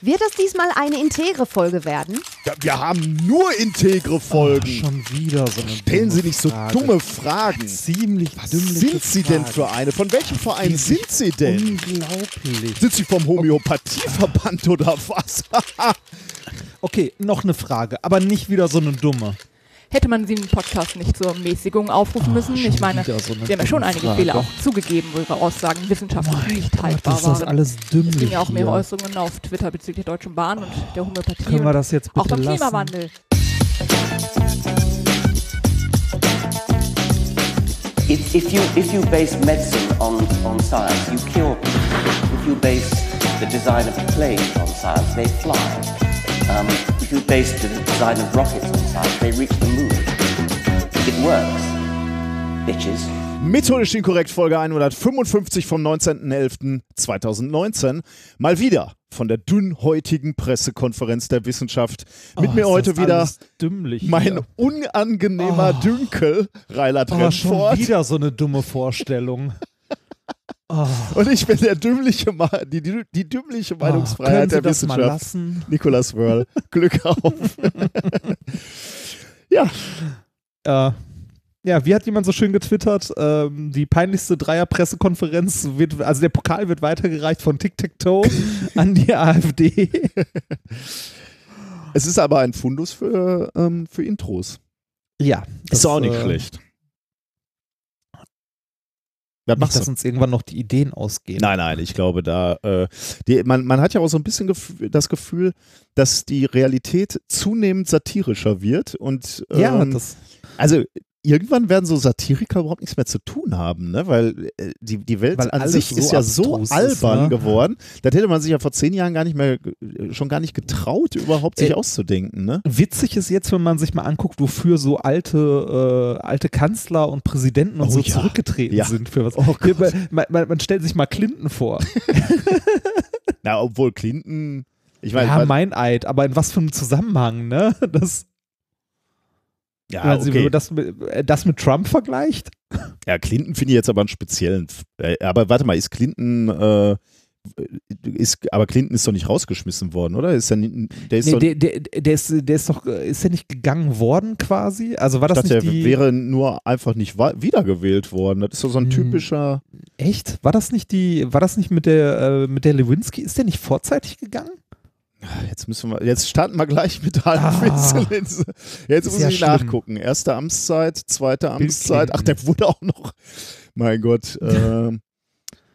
Wird das diesmal eine integre Folge werden? Ja, wir haben nur integre Folgen. Oh, schon wieder so eine Stellen Sie nicht so Frage. dumme Fragen. Ziemlich Was sind Sie denn Frage. für eine? Von welchem Verein sind Sie denn? Unglaublich. Sind Sie vom Homöopathieverband oder was? Okay, noch eine Frage, aber nicht wieder so eine dumme. Hätte man sie im Podcast nicht zur Mäßigung aufrufen müssen? schon ich meine, so wir haben ja schon einige. Fehler auch zugegeben, wo ihre Aussagen wissenschaftlich nicht haltbar das ist das waren. alles Es gingen ja auch mehrere. Äußerungen auf Twitter bezüglich der Deutschen Bahn und der Homöopathie. Können wir das jetzt bitte auch beim lassen? Klimawandel. If, if, you, if you base medicine on, on science, you cure people. If you base the design of planes on science, they fly. Um, if you base the design of rockets on science, they reach the moon. It works, bitches. Methodisch inkorrekt Folge 155 vom 19.11.2019. Mal wieder von der dünnhäutigen Pressekonferenz der Wissenschaft. Mit Oh, mir heute wieder mein hier. unangenehmer Oh. Dünkel, Reiler Oh, schon wieder so eine dumme Vorstellung. Oh, Und ich bin der dümmliche, Ma die, die, die dümmliche oh, Meinungsfreiheit Sie der das mal Wissenschaft. lassen? Nicolas Wörl, Glück auf. ja, Äh, ja, wie hat jemand so schön getwittert? Ähm, die peinlichste Dreier-Pressekonferenz wird, also der Pokal wird weitergereicht von Tic-Tac-Toe an die AfD. es ist aber ein Fundus für, ähm, für Intros. Ja. ist auch nicht äh, schlecht. Nicht, machst dass uns irgendwann noch die Ideen ausgehen. Nein, nein, ich glaube, da äh, die, man, man hat ja auch so ein bisschen gef das Gefühl, dass die Realität zunehmend satirischer wird und ähm, Ja, das. also irgendwann werden so Satiriker überhaupt nichts mehr zu tun haben, ne? Weil äh, die, die Welt Weil an sich so ist ja so albern ist, ne? geworden. Das hätte man sich ja vor zehn Jahren gar nicht mehr, äh, schon gar nicht getraut, überhaupt sich Äh, auszudenken, ne? Witzig ist jetzt, wenn man sich mal anguckt, wofür so alte, äh, alte Kanzler und Präsidenten und Oh so ja. zurückgetreten Ja. sind. Für was. Oh man, man, man stellt sich mal Clinton vor. Na, obwohl Clinton, ich meine, ja, mein Eid, aber in was für einem Zusammenhang, ne? Das, ja, wenn Sie- wenn okay. man das, mit- äh, das mit Trump vergleicht? Ja, Clinton finde ich jetzt aber einen speziellen. Äh, Aber warte mal, ist Clinton, äh, ist, aber Clinton ist doch nicht rausgeschmissen worden, oder? Ist der, der ist Nee, doch, der, der, der, ist, der ist doch, äh, ist der nicht gegangen worden quasi? Also war das dachte, nicht er die, wäre nur einfach nicht wiedergewählt worden. Das ist doch so ein Hm. typischer. echt? War das nicht die, war das nicht mit der, äh, mit der Lewinsky? Ist der nicht vorzeitig gegangen? Jetzt müssen wir, jetzt starten wir gleich mit der Ah. Jetzt muss ja ich schlimm. nachgucken. Erste Amtszeit, zweite Amtszeit. Ach, der wurde auch noch. Mein Gott. äh,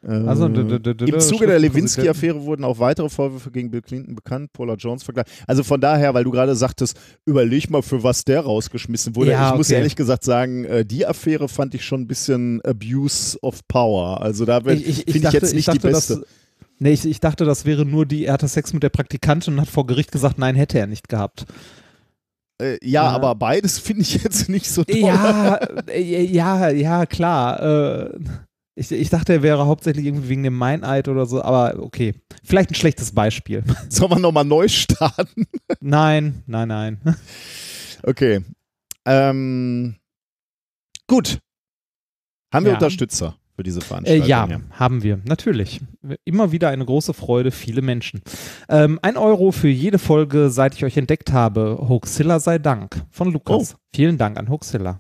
Also, Im Zuge der. Lewinsky-Affäre wurden auch weitere Vorwürfe gegen Bill Clinton bekannt, Paula Jones vergleicht. Also von daher, weil du gerade sagtest, überleg mal, für was der rausgeschmissen wurde. Ja, ich muss okay. ehrlich gesagt sagen, äh, die Affäre fand ich schon ein bisschen Abuse of Power. Also da finde ich, jetzt nicht die beste. Das, nee, ich, ich dachte, das wäre nur die, er hatte Sex mit der Praktikantin und hat vor Gericht gesagt, nein, hätte er nicht gehabt. äh, ja, Ja. aber beides finde ich jetzt nicht so toll. Ja, äh, ja, ja, klar. Äh, ich, ich dachte, er wäre hauptsächlich irgendwie wegen dem Meineid oder so, aber okay. Vielleicht ein schlechtes Beispiel. Sollen wir nochmal neu starten? nein, nein, nein. Okay. Ähm, gut. Haben wir Ja. Unterstützer für diese Äh, Veranstaltung? ja, haben wir, natürlich. Immer wieder eine große Freude, viele Menschen. Ähm, ein Euro für jede Folge, seit ich euch entdeckt habe. Hoaxilla sei Dank von Lukas. Vielen Dank an Hoaxilla.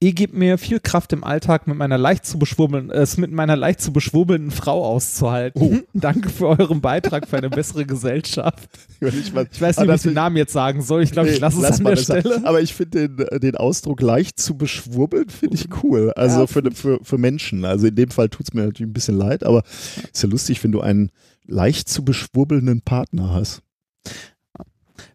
Ihr gebt mir viel Kraft im Alltag mit meiner leicht zu beschwurbeln, äh, es mit meiner leicht zu beschwurbelnden Frau auszuhalten. Danke für euren Beitrag für eine bessere Gesellschaft. Ich, mal, Ich weiß nicht, wie ich das- den Namen jetzt sagen soll. Ich glaube, ich lasse es lass an mal der. Stelle. Aber ich finde den, den Ausdruck leicht zu beschwurbeln, finde ich cool. Also Ja, für, für, für Menschen. Also in dem Fall tut es mir natürlich ein bisschen leid, aber ist ja lustig, wenn du einen leicht zu beschwurbelnden Partner hast.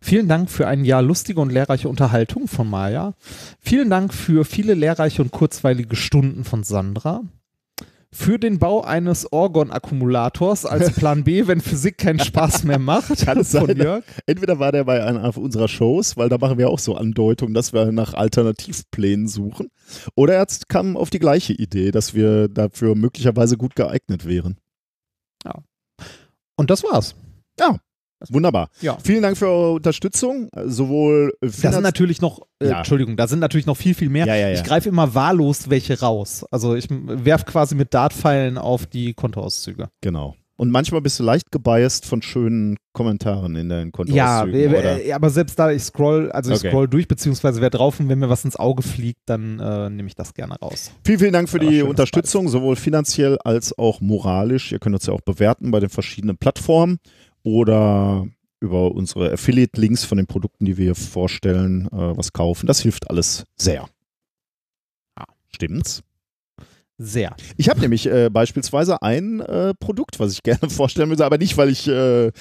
Vielen Dank für ein Jahr lustige und lehrreiche Unterhaltung von Maya. Vielen Dank für viele lehrreiche und kurzweilige Stunden von Sandra. Für den Bau eines Orgon-Akkumulators als Plan B, wenn Physik keinen Spaß mehr macht. Kann es sein? Jörg. Entweder war der bei einer unserer Shows, weil da machen wir auch so Andeutungen, dass wir nach Alternativplänen suchen, oder er kam auf die gleiche Idee, dass wir dafür möglicherweise gut geeignet wären. Und das war's. Wunderbar. Ja. Vielen Dank für eure Unterstützung, äh, sowohl Da sind natürlich noch, äh, Ja. Entschuldigung, da sind natürlich noch viel, viel mehr. Ja. Ich greife immer wahllos welche raus. Also ich werf quasi mit Dartpfeilen auf die Kontoauszüge. Genau. Und manchmal bist du leicht gebiased von schönen Kommentaren in deinen Ja, Kontoauszügen, äh, oder? äh, aber selbst da, ich scroll, also ich Okay. scroll durch, beziehungsweise wer drauf und wenn mir was ins Auge fliegt, dann äh, nehme ich das gerne raus. Vielen, vielen Dank für Ja, die Unterstützung, sowohl finanziell als auch moralisch. Ihr könnt uns ja auch bewerten bei den verschiedenen Plattformen oder über unsere Affiliate-Links von den Produkten, die wir hier vorstellen, äh, was kaufen. Das hilft alles sehr. Ja. Stimmt's? Sehr. Ich habe nämlich äh, beispielsweise ein äh, Produkt, was ich gerne vorstellen würde, aber nicht, weil ich, äh,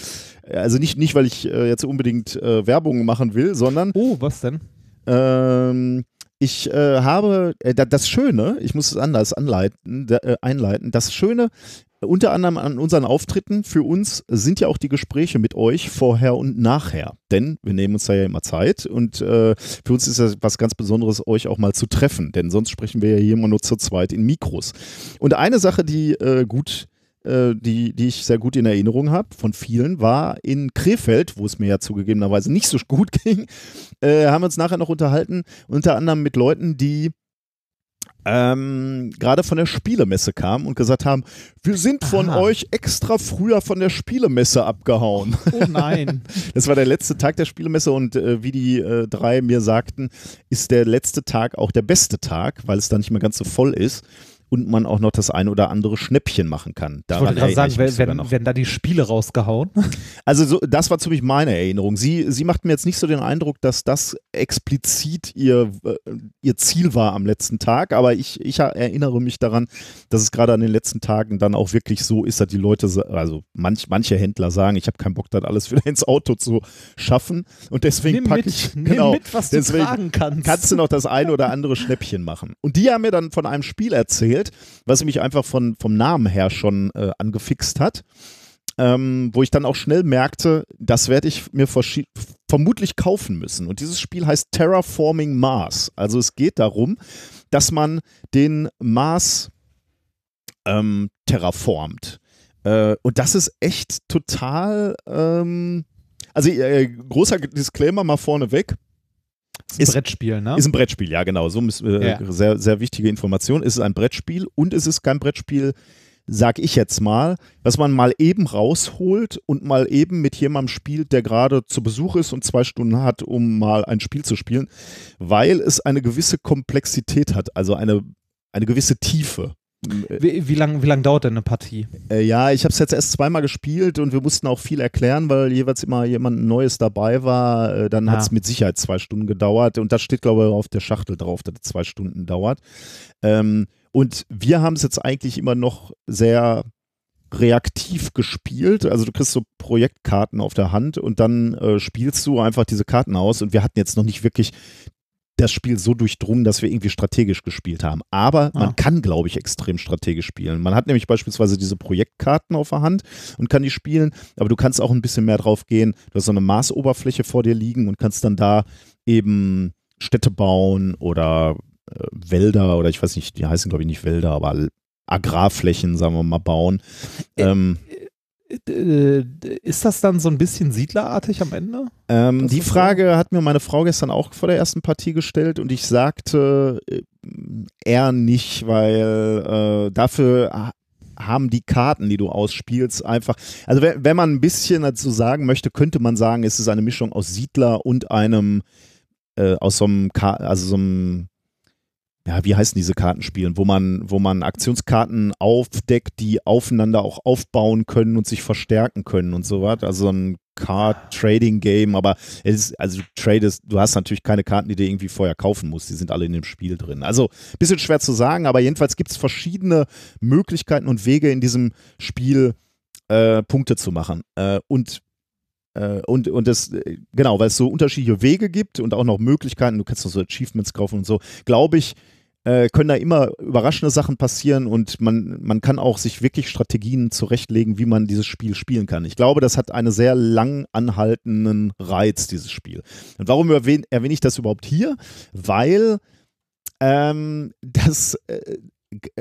also nicht, nicht, weil ich äh, jetzt unbedingt äh, Werbung machen will, sondern Oh, was denn? ähm, ich habe da- das Schöne, ich muss es anders anleiten, einleiten, das Schöne unter anderem an unseren Auftritten für uns sind ja auch die Gespräche mit euch vorher und nachher. Denn wir nehmen uns da ja immer Zeit und äh, für uns ist das was ganz Besonderes, euch auch mal zu treffen. Denn sonst sprechen wir ja hier immer nur zu zweit in Mikros. Und eine Sache, die äh, gut äh, die, die ich sehr gut in Erinnerung habe, von vielen, war in Krefeld, wo es mir ja zugegebenerweise nicht so gut ging, äh, haben wir uns nachher noch unterhalten, unter anderem mit Leuten, die ähm, gerade von der Spielemesse kamen und gesagt haben, wir sind von Aha. euch extra früher von der Spielemesse abgehauen. Oh nein. Das war der letzte Tag der Spielemesse und äh, wie die äh, drei mir sagten, ist der letzte Tag auch der beste Tag, weil es dann nicht mehr ganz so voll ist und man auch noch das eine oder andere Schnäppchen machen kann. Ich Daran wollte gerade sagen, ich noch. wenn da die Spiele rausgehauen. Also so, das war ziemlich meine Erinnerung. Sie, sie macht mir jetzt nicht so den Eindruck, dass das explizit ihr, äh, ihr Ziel war am letzten Tag, aber ich, ich erinnere mich daran, dass es gerade an den letzten Tagen dann auch wirklich so ist, dass die Leute, also manch, manche Händler sagen, ich habe keinen Bock, das alles wieder ins Auto zu schaffen und deswegen nimm packe ich, nimm genau, mit, was du deswegen tragen kannst. kannst du noch das ein oder andere Schnäppchen machen. Und die haben mir dann von einem Spiel erzählt, was mich einfach von, vom Namen her schon äh, angefixt hat. Ähm, wo ich dann auch schnell merkte, das werde ich mir vermutlich kaufen müssen. Und dieses Spiel heißt Terraforming Mars. Also es geht darum, dass man den Mars ähm, terraformt. Äh, und das ist echt total, ähm, also äh, großer Disclaimer mal vorneweg. Ist ein ist- Brettspiel, ne? Ist ein Brettspiel, ja, genau. So wir, Ja. sehr, sehr wichtige Information. Es ist ein Brettspiel und es ist kein Brettspiel, sag ich jetzt mal, was man mal eben rausholt und mal eben mit jemandem spielt, der gerade zu Besuch ist und zwei Stunden hat, um mal ein Spiel zu spielen, weil es eine gewisse Komplexität hat, also eine, eine gewisse Tiefe. Wie, wie lange wie lang dauert denn eine Partie? Äh, ja, ich habe es jetzt erst zweimal gespielt und wir mussten auch viel erklären, weil jeweils immer jemand Neues dabei war. Äh, dann Ah. hat es mit Sicherheit zwei Stunden gedauert und das steht, glaube ich, auf der Schachtel drauf, dass es zwei Stunden dauert. Ähm, und wir haben es jetzt eigentlich immer noch sehr reaktiv gespielt. Also du kriegst so Projektkarten auf der Hand und dann äh, spielst du einfach diese Karten aus und wir hatten jetzt noch nicht wirklich das Spiel so durchdrungen, dass wir irgendwie strategisch gespielt haben. Aber Ah. man kann, glaube ich, extrem strategisch spielen. Man hat nämlich beispielsweise diese Projektkarten auf der Hand und kann die spielen, aber du kannst auch ein bisschen mehr drauf gehen. Du hast so eine Marsoberfläche vor dir liegen und kannst dann da eben Städte bauen oder äh, Wälder oder ich weiß nicht, die heißen glaube ich nicht Wälder, aber Agrarflächen, sagen wir mal, bauen. Ähm, Äh, Ist das dann so ein bisschen siedlerartig am Ende? Ähm, die ist so. Frage hat mir meine Frau gestern auch vor der ersten Partie gestellt und ich sagte äh, eher nicht, weil äh, dafür ha- haben die Karten, die du ausspielst, einfach. Also wenn, wenn man ein bisschen dazu sagen möchte, könnte man sagen, es ist eine Mischung aus Siedler und einem äh, aus so einem, Ka also so einem ja, wie heißen diese Kartenspielen, wo man, wo man Aktionskarten aufdeckt, die aufeinander auch aufbauen können und sich verstärken können und so was. Also so ein Card-Trading-Game, aber es ist, also du tradest, du hast natürlich keine Karten, die du irgendwie vorher kaufen musst, die sind alle in dem Spiel drin. Also bisschen schwer zu sagen, aber jedenfalls gibt es verschiedene Möglichkeiten und Wege in diesem Spiel äh, Punkte zu machen. Äh, und äh, und, und das, äh, genau, weil es so unterschiedliche Wege gibt und auch noch Möglichkeiten, du kannst noch so Achievements kaufen und so, glaube ich, äh, können da immer überraschende Sachen passieren und man, man kann auch sich wirklich Strategien zurechtlegen, wie man dieses Spiel spielen kann. Ich glaube, das hat einen sehr lang anhaltenden Reiz, dieses Spiel. Und warum erwähne, erwähne ich das überhaupt hier? Weil ähm, das äh,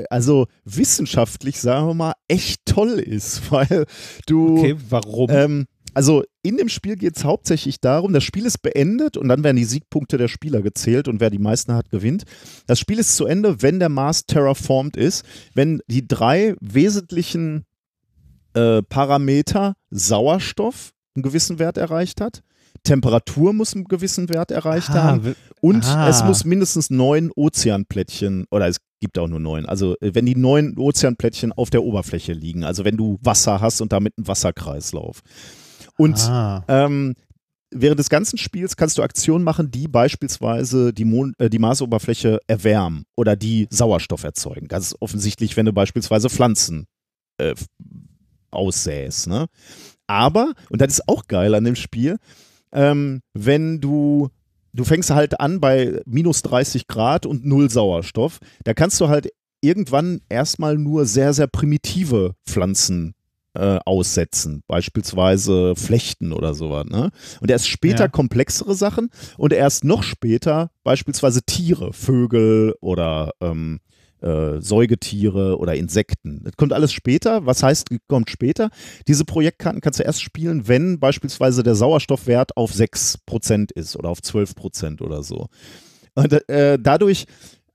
also wissenschaftlich, sagen wir mal, echt toll ist, weil du Okay, warum? ähm, also in dem Spiel geht es hauptsächlich darum, das Spiel ist beendet und dann werden die Siegpunkte der Spieler gezählt und wer die meisten hat, gewinnt. Das Spiel ist zu Ende, wenn der Mars terraformed ist, wenn die drei wesentlichen äh, Parameter Sauerstoff einen gewissen Wert erreicht hat. Temperatur muss einen gewissen Wert erreicht Ah, haben. Und ah. es muss mindestens neun Ozeanplättchen, oder es gibt auch nur neun, also äh, wenn die neun Ozeanplättchen auf der Oberfläche liegen, also wenn du Wasser hast und damit einen Wasserkreislauf. Und ah. ähm, während des ganzen Spiels kannst du Aktionen machen, die beispielsweise die, Mond, äh, die Marsoberfläche erwärmen oder die Sauerstoff erzeugen. Ganz offensichtlich, wenn du beispielsweise Pflanzen äh, aussäst. Ne? Aber, und das ist auch geil an dem Spiel, ähm, wenn du, du fängst halt an bei minus 30 Grad und null Sauerstoff, da kannst du halt irgendwann erstmal nur sehr, sehr primitive Pflanzen äh, aussetzen, beispielsweise Flechten oder sowas. Ne? Und erst später Ja. komplexere Sachen und erst noch später beispielsweise Tiere, Vögel oder ähm, äh, Säugetiere oder Insekten. Das kommt alles später. Was heißt, kommt später? Diese Projektkarten kannst du erst spielen, wenn beispielsweise der Sauerstoffwert auf 6% ist oder auf 12% oder so. Und äh, dadurch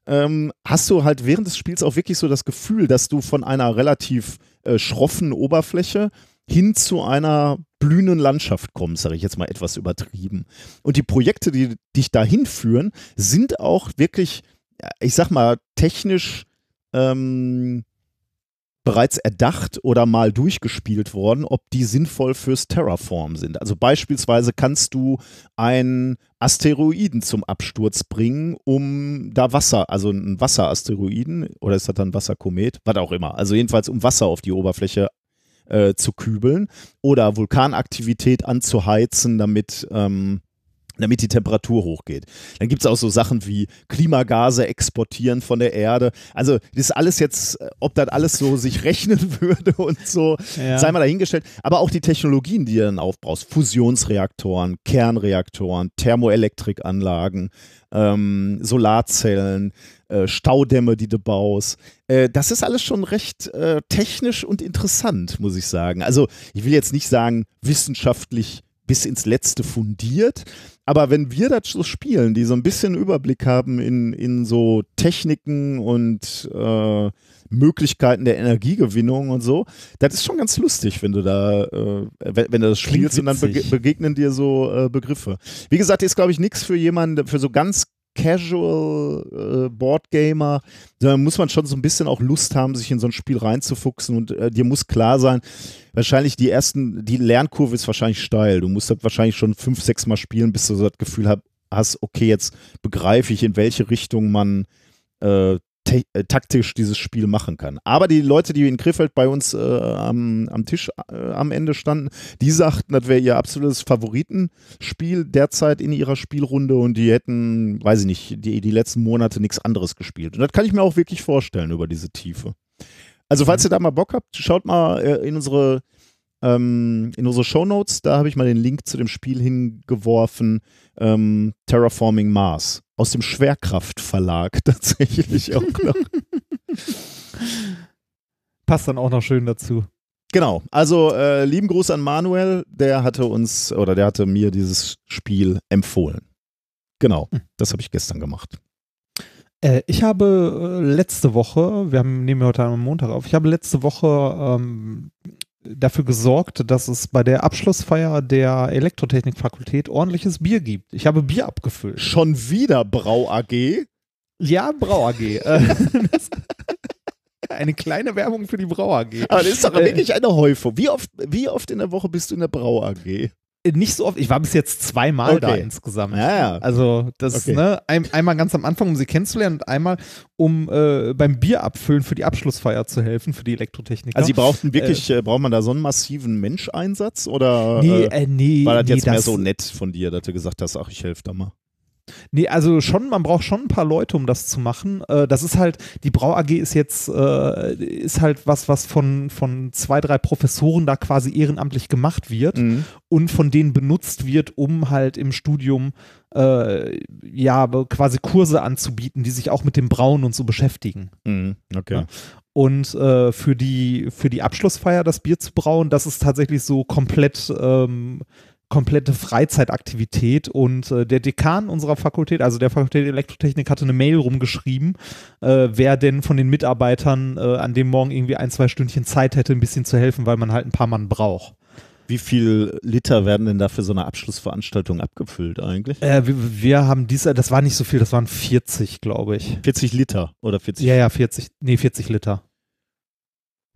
ähm, hast du halt während des Spiels auch wirklich so das Gefühl, dass du von einer relativ äh, schroffen Oberfläche hin zu einer blühenden Landschaft kommst, sage ich jetzt mal etwas übertrieben. Und die Projekte, die dich dahin führen, sind auch wirklich, ja, ich sag mal, technisch ähm, bereits erdacht oder mal durchgespielt worden, ob die sinnvoll fürs Terraform sind. Also beispielsweise kannst du einen Asteroiden zum Absturz bringen, um da Wasser, also einen Wasserasteroiden, oder ist das dann Wasserkomet, was auch immer, also jedenfalls um Wasser auf die Oberfläche äh, zu kübeln oder Vulkanaktivität anzuheizen, damit ähm, damit die Temperatur hochgeht. Dann gibt es auch so Sachen wie Klimagase exportieren von der Erde. Also das ist alles jetzt, äh, ob das alles so sich rechnen würde und so, Ja. sei mal dahingestellt. Aber auch die Technologien, die du dann aufbrauchst, Fusionsreaktoren, Kernreaktoren, Thermoelektrikanlagen, ähm, Solarzellen, äh, Staudämme, die du baust. Äh, das ist alles schon recht äh, technisch und interessant, muss ich sagen. Also ich will jetzt nicht sagen wissenschaftlich bis ins Letzte fundiert, aber wenn wir das so spielen, die so ein bisschen Überblick haben in, in so Techniken und äh, Möglichkeiten der Energiegewinnung und so, das ist schon ganz lustig, wenn du da, äh, wenn, wenn du das Klingt spielst und dann begegnen dir so äh, Begriffe. Wie gesagt, ist glaube ich nichts für jemanden, für so ganz Casual äh, Boardgamer, da muss man schon so ein bisschen auch Lust haben, sich in so ein Spiel reinzufuchsen und äh, dir muss klar sein, wahrscheinlich die ersten, die Lernkurve ist wahrscheinlich steil. Du musst das wahrscheinlich schon fünf, sechs Mal spielen, bis du so das Gefühl hast, okay, jetzt begreife ich, in welche Richtung man äh, taktisch dieses Spiel machen kann. Aber die Leute, die in Krefeld bei uns äh, am, am Tisch äh, am Ende standen, die sagten, das wäre ihr absolutes Favoritenspiel derzeit in ihrer Spielrunde und die hätten, weiß ich nicht, die, die letzten Monate nichts anderes gespielt. Und das kann ich mir auch wirklich vorstellen über diese Tiefe. Also, falls ihr da mal Bock habt, schaut mal äh, in unsere ähm, in unsere Shownotes, da habe ich mal den Link zu dem Spiel hingeworfen, ähm, Terraforming Mars. Aus dem Schwerkraftverlag tatsächlich auch noch. Passt dann auch noch schön dazu. Genau, also äh, lieben Gruß an Manuel, der hatte uns oder der hatte mir dieses Spiel empfohlen. Genau, das habe ich gestern gemacht. Äh, ich habe äh, letzte Woche, wir haben, nehmen wir heute am Montag auf, ich habe letzte Woche ähm, dafür gesorgt, dass es bei der Abschlussfeier der Elektrotechnikfakultät ordentliches Bier gibt. Ich habe Bier abgefüllt. Schon wieder Brau AG. Ja, Brau AG. Äh, Eine kleine Werbung für die Brau AG. Aber das ist doch Äh, wirklich eine Häufung. Wie oft, wie oft in der Woche bist du in der Brau AG? Nicht so oft, ich war bis jetzt zweimal da Okay. insgesamt. Ja, ja. Also das Okay. ne, ein, einmal ganz am Anfang, um sie kennenzulernen und einmal, um äh, beim Bierabfüllen für die Abschlussfeier zu helfen, für die Elektrotechniker. Also, sie brauchten wirklich, äh, braucht man da so einen massiven Menscheinsatz oder nee, äh, äh, nee, war das nee, jetzt mehr so nett von dir, dass du gesagt hast, ach, ich helfe da mal? Nee, also schon, man braucht schon ein paar Leute, um das zu machen. Äh, das ist halt, die Brau AG ist jetzt, äh, ist halt was, was von, von zwei, drei Professoren da quasi ehrenamtlich gemacht wird Mhm. und von denen benutzt wird, um halt im Studium äh, ja quasi Kurse anzubieten, die sich auch mit dem Brauen und so beschäftigen. Mhm. Okay. Ja. Und äh, für, die, für die Abschlussfeier das Bier zu brauen, das ist tatsächlich so komplett, ähm, komplette Freizeitaktivität und äh, der Dekan unserer Fakultät, also der Fakultät Elektrotechnik, hatte eine Mail rumgeschrieben, äh, wer denn von den Mitarbeitern äh, an dem Morgen irgendwie ein, zwei Stündchen Zeit hätte, ein bisschen zu helfen, weil man halt ein paar Mann braucht. Wie viel Liter werden denn da für so eine Abschlussveranstaltung abgefüllt eigentlich? Äh, wir, wir haben diese, das war nicht so viel, das waren 40, glaube ich. 40 Liter oder 40? Ja, ja, 40, nee, 40 Liter.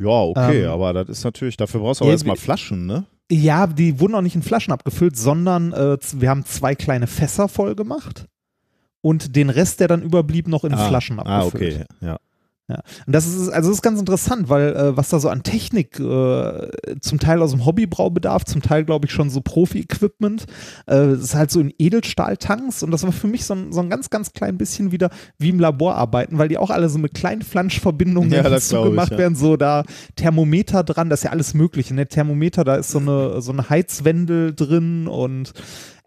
Ja, okay, Ähm, aber das ist natürlich, dafür brauchst du aber ja, erstmal Flaschen, ne? Ja, die wurden auch nicht in Flaschen abgefüllt, sondern äh, wir haben zwei kleine Fässer voll gemacht und den Rest, der dann überblieb, noch in ah, Flaschen Ah, abgefüllt. okay, ja. Und das ist, also das ist ganz interessant, weil äh, was da so an Technik, äh, zum Teil aus dem Hobbybraubedarf, zum Teil glaube ich schon so Profi-Equipment, äh, ist halt so in Edelstahltanks und das war für mich so ein, so ein ganz, ganz klein bisschen wieder wie im Labor arbeiten, weil die auch alle so mit kleinen Flanschverbindungen Ja, ich, zugemacht ja. werden, so da Thermometer dran, das ist ja alles mögliche, ne? Thermometer, da ist so eine, so eine Heizwendel drin und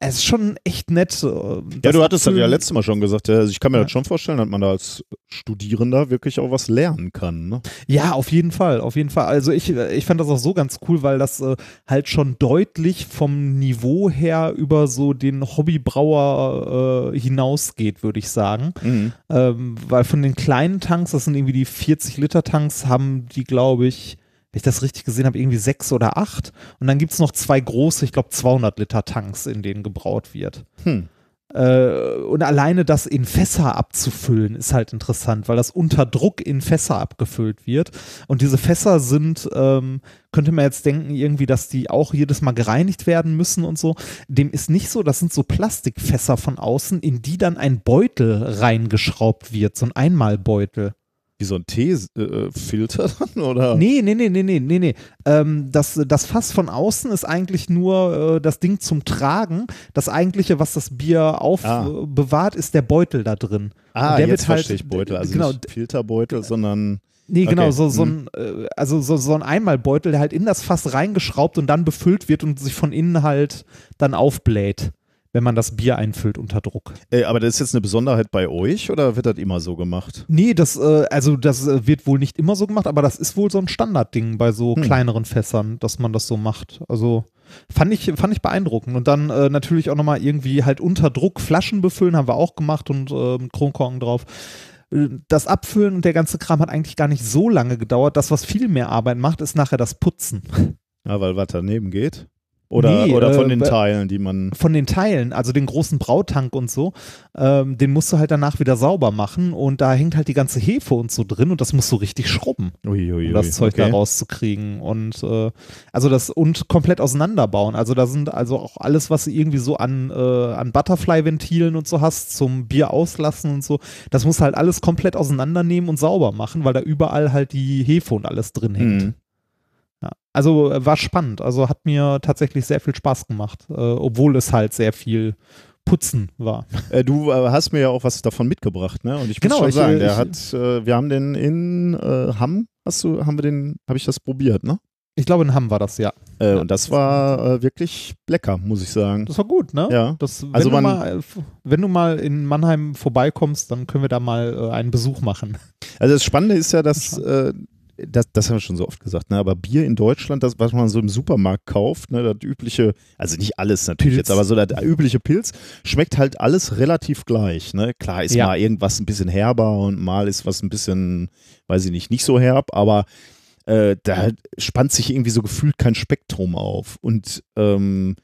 es ist schon echt nett. Ja, du hattest das ja letztes Mal schon gesagt. Also ich kann mir Ja. das schon vorstellen, dass man da als Studierender wirklich auch was lernen kann. Ne? Ja, auf jeden Fall, auf jeden Fall. Also ich, ich fand das auch so ganz cool, weil das äh, halt schon deutlich vom Niveau her über so den Hobbybrauer äh, hinausgeht, würde ich sagen. Mhm. Ähm, weil von den kleinen Tanks, das sind irgendwie die 40 Liter Tanks, haben die, glaube ich, wenn ich das richtig gesehen habe, irgendwie sechs oder acht. Und dann gibt es noch zwei große, ich glaube 200 Liter Tanks, in denen gebraut wird. Hm. Äh, und alleine das in Fässer abzufüllen ist halt interessant, weil das unter Druck in Fässer abgefüllt wird. Und diese Fässer sind, ähm, könnte man jetzt denken, irgendwie, dass die auch jedes Mal gereinigt werden müssen und so. Dem ist nicht so, das sind so Plastikfässer von außen, in die dann ein Beutel reingeschraubt wird, so ein Einmalbeutel. Wie so ein Teefilter dann? Oder? Nee, nee, nee, nee, nee, nee, nee. Ähm, das, das Fass von außen ist eigentlich nur äh, das Ding zum Tragen. Das eigentliche, was das Bier aufbewahrt, Ah. ist der Beutel da drin. Ah, der jetzt halt- verstehe ich Beutel. Also genau, nicht Filterbeutel, sondern Nee, genau, Okay, so, so mhm. ein, äh, also so, so ein Einmalbeutel, der halt in das Fass reingeschraubt und dann befüllt wird und sich von innen halt dann aufbläht, wenn man das Bier einfüllt unter Druck. äh, aber das ist jetzt eine Besonderheit bei euch oder wird das immer so gemacht? Nee, das, äh, also das äh, wird wohl nicht immer so gemacht, aber das ist wohl so ein Standardding bei so Hm. kleineren Fässern, dass man das so macht. Also fand ich, fand ich beeindruckend. Und dann äh, natürlich auch nochmal irgendwie halt unter Druck Flaschen befüllen, haben wir auch gemacht und äh, mit Kronkorken drauf. Äh, Das Abfüllen und der ganze Kram hat eigentlich gar nicht so lange gedauert. Das, was viel mehr Arbeit macht, ist nachher das Putzen. Ja, weil was daneben geht? Oder, Nee, oder von äh, den Teilen, die man. Von den Teilen, also den großen Brautank und so, ähm, den musst du halt danach wieder sauber machen und da hängt halt die ganze Hefe und so drin und das musst du richtig schrubben. Uiuiui, um das Zeug okay. da rauszukriegen und äh, also das und komplett auseinanderbauen. Also da sind also auch alles, was du irgendwie so an, äh, an Butterfly-Ventilen und so hast, zum Bier auslassen und so, das musst du halt alles komplett auseinandernehmen und sauber machen, weil da überall halt die Hefe und alles drin hängt. Mhm. Ja. Also äh, war spannend. Also hat mir tatsächlich sehr viel Spaß gemacht, äh, obwohl es halt sehr viel Putzen war. Äh, du äh, hast mir ja auch was davon mitgebracht, ne? Und ich muss Genau, schon ich, sagen, äh, der ich- hat, äh, wir haben den in Hamm, hast du, haben wir den, habe ich das probiert, ne? Ich glaube, in Hamm war das, ja. Äh, Ja. und das war äh, wirklich lecker, muss ich sagen. Das war gut, ne? Ja. Das, wenn, Also du man- mal, äh, f- wenn du mal in Mannheim vorbeikommst, dann können wir da mal äh, einen Besuch machen. Also das Spannende ist ja, dass, das, das haben wir schon so oft gesagt, ne? aber Bier in Deutschland, das, was man so im Supermarkt kauft, ne, das übliche, also nicht alles natürlich Pilz. jetzt, aber so das übliche Pilz, schmeckt halt alles relativ gleich. Ne? Klar ist Ja. mal irgendwas ein bisschen herber und mal ist was ein bisschen, weiß ich nicht, nicht so herb, aber äh, da spannt sich irgendwie so gefühlt kein Spektrum auf. Und ähm,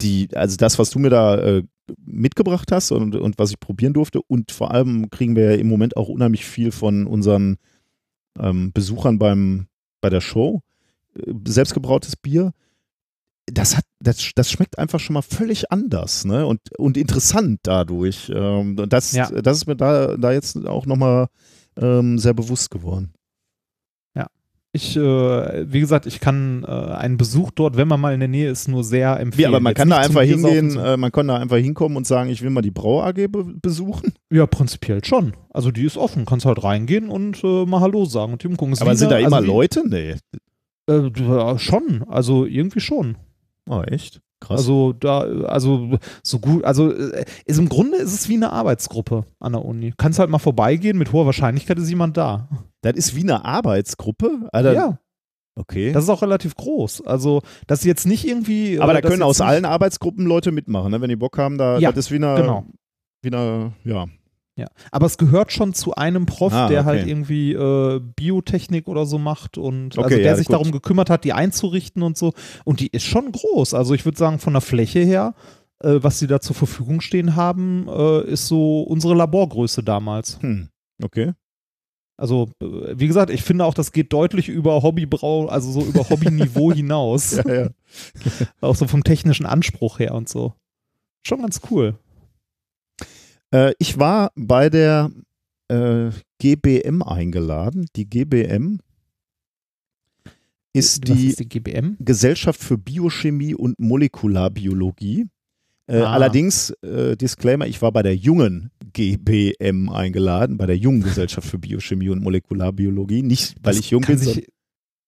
die, also das, was du mir da äh, mitgebracht hast und, und was ich probieren durfte, und vor allem kriegen wir ja im Moment auch unheimlich viel von unseren ähm, Besuchern beim, bei der Show, äh, selbstgebrautes Bier. Das, hat, das, das schmeckt einfach schon mal völlig anders ne? und, und interessant dadurch. Ähm, und das, Ja. das ist mir da, da jetzt auch nochmal ähm, sehr bewusst geworden. Ich, äh, wie gesagt, ich kann äh, einen Besuch dort, wenn man mal in der Nähe ist, nur sehr empfehlen. Wie, aber man Jetzt kann da einfach hingehen, so. äh, man kann da einfach hinkommen und sagen, ich will mal die Brau AG be besuchen. Ja, prinzipiell schon. Also die ist offen. Kannst halt reingehen und äh, mal Hallo sagen und die umgucken. Aber sind da immer also Leute? Nee. Äh, ja, schon. Also irgendwie schon. Oh, echt? Krass. Also da, also so gut, also äh, ist im Grunde ist es wie eine Arbeitsgruppe an der Uni. Kannst halt mal vorbeigehen, mit hoher Wahrscheinlichkeit ist jemand da. das ist wie eine Arbeitsgruppe. Alter, ja. Okay. Das ist auch relativ groß. Also, das ist jetzt nicht irgendwie. Aber da können aus allen Arbeitsgruppen Leute mitmachen, ne? wenn die Bock haben. Da, Ja, das ist wie eine, Genau. wie eine ja. Ja. Aber es gehört schon zu einem Prof, Ah, der halt okay. irgendwie äh, Biotechnik oder so macht und Okay, also der ja, sich gut. darum gekümmert hat, die einzurichten und so. Und die ist schon groß. Also ich würde sagen, von der Fläche her, äh, was sie da zur Verfügung stehen haben, äh, ist so unsere Laborgröße damals. Hm. Okay. Also, äh, wie gesagt, ich finde auch, das geht deutlich über Hobbybrau, also so über Hobbyniveau hinaus. Ja, ja. Auch so vom technischen Anspruch her und so. Schon ganz cool. Äh, ich war bei der äh, GBM eingeladen. Die GBM ist die ist die GBM? Gesellschaft für Biochemie und Molekularbiologie. Äh, Ah. Allerdings, äh, Disclaimer, ich war bei der jungen GBM eingeladen, bei der jungen Gesellschaft für Biochemie und Molekularbiologie. Nicht, weil Das ich jung bin, sich,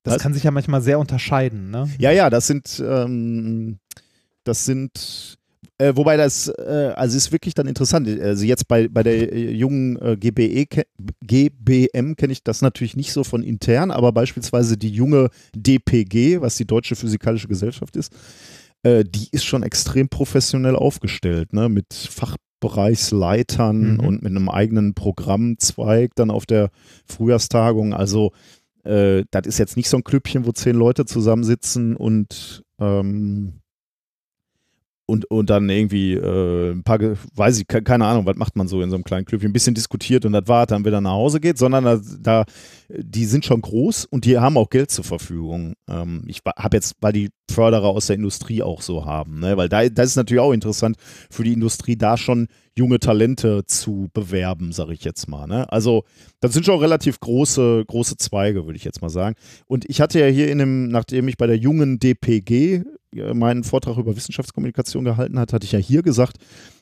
Das Was? kann sich ja manchmal sehr unterscheiden, ne? Ja, ja, das sind, ähm, das sind, äh, wobei das, äh, also ist wirklich dann interessant. Also jetzt bei, bei der äh, jungen äh, GBE, ke- GBM kenne ich das natürlich nicht so von intern, aber beispielsweise die junge DPG, was die Deutsche Physikalische Gesellschaft ist, äh, die ist schon extrem professionell aufgestellt, ne, mit Fachbereichsleitern Mhm. und mit einem eigenen Programmzweig dann auf der Frühjahrstagung. Also äh, das ist jetzt nicht so ein Klüppchen, wo zehn Leute zusammensitzen und ähm, und, und dann irgendwie äh, ein paar, weiß ich, ke- keine Ahnung, was macht man so in so einem kleinen Klüppchen, ein bisschen diskutiert und das war, dann wieder nach Hause geht, sondern da, da die sind schon groß und die haben auch Geld zur Verfügung. Ähm, ich habe jetzt, weil die Förderer aus der Industrie auch so haben, ne? weil da das ist natürlich auch interessant für die Industrie, da schon junge Talente zu bewerben, sage ich jetzt mal. Ne? Also das sind schon relativ große, große Zweige, würde ich jetzt mal sagen. Und ich hatte ja hier in dem, nachdem ich bei der jungen DPG äh, meinen Vortrag über Wissenschaftskommunikation gehalten hat, hatte ich ja hier gesagt,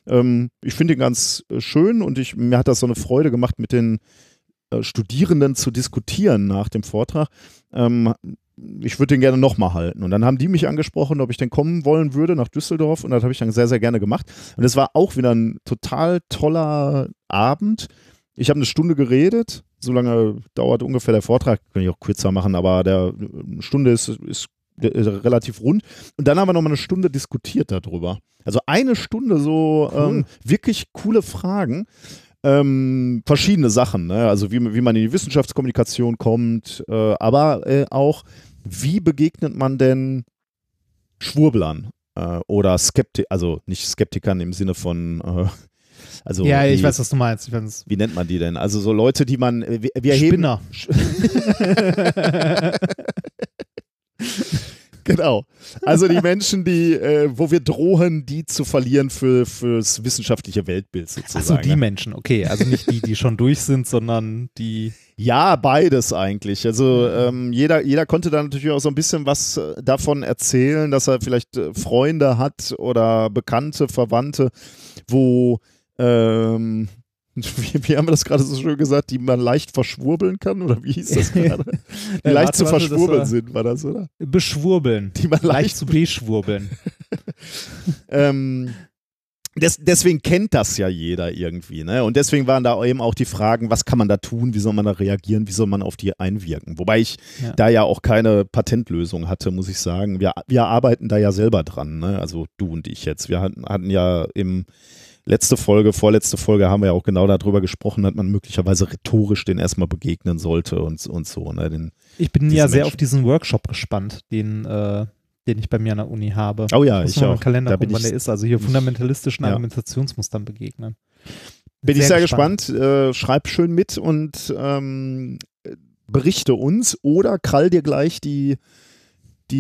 ähm, ich finde ihn ganz äh, schön und ich, mir hat das so eine Freude gemacht, mit den Studierenden zu diskutieren nach dem Vortrag. Ähm, ich würde den gerne nochmal halten. Und dann haben die mich angesprochen, ob ich denn kommen wollen würde nach Düsseldorf. Und das habe ich dann sehr, sehr gerne gemacht. Und es war auch wieder ein total toller Abend. Ich habe eine Stunde geredet. So lange dauert ungefähr der Vortrag. Kann ich auch kürzer machen, aber der eine Stunde ist, ist äh, relativ rund. Und dann haben wir nochmal eine Stunde diskutiert darüber. Also eine Stunde so ähm, wirklich coole Fragen. Ähm, verschiedene Sachen, ne? also wie, wie man in die Wissenschaftskommunikation kommt, äh, aber äh, auch, wie begegnet man denn Schwurblern äh, oder Skepti also nicht Skeptikern im Sinne von, äh, also ja, ich weiß, was du meinst. Wie nennt man die denn? Also so Leute, die man, äh, wir, wir Spinner. Genau. Also die Menschen, die, äh, wo wir drohen, die zu verlieren für fürs wissenschaftliche Weltbild sozusagen. Achso, die ne? Menschen, okay. Also nicht die, die schon durch sind, sondern die. Ja, beides eigentlich. Also ähm, jeder, jeder konnte da natürlich auch so ein bisschen was äh, davon erzählen, dass er vielleicht äh, Freunde hat oder Bekannte, Verwandte, wo ähm, wie, wie haben wir das gerade so schön gesagt, die man leicht verschwurbeln kann? Oder wie hieß das gerade? Die Äh, leicht warte, zu verschwurbeln war- sind, war das, oder? Beschwurbeln. Die man Leicht leicht zu beschwurbeln. ähm, des, deswegen kennt das ja jeder irgendwie, ne? Und deswegen waren da eben auch die Fragen, was kann man da tun, wie soll man da reagieren, wie soll man auf die einwirken? Wobei ich Ja. da ja auch keine Patentlösung hatte, muss ich sagen. Wir, wir arbeiten da ja selber dran, ne? Also du und ich jetzt. Wir hatten, hatten ja im letzte Folge, vorletzte Folge haben wir ja auch genau darüber gesprochen, dass man möglicherweise rhetorisch den erstmal begegnen sollte und, und so, ne? Den, Ich bin ja sehr Menschen. auf diesen Workshop gespannt, den, äh, den ich bei mir an der Uni habe. oh ja, ich im auch. Kalender Da gucken, bin wann ich der ist. Also hier ich- fundamentalistischen ja. Argumentationsmustern begegnen. Bin ich sehr gespannt. Äh, schreib schön mit und ähm, berichte uns oder krall dir gleich die,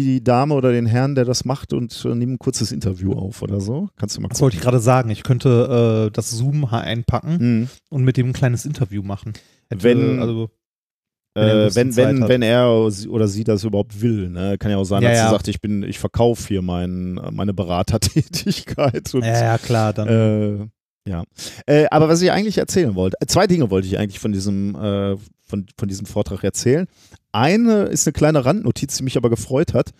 die Dame oder den Herrn, der das macht und äh, nimm ein kurzes Interview auf oder so. Kannst du mal Das wollte ich gerade sagen. Ich könnte äh, das Zoom einpacken Mhm. und mit dem ein kleines Interview machen. Hätte, Wenn- also, Wenn er Äh, wenn, wenn, wenn er oder sie das überhaupt will. Ne? Kann ja auch sein, Ja, dass ja. sie sagt, ich bin, ich verkaufe hier mein, meine Beratertätigkeit. Und, ja, ja, klar, dann. Ja. Äh, aber was ich eigentlich erzählen wollte, äh, zwei Dinge wollte ich eigentlich von diesem, äh, von, von diesem Vortrag erzählen. Eine ist eine kleine Randnotiz, die mich aber gefreut hat.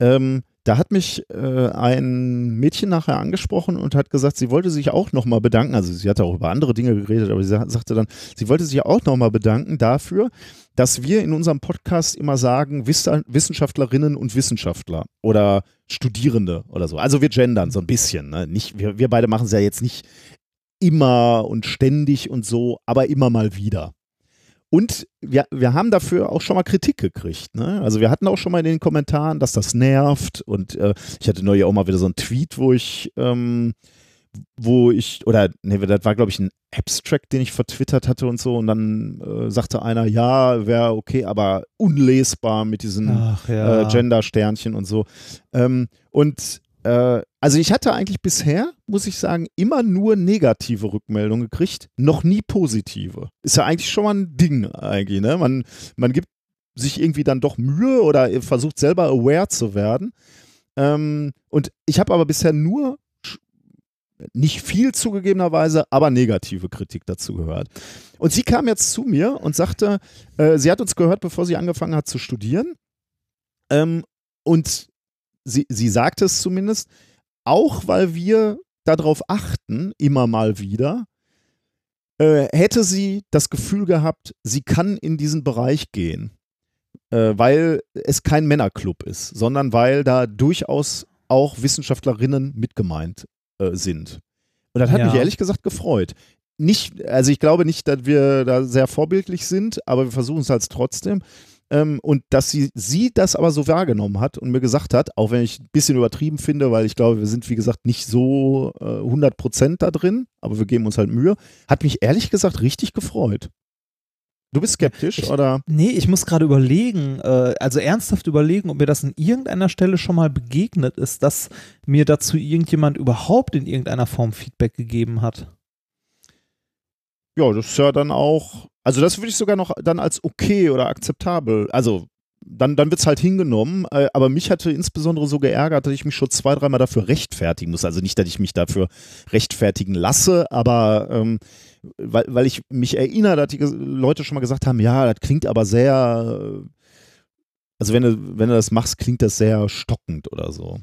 Ähm, da hat mich äh, ein Mädchen nachher angesprochen und hat gesagt, sie wollte sich auch nochmal bedanken. Also sie hatte auch über andere Dinge geredet, aber sie sagte dann, sie wollte sich auch nochmal bedanken dafür, dass wir in unserem Podcast immer sagen, Wissenschaftlerinnen und Wissenschaftler oder Studierende oder so. Also wir gendern so ein bisschen. Ne? Nicht, wir, wir beide machen es ja jetzt nicht immer und ständig und so, aber immer mal wieder. Und wir, wir haben dafür auch schon mal Kritik gekriegt. Ne? Also wir hatten auch schon mal in den Kommentaren, dass das nervt. Und äh, ich hatte neulich auch mal wieder so einen Tweet, wo ich, ähm, wo ich, oder nee, das war, glaube ich, ein Abstract, den ich vertwittert hatte und so. Und dann äh, sagte einer, ja, wäre okay, aber unlesbar mit diesen ja. äh, Gender-Sternchen und so. Ähm, und äh, also ich hatte eigentlich bisher, muss ich sagen, immer nur negative Rückmeldungen gekriegt, noch nie positive. Ist ja eigentlich schon mal ein Ding eigentlich, ne? Man, man gibt sich irgendwie dann doch Mühe oder versucht selber aware zu werden. Ähm, und ich habe aber bisher nur nicht viel zugegebenerweise, aber negative Kritik dazu gehört. Und sie kam jetzt zu mir und sagte, äh, sie hat uns gehört, bevor sie angefangen hat zu studieren. Ähm, und sie, sie sagt es zumindest, auch weil wir darauf achten, immer mal wieder, äh, hätte sie das Gefühl gehabt, sie kann in diesen Bereich gehen, äh, weil es kein Männerclub ist, sondern weil da durchaus auch Wissenschaftlerinnen mitgemeint äh, sind. Und das hat ja. mich ehrlich gesagt gefreut. Nicht, also ich glaube nicht, dass wir da sehr vorbildlich sind, aber wir versuchen es halt trotzdem. Ähm, und dass sie, sie das aber so wahrgenommen hat und mir gesagt hat, auch wenn ich ein bisschen übertrieben finde, weil ich glaube, wir sind, wie gesagt, nicht so äh, 100 Prozent da drin, aber wir geben uns halt Mühe, hat mich ehrlich gesagt richtig gefreut. Du bist skeptisch, ich, oder? Nee, ich muss gerade überlegen, äh, also ernsthaft überlegen, ob mir das an irgendeiner Stelle schon mal begegnet ist, dass mir dazu irgendjemand überhaupt in irgendeiner Form Feedback gegeben hat. Ja, das ist ja dann auch also das würde ich sogar noch dann als okay oder akzeptabel, also dann, dann wird es halt hingenommen. Äh, aber mich hatte insbesondere so geärgert, dass ich mich schon zwei, dreimal dafür rechtfertigen muss. Also nicht, dass ich mich dafür rechtfertigen lasse, aber ähm, weil, weil ich mich erinnere, dass die Leute schon mal gesagt haben, ja, das klingt aber sehr, äh, also wenn du, wenn du das machst, klingt das sehr stockend oder so.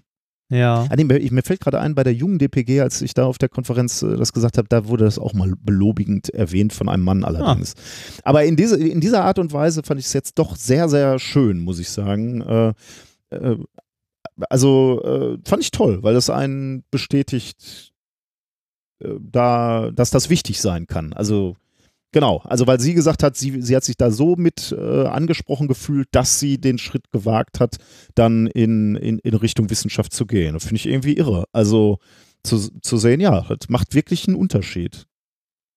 Ja. Ah, nee, mir fällt gerade ein, bei der jungen DPG, als ich da auf der Konferenz äh, das gesagt habe, da wurde das auch mal belobigend erwähnt von einem Mann allerdings. Ah. Aber in, diese, in dieser Art und Weise fand ich es jetzt doch sehr, sehr schön, muss ich sagen. Äh, äh, also äh, fand ich toll, weil das einen bestätigt, äh, da, dass das wichtig sein kann. Also Genau, also weil sie gesagt hat, sie, sie hat sich da so mit äh, angesprochen gefühlt, dass sie den Schritt gewagt hat, dann in, in, in Richtung Wissenschaft zu gehen. Das finde ich irgendwie irre. Also zu, zu sehen, ja, das macht wirklich einen Unterschied.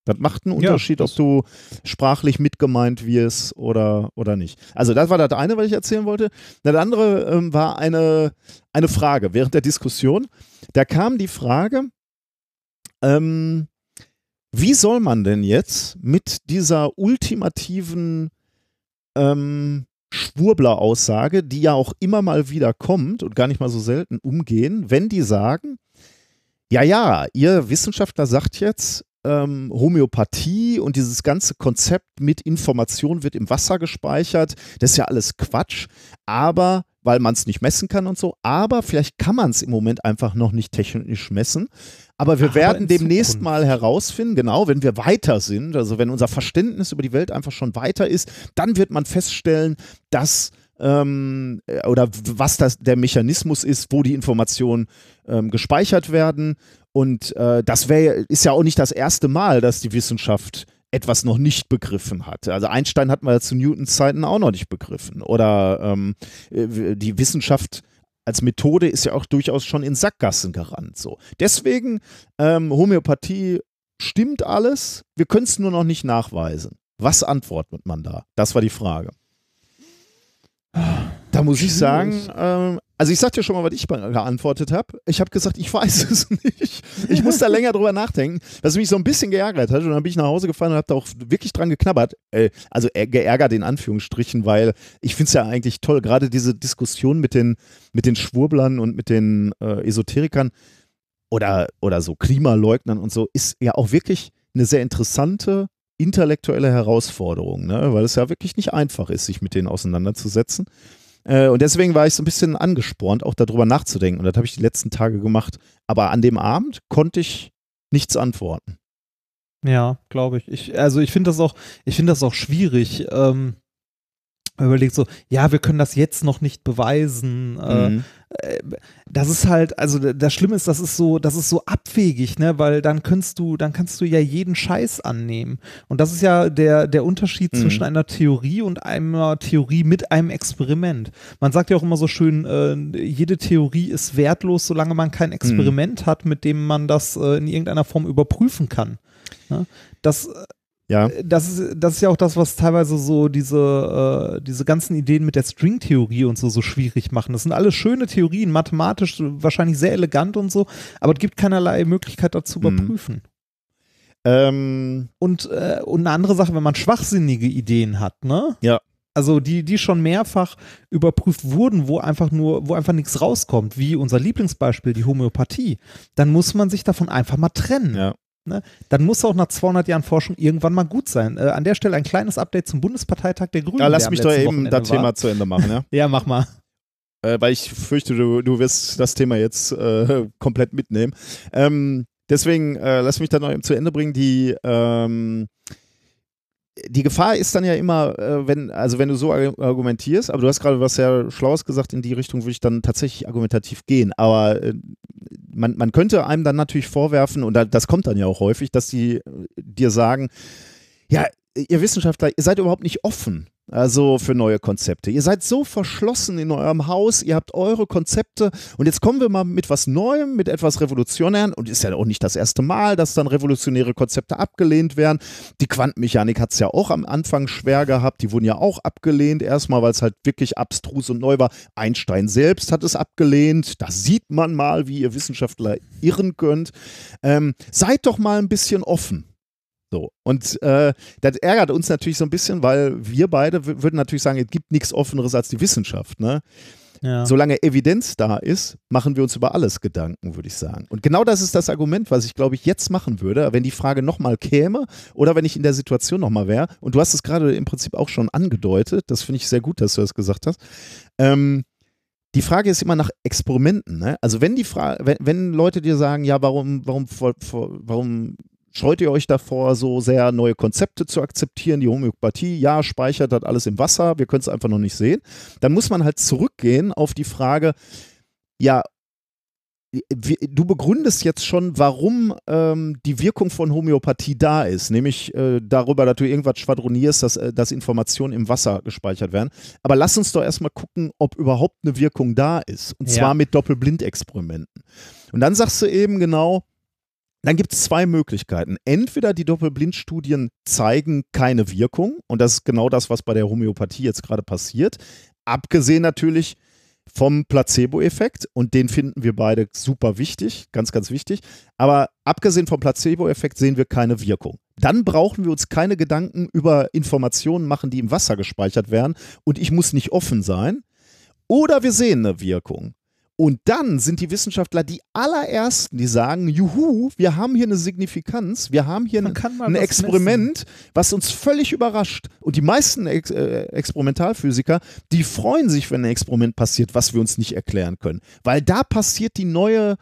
Das macht einen Unterschied, ja, ob du sprachlich mitgemeint wirst oder, oder nicht. Also das war das eine, was ich erzählen wollte. Das andere ähm, war eine, eine Frage während der Diskussion. Da kam die Frage, ähm, wie soll man denn jetzt mit dieser ultimativen ähm, Schwurbler-Aussage, die ja auch immer mal wieder kommt und gar nicht mal so selten umgehen, wenn die sagen, ja, ja, ihr Wissenschaftler sagt jetzt, ähm, Homöopathie und dieses ganze Konzept mit Information wird im Wasser gespeichert, das ist ja alles Quatsch, aber weil man es nicht messen kann und so, aber vielleicht kann man es im Moment einfach noch nicht technisch messen. Aber wir Ach, werden aber demnächst Zukunft. mal herausfinden, genau, wenn wir weiter sind, also wenn unser Verständnis über die Welt einfach schon weiter ist, dann wird man feststellen, dass ähm, oder was das der Mechanismus ist, wo die Informationen ähm, gespeichert werden. Und äh, das wäre ist ja auch nicht das erste Mal, dass die Wissenschaft etwas noch nicht begriffen hat. Also Einstein hat man zu Newtons Zeiten auch noch nicht begriffen. Oder ähm, äh, die Wissenschaft als Methode ist ja auch durchaus schon in Sackgassen gerannt. So. Deswegen, ähm, Homöopathie stimmt alles, wir können es nur noch nicht nachweisen. Was antwortet man da? Das war die Frage. Da muss ich sagen, ähm, also ich sag dir schon mal, was ich geantwortet habe. Ich habe gesagt, ich weiß es nicht. Ich muss da länger drüber nachdenken, was mich so ein bisschen geärgert hat. Und dann bin ich nach Hause gefahren und habe da auch wirklich dran geknabbert. Äh, also geärgert in Anführungsstrichen, weil ich finde es ja eigentlich toll, gerade diese Diskussion mit den, mit den Schwurblern und mit den äh, Esoterikern oder, oder so Klimaleugnern und so, ist ja auch wirklich eine sehr interessante intellektuelle Herausforderung, ne? weil es ja wirklich nicht einfach ist, sich mit denen auseinanderzusetzen. Äh, und deswegen war ich so ein bisschen angespornt, auch darüber nachzudenken. Und das habe ich die letzten Tage gemacht. Aber an dem Abend konnte ich nichts antworten. Ja, glaube ich. ich. Also ich finde das auch, ich finde das auch schwierig. Ähm, überlegt so, ja, wir können das jetzt noch nicht beweisen. Äh, Mhm. äh, das ist halt, also das Schlimme ist, das ist so, das ist so abwegig, ne, weil dann kannst du, dann kannst du ja jeden Scheiß annehmen. Und das ist ja der, der Unterschied Mhm. zwischen einer Theorie und einer Theorie mit einem Experiment. Man sagt ja auch immer so schön, äh, jede Theorie ist wertlos, solange man kein Experiment hat, mit dem man das äh, in irgendeiner Form überprüfen kann. Ne? Das, Ja. das ist, das ist ja auch das, was teilweise so diese, äh, diese ganzen Ideen mit der Stringtheorie und so so schwierig machen. Das sind alles schöne Theorien, mathematisch wahrscheinlich sehr elegant und so, aber es gibt keinerlei Möglichkeit dazu Mhm. überprüfen. Ähm, Und, äh, und eine andere Sache, wenn man schwachsinnige Ideen hat, ne? Ja. Also die, die schon mehrfach überprüft wurden, wo einfach nur, wo einfach nichts rauskommt, wie unser Lieblingsbeispiel, die Homöopathie, dann muss man sich davon einfach mal trennen. ja. Ne? Dann muss auch nach 200 Jahren Forschung irgendwann mal gut sein. Äh, an der Stelle ein kleines Update zum Bundesparteitag der Grünen. ja, lass mich doch eben Wochenende das Thema zu Ende machen, ja. Ja, mach mal. äh, weil ich fürchte, du, du wirst das Thema jetzt äh, komplett mitnehmen. Ähm, deswegen äh, lass mich da noch eben zu Ende bringen. Die, ähm, die Gefahr ist dann ja immer, äh, wenn, also wenn du so argu- argumentierst, aber du hast gerade was sehr Schlaues gesagt, in die Richtung würde ich dann tatsächlich argumentativ gehen. Aber äh, man, man könnte einem dann natürlich vorwerfen, und da, das kommt dann ja auch häufig, dass die äh, dir sagen, ja, ihr Wissenschaftler, ihr seid überhaupt nicht offen. Also für neue Konzepte. Ihr seid so verschlossen in eurem Haus, ihr habt eure Konzepte und jetzt kommen wir mal mit was Neuem, mit etwas Revolutionären und ist ja auch nicht das erste Mal, dass dann revolutionäre Konzepte abgelehnt werden. Die Quantenmechanik hat es ja auch am Anfang schwer gehabt, die wurden ja auch abgelehnt, erstmal, weil es halt wirklich abstrus und neu war. Einstein selbst hat es abgelehnt, da sieht man mal, wie ihr Wissenschaftler irren könnt. Ähm, seid doch mal ein bisschen offen. So, und äh, das ärgert uns natürlich so ein bisschen, weil wir beide würden natürlich sagen, es gibt nichts Offeneres als die Wissenschaft. Ne? Ja. Solange Evidenz da ist, machen wir uns über alles Gedanken, würde ich sagen. Und genau das ist das Argument, was ich, glaube ich, jetzt machen würde, wenn die Frage nochmal käme oder wenn ich in der Situation nochmal wäre. Und du hast es gerade im Prinzip auch schon angedeutet, das finde ich sehr gut, dass du das gesagt hast. Ähm, die Frage ist immer nach Experimenten. Ne? Also wenn die Frage, wenn, wenn Leute dir sagen, ja, warum, warum, warum scheut ihr euch davor, so sehr neue Konzepte zu akzeptieren? Die Homöopathie, ja, speichert das alles im Wasser, wir können es einfach noch nicht sehen. Dann muss man halt zurückgehen auf die Frage, ja, du begründest jetzt schon, warum ähm, die Wirkung von Homöopathie da ist, nämlich äh, darüber, dass du irgendwas schwadronierst, dass, äh, dass Informationen im Wasser gespeichert werden. Aber lass uns doch erstmal gucken, ob überhaupt eine Wirkung da ist. Und Ja. zwar mit Doppelblindexperimenten. Und dann sagst du eben genau, dann gibt es zwei Möglichkeiten. Entweder die Doppelblindstudien zeigen keine Wirkung, und das ist genau das, was bei der Homöopathie jetzt gerade passiert. Abgesehen natürlich vom Placebo-Effekt, und den finden wir beide super wichtig, ganz, ganz wichtig. Aber abgesehen vom Placebo-Effekt sehen wir keine Wirkung. Dann brauchen wir uns keine Gedanken über Informationen machen, die im Wasser gespeichert werden, und ich muss nicht offen sein. Oder wir sehen eine Wirkung. Und dann sind die Wissenschaftler die allerersten, die sagen, juhu, wir haben hier eine Signifikanz, wir haben hier ein, ein was Experiment, was uns völlig überrascht. Und die meisten Ex äh, Experimentalphysiker, die freuen sich, wenn ein Experiment passiert, was wir uns nicht erklären können. Weil da passiert die neue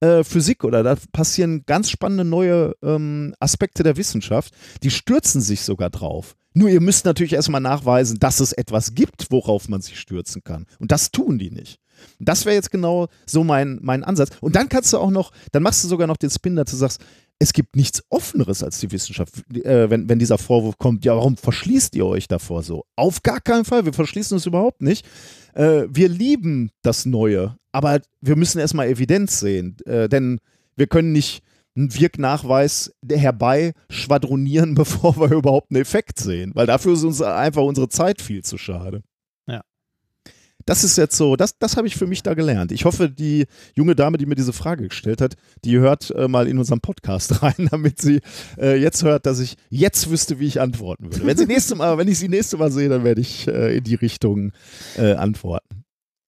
äh, Physik oder da passieren ganz spannende neue ähm, Aspekte der Wissenschaft. Die stürzen sich sogar drauf. Nur ihr müsst natürlich erstmal nachweisen, dass es etwas gibt, worauf man sich stürzen kann. Und das tun die nicht. Das wäre jetzt genau so mein, mein Ansatz. Und dann kannst du auch noch, dann machst du sogar noch den Spin, dass du sagst, es gibt nichts Offeneres als die Wissenschaft. Äh, wenn, wenn dieser Vorwurf kommt, ja, warum verschließt ihr euch davor so? Auf gar keinen Fall, wir verschließen uns überhaupt nicht. Äh, wir lieben das Neue, aber wir müssen erstmal Evidenz sehen, äh, denn wir können nicht einen Wirknachweis herbei schwadronieren, bevor wir überhaupt einen Effekt sehen, weil dafür ist uns einfach unsere Zeit viel zu schade. Das ist jetzt so, das, das habe ich für mich da gelernt. Ich hoffe, die junge Dame, die mir diese Frage gestellt hat, die hört äh, mal in unseren Podcast rein, damit sie äh, jetzt hört, dass ich jetzt wüsste, wie ich antworten würde. Wenn, sie nächste mal, wenn ich sie nächste Mal sehe, dann werde ich äh, in die Richtung äh, antworten.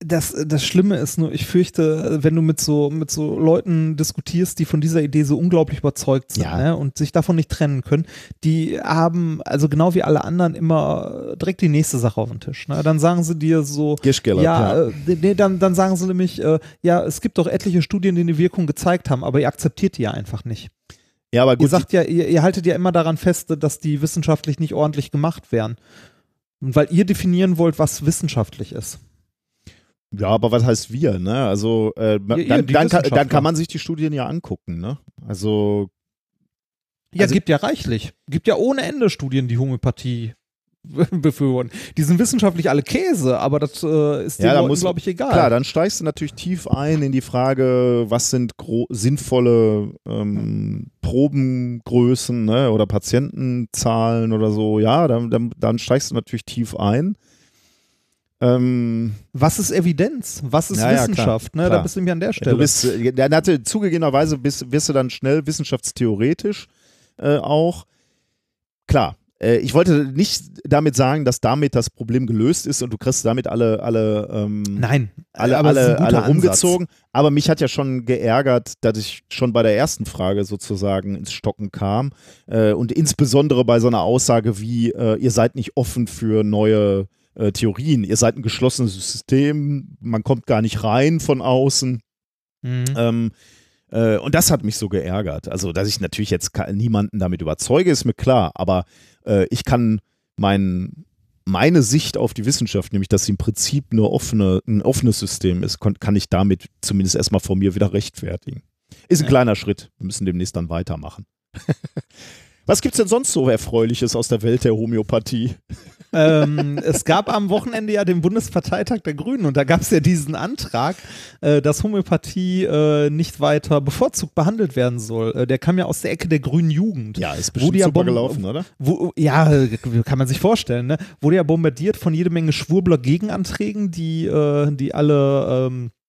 Das, das Schlimme ist nur, ich fürchte, wenn du mit so, mit so Leuten diskutierst, die von dieser Idee so unglaublich überzeugt sind Ja. ne, und sich davon nicht trennen können, die haben, also genau wie alle anderen, immer direkt die nächste Sache auf den Tisch. Ne? Dann sagen sie dir so, Gischgellert, ja, ja. Äh, nee, dann, dann sagen sie nämlich, äh, ja, es gibt doch etliche Studien, die eine Wirkung gezeigt haben, aber ihr akzeptiert die ja einfach nicht. Ja, aber Ihr gut, sagt ja, ihr, ihr haltet ja immer daran fest, dass die wissenschaftlich nicht ordentlich gemacht werden. Weil ihr definieren wollt, was wissenschaftlich ist. Ja, aber was heißt wir, ne? Also äh, ihr, dann, dann, kann, dann kann man sich die Studien ja angucken, ne? Also Ja, Also- gibt ja reichlich. Gibt ja ohne Ende Studien, die Homöopathie befürworten. Die sind wissenschaftlich alle Käse, aber das äh, ist Ja, muss- glaube ich, egal. klar, dann steigst du natürlich tief ein in die Frage, was sind sinnvolle ähm, Probengrößen ne? oder Patientenzahlen oder so. Ja, dann, dann, dann steigst du natürlich tief ein. Ähm, Was ist Evidenz? Was ist Ja, ja, Wissenschaft? klar, ne? Da klar. bist du nämlich an der Stelle. Du bist, äh, dann hatte, zugegebenerweise bist, wirst du dann schnell wissenschaftstheoretisch äh, auch. Klar, äh, ich wollte nicht damit sagen, dass damit das Problem gelöst ist und du kriegst damit alle, alle, ähm, Nein, alle, alle, alle Ansatz. rumgezogen. Aber mich hat ja schon geärgert, dass ich schon bei der ersten Frage sozusagen ins Stocken kam. Äh, und insbesondere bei so einer Aussage wie, äh, ihr seid nicht offen für neue äh, Theorien, ihr seid ein geschlossenes System, man kommt gar nicht rein von außen. Mhm. Ähm, äh, und das hat mich so geärgert. Also, dass ich natürlich jetzt niemanden damit überzeuge, ist mir klar, aber äh, ich kann mein, meine Sicht auf die Wissenschaft, nämlich dass sie im Prinzip eine offene, ein offenes System ist, kann ich damit zumindest erstmal vor mir wieder rechtfertigen. Ist ein Ja. kleiner Schritt. Wir müssen demnächst dann weitermachen. Was gibt's denn sonst so Erfreuliches aus der Welt der Homöopathie? Ähm, es gab am Wochenende ja den Bundesparteitag der Grünen und da gab es ja diesen Antrag, äh, dass Homöopathie äh, nicht weiter bevorzugt behandelt werden soll. Äh, der kam ja aus der Ecke der grünen Jugend. Ja, ist bestimmt ja super gelaufen, oder? Wo, ja, kann man sich vorstellen, ne? Wurde ja bombardiert von jede Menge Schwurbler Gegenanträgen, die, äh, die alle ähm, äh,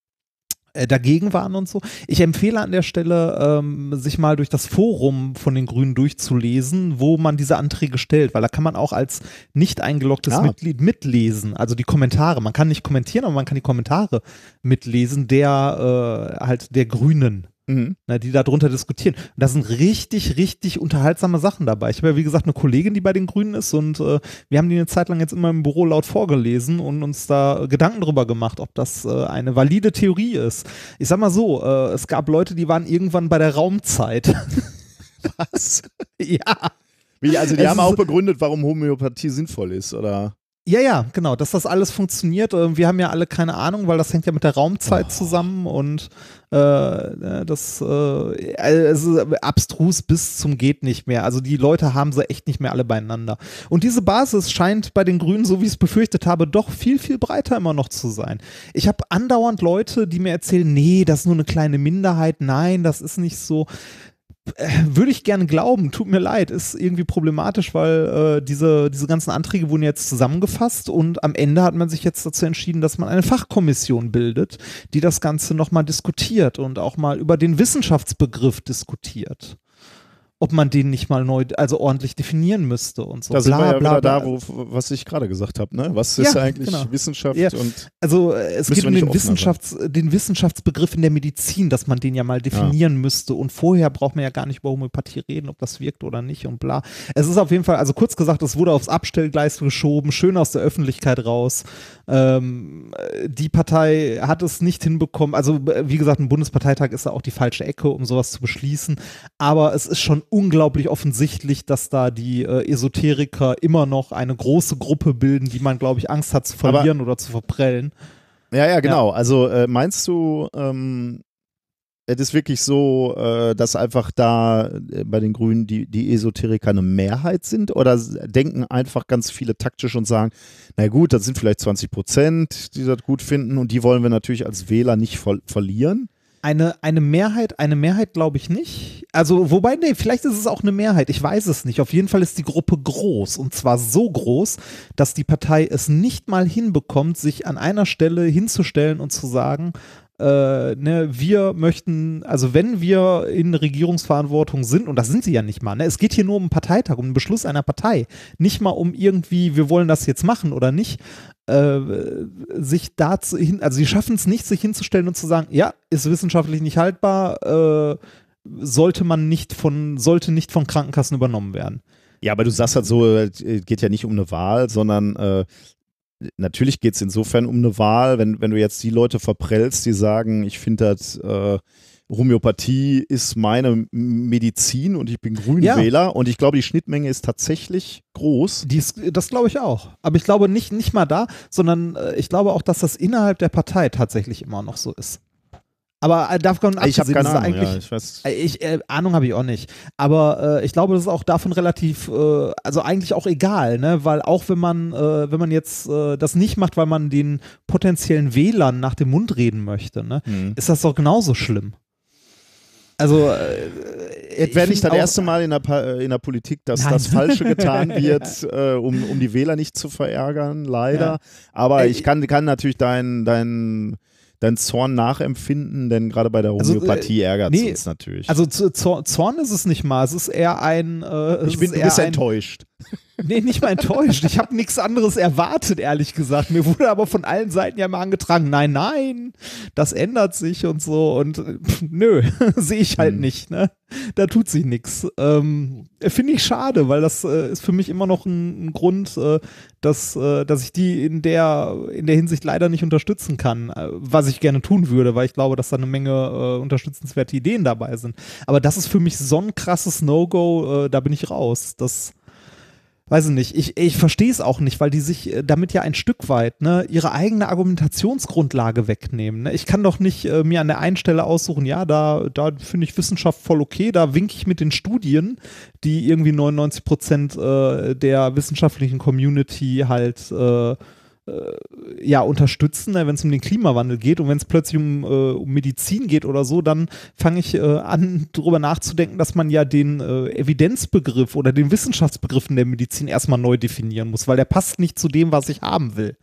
dagegen waren und so. Ich empfehle an der Stelle, ähm, sich mal durch das Forum von den Grünen durchzulesen, wo man diese Anträge stellt, weil da kann man auch als nicht eingeloggtes Ah. Mitglied mitlesen, also die Kommentare. Man kann nicht kommentieren, aber man kann die Kommentare mitlesen, der äh, halt der Grünen Mhm. ne, die darunter diskutieren. Und da sind richtig, richtig unterhaltsame Sachen dabei. Ich habe ja, wie gesagt, eine Kollegin, die bei den Grünen ist und äh, wir haben die eine Zeit lang jetzt immer im Büro laut vorgelesen und uns da Gedanken drüber gemacht, ob das äh, eine valide Theorie ist. Ich sag mal so, äh, es gab Leute, die waren irgendwann bei der Raumzeit. Was? ja. Wie, also die Es haben auch begründet, warum Homöopathie sinnvoll ist, oder? Ja, ja, genau, dass das alles funktioniert. Äh, Wir haben ja alle keine Ahnung, weil das hängt ja mit der Raumzeit zusammen und äh, das äh, ist abstrus bis zum geht nicht mehr. Also die Leute haben sie echt nicht mehr alle beieinander. Und diese Basis scheint bei den Grünen, so wie ich es befürchtet habe, doch viel, viel breiter immer noch zu sein. Ich habe andauernd Leute, die mir erzählen, nee, das ist nur eine kleine Minderheit, nein, das ist nicht so äh, würde ich gerne glauben, tut mir leid, ist irgendwie problematisch, weil äh, diese, diese ganzen Anträge wurden jetzt zusammengefasst und am Ende hat man sich jetzt dazu entschieden, dass man eine Fachkommission bildet, die das Ganze nochmal diskutiert und auch mal über den Wissenschaftsbegriff diskutiert. Ob man den nicht mal neu, also ordentlich definieren müsste und so. Da sind wir ja bla, bla. da, wo, was ich gerade gesagt habe, ne? Was Ja, ist eigentlich genau. Wissenschaft Ja. und Also äh, es geht um den, sein. Wissenschafts-, den Wissenschaftsbegriff in der Medizin, dass man den ja mal definieren müsste. Und vorher braucht man ja gar nicht über Homöopathie reden, ob das wirkt oder nicht und bla. Es ist auf jeden Fall, also kurz gesagt, es wurde aufs Abstellgleis geschoben, schön aus der Öffentlichkeit raus. Ähm, äh, die Partei hat es nicht hinbekommen. Also äh, wie gesagt, ein Bundesparteitag ist da auch die falsche Ecke, um sowas zu beschließen. Aber es ist schon unglaublich offensichtlich, dass da die äh, Esoteriker immer noch eine große Gruppe bilden, die man, glaube ich, Angst hat zu Aber- verlieren oder zu verprellen. Ja, ja, genau. Also äh, meinst du, ähm, es ist wirklich so, äh, dass einfach da äh, bei den Grünen die, die Esoteriker eine Mehrheit sind oder denken einfach ganz viele taktisch und sagen, na gut, das sind vielleicht 20 Prozent, die das gut finden und die wollen wir natürlich als Wähler nicht ver verlieren? Eine, eine Mehrheit, eine Mehrheit glaube ich nicht. Also, wobei, nee, vielleicht ist es auch eine Mehrheit. Ich weiß es nicht. Auf jeden Fall ist die Gruppe groß. Und zwar so groß, dass die Partei es nicht mal hinbekommt, sich an einer Stelle hinzustellen und zu sagen, äh, ne, wir möchten, also wenn wir in Regierungsverantwortung sind, und das sind sie ja nicht mal, ne, es geht hier nur um einen Parteitag, um einen Beschluss einer Partei, nicht mal um irgendwie, wir wollen das jetzt machen oder nicht, äh, sich dazu hin, also sie schaffen es nicht, sich hinzustellen und zu sagen, ja, ist wissenschaftlich nicht haltbar, äh, sollte man nicht von, sollte nicht von Krankenkassen übernommen werden. Ja, aber du sagst halt so, äh, geht ja nicht um eine Wahl, sondern äh, natürlich geht es insofern um eine Wahl, wenn, wenn du jetzt die Leute verprellst, die sagen, ich finde das äh, Homöopathie ist meine Medizin und ich bin Grünwähler ja. und ich glaube, die Schnittmenge ist tatsächlich groß. Dies, das glaube ich auch. Aber ich glaube nicht, nicht mal da, sondern äh, ich glaube auch, dass das innerhalb der Partei tatsächlich immer noch so ist. Aber äh, davon ich habe keine Ahnung, eigentlich, ja, ich weiß. Äh, ich, äh, Ahnung habe ich auch nicht. Aber äh, ich glaube, das ist auch davon relativ, äh, also eigentlich auch egal, ne? Weil auch wenn man, äh, wenn man jetzt das nicht macht, weil man den potenziellen Wählern nach dem Mund reden möchte, ne, mhm. ist das doch genauso schlimm. Also äh, wäre nicht das erste Mal in der, in der Politik, dass Nein. das Falsche getan wird, äh, um, um die Wähler nicht zu verärgern, leider. Ja. Aber ich kann, kann natürlich dein, dein dein Zorn nachempfinden, denn gerade bei der Homöopathie also, äh, ärgert es nee, uns natürlich. Also Zorn ist es nicht mal, es ist eher ein. Äh, ich bin ein bisschen enttäuscht. Nee, nicht mal enttäuscht. Ich habe nichts anderes erwartet, ehrlich gesagt. Mir wurde aber von allen Seiten ja mal angetragen, nein, nein, das ändert sich und so. Und pff, nö, sehe ich halt hm. nicht. Ne? Da tut sich nichts. Ähm, Finde ich schade, weil das äh, ist für mich immer noch ein, ein Grund, äh, dass, äh, dass ich die in der, in der Hinsicht leider nicht unterstützen kann, äh, was ich gerne tun würde, weil ich glaube, dass da eine Menge äh, unterstützenswerte Ideen dabei sind. Aber das ist für mich so ein krasses No-Go, äh, da bin ich raus. Das weiß ich nicht, ich, ich verstehe es auch nicht, weil die sich äh, damit ja ein Stück weit ne, ihre eigene Argumentationsgrundlage wegnehmen. Ne? Ich kann doch nicht äh, mir an der einen Stelle aussuchen, ja, da, da finde ich Wissenschaft voll okay, da winke ich mit den Studien, die irgendwie 99 Prozent äh, der wissenschaftlichen Community halt äh, ja, unterstützen, ne, wenn es um den Klimawandel geht und wenn es plötzlich um, äh, um, Medizin geht oder so, dann fange ich äh, an, darüber nachzudenken, dass man ja den äh, Evidenzbegriff oder den Wissenschaftsbegriff in der Medizin erstmal neu definieren muss, weil der passt nicht zu dem, was ich haben will.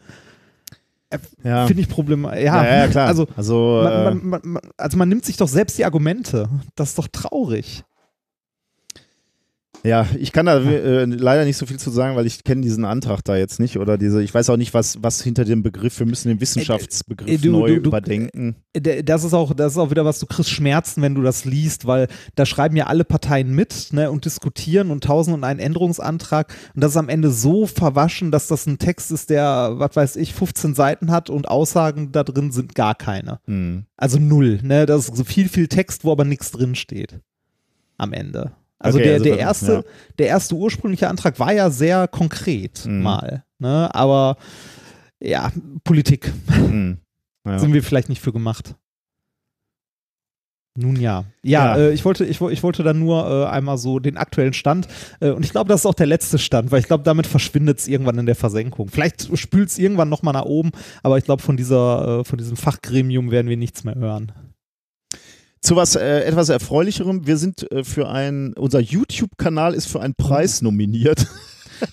Äh, ja. Finde ich problematisch. Ja, ja, ja, klar. Also, also, man, äh, man, man, also man nimmt sich doch selbst die Argumente. Das ist doch traurig. Ja, ich kann da äh, leider nicht so viel zu sagen, weil ich kenne diesen Antrag da jetzt nicht oder diese, ich weiß auch nicht, was, was hinter dem Begriff, wir müssen den Wissenschaftsbegriff äh, du, neu du, du, überdenken. Äh, das ist auch, das ist auch wieder was, du kriegst Schmerzen, wenn du das liest, weil da schreiben ja alle Parteien mit ne, und diskutieren und tausend und einen Änderungsantrag und das ist am Ende so verwaschen, dass das ein Text ist, der, was weiß ich, 15 Seiten hat und Aussagen da drin sind gar keine. Hm. Also null. Ne? Das ist so viel, viel Text, wo aber nichts drin steht. Am Ende. Also, okay, der, also der, erste, ja. der erste ursprüngliche Antrag war ja sehr konkret mhm. mal. Ne? Aber ja, Politik. Mhm. Ja. Sind wir vielleicht nicht für gemacht. Nun ja. Ja, ja. Äh, ich, wollte, ich, ich wollte dann nur äh, einmal so den aktuellen Stand. Äh, und ich glaube, das ist auch der letzte Stand, weil ich glaube, damit verschwindet es irgendwann in der Versenkung. Vielleicht spült es irgendwann nochmal nach oben, aber ich glaube, von, dieser, äh, von diesem Fachgremium werden wir nichts mehr hören. Zu was äh, etwas erfreulicherem, wir sind äh, für ein, unser YouTube-Kanal ist für einen Preis nominiert.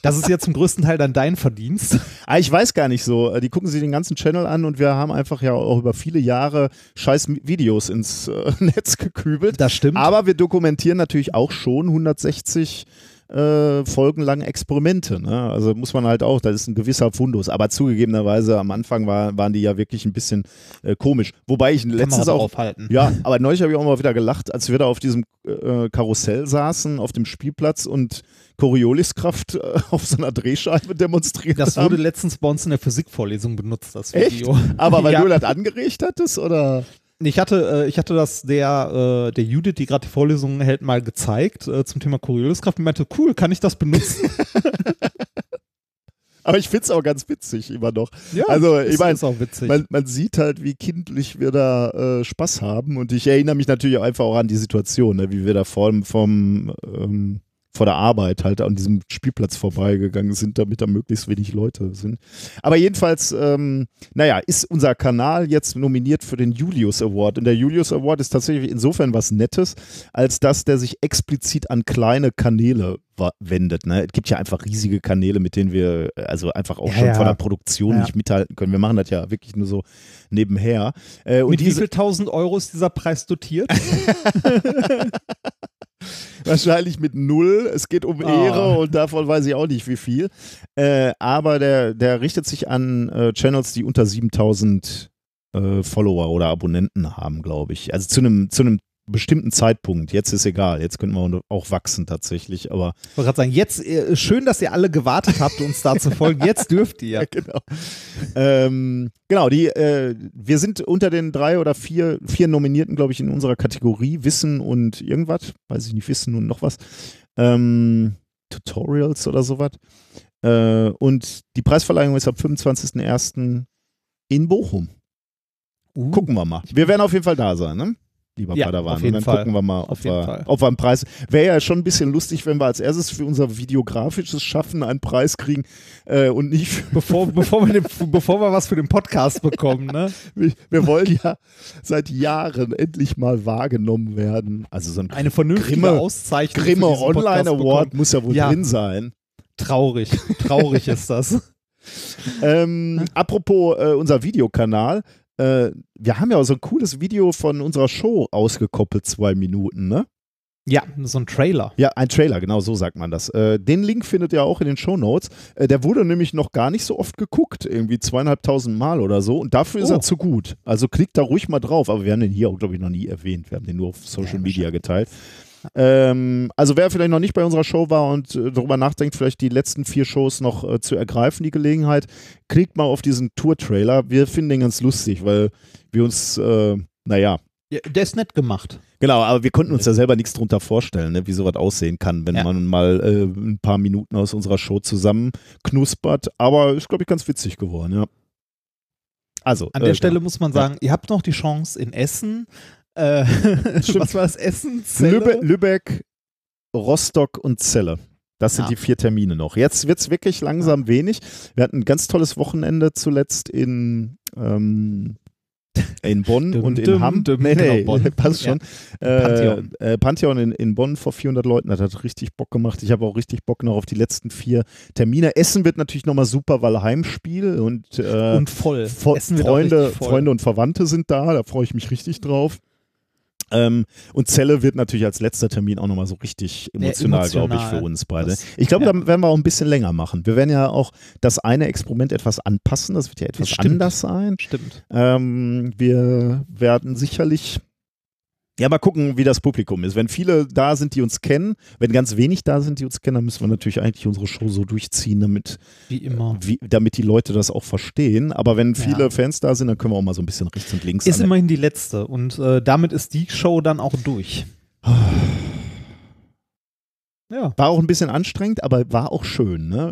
Das ist jetzt zum größten Teil dann dein Verdienst. Ah, ich weiß gar nicht so. Äh, die gucken sich den ganzen Channel an und wir haben einfach ja auch über viele Jahre scheiß Videos ins äh, Netz gekübelt. Das stimmt. Aber wir dokumentieren natürlich auch schon 160 äh, folgenlange Experimente. Ne? Also muss man halt auch, das ist ein gewisser Fundus. Aber zugegebenerweise am Anfang war, waren die ja wirklich ein bisschen äh, komisch. Wobei ich letztens auch. Aufhalten. Ja, aber neulich habe ich auch mal wieder gelacht, als wir da auf diesem äh, Karussell saßen, auf dem Spielplatz und Corioliskraft äh, auf so einer Drehscheibe demonstriert Das wurde letztens bei uns in der Physikvorlesung benutzt, das Video. Echt? Aber weil ja. du das angeregt hattest, oder? Ich hatte, äh, ich hatte das der, äh, der Judith, die gerade die Vorlesung hält, mal gezeigt äh, zum Thema Corioliskraft und meinte, cool, kann ich das benutzen? Aber ich finde es auch ganz witzig immer noch. Ja, also ich meine, man, man, sieht halt, wie kindlich wir da äh, Spaß haben und ich erinnere mich natürlich auch einfach auch an die Situation, ne, wie wir da vor, vom, ähm, vor der Arbeit halt an diesem Spielplatz vorbeigegangen sind, damit da möglichst wenig Leute sind. Aber jedenfalls, ähm, naja, ist unser Kanal jetzt nominiert für den Julius Award. Und der Julius Award ist tatsächlich insofern was Nettes, als dass der sich explizit an kleine Kanäle wendet. Ne? Es gibt ja einfach riesige Kanäle, mit denen wir also einfach auch Ja, schon ja. von der Produktion Ja. nicht mithalten können. Wir machen das ja wirklich nur so nebenher. Äh, Mit wie viel tausend Euro ist dieser Preis dotiert? Wahrscheinlich mit null. Es geht um Ah. Ehre und davon weiß ich auch nicht wie viel. Äh, aber der, der richtet sich an äh, Channels, die unter 7000 äh, Follower oder Abonnenten haben, glaube ich. Also zu einem zu einem bestimmten Zeitpunkt. Jetzt ist egal. Jetzt können wir auch wachsen tatsächlich. Aber Ich wollte gerade sagen, jetzt äh, schön, dass ihr alle gewartet habt, uns da zu folgen. Jetzt dürft ihr. genau. ähm, genau, die, äh, wir sind unter den drei oder vier, vier Nominierten, glaube ich, in unserer Kategorie Wissen und irgendwas, weiß ich nicht, Wissen und noch was. Ähm, Tutorials oder sowas. Äh, und die Preisverleihung ist am 25.01. in Bochum. Uh, Gucken wir mal. Wir werden auf jeden Fall da sein, ne? Lieber Ja, Padawan. auf jeden und dann Fall. gucken wir mal, ob, wir, Fall. ob wir einen Preis. Wäre ja schon ein bisschen lustig, wenn wir als erstes für unser videografisches Schaffen einen Preis kriegen äh, und nicht für bevor, bevor, wir den, bevor wir was für den Podcast bekommen, ne? Wir, wir wollen ja seit Jahren endlich mal wahrgenommen werden. Also so ein Eine vernünftige Grimme- Auszeichnung. für Grimme Online Award muss ja wohl Ja. drin sein. Traurig. Traurig ist das. Ähm, apropos äh, unser Videokanal. Äh, wir haben ja so ein cooles Video von unserer Show ausgekoppelt, zwei Minuten, ne? Ja, so ein Trailer. Ja, ein Trailer, genau so sagt man das. Äh, den Link findet ihr auch in den Show Notes. Äh, der wurde nämlich noch gar nicht so oft geguckt, irgendwie zweieinhalbtausend Mal oder so. Und dafür ist Oh. er zu gut. Also klickt da ruhig mal drauf. Aber wir haben den hier auch, glaube ich, noch nie erwähnt. Wir haben den nur auf Social Ja, Media geteilt. Ähm, also wer vielleicht noch nicht bei unserer Show war und äh, darüber nachdenkt, vielleicht die letzten vier Shows noch äh, zu ergreifen, die Gelegenheit, klickt mal auf diesen Tour-Trailer. Wir finden den ganz lustig, weil wir uns, äh, naja, Ja, der ist nett gemacht. Genau, aber wir konnten uns ja selber nichts drunter vorstellen, ne, wie sowas aussehen kann, wenn Ja. man mal äh, ein paar Minuten aus unserer Show zusammen knuspert. Aber ist, glaube ich, ganz witzig geworden, ja. Also, An der äh, Stelle muss man sagen, ihr habt noch die Chance in Essen. Äh, was war das? Essen? Celle? Lübe Lübeck, Rostock und Celle. Das sind Ja. die vier Termine noch. Jetzt wird es wirklich langsam wenig. Wir hatten ein ganz tolles Wochenende zuletzt in, ähm, in Bonn Dum, und in dum, Hamm. dum, nee, nee, genau, Bonn. passt schon. Äh, Pantheon. Äh, Pantheon in, in Bonn vor 400 Leuten. Das hat richtig Bock gemacht. Ich habe auch richtig Bock noch auf die letzten vier Termine. Essen wird natürlich nochmal super, weil Heimspiel und, äh, Und voll. Auch Freunde, voll. Freunde und Verwandte sind da, da freue ich mich richtig drauf. Ähm, und Zelle wird natürlich als letzter Termin auch nochmal so richtig Ja, emotional, glaube ich, emotional. für uns beide. Das- ich glaube, ja. da werden wir auch ein bisschen länger machen. Wir werden ja auch das eine Experiment etwas anpassen, das wird ja etwas Stimmt. anders sein. Stimmt. Ähm, wir werden sicherlich ja mal gucken, wie das Publikum ist. Wenn viele da sind, die uns kennen, wenn ganz wenig da sind, die uns kennen, dann müssen wir natürlich eigentlich unsere Show so durchziehen, damit Wie immer. wie, damit die Leute das auch verstehen. Aber wenn viele Ja. Fans da sind, dann können wir auch mal so ein bisschen rechts und links. Ist immerhin die letzte. Und äh, damit ist die Show dann auch durch. Ja. war auch ein bisschen anstrengend, aber war auch schön. Ne?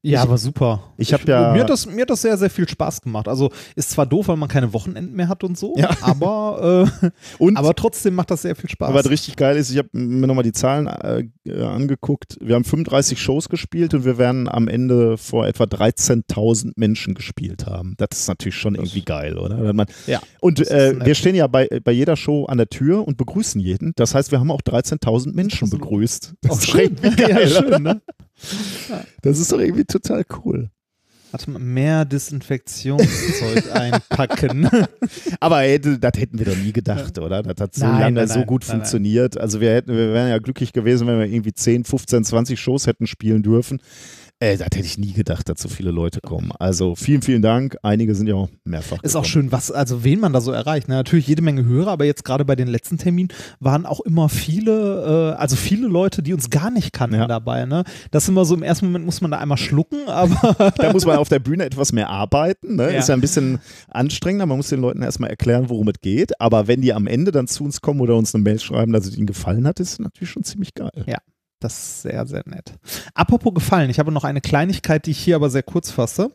Ja, Ich- aber super. ich hab ja- Mir hat, das, mir hat das sehr, sehr viel Spaß gemacht. Also ist zwar doof, weil man keine Wochenenden mehr hat und so, Ja. aber, äh, Und aber trotzdem macht das sehr viel Spaß. Aber was richtig geil ist, ich habe mir nochmal die Zahlen äh, angeguckt. Wir haben 35 Shows gespielt und wir werden am Ende vor etwa 13.000 Menschen gespielt haben. Das ist natürlich schon irgendwie geil, oder? Wenn man, Ja, Und das äh, wir stehen ja bei, bei jeder Show an der Tür und begrüßen jeden. Das heißt, wir haben auch 13.000 Menschen Das begrüßt. Das Auch ist schön. geil. ja, schön, ne? Das ist doch irgendwie total cool. Warte mal, mehr Desinfektionszeug einpacken. Aber ey, das hätten wir doch nie gedacht, oder? Das hat so Nein, lange nein, so gut nein, funktioniert. Also wir hätten, wir wären ja glücklich gewesen, wenn wir irgendwie 10, 15, 20 Shows hätten spielen dürfen. Äh, das hätte ich nie gedacht, dass so viele Leute kommen. Also vielen, vielen Dank. Einige sind ja auch mehrfach. Ist auch gekommen. schön, was, also wen man da so erreicht. Ne? Natürlich jede Menge Hörer, aber jetzt gerade bei den letzten Terminen waren auch immer viele, äh, also viele Leute, die uns gar nicht kannten Ja. dabei. Ne? Das ist immer so, im ersten Moment muss man da einmal schlucken, aber Da muss man auf der Bühne etwas mehr arbeiten. Ne? Ja. Ist ja ein bisschen anstrengender. Man muss den Leuten erstmal erklären, worum es geht. Aber wenn die am Ende dann zu uns kommen oder uns eine Mail schreiben, dass es ihnen gefallen hat, ist natürlich schon ziemlich geil. Das ist sehr, sehr nett. Apropos gefallen, ich habe noch eine Kleinigkeit, die ich hier aber sehr kurz fasse.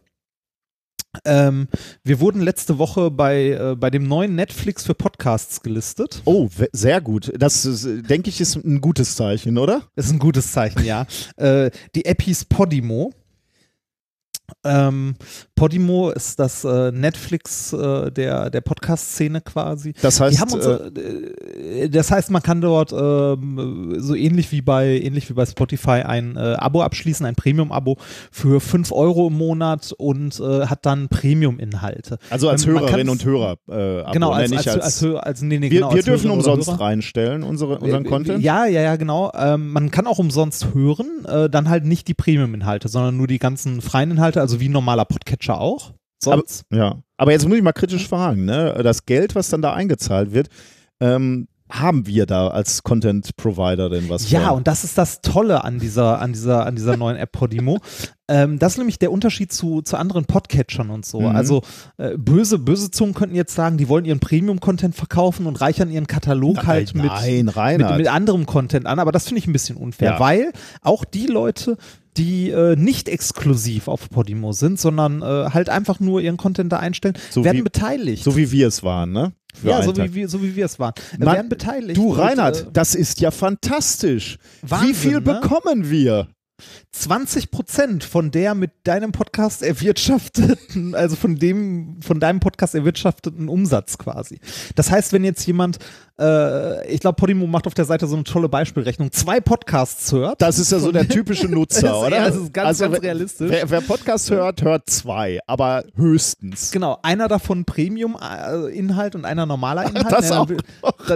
Ähm, wir wurden letzte Woche bei, äh, bei dem neuen Netflix für Podcasts gelistet. Oh, sehr gut. Das ist, denke ich, ist ein gutes Zeichen, oder? Das ist ein gutes Zeichen, ja. äh, die App hieß Podimo. Ähm, Podimo ist das äh, Netflix äh, der, der Podcast-Szene quasi. Das heißt, uns, äh, äh, das heißt, man kann dort ähm, so ähnlich wie bei ähnlich wie bei Spotify ein äh, Abo abschließen, ein Premium-Abo für 5 Euro im Monat und äh, hat dann Premium-Inhalte. also als kann's- Hörerinnen und Hörer. Abo, Genau, ne? als, nicht als, als, als, als nee, nee, wir, genau, wir dürfen umsonst Hörer. reinstellen, unsere, unseren Content. Ja, ja, ja, genau. Ähm, man kann auch umsonst hören, dann halt nicht die Premium-Inhalte, sondern nur die ganzen freien Inhalte, also wie ein normaler Podcatcher auch. Sonst. Ja, aber jetzt muss ich mal kritisch fragen, ne? Das Geld, was dann da eingezahlt wird, ähm, haben wir da als Content Provider denn was ja, von? und das ist das Tolle an dieser, an dieser, an dieser neuen App Podimo. ähm, das ist nämlich der Unterschied zu, zu anderen Podcatchern und so. Mhm. Also äh, böse, böse Zungen könnten jetzt sagen, die wollen ihren Premium-Content verkaufen und reichern ihren Katalog halt mit, Nein, mit, mit anderem Content an, aber das finde ich ein bisschen unfair, Ja. weil auch die Leute, die äh, nicht exklusiv auf Podimo sind, sondern äh, halt einfach nur ihren Content da einstellen, So werden wie- beteiligt. so wie wir es waren, ne? Für ja, so wie, wir, so wie wir es waren. Äh, Mann, werden beteiligt. Du, und, Reinhard, äh, das ist ja fantastisch. Wie Wahnsinn, viel ne? bekommen wir? 20 Prozent von der mit deinem Podcast erwirtschafteten, also von dem, von deinem Podcast erwirtschafteten Umsatz quasi. Das heißt, wenn jetzt jemand, äh, ich glaube, Podimo macht auf der Seite so eine tolle Beispielrechnung, zwei Podcasts hört. Das ist ja so der typische Nutzer, Das ist- oder? ja, das ist ganz, ganz wer- realistisch. Wer, wer Podcast hört, hört zwei, aber höchstens. Genau, einer davon Premium-Inhalt und einer normaler Inhalt. Das ja, auch dann, wird-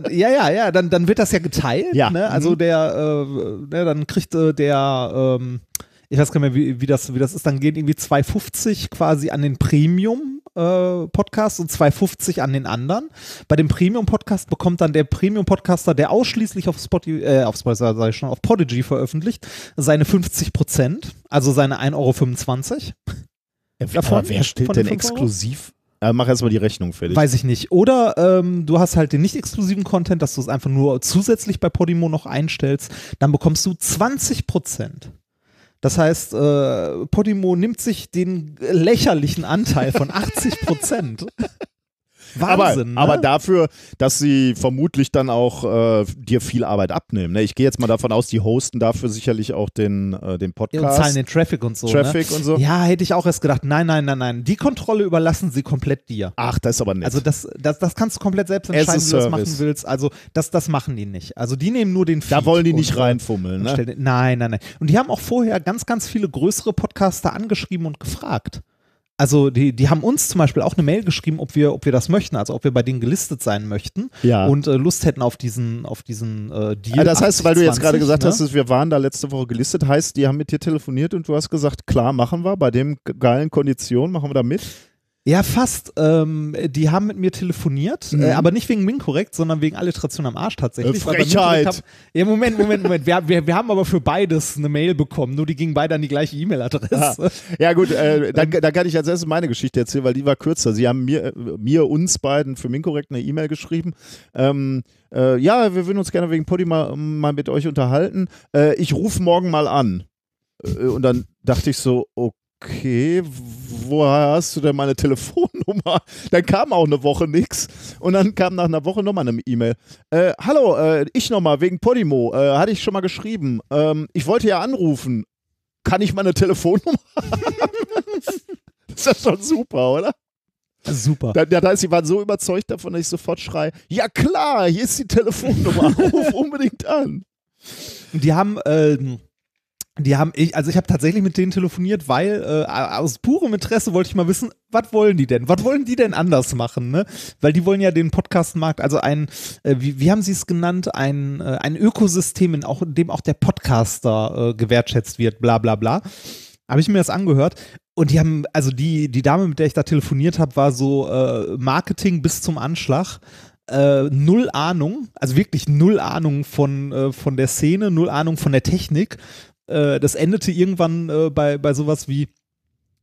dann, ja, ja, ja, dann, dann wird das ja geteilt. Ja. Ne? Also Mhm. der, äh, ne, dann kriegt äh, der, ähm, ich weiß gar nicht mehr, wie, wie, das, wie das ist, dann gehen irgendwie 2,50 quasi an den Premium. äh, Podcast und 2,50 an den anderen. Bei dem Premium-Podcast bekommt dann der Premium-Podcaster, der ausschließlich auf Spotify, äh, auf Spotify, sag ich schon, auf Podigy veröffentlicht, seine 50 Prozent, also seine 1,25 Euro. Davon? aber wer stellt Von denn exklusiv? Äh, mach erstmal die Rechnung fertig. Weiß ich nicht. Oder ähm, du hast halt den nicht exklusiven Content, dass du es einfach nur zusätzlich bei Podimo noch einstellst. Dann bekommst du 20 Prozent. Das heißt, äh, Podimo nimmt sich den lächerlichen Anteil von 80 Prozent. Wahnsinn. aber, aber ne? dafür, dass sie vermutlich dann auch äh, dir viel Arbeit abnehmen. Ne? Ich gehe jetzt mal davon aus, die hosten dafür sicherlich auch den, äh, den ja, und Podcast. zahlen den Traffic und so. Traffic ne? und so. Ja, hätte ich auch erst gedacht. Nein, nein, nein, nein. Die Kontrolle überlassen sie komplett dir. Ach, das ist aber nett. Also das, das, das kannst du komplett selbst entscheiden, wie du das machen willst. Also das, das machen die nicht. Also die nehmen nur den da Feed wollen die nicht reinfummeln. Ne? stellen- Nein, nein, nein. Und die haben auch vorher ganz, ganz viele größere Podcaster angeschrieben und gefragt. Also die, die haben uns zum Beispiel auch eine Mail geschrieben, ob wir, ob wir das möchten, also ob wir bei denen gelistet sein möchten Ja. und äh, Lust hätten auf diesen, auf diesen äh, Deal. Ah, das heißt, weil du jetzt 80-20, gerade gesagt ne? hast, dass wir waren da letzte Woche gelistet, heißt, die haben mit dir telefoniert und du hast gesagt, klar, machen wir, bei dem ge- geilen Konditionen machen wir da mit. Ja, fast. Ähm, die haben mit mir telefoniert, Mhm. äh, aber nicht wegen Minkorrekt, sondern wegen Alliteration am Arsch tatsächlich. Äh, Frechheit. Haben, ja, Moment, Moment, Moment. Wir, wir, wir haben aber für beides eine Mail bekommen, nur die gingen beide an die gleiche E-Mail-Adresse. Ja gut, äh, dann, dann kann ich als erstes meine Geschichte erzählen, weil die war kürzer. Sie haben mir, äh, mir uns beiden für Minkorrekt eine E-Mail geschrieben. Ähm, äh, ja, wir würden uns gerne wegen Poddy mal, mal mit euch unterhalten. Äh, ich rufe morgen mal an. Äh, und dann dachte ich so, okay, woher hast du denn meine Telefonnummer? Dann kam auch eine Woche nichts. Und dann kam nach einer Woche nochmal eine E-Mail. Äh, hallo, äh, ich nochmal wegen Podimo. Äh, hatte ich schon mal geschrieben. Ähm, ich wollte ja anrufen. Kann ich meine Telefonnummer das ist ja schon super, oder? Super. Da, da heißt, sie waren so überzeugt davon, dass ich sofort schreie, ja klar, hier ist die Telefonnummer, ruf unbedingt an. Die haben, ähm, die haben, ich, also ich habe tatsächlich mit denen telefoniert, weil äh, aus purem Interesse wollte ich mal wissen, was wollen die denn? Was wollen die denn anders machen? Ne? Weil die wollen ja den Podcastmarkt, also ein, äh, wie, wie haben sie es genannt, ein, äh, ein Ökosystem, in, auch, in dem auch der Podcaster äh, gewertschätzt wird, bla bla bla. Habe ich mir das angehört und die haben, also die, die Dame, mit der ich da telefoniert habe, war so äh, Marketing bis zum Anschlag. Äh, null Ahnung, also wirklich null Ahnung von, äh, von der Szene, null Ahnung von der Technik. Äh, das endete irgendwann äh, bei, bei sowas wie,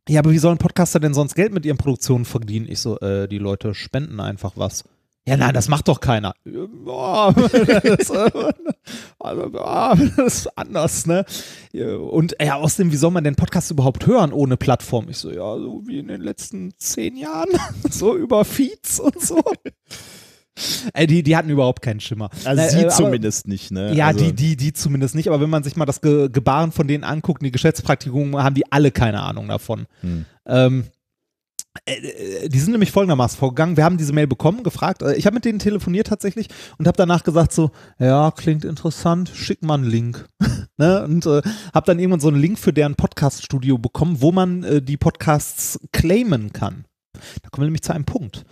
ja, aber wie sollen Podcaster denn sonst Geld mit ihren Produktionen verdienen? Ich so, äh, die Leute spenden einfach was. Ja, nein, das macht doch keiner. Ja, das, äh, das ist anders, ne? Und ja, außerdem, wie soll man denn Podcasts überhaupt hören ohne Plattform? Ich so, ja, so wie in den letzten zehn Jahren, so über Feeds und so. Ey, die, die hatten überhaupt keinen Schimmer. Also Na, sie äh, aber- zumindest nicht, ne? Ja, also, die, die, die zumindest nicht, aber wenn man sich mal das Ge Gebaren von denen anguckt, die Geschäftspraktikungen, haben die alle keine Ahnung davon. Hm. Ähm, äh, äh, die sind nämlich folgendermaßen vorgegangen. Wir haben diese Mail bekommen, gefragt. Äh, Ich habe mit denen telefoniert tatsächlich und habe danach gesagt so, ja, klingt interessant, schick mal einen Link. ne? Und äh, habe dann irgendwann so einen Link für deren Podcast-Studio bekommen, wo man äh, die Podcasts claimen kann. Da kommen wir nämlich zu einem Punkt.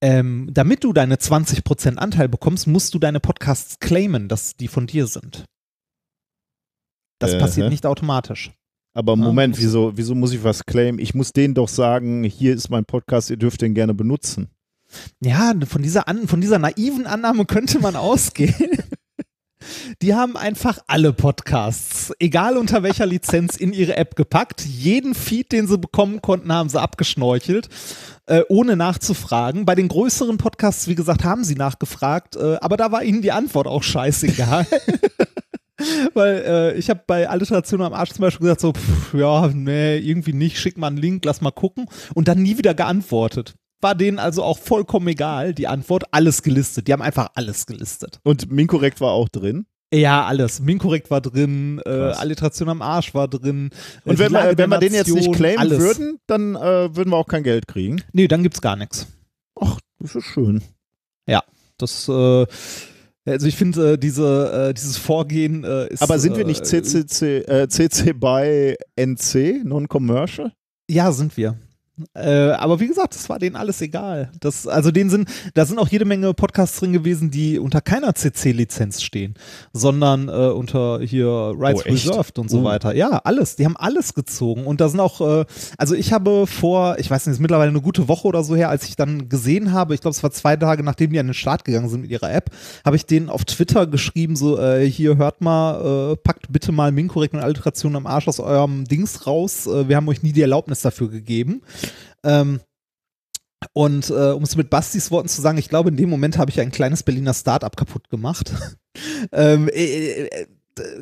Ähm, damit du deine 20% Anteil bekommst, musst du deine Podcasts claimen, dass die von dir sind. Das Äh, passiert hä? nicht automatisch. aber Ah, Moment, muss- wieso, wieso muss ich was claimen? Ich muss denen doch sagen, hier ist mein Podcast, ihr dürft den gerne benutzen. Ja, von dieser, an, von dieser naiven Annahme könnte man ausgehen. Die haben einfach alle Podcasts, egal unter welcher Lizenz, in ihre App gepackt. Jeden Feed, den sie bekommen konnten, haben sie abgeschnorchelt, äh, ohne nachzufragen. Bei den größeren Podcasts, wie gesagt, haben sie nachgefragt, äh, aber da war ihnen die Antwort auch scheißegal. Weil äh, ich habe bei Alliteration am Arsch zum Beispiel gesagt, so, pff, ja, nee, irgendwie nicht, schick mal einen Link, lass mal gucken. Und dann nie wieder geantwortet. War denen also auch vollkommen egal, die Antwort, alles gelistet. Die haben einfach alles gelistet. Und Minkorrekt war auch drin. Ja, alles. Minkorrekt war drin, äh. Alliteration am Arsch war drin. äh, Und die wenn wir, wenn wir den jetzt nicht claimen alles. würden, dann äh, würden wir auch kein Geld kriegen. Nee, dann gibt's gar nichts. Ach, das ist schön. Das, äh, also ich finde, äh, diese, äh, dieses Vorgehen äh, ist. Aber sind wir nicht äh, CCC, äh, CC by NC, Non-Commercial? Ja, sind wir. Äh, aber wie gesagt, das war denen alles egal. Das, also denen sind, da sind auch jede Menge Podcasts drin gewesen, die unter keiner CC-Lizenz stehen, sondern äh, unter hier Rights Oh? Reserved und so Oh. weiter. Ja, alles. Die haben alles gezogen. Und da sind auch, äh, also ich habe vor, ich weiß nicht, ist mittlerweile eine gute Woche oder so her, als ich dann gesehen habe, ich glaube, es war zwei Tage, nachdem die an den Start gegangen sind mit ihrer App, habe ich denen auf Twitter geschrieben, so, äh, hier hört mal, äh, packt bitte mal Minkorrekt und Alliteration am Arsch aus eurem Dings raus. Äh, wir haben euch nie die Erlaubnis dafür gegeben. Ähm, und äh, um es mit Bastis Worten zu sagen, ich glaube, in dem Moment habe ich ein kleines Berliner Start-up kaputt gemacht. ähm, äh, äh,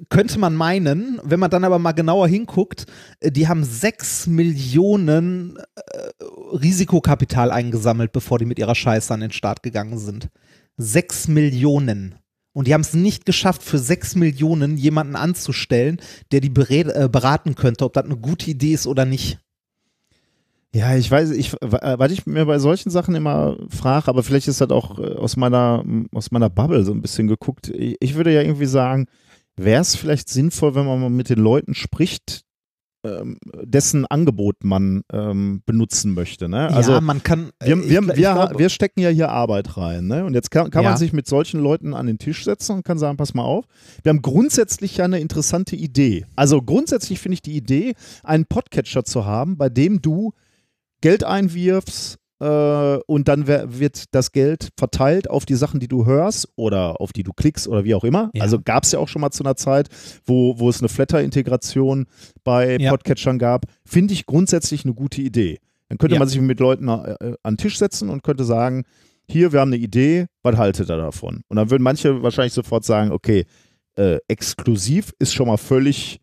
könnte man meinen, wenn man dann aber mal genauer hinguckt, äh, die haben sechs Millionen äh, Risikokapital eingesammelt, bevor die mit ihrer Scheiße an den Start gegangen sind. Sechs Millionen. Und die haben es nicht geschafft, für sechs Millionen jemanden anzustellen, der die äh, beraten könnte, ob das eine gute Idee ist oder nicht. Ja, ich weiß, ich, äh, was ich mir bei solchen Sachen immer frage, aber vielleicht ist das auch äh, aus meiner, aus meiner Bubble so ein bisschen geguckt. Ich, ich würde ja irgendwie sagen, wäre es vielleicht sinnvoll, wenn man mal mit den Leuten spricht, ähm, dessen Angebot man ähm, benutzen möchte. Ne? Also ja, man kann. wir, äh, wir, ich- ich wir, glaube- wir stecken ja hier Arbeit rein. Ne? Und jetzt kann, kann Ja. man sich mit solchen Leuten an den Tisch setzen und kann sagen, pass mal auf, wir haben grundsätzlich ja eine interessante Idee. Also grundsätzlich finde ich die Idee, einen Podcatcher zu haben, bei dem du Geld einwirfst äh, und dann wird das Geld verteilt auf die Sachen, die du hörst oder auf die du klickst oder wie auch immer. Ja. Also gab es ja auch schon mal zu einer Zeit, wo, wo es eine Flatter-Integration bei Ja. Podcatchern gab. Finde ich grundsätzlich eine gute Idee. Dann könnte Ja. man sich mit Leuten äh, an den Tisch setzen und könnte sagen, hier, wir haben eine Idee, was haltet ihr davon? Und dann würden manche wahrscheinlich sofort sagen, okay, äh, exklusiv ist schon mal völlig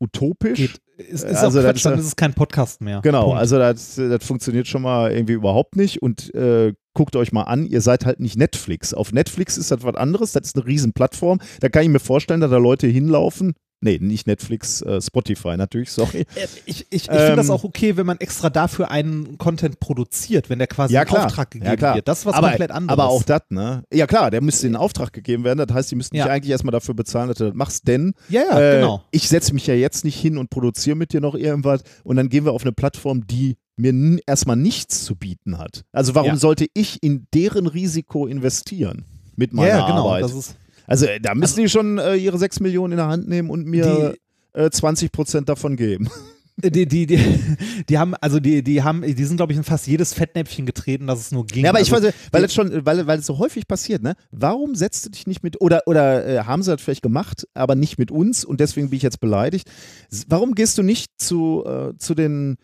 utopisch. Geht. Ist, ist Also auch Quatsch, dann ist es kein Podcast mehr. Genau, Punkt. also das, das funktioniert schon mal irgendwie überhaupt nicht und äh, guckt euch mal an, ihr seid halt nicht Netflix. Auf Netflix ist das was anderes, das ist eine riesen Plattform. Da kann ich mir vorstellen, dass da Leute hinlaufen. Nee, nicht Netflix, äh, Spotify natürlich, sorry. Äh, Ich, ich, ich finde Ähm, das auch okay, wenn man extra dafür einen Content produziert, wenn der quasi Ja, in klar. Auftrag gegeben Ja, klar. wird. Das ist was aber, komplett anderes. Aber auch das, ne? Ja klar, der müsste in Auftrag gegeben werden. Das heißt, die müssten Ja. dich eigentlich erstmal dafür bezahlen, dass du das machst, denn Ja, ja, äh, genau. ich setze mich ja jetzt nicht hin und produziere mit dir noch irgendwas und dann gehen wir auf eine Plattform, die mir erstmal nichts zu bieten hat. Also warum Ja. sollte ich in deren Risiko investieren mit meiner ja, genau. Arbeit? Das ist, also äh, da müssen die schon äh, ihre 6 Millionen in der Hand nehmen und mir Die- äh, 20 Prozent davon geben. die, die, die, die haben, also die, die haben, die sind, glaube ich, in fast jedes Fettnäpfchen getreten, dass es nur ging. Ja, aber ich also, weiß, weil es schon, weil, weil es so häufig passiert, ne? Warum setzt du dich nicht mit, oder, oder äh, haben sie das vielleicht gemacht, aber nicht mit uns und deswegen bin ich jetzt beleidigt. Warum gehst du nicht zu, äh, zu den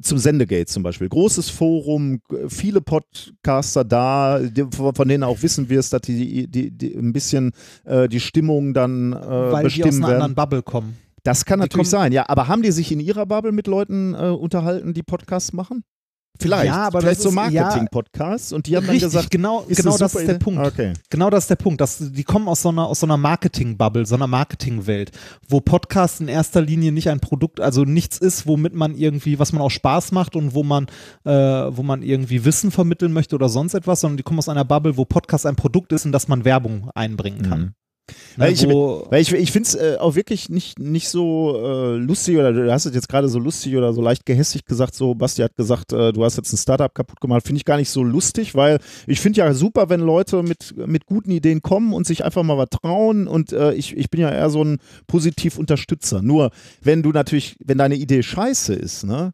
zum Sendegate zum Beispiel. Großes Forum, viele Podcaster da, von denen auch wissen wirst, dass die, die, die ein bisschen äh, die Stimmung dann äh, Weil die aus bestimmen einer werden. anderen Bubble kommen. Das kann die natürlich kommen- sein, ja. Aber haben die sich in ihrer Bubble mit Leuten äh, unterhalten, die Podcasts machen? Vielleicht. Ja, aber Vielleicht das so ist- ja, Marketing-Podcasts und die haben dann Richtig, gesagt, genau, genau das ist der. Punkt. Okay. Genau das ist der Punkt. Dass, die kommen aus so einer, aus so einer Marketing-Bubble, so einer Marketing-Welt, wo Podcast in erster Linie nicht ein Produkt, also nichts ist, womit man irgendwie, was man auch Spaß macht und wo man, äh, wo man irgendwie Wissen vermitteln möchte oder sonst etwas, sondern die kommen aus einer Bubble, wo Podcast ein Produkt ist, in das man Werbung einbringen kann. Mhm. Weil ich, weil ich, ich finde es äh, auch wirklich nicht, nicht so äh, lustig, oder du hast es jetzt gerade so lustig oder so leicht gehässig gesagt, so Basti hat gesagt, äh, du hast jetzt ein Startup kaputt gemacht, finde ich gar nicht so lustig, weil ich finde ja super, wenn Leute mit, mit guten Ideen kommen und sich einfach mal was trauen und äh, ich, ich bin ja eher so ein positiv Unterstützer. Nur, wenn du natürlich, wenn deine Idee scheiße ist, ne,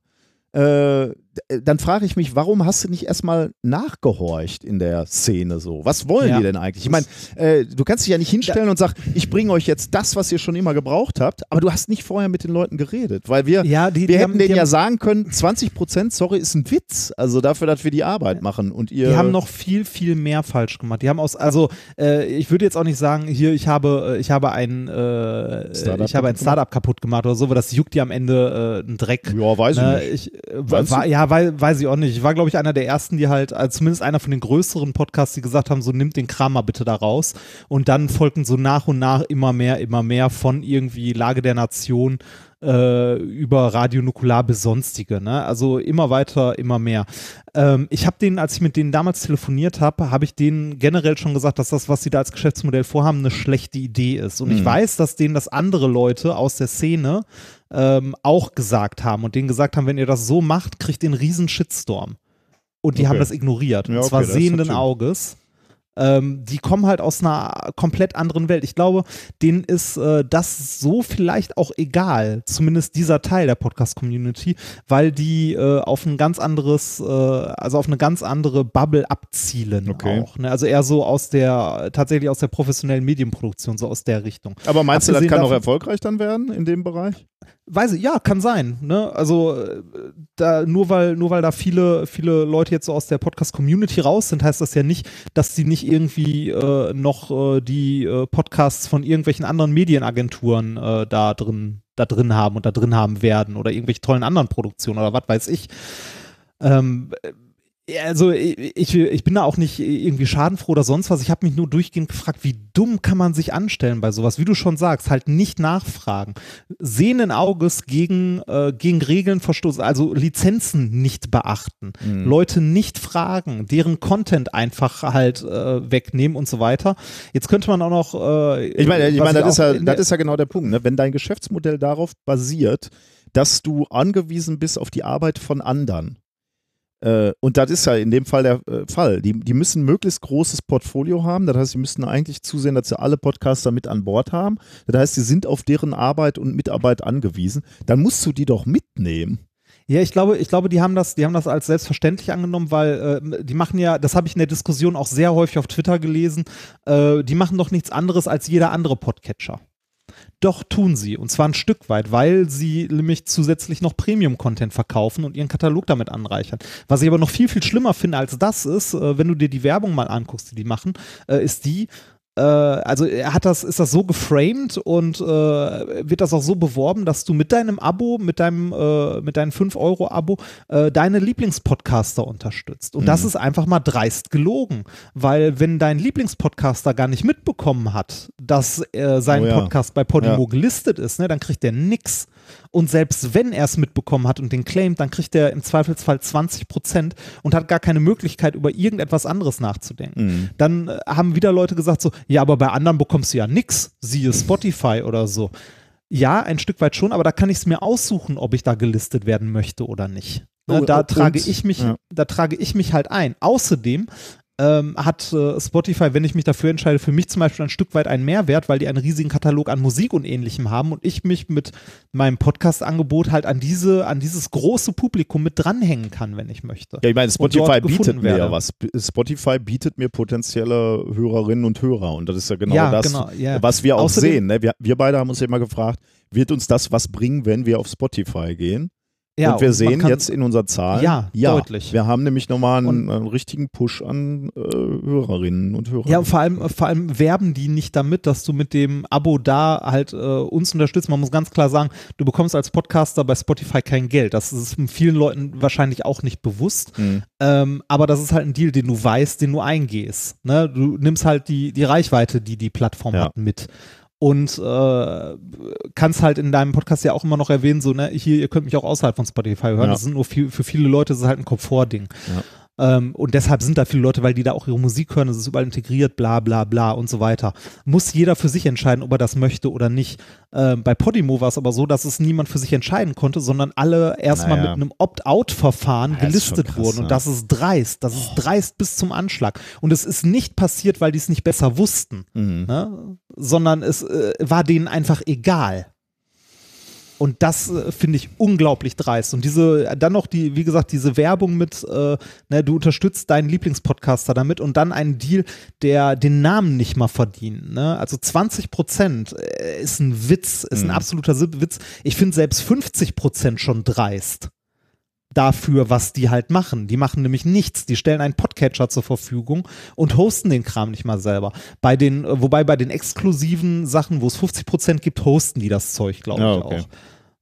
äh, dann frage ich mich, warum hast du nicht erstmal nachgehorcht in der Szene so? Was wollen Ja. die denn eigentlich? Ich meine, äh, du kannst dich ja nicht hinstellen und sagen, ich bringe euch jetzt das, was ihr schon immer gebraucht habt, aber du hast nicht vorher mit den Leuten geredet, weil wir, ja, die, wir die hätten haben, denen ja sagen können, 20 Prozent, sorry, ist ein Witz, also dafür, dass wir die Arbeit machen und ihr. Die haben noch viel, viel mehr falsch gemacht. Die haben aus, also äh, ich würde jetzt auch nicht sagen, hier, ich habe, äh, ich habe ein, äh, Startup ich habe ein kaputt Startup kaputt gemacht oder so, weil das juckt ja am Ende äh, einen Dreck. ja, weiß ich Ne, nicht. ich, äh, war, du? Weil, weiß ich auch nicht. Ich war, glaube ich, einer der ersten, die halt, also zumindest einer von den größeren Podcasts, die gesagt haben, so nimmt den Kram mal bitte da raus. Und dann folgten so nach und nach immer mehr, immer mehr von irgendwie Lage der Nation äh, über Radio Nukular bis sonstige. Ne? Also immer weiter, immer mehr. Ähm, ich habe denen, als ich mit denen damals telefoniert habe, habe ich denen generell schon gesagt, dass das, was sie da als Geschäftsmodell vorhaben, eine schlechte Idee ist. Und ich Mhm. weiß, dass denen das andere Leute aus der Szene ähm, auch gesagt haben und denen gesagt haben, wenn ihr das so macht, kriegt ihr einen riesen Shitstorm. Und die Okay. haben das ignoriert. Ja, und okay, zwar ist sehenden Auges. Ähm, die kommen halt aus einer komplett anderen Welt. Ich glaube, denen ist äh, das so vielleicht auch egal, zumindest dieser Teil der Podcast-Community, weil die äh, auf ein ganz anderes, äh, also auf eine ganz andere Bubble abzielen Okay. auch. Ne? Also eher so aus der, tatsächlich aus der professionellen Medienproduktion, so aus der Richtung. aber meinst du, das abgesehen kann auch davon- erfolgreich dann werden in dem Bereich? Weiß ich, ja, kann sein. Ne? Also äh, da, nur weil nur weil da viele viele Leute jetzt so aus der Podcast-Community raus sind, heißt das ja nicht, dass die nicht irgendwie äh, noch äh, die äh, Podcasts von irgendwelchen anderen Medienagenturen äh, da drin da drin haben und da drin haben werden oder irgendwelche tollen anderen Produktionen oder was weiß ich. Ähm, äh, also ich, ich bin da auch nicht irgendwie schadenfroh oder sonst was. Ich habe mich nur durchgehend gefragt, wie dumm kann man sich anstellen bei sowas? Wie du schon sagst, halt nicht nachfragen. Sehenden Auges gegen, äh, gegen Regeln verstoßen, also Lizenzen nicht beachten, Mhm. Leute nicht fragen, deren Content einfach halt äh, wegnehmen und so weiter. Jetzt könnte man auch noch. Äh, Ich meine, ich was meine, das, ist ja, das ist ja genau der Punkt. Ne? Wenn dein Geschäftsmodell darauf basiert, dass du angewiesen bist auf die Arbeit von anderen. Äh, und das ist ja in dem Fall der äh, Fall. Die, die müssen möglichst großes Portfolio haben. Das heißt, sie müssten eigentlich zusehen, dass sie alle Podcaster mit an Bord haben. Das heißt, sie sind auf deren Arbeit und Mitarbeit angewiesen. Dann musst du die doch mitnehmen. Ja, ich glaube, ich glaube, die haben das, die haben das als selbstverständlich angenommen, weil äh, die machen ja, das habe ich in der Diskussion auch sehr häufig auf Twitter gelesen, äh, die machen doch nichts anderes als jeder andere Podcatcher. Doch tun sie, und zwar ein Stück weit, weil sie nämlich zusätzlich noch Premium-Content verkaufen und ihren Katalog damit anreichern. Was ich aber noch viel, viel schlimmer finde als das ist, äh, wenn du dir die Werbung mal anguckst, die die machen, äh, ist die, also er hat das, ist das so geframed und äh, wird das auch so beworben, dass du mit deinem Abo, mit deinem, äh, mit deinem 5-Euro-Abo äh, deine Lieblingspodcaster unterstützt. Und das Mhm. ist einfach mal dreist gelogen. Weil wenn dein Lieblingspodcaster gar nicht mitbekommen hat, dass äh, sein Oh ja. Podcast bei Podimo gelistet ist, ne, dann kriegt der nix. Und selbst wenn er es mitbekommen hat und den claimt, dann kriegt er im Zweifelsfall 20 Prozent und hat gar keine Möglichkeit, über irgendetwas anderes nachzudenken Mhm. dann äh, haben wieder Leute gesagt so, ja, aber bei anderen bekommst du ja nix, siehe Spotify oder so. Ja, ein Stück weit schon, aber da kann ich es mir aussuchen, ob ich da gelistet werden möchte oder nicht. Ne, Oh, da trage ich mich, ja. da trage ich mich halt ein. Außerdem ähm, hat äh, Spotify, wenn ich mich dafür entscheide, für mich zum Beispiel ein Stück weit einen Mehrwert, weil die einen riesigen Katalog an Musik und ähnlichem haben und ich mich mit meinem Podcast-Angebot halt an diese, an dieses große Publikum mit dranhängen kann, wenn ich möchte. Ja, ich meine, Spotify bietet mir ja was. Spotify bietet mir potenzielle Hörerinnen und Hörer. Und das ist ja genau Ja, das, genau, ja. was wir auch Außerdem- sehen. Ne? Wir, wir beide haben uns ja immer gefragt, wird uns das was bringen, wenn wir auf Spotify gehen? Ja, und wir sehen jetzt in unserer Zahl, Ja, deutlich. Wir haben nämlich nochmal einen, einen richtigen Push an äh, Hörerinnen und Hörer. Ja, und vor allem, vor allem werben die nicht damit, dass du mit dem Abo da halt äh, uns unterstützt. Man muss ganz klar sagen, du bekommst als Podcaster bei Spotify kein Geld. Das ist vielen Leuten wahrscheinlich auch nicht bewusst. Mhm. Ähm, aber das ist halt ein Deal, den du weißt, den du eingehst. Ne? Du nimmst halt die, die Reichweite, die die Plattform Ja. hat, mit. Und äh, kannst halt in deinem Podcast ja auch immer noch erwähnen, so, ne, hier, ihr könnt mich auch außerhalb von Spotify hören. Ja. Das sind nur viel, für viele Leute ist es halt ein Komfortding. Ja. Ähm, und deshalb sind da viele Leute, weil die da auch ihre Musik hören, es ist überall integriert, bla bla bla und so weiter. Muss jeder für sich entscheiden, ob er das möchte oder nicht. Ähm, bei Podimo war es aber so, dass es niemand für sich entscheiden konnte, sondern alle erstmal Naja. mit einem Opt-out-Verfahren Ja, ist gelistet krass, wurden. ne? Und das ist dreist. Das ist dreist bis zum Anschlag. Und es ist nicht passiert, weil die es nicht besser wussten, Mhm. ne? sondern es äh, war denen einfach egal. Und das äh, finde ich unglaublich dreist. Und diese, dann noch die, wie gesagt, diese Werbung mit, äh, ne, du unterstützt deinen Lieblingspodcaster damit und dann einen Deal, der den Namen nicht mal verdient. Ne? Also 20 Prozent äh, ist ein Witz, ist ein Mhm. absoluter Sib- Witz. Ich finde selbst 50 Prozent schon dreist dafür, was die halt machen. Die machen nämlich nichts. Die stellen einen Podcatcher zur Verfügung und hosten den Kram nicht mal selber. Bei den, äh, wobei bei den exklusiven Sachen, wo es 50 Prozent gibt, hosten die das Zeug, glaube Ja, ich okay. auch.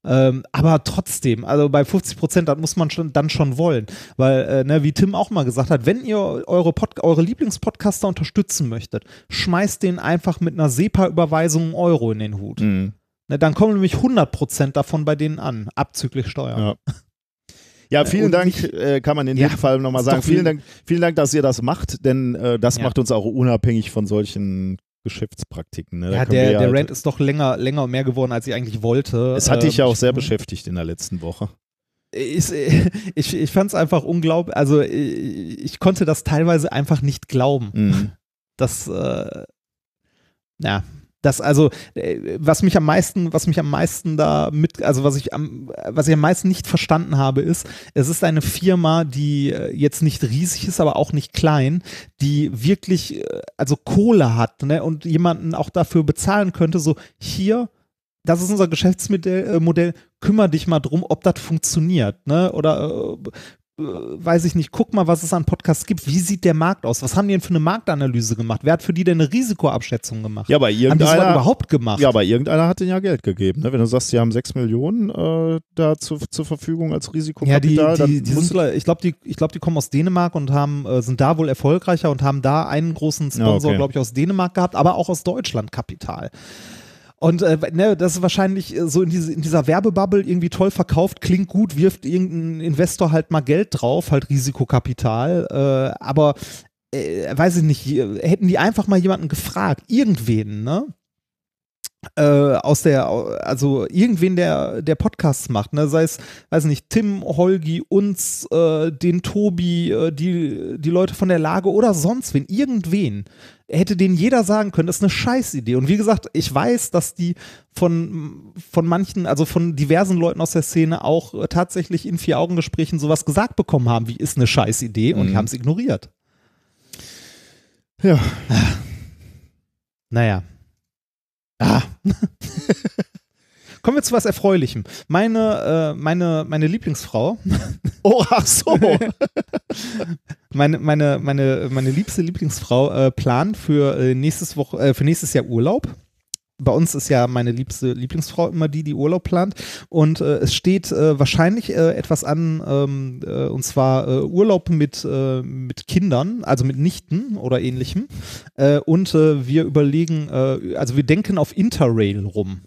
Ähm, aber trotzdem, also bei 50 Prozent, das muss man schon, dann schon wollen. Weil, äh, ne, wie Tim auch mal gesagt hat, wenn ihr eure, Pod eure Lieblingspodcaster unterstützen möchtet, schmeißt den einfach mit einer SEPA-Überweisung einen Euro in den Hut. Mhm. Ne, dann kommen nämlich 100 Prozent davon bei denen an, abzüglich Steuern. Ja. Ja, vielen und Dank, äh, kann man in Ja, dem Fall nochmal sagen. Vielen viel- Dank, vielen Dank, dass ihr das macht, denn äh, das Ja. macht uns auch unabhängig von solchen Geschäftspraktiken. Ne? Ja, der, der halt- Rant ist doch länger, länger und mehr geworden, als ich eigentlich wollte. Es hat dich ja Ähm, auch sehr ich- beschäftigt in der letzten Woche. Ich, ich, ich fand es einfach unglaublich, also ich, ich konnte das teilweise einfach nicht glauben. Mhm. Das, äh, ja, das also, äh, was mich am meisten, was mich am meisten da mit, also was ich am, was ich am meisten nicht verstanden habe, ist, es ist eine Firma, die äh, jetzt nicht riesig ist, aber auch nicht klein, die wirklich, äh, also Kohle hat, ne, und jemanden auch dafür bezahlen könnte, so hier, das ist unser Geschäftsmodell, äh, Modell, kümmere dich mal drum, ob das funktioniert, ne, oder äh, weiß ich nicht, guck mal, was es an Podcasts gibt. Wie sieht der Markt aus? Was haben die denn für eine Marktanalyse gemacht? Wer hat für die denn eine Risikoabschätzung gemacht? Ja, aber haben die irgendeiner, überhaupt gemacht? ja, aber irgendeiner hat denen ja Geld gegeben. Ne? Wenn du sagst, sie haben 6 Millionen äh, da zu, zur Verfügung als Ja, die, Risikokapital, die, die sind, ich glaube, die, ich glaub, die kommen aus Dänemark und haben, äh, sind da wohl erfolgreicher und haben da einen großen Sponsor, okay. glaube ich, aus Dänemark gehabt, aber auch aus Deutschland Kapital. Und äh, ne, das ist wahrscheinlich äh, so in, diese, in dieser Werbebubble irgendwie toll verkauft, klingt gut, wirft irgendein Investor halt mal Geld drauf, halt Risikokapital. Äh, aber äh, weiß ich nicht, hätten die einfach mal jemanden gefragt, irgendwen, ne? Äh, aus der, also irgendwen, der, der Podcasts macht, ne? sei es, weiß nicht, Tim, Holgi, uns, äh, den Tobi, äh, die, die Leute von der Lage oder sonst wen, irgendwen, hätte denen jeder sagen können, das ist eine Scheißidee. Und wie gesagt, ich weiß, dass die von, von manchen, also von diversen Leuten aus der Szene auch äh, tatsächlich in Vier-Augen-Gesprächen sowas gesagt bekommen haben, wie ist eine Scheißidee und die Mhm. haben es ignoriert. Ja. Naja. Ah. Kommen wir zu was Erfreulichem. Meine, äh, meine, meine Lieblingsfrau, Oh, ach so. meine, meine, meine, meine liebste Lieblingsfrau äh, plant für, äh, nächstes Woche, äh, für nächstes Jahr Urlaub. Bei uns ist ja meine liebste Lieblingsfrau immer die, die Urlaub plant. Und äh, es steht äh, wahrscheinlich äh, etwas an, ähm, äh, und zwar äh, Urlaub mit, mit Kindern, also mit Nichten oder ähnlichem. Äh, und wir überlegen, also wir denken auf Interrail rum.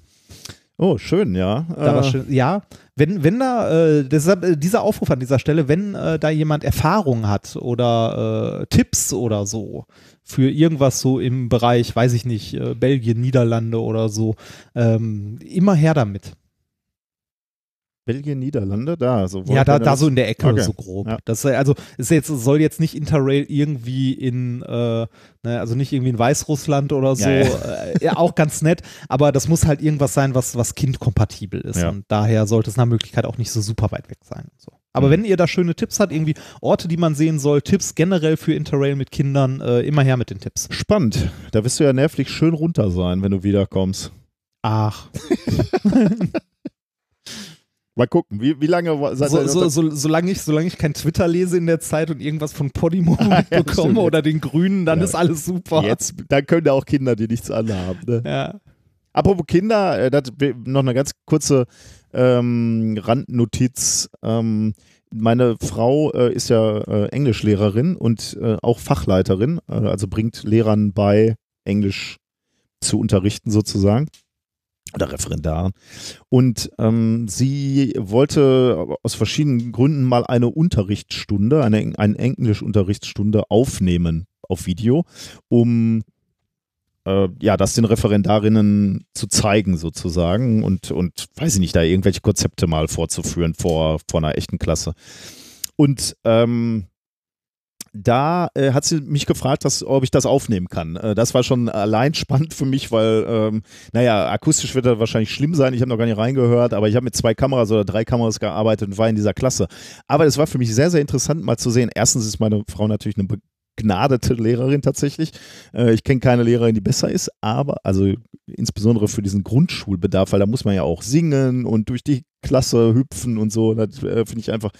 Oh, schön, ja. Da war Äh, schön, ja, wenn, wenn da, äh, deshalb, äh, dieser Aufruf an dieser Stelle, wenn äh, da jemand Erfahrung hat oder äh, Tipps oder so für irgendwas so im Bereich, weiß ich nicht, äh, Belgien, Niederlande oder so, ähm, immer her damit. Belgien, Niederlande, da. So Ja, da, da so in der Ecke, Okay. so grob. Ja. Das also ist jetzt, soll jetzt nicht Interrail irgendwie in, äh, ne, also nicht irgendwie in Weißrussland oder so, Ja, Äh, ja, auch ganz nett, aber das muss halt irgendwas sein, was, was kindkompatibel ist. Und daher sollte es nach Möglichkeit auch nicht so super weit weg sein. So. Aber Mhm. wenn ihr da schöne Tipps habt, irgendwie Orte, die man sehen soll, Tipps generell für Interrail mit Kindern, äh, immer her mit den Tipps. Spannend. Da wirst du ja nervlich schön runter sein, wenn du wiederkommst. Ach. Mal gucken, wie, wie lange seid So, ihr so, so, solange, ich, solange ich kein Twitter lese in der Zeit und irgendwas von Podimo mitbekomme stimmt. oder den Grünen, dann Ja. ist alles super. Jetzt, dann können ja auch Kinder, die nichts anhaben. Ne? Ja. Apropos Kinder, äh, das, noch eine ganz kurze ähm, Randnotiz. Ähm, meine Frau äh, ist ja äh, Englischlehrerin und äh, auch Fachleiterin, äh, also bringt Lehrern bei, Englisch zu unterrichten sozusagen. Oder Referendaren. Und ähm, sie wollte aus verschiedenen Gründen mal eine Unterrichtsstunde, eine, eine Englischunterrichtsstunde aufnehmen auf Video, um äh, ja, das den Referendarinnen zu zeigen sozusagen und, und weiß ich nicht, da irgendwelche Konzepte mal vorzuführen vor, vor einer echten Klasse. Und ähm, da äh, hat sie mich gefragt, dass, ob ich das aufnehmen kann. Äh, das war schon allein spannend für mich, weil, ähm, naja, akustisch wird das wahrscheinlich schlimm sein. Ich habe noch gar nicht reingehört, aber ich habe mit zwei Kameras oder drei Kameras gearbeitet und war in dieser Klasse. Aber es war für mich sehr, sehr interessant mal zu sehen. Erstens ist meine Frau natürlich eine begnadete Lehrerin tatsächlich. Äh, ich kenne keine Lehrerin, die besser ist, aber also insbesondere für diesen Grundschulbedarf, weil da muss man ja auch singen und durch die Klasse hüpfen und so. Das äh, finde ich einfach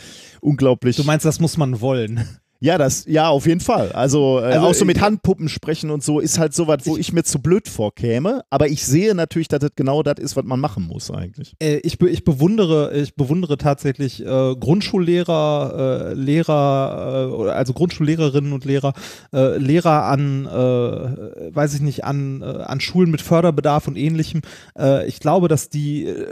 unglaublich. Du meinst, das muss man wollen. Ja, das, ja, auf jeden Fall. Also, äh, Also auch so mit ich- Handpuppen sprechen und so ist halt so was, wo ich, mir zu blöd vorkäme. Aber ich sehe natürlich, dass das genau das ist, was man machen muss eigentlich. Äh, ich, be ich bewundere, ich bewundere tatsächlich äh, Grundschullehrer, äh, Lehrer, äh, also Grundschullehrerinnen und Lehrer, äh, Lehrer an, äh, weiß ich nicht, an, äh, an Schulen mit Förderbedarf und ähnlichem. Äh, ich glaube, dass die äh,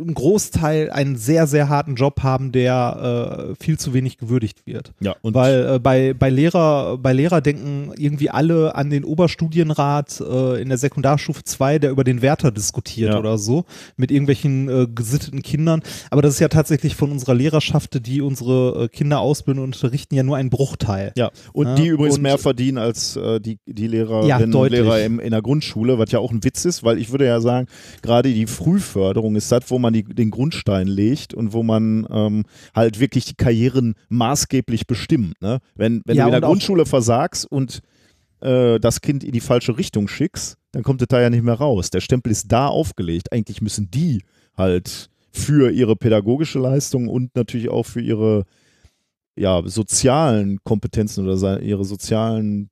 einen Großteil einen sehr, sehr harten Job haben, der äh, viel zu wenig gewürdigt wird. Ja, und Weil äh, bei, bei Lehrer, bei Lehrer denken irgendwie alle an den Oberstudienrat äh, in der Sekundarstufe 2, der über den Wärter diskutiert Ja. oder so, mit irgendwelchen äh, gesitteten Kindern. Aber das ist ja tatsächlich von unserer Lehrerschaft, die unsere äh, Kinder ausbilden und unterrichten, ja nur ein Bruchteil. Ja, und Ja, die übrigens und- mehr verdienen als äh, die, die Lehrerinnen Ja, und. Lehrer im, in der Grundschule, was ja auch ein Witz ist, weil ich würde ja sagen, gerade die Frühförderung ist das, wo man die, den Grundstein legt und wo man ähm, halt wirklich die Karrieren maßgeblich bestimmt. Ne? Wenn, wenn Ja, du in der Grundschule versagst und äh, das Kind in die falsche Richtung schickst, dann kommt es da ja nicht mehr raus. Der Stempel ist da aufgelegt. Eigentlich müssen die halt für ihre pädagogische Leistung und natürlich auch für ihre ja, sozialen Kompetenzen oder ihre sozialen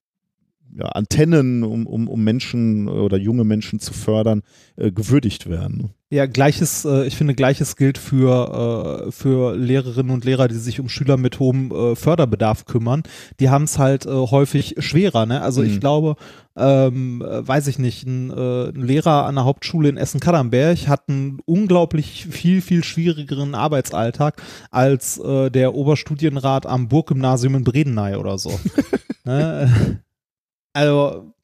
ja, Antennen, um, um, um Menschen oder junge Menschen zu fördern, äh, gewürdigt werden. Ja, gleiches, äh, ich finde, gleiches gilt für, äh, für Lehrerinnen und Lehrer, die sich um Schüler mit hohem äh, Förderbedarf kümmern. Die haben es halt äh, häufig schwerer. Ne? Also ich Mhm. glaube, ähm, äh, weiß ich nicht, ein, äh, ein Lehrer an der Hauptschule in Essen-Kadernberg hat einen unglaublich viel, viel schwierigeren Arbeitsalltag als äh, der Oberstudienrat am Burggymnasium in Bredeney oder so. ne? Also,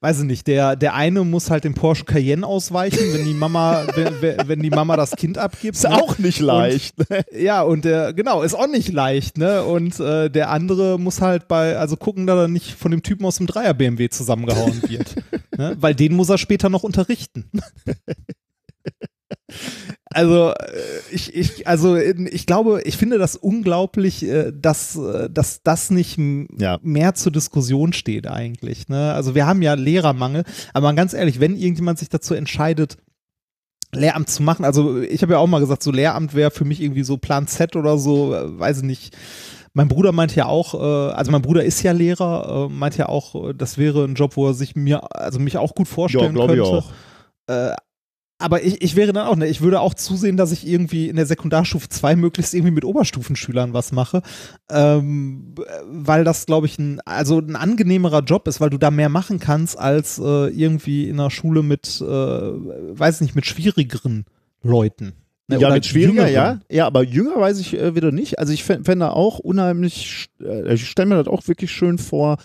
weiß ich nicht, der, der eine muss halt den Porsche Cayenne ausweichen, wenn die Mama, wenn, wenn die Mama das Kind abgibt. Ist ne? auch nicht leicht. Ja, und der, genau, ist auch nicht leicht, ne? Und äh, der andere muss halt bei, also gucken, dass er nicht von dem Typen aus dem Dreier BMW zusammengehauen wird. ne? Weil den muss er später noch unterrichten. Also äh, ich, ich, also ich glaube, ich finde das unglaublich, äh, dass, äh, dass das nicht Ja. mehr zur Diskussion steht eigentlich. Ne? Also wir haben ja Lehrermangel, aber ganz ehrlich, wenn irgendjemand sich dazu entscheidet, Lehramt zu machen, also ich habe ja auch mal gesagt, so Lehramt wäre für mich irgendwie so Plan Z oder so, weiß ich nicht. Mein Bruder meinte ja auch, also mein Bruder ist ja Lehrer, meinte ja auch, das wäre ein Job, wo er sich mir, also mich auch gut vorstellen glaube könnte. ich auch. Äh, aber ich, ich wäre dann auch, ne, ich würde auch zusehen, dass ich irgendwie in der Sekundarstufe 2 möglichst irgendwie mit Oberstufenschülern was mache, ähm, weil das, glaube ich, ein, also ein angenehmerer Job ist, weil du da mehr machen kannst als äh, irgendwie in einer Schule mit, äh, weiß nicht, mit schwierigeren Leuten. Ne, Ja, mit schwieriger, ja. jüngeren. Ja, aber jünger weiß ich äh, wieder nicht. Also ich fänd- fände auch unheimlich, äh, ich stelle mir das auch wirklich schön vor,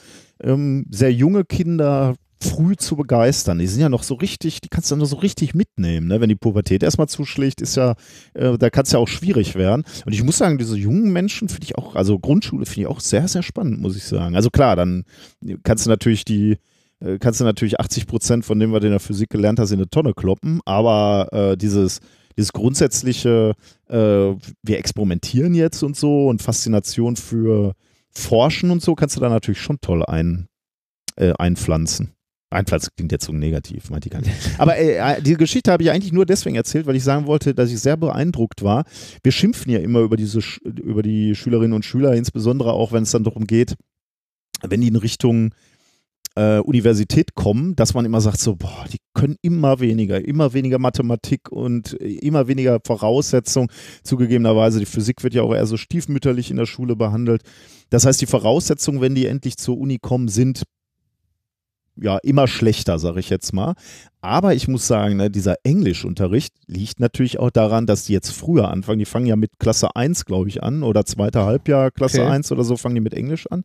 ähm, sehr junge Kinder früh zu begeistern. Die sind ja noch so richtig, die kannst du noch so richtig mitnehmen. Ne? Wenn die Pubertät erstmal zuschlägt, ist ja, äh, da kann es ja auch schwierig werden. Und ich muss sagen, diese jungen Menschen finde ich auch, also Grundschule finde ich auch sehr, sehr spannend, muss ich sagen. Also klar, dann kannst du natürlich die, äh, kannst du natürlich 80 Prozent von dem, was du in der Physik gelernt hast, in eine Tonne kloppen, aber äh, dieses, dieses grundsätzliche, äh, wir experimentieren jetzt und so und Faszination für Forschen und so, kannst du da natürlich schon toll ein, äh, einpflanzen. Einfalls klingt jetzt so negativ, meinte ich gar nicht. Aber äh, die Geschichte habe ich eigentlich nur deswegen erzählt, weil ich sagen wollte, dass ich sehr beeindruckt war. Wir schimpfen ja immer über diese über die Schülerinnen und Schüler, insbesondere auch, wenn es dann darum geht, wenn die in Richtung äh, Universität kommen, dass man immer sagt, so, boah, die können immer weniger, immer weniger Mathematik und immer weniger Voraussetzungen. Zugegebenerweise, die Physik wird ja auch eher so stiefmütterlich in der Schule behandelt. Das heißt, die Voraussetzungen, wenn die endlich zur Uni kommen, sind ja immer schlechter, sage ich jetzt mal. Aber ich muss sagen, ne, dieser Englischunterricht liegt natürlich auch daran, dass die jetzt früher anfangen. Die fangen ja mit Klasse 1, glaube ich, an oder zweiter Halbjahr Klasse okay. 1 oder so fangen die mit Englisch an.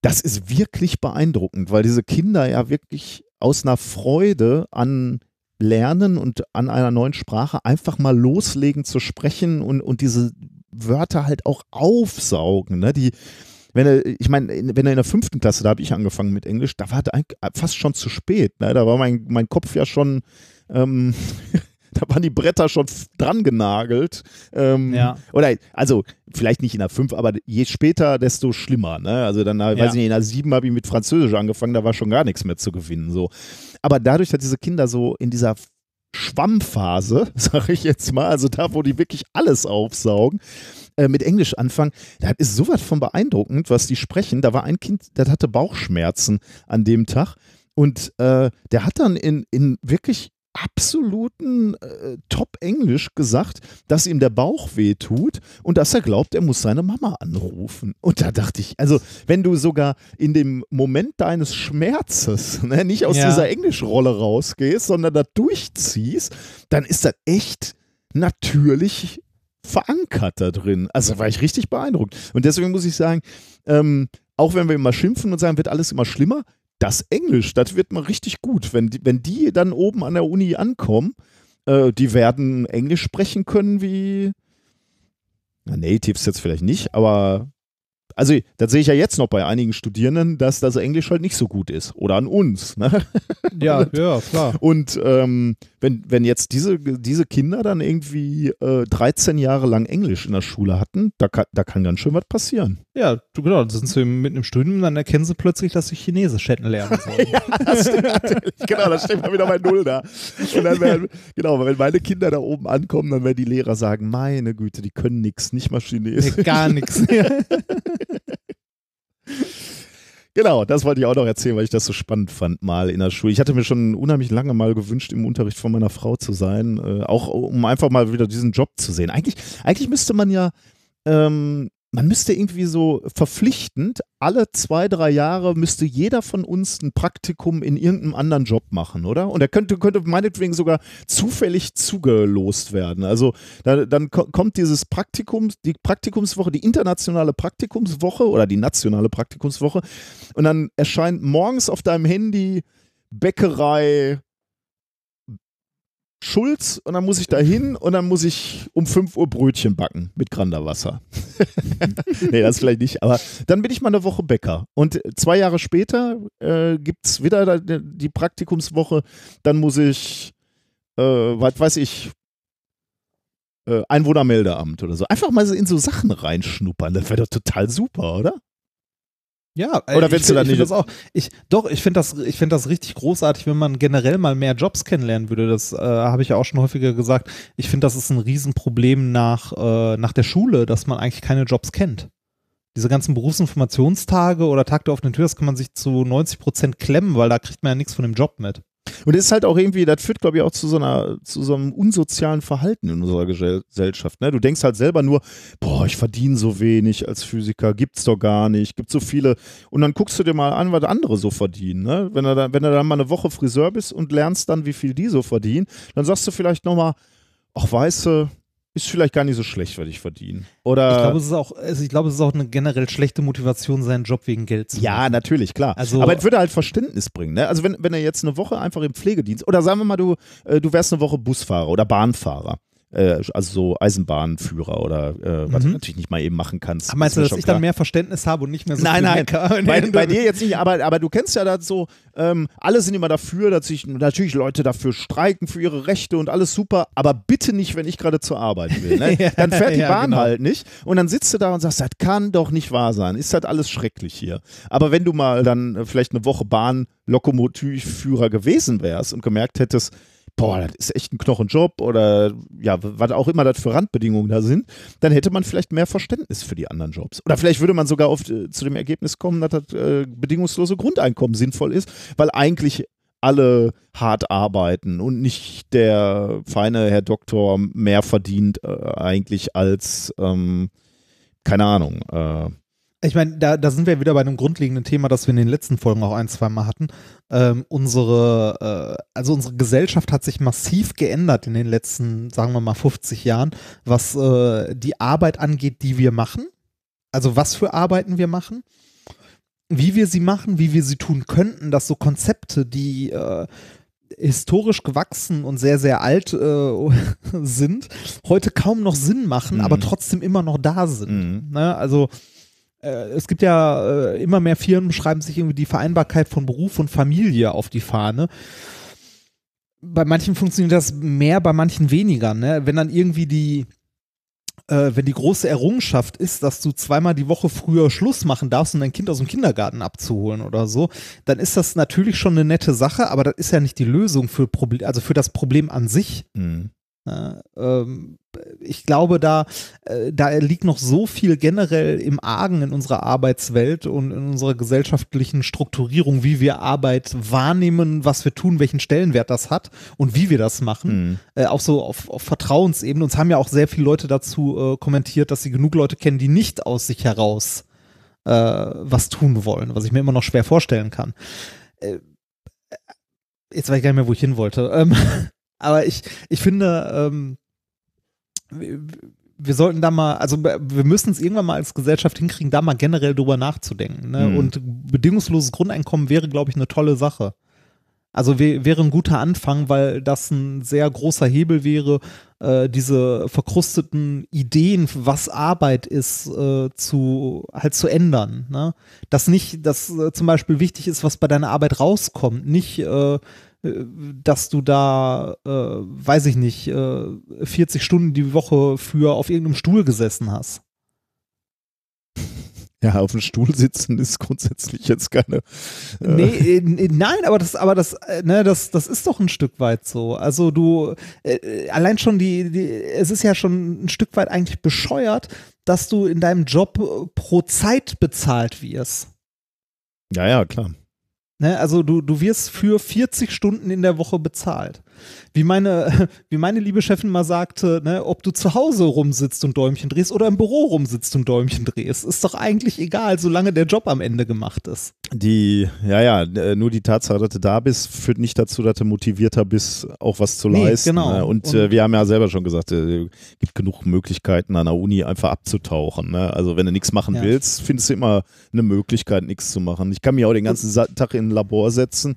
Das ist wirklich beeindruckend, weil diese Kinder ja wirklich aus einer Freude an Lernen und an einer neuen Sprache einfach mal loslegen zu sprechen und, und diese Wörter halt auch aufsaugen. Ne? Die, wenn er, ich meine, wenn er in der fünften Klasse, da habe ich angefangen mit Englisch, da war fast schon zu spät. Ne? Da war mein, mein Kopf ja schon, ähm, da waren die Bretter schon dran genagelt. Ähm, ja. Oder, also, vielleicht nicht in der fünf, aber je später, desto schlimmer. Ne? Also dann, ja. weiß ich nicht, in der sieben habe ich mit Französisch angefangen, da war schon gar nichts mehr zu gewinnen. So. Aber dadurch, dass diese Kinder so in dieser Schwammphase, sage ich jetzt mal, also da, wo die wirklich alles aufsaugen, äh, mit Englisch anfangen, das ist sowas von beeindruckend, was die sprechen. Da war ein Kind, das hatte Bauchschmerzen an dem Tag und äh, der hat dann in, in wirklich absoluten äh, Top-Englisch gesagt, dass ihm der Bauch weh tut und dass er glaubt, er muss seine Mama anrufen. Und da dachte ich, also wenn du sogar in dem Moment deines Schmerzes ne, nicht aus ja. dieser Englischrolle rausgehst, sondern da durchziehst, dann ist das echt natürlich verankert da drin. Also war ich richtig beeindruckt. Und deswegen muss ich sagen, ähm, auch wenn wir immer schimpfen und sagen, wird alles immer schlimmer, das Englisch, das wird mal richtig gut. Wenn die, wenn die dann oben an der Uni ankommen, äh, die werden Englisch sprechen können wie na, Natives jetzt vielleicht nicht, aber also das sehe ich ja jetzt noch bei einigen Studierenden, dass das Englisch halt nicht so gut ist. Oder an uns. Ne? Ja, ja, klar. Und ähm, wenn, wenn jetzt diese, diese Kinder dann irgendwie äh, 13 Jahre lang Englisch in der Schule hatten, da kann, da kann ganz schön was passieren. Ja, du, genau, dann sind sie mit einem Studium, dann erkennen sie plötzlich, dass sie Chinesisch hätten lernen sollen. ja, das stimmt natürlich. Genau, das steht mal wieder bei Null da. Und dann werden, genau, wenn meine Kinder da oben ankommen, dann werden die Lehrer sagen, meine Güte, die können nichts, nicht mal Chinesisch. Nee, gar nichts. Genau, das wollte ich auch noch erzählen, weil ich das so spannend fand, mal in der Schule. Ich hatte mir schon unheimlich lange mal gewünscht, im Unterricht von meiner Frau zu sein, äh, auch um einfach mal wieder diesen Job zu sehen. Eigentlich, eigentlich müsste man ja ähm, man müsste irgendwie so verpflichtend, alle zwei, drei Jahre müsste jeder von uns ein Praktikum in irgendeinem anderen Job machen, oder? Und er könnte, könnte meinetwegen sogar zufällig zugelost werden. Also da, dann kommt dieses Praktikums, die Praktikumswoche, die internationale Praktikumswoche oder die nationale Praktikumswoche und dann erscheint morgens auf deinem Handy Bäckerei Schulz und dann muss ich da hin und dann muss ich um 5 Uhr Brötchen backen mit Granderwasser. nee, das vielleicht nicht, aber dann bin ich mal eine Woche Bäcker. Und zwei Jahre später äh, gibt es wieder die Praktikumswoche, dann muss ich, äh, was weiß ich, äh, Einwohnermeldeamt oder so. Einfach mal in so Sachen reinschnuppern, das wäre doch total super, oder? Ja, oder willst du dann nicht? Das auch, ich, doch, ich finde das, ich das richtig großartig, wenn man generell mal mehr Jobs kennenlernen würde. Das äh, habe ich ja auch schon häufiger gesagt. Ich finde, das ist ein Riesenproblem nach, äh, nach der Schule, dass man eigentlich keine Jobs kennt. Diese ganzen Berufsinformationstage oder Tag der offenen Tür, das kann man sich zu 90 Prozent klemmen, weil da kriegt man ja nichts von dem Job mit. Und es ist halt auch irgendwie, das führt, glaube ich, auch zu so einer, zu so einem unsozialen Verhalten in unserer Gesellschaft. Ne? Du denkst halt selber nur, boah, ich verdiene so wenig als Physiker, gibt's doch gar nicht, gibt so viele. Und dann guckst du dir mal an, was andere so verdienen. Ne? Wenn du dann, wenn du dann mal eine Woche Friseur bist und lernst dann, wie viel die so verdienen, dann sagst du vielleicht nochmal, ach, weißt du, ist vielleicht gar nicht so schlecht, was ich verdiene. Oder ich glaube, es ist auch, also ich glaube, es ist auch eine generell schlechte Motivation, seinen Job wegen Geld zu machen. Ja, natürlich, klar. Also, Aber es würde halt Verständnis bringen. Ne? Also wenn, wenn er jetzt eine Woche einfach im Pflegedienst, oder sagen wir mal, du, äh, du wärst eine Woche Busfahrer oder Bahnfahrer. Äh, also so Eisenbahnführer oder äh, was Mhm. du natürlich nicht mal eben machen kannst. Aber meinst du, dass ich klar. dann mehr Verständnis habe und nicht mehr so Nein, viel nein, mecker? bei, bei dir jetzt nicht, aber, aber du kennst ja das so, ähm, alle sind immer dafür, dass sich natürlich Leute dafür streiken für ihre Rechte und alles super, aber bitte nicht, wenn ich gerade zur Arbeit will. Ne? Ja, Dann fährt die ja, Bahn genau. halt nicht und dann sitzt du da und sagst, das kann doch nicht wahr sein, ist das alles schrecklich hier. Aber wenn du mal dann vielleicht eine Woche Bahn-Lokomotivführer gewesen wärst und gemerkt hättest, boah, das ist echt ein Knochenjob oder ja, was auch immer das für Randbedingungen da sind, dann hätte man vielleicht mehr Verständnis für die anderen Jobs. Oder vielleicht würde man sogar auf, äh, zu dem Ergebnis kommen, dass das äh, bedingungslose Grundeinkommen sinnvoll ist, weil eigentlich alle hart arbeiten und nicht der feine Herr Doktor mehr verdient äh, eigentlich als, ähm, keine Ahnung, äh, Ich meine, da, da sind wir wieder bei einem grundlegenden Thema, das wir in den letzten Folgen auch ein, zwei Mal hatten. Ähm, unsere, äh, also unsere Gesellschaft hat sich massiv geändert in den letzten, sagen wir mal, 50 Jahren, was äh, die Arbeit angeht, die wir machen. Also was für Arbeiten wir machen, wie wir sie machen, wie wir sie tun könnten, dass so Konzepte, die äh, historisch gewachsen und sehr, sehr alt äh, sind, heute kaum noch Sinn machen, Mhm. aber trotzdem immer noch da sind. Mhm. Ne? Also es gibt ja äh, immer mehr Firmen, schreiben sich irgendwie die Vereinbarkeit von Beruf und Familie auf die Fahne. Bei manchen funktioniert das mehr, bei manchen weniger. Ne? Wenn dann irgendwie die, äh, wenn die große Errungenschaft ist, dass du zweimal die Woche früher Schluss machen darfst, um dein Kind aus dem Kindergarten abzuholen oder so, dann ist das natürlich schon eine nette Sache, aber das ist ja nicht die Lösung für Proble also für das Problem an sich. mh. Ja, ähm, ich glaube, da, äh, da liegt noch so viel generell im Argen in unserer Arbeitswelt und in unserer gesellschaftlichen Strukturierung, wie wir Arbeit wahrnehmen, was wir tun, welchen Stellenwert das hat und wie wir das machen. Mhm. Äh, auch so auf, auf Vertrauensebene. Uns haben ja auch sehr viele Leute dazu äh, kommentiert, dass sie genug Leute kennen, die nicht aus sich heraus äh, was tun wollen, was ich mir immer noch schwer vorstellen kann. Äh, jetzt weiß ich gar nicht mehr, wo ich hin wollte. Ähm, aber ich, ich finde, ähm, wir, sollten da mal, also wir müssen es irgendwann mal als Gesellschaft hinkriegen, da mal generell drüber nachzudenken. Ne? Mhm. Und bedingungsloses Grundeinkommen wäre, glaube ich, eine tolle Sache. Also wär, wäre ein guter Anfang, weil das ein sehr großer Hebel wäre, äh, diese verkrusteten Ideen, was Arbeit ist, äh, zu halt zu ändern. Ne? Dass nicht, dass äh, zum Beispiel wichtig ist, was bei deiner Arbeit rauskommt, nicht äh, dass du da, äh, weiß ich nicht, äh, 40 Stunden die Woche für auf irgendeinem Stuhl gesessen hast. Ja, auf dem Stuhl sitzen ist grundsätzlich jetzt keine. Äh, Nee, äh, nein, aber das, aber das, äh, ne, das, das ist doch ein Stück weit so. Also du, äh, allein schon die, die, es ist ja schon ein Stück weit eigentlich bescheuert, dass du in deinem Job äh, pro Zeit bezahlt wirst. Ja, ja, klar. Ne, also du, du wirst für 40 Stunden in der Woche bezahlt. Wie meine, wie meine liebe Chefin mal sagte, ne, ob du zu Hause rumsitzt und Däumchen drehst oder im Büro rumsitzt und Däumchen drehst, ist doch eigentlich egal, solange der Job am Ende gemacht ist. Die, ja, ja, äh, nur die Tatsache, dass du da bist, führt nicht dazu, dass du motivierter bist, auch was zu Nee, leisten. genau. Ne? Und, Und- äh, wir haben ja selber schon gesagt, es gibt genug Möglichkeiten an der Uni einfach abzutauchen. Ne? Also wenn du nichts machen Ja. willst, findest du immer eine Möglichkeit, nichts zu machen. Ich kann mich auch den ganzen Tag in ein Labor setzen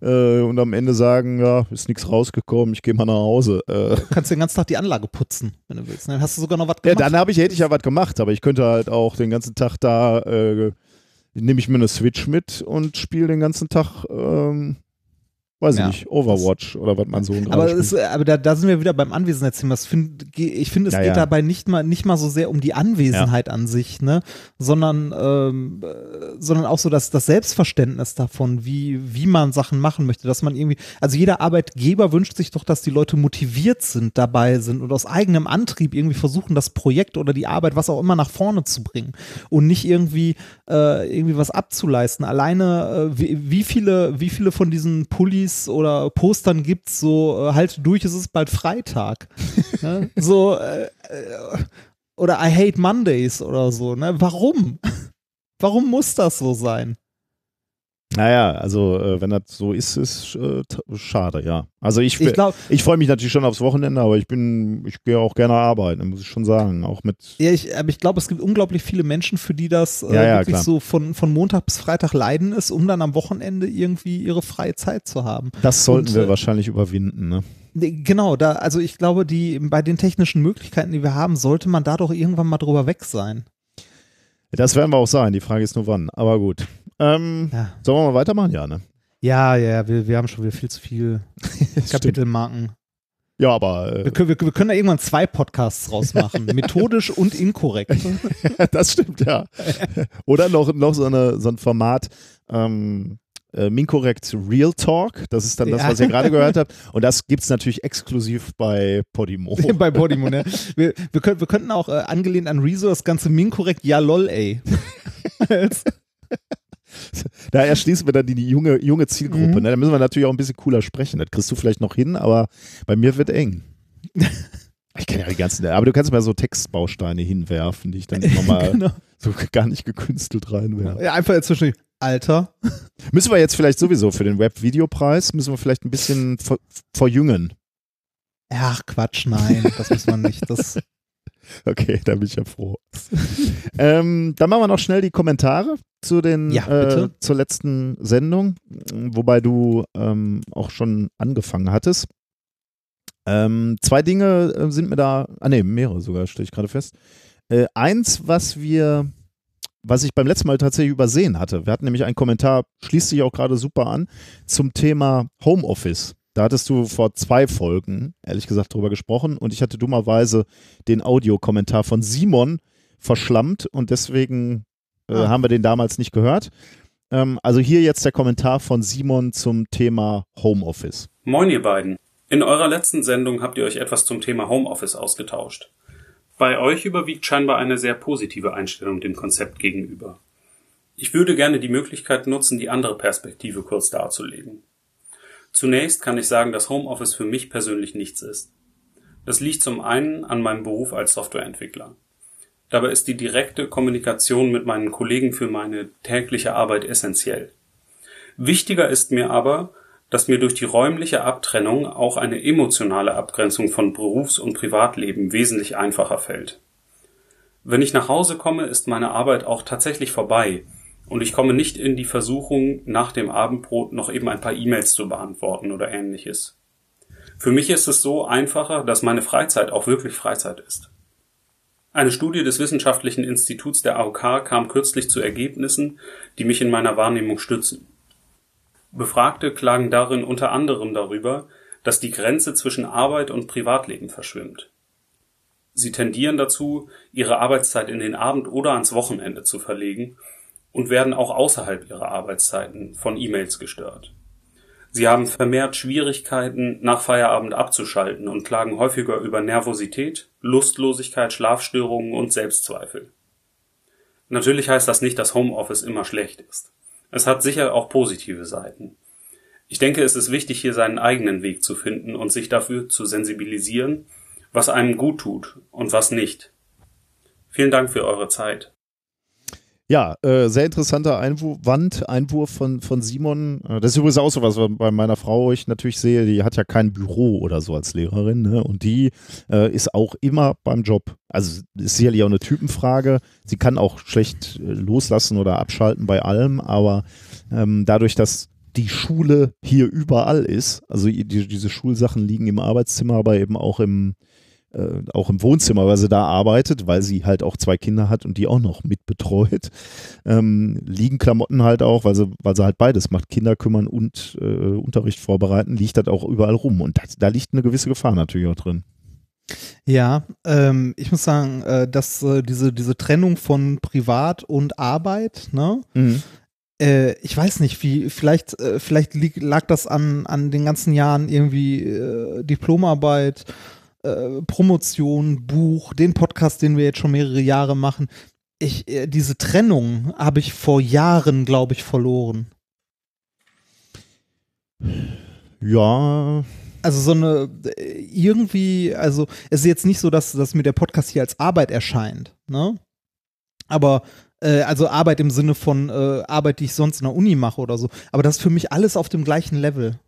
äh, und am Ende sagen, ja, ist nichts rausgekommen, ich gehe mal nach Hause. Äh, Du kannst den ganzen Tag die Anlage putzen, wenn du willst. Dann hast du sogar noch was Ja, gemacht. dann habe ich, hätte ich ja was gemacht, aber ich könnte halt auch den ganzen Tag da, äh, nehme ich mir eine Switch mit und spiele den ganzen Tag, ähm, weiß ich Ja. nicht, Overwatch oder was man so aber, es, aber da, da sind wir wieder beim Anwesenheitsthema. Find, Ich finde, es Ja, geht ja. dabei nicht mal, nicht mal so sehr um die Anwesenheit an sich, ne? sondern, ähm, äh, sondern auch so das, das Selbstverständnis davon, wie, wie man Sachen machen möchte. Dass man irgendwie, also jeder Arbeitgeber wünscht sich doch, dass die Leute motiviert sind, dabei sind und aus eigenem Antrieb irgendwie versuchen, das Projekt oder die Arbeit, was auch immer, nach vorne zu bringen und nicht irgendwie, äh, irgendwie was abzuleisten. Alleine, äh, wie, wie, viele, wie viele von diesen Pullis oder Postern gibt's so, äh, halt durch, es ist bald Freitag. ne? So, äh, äh, oder I hate Mondays oder so, ne? Warum? Warum muss das so sein? Naja, also äh, wenn das so ist, ist äh, schade, ja. Also ich, Ich ich freue mich natürlich schon aufs Wochenende, aber ich bin, ich gehe auch gerne arbeiten, muss ich schon sagen. Auch mit ja, ich, aber ich glaube, es gibt unglaublich viele Menschen, für die das äh, Ja, ja, wirklich klar. so von, von Montag bis Freitag leiden ist, um dann am Wochenende irgendwie ihre freie Zeit zu haben. das sollten Und, wir äh, wahrscheinlich überwinden, ne? Genau, da, also ich glaube, die, bei den technischen Möglichkeiten, die wir haben, sollte man da doch irgendwann mal drüber weg sein. Das werden wir auch sein. Die Frage ist nur wann. Aber gut. Ähm, Ja, sollen wir mal weitermachen? Ja, ne? ja, ja wir, wir haben schon wieder viel zu viel Kapitelmarken. Ja, aber Wir äh, können, wir, wir können da irgendwann zwei Podcasts rausmachen. Methodisch und inkorrekt. das stimmt, ja. Oder noch, noch so, eine, so ein Format, ähm, äh, Minkorrekt Real Talk. Das ist dann das, Ja. was ihr gerade gehört habt. Und das gibt es natürlich exklusiv bei Podimo. Bei Podimo, ne? Wir, wir, können, wir könnten auch äh, angelehnt an Rezo das ganze Minkorrekt Ja lol, ey. Da erschließen wir dann die, junge, junge Zielgruppe. Mhm. Ne? Da müssen wir natürlich auch ein bisschen cooler sprechen. Das kriegst du vielleicht noch hin, aber bei mir wird eng. Ich kenne ja die ganzen, aber du kannst mal so Textbausteine hinwerfen, die ich dann immer mal genau. so gar nicht gekünstelt reinwerfe. ja, einfach jetzt zwischen Alter. Müssen wir jetzt vielleicht sowieso für den Web-Videopreis, müssen wir vielleicht ein bisschen ver verjüngen. Ach, Quatsch, nein, das muss man nicht. Das, Okay, da bin ich ja froh. ähm, dann machen wir noch schnell die Kommentare zu den Ja, äh, zur letzten Sendung, wobei du ähm, auch schon angefangen hattest. Ähm, zwei Dinge äh, sind mir da, ah ne, mehrere sogar, stelle ich gerade fest. Äh, eins, was wir, was ich beim letzten Mal tatsächlich übersehen hatte. Wir hatten nämlich einen Kommentar, schließt sich auch gerade super an, zum Thema Homeoffice. Da hattest du vor zwei Folgen, ehrlich gesagt, drüber gesprochen und ich hatte dummerweise den Audiokommentar von Simon verschlammt und deswegen äh, Ah. haben wir den damals nicht gehört. Ähm, also hier jetzt der Kommentar von Simon zum Thema Homeoffice. Moin ihr beiden. In eurer letzten Sendung habt ihr euch etwas zum Thema Homeoffice ausgetauscht. Bei euch überwiegt scheinbar eine sehr positive Einstellung dem Konzept gegenüber. Ich würde gerne die Möglichkeit nutzen, die andere Perspektive kurz darzulegen. Zunächst kann ich sagen, dass Homeoffice für mich persönlich nichts ist. Das liegt zum einen an meinem Beruf als Softwareentwickler. Dabei ist die direkte Kommunikation mit meinen Kollegen für meine tägliche Arbeit essentiell. Wichtiger ist mir aber, dass mir durch die räumliche Abtrennung auch eine emotionale Abgrenzung von Berufs- und Privatleben wesentlich einfacher fällt. Wenn ich nach Hause komme, ist meine Arbeit auch tatsächlich vorbei und ich komme nicht in die Versuchung, nach dem Abendbrot noch eben ein paar E-Mails zu beantworten oder ähnliches. Für mich ist es so einfacher, dass meine Freizeit auch wirklich Freizeit ist. Eine Studie des Wissenschaftlichen Instituts der AOK kam kürzlich zu Ergebnissen, die mich in meiner Wahrnehmung stützen. Befragte klagen darin unter anderem darüber, dass die Grenze zwischen Arbeit und Privatleben verschwimmt. Sie tendieren dazu, ihre Arbeitszeit in den Abend oder ans Wochenende zu verlegen und werden auch außerhalb ihrer Arbeitszeiten von E-Mails gestört. Sie haben vermehrt Schwierigkeiten, nach Feierabend abzuschalten und klagen häufiger über Nervosität, Lustlosigkeit, Schlafstörungen und Selbstzweifel. Natürlich heißt das nicht, dass Homeoffice immer schlecht ist. Es hat sicher auch positive Seiten. Ich denke, es ist wichtig, hier seinen eigenen Weg zu finden und sich dafür zu sensibilisieren, was einem gut tut und was nicht. Vielen Dank für eure Zeit. Ja, äh, sehr interessanter Einwurf von, von Simon. Äh, das ist übrigens auch so was was bei meiner Frau, ich natürlich sehe, die hat ja kein Büro oder so als Lehrerin, ne? Und die äh, ist auch immer beim Job. Also ist sicherlich auch eine Typenfrage. Sie kann auch schlecht äh, loslassen oder abschalten bei allem, aber ähm, dadurch, dass die Schule hier überall ist, also die, diese Schulsachen liegen im Arbeitszimmer, aber eben auch im äh, auch im Wohnzimmer, weil sie da arbeitet, weil sie halt auch zwei Kinder hat und die auch noch mitbetreut. Ähm, liegen Klamotten halt auch, weil sie, weil sie halt beides macht, Kinder kümmern und äh, Unterricht vorbereiten, liegt das auch überall rum. Und das, da liegt eine gewisse Gefahr natürlich auch drin. Ja, ähm, ich muss sagen, äh, dass äh, diese, diese Trennung von Privat und Arbeit, ne? Äh, ich weiß nicht, wie, vielleicht, äh, vielleicht lag das an, an den ganzen Jahren irgendwie Diplomarbeit, äh, Promotion, Buch, den Podcast, den wir jetzt schon mehrere Jahre machen. Ich, äh, diese Trennung habe ich vor Jahren, glaube ich, verloren. Ja, Also so eine äh, irgendwie, also es ist jetzt nicht so, dass, dass mir der Podcast hier als Arbeit erscheint, ne? Aber Äh, also Arbeit im Sinne von äh, Arbeit, die ich sonst in der Uni mache oder so. Aber das ist für mich alles auf dem gleichen Level.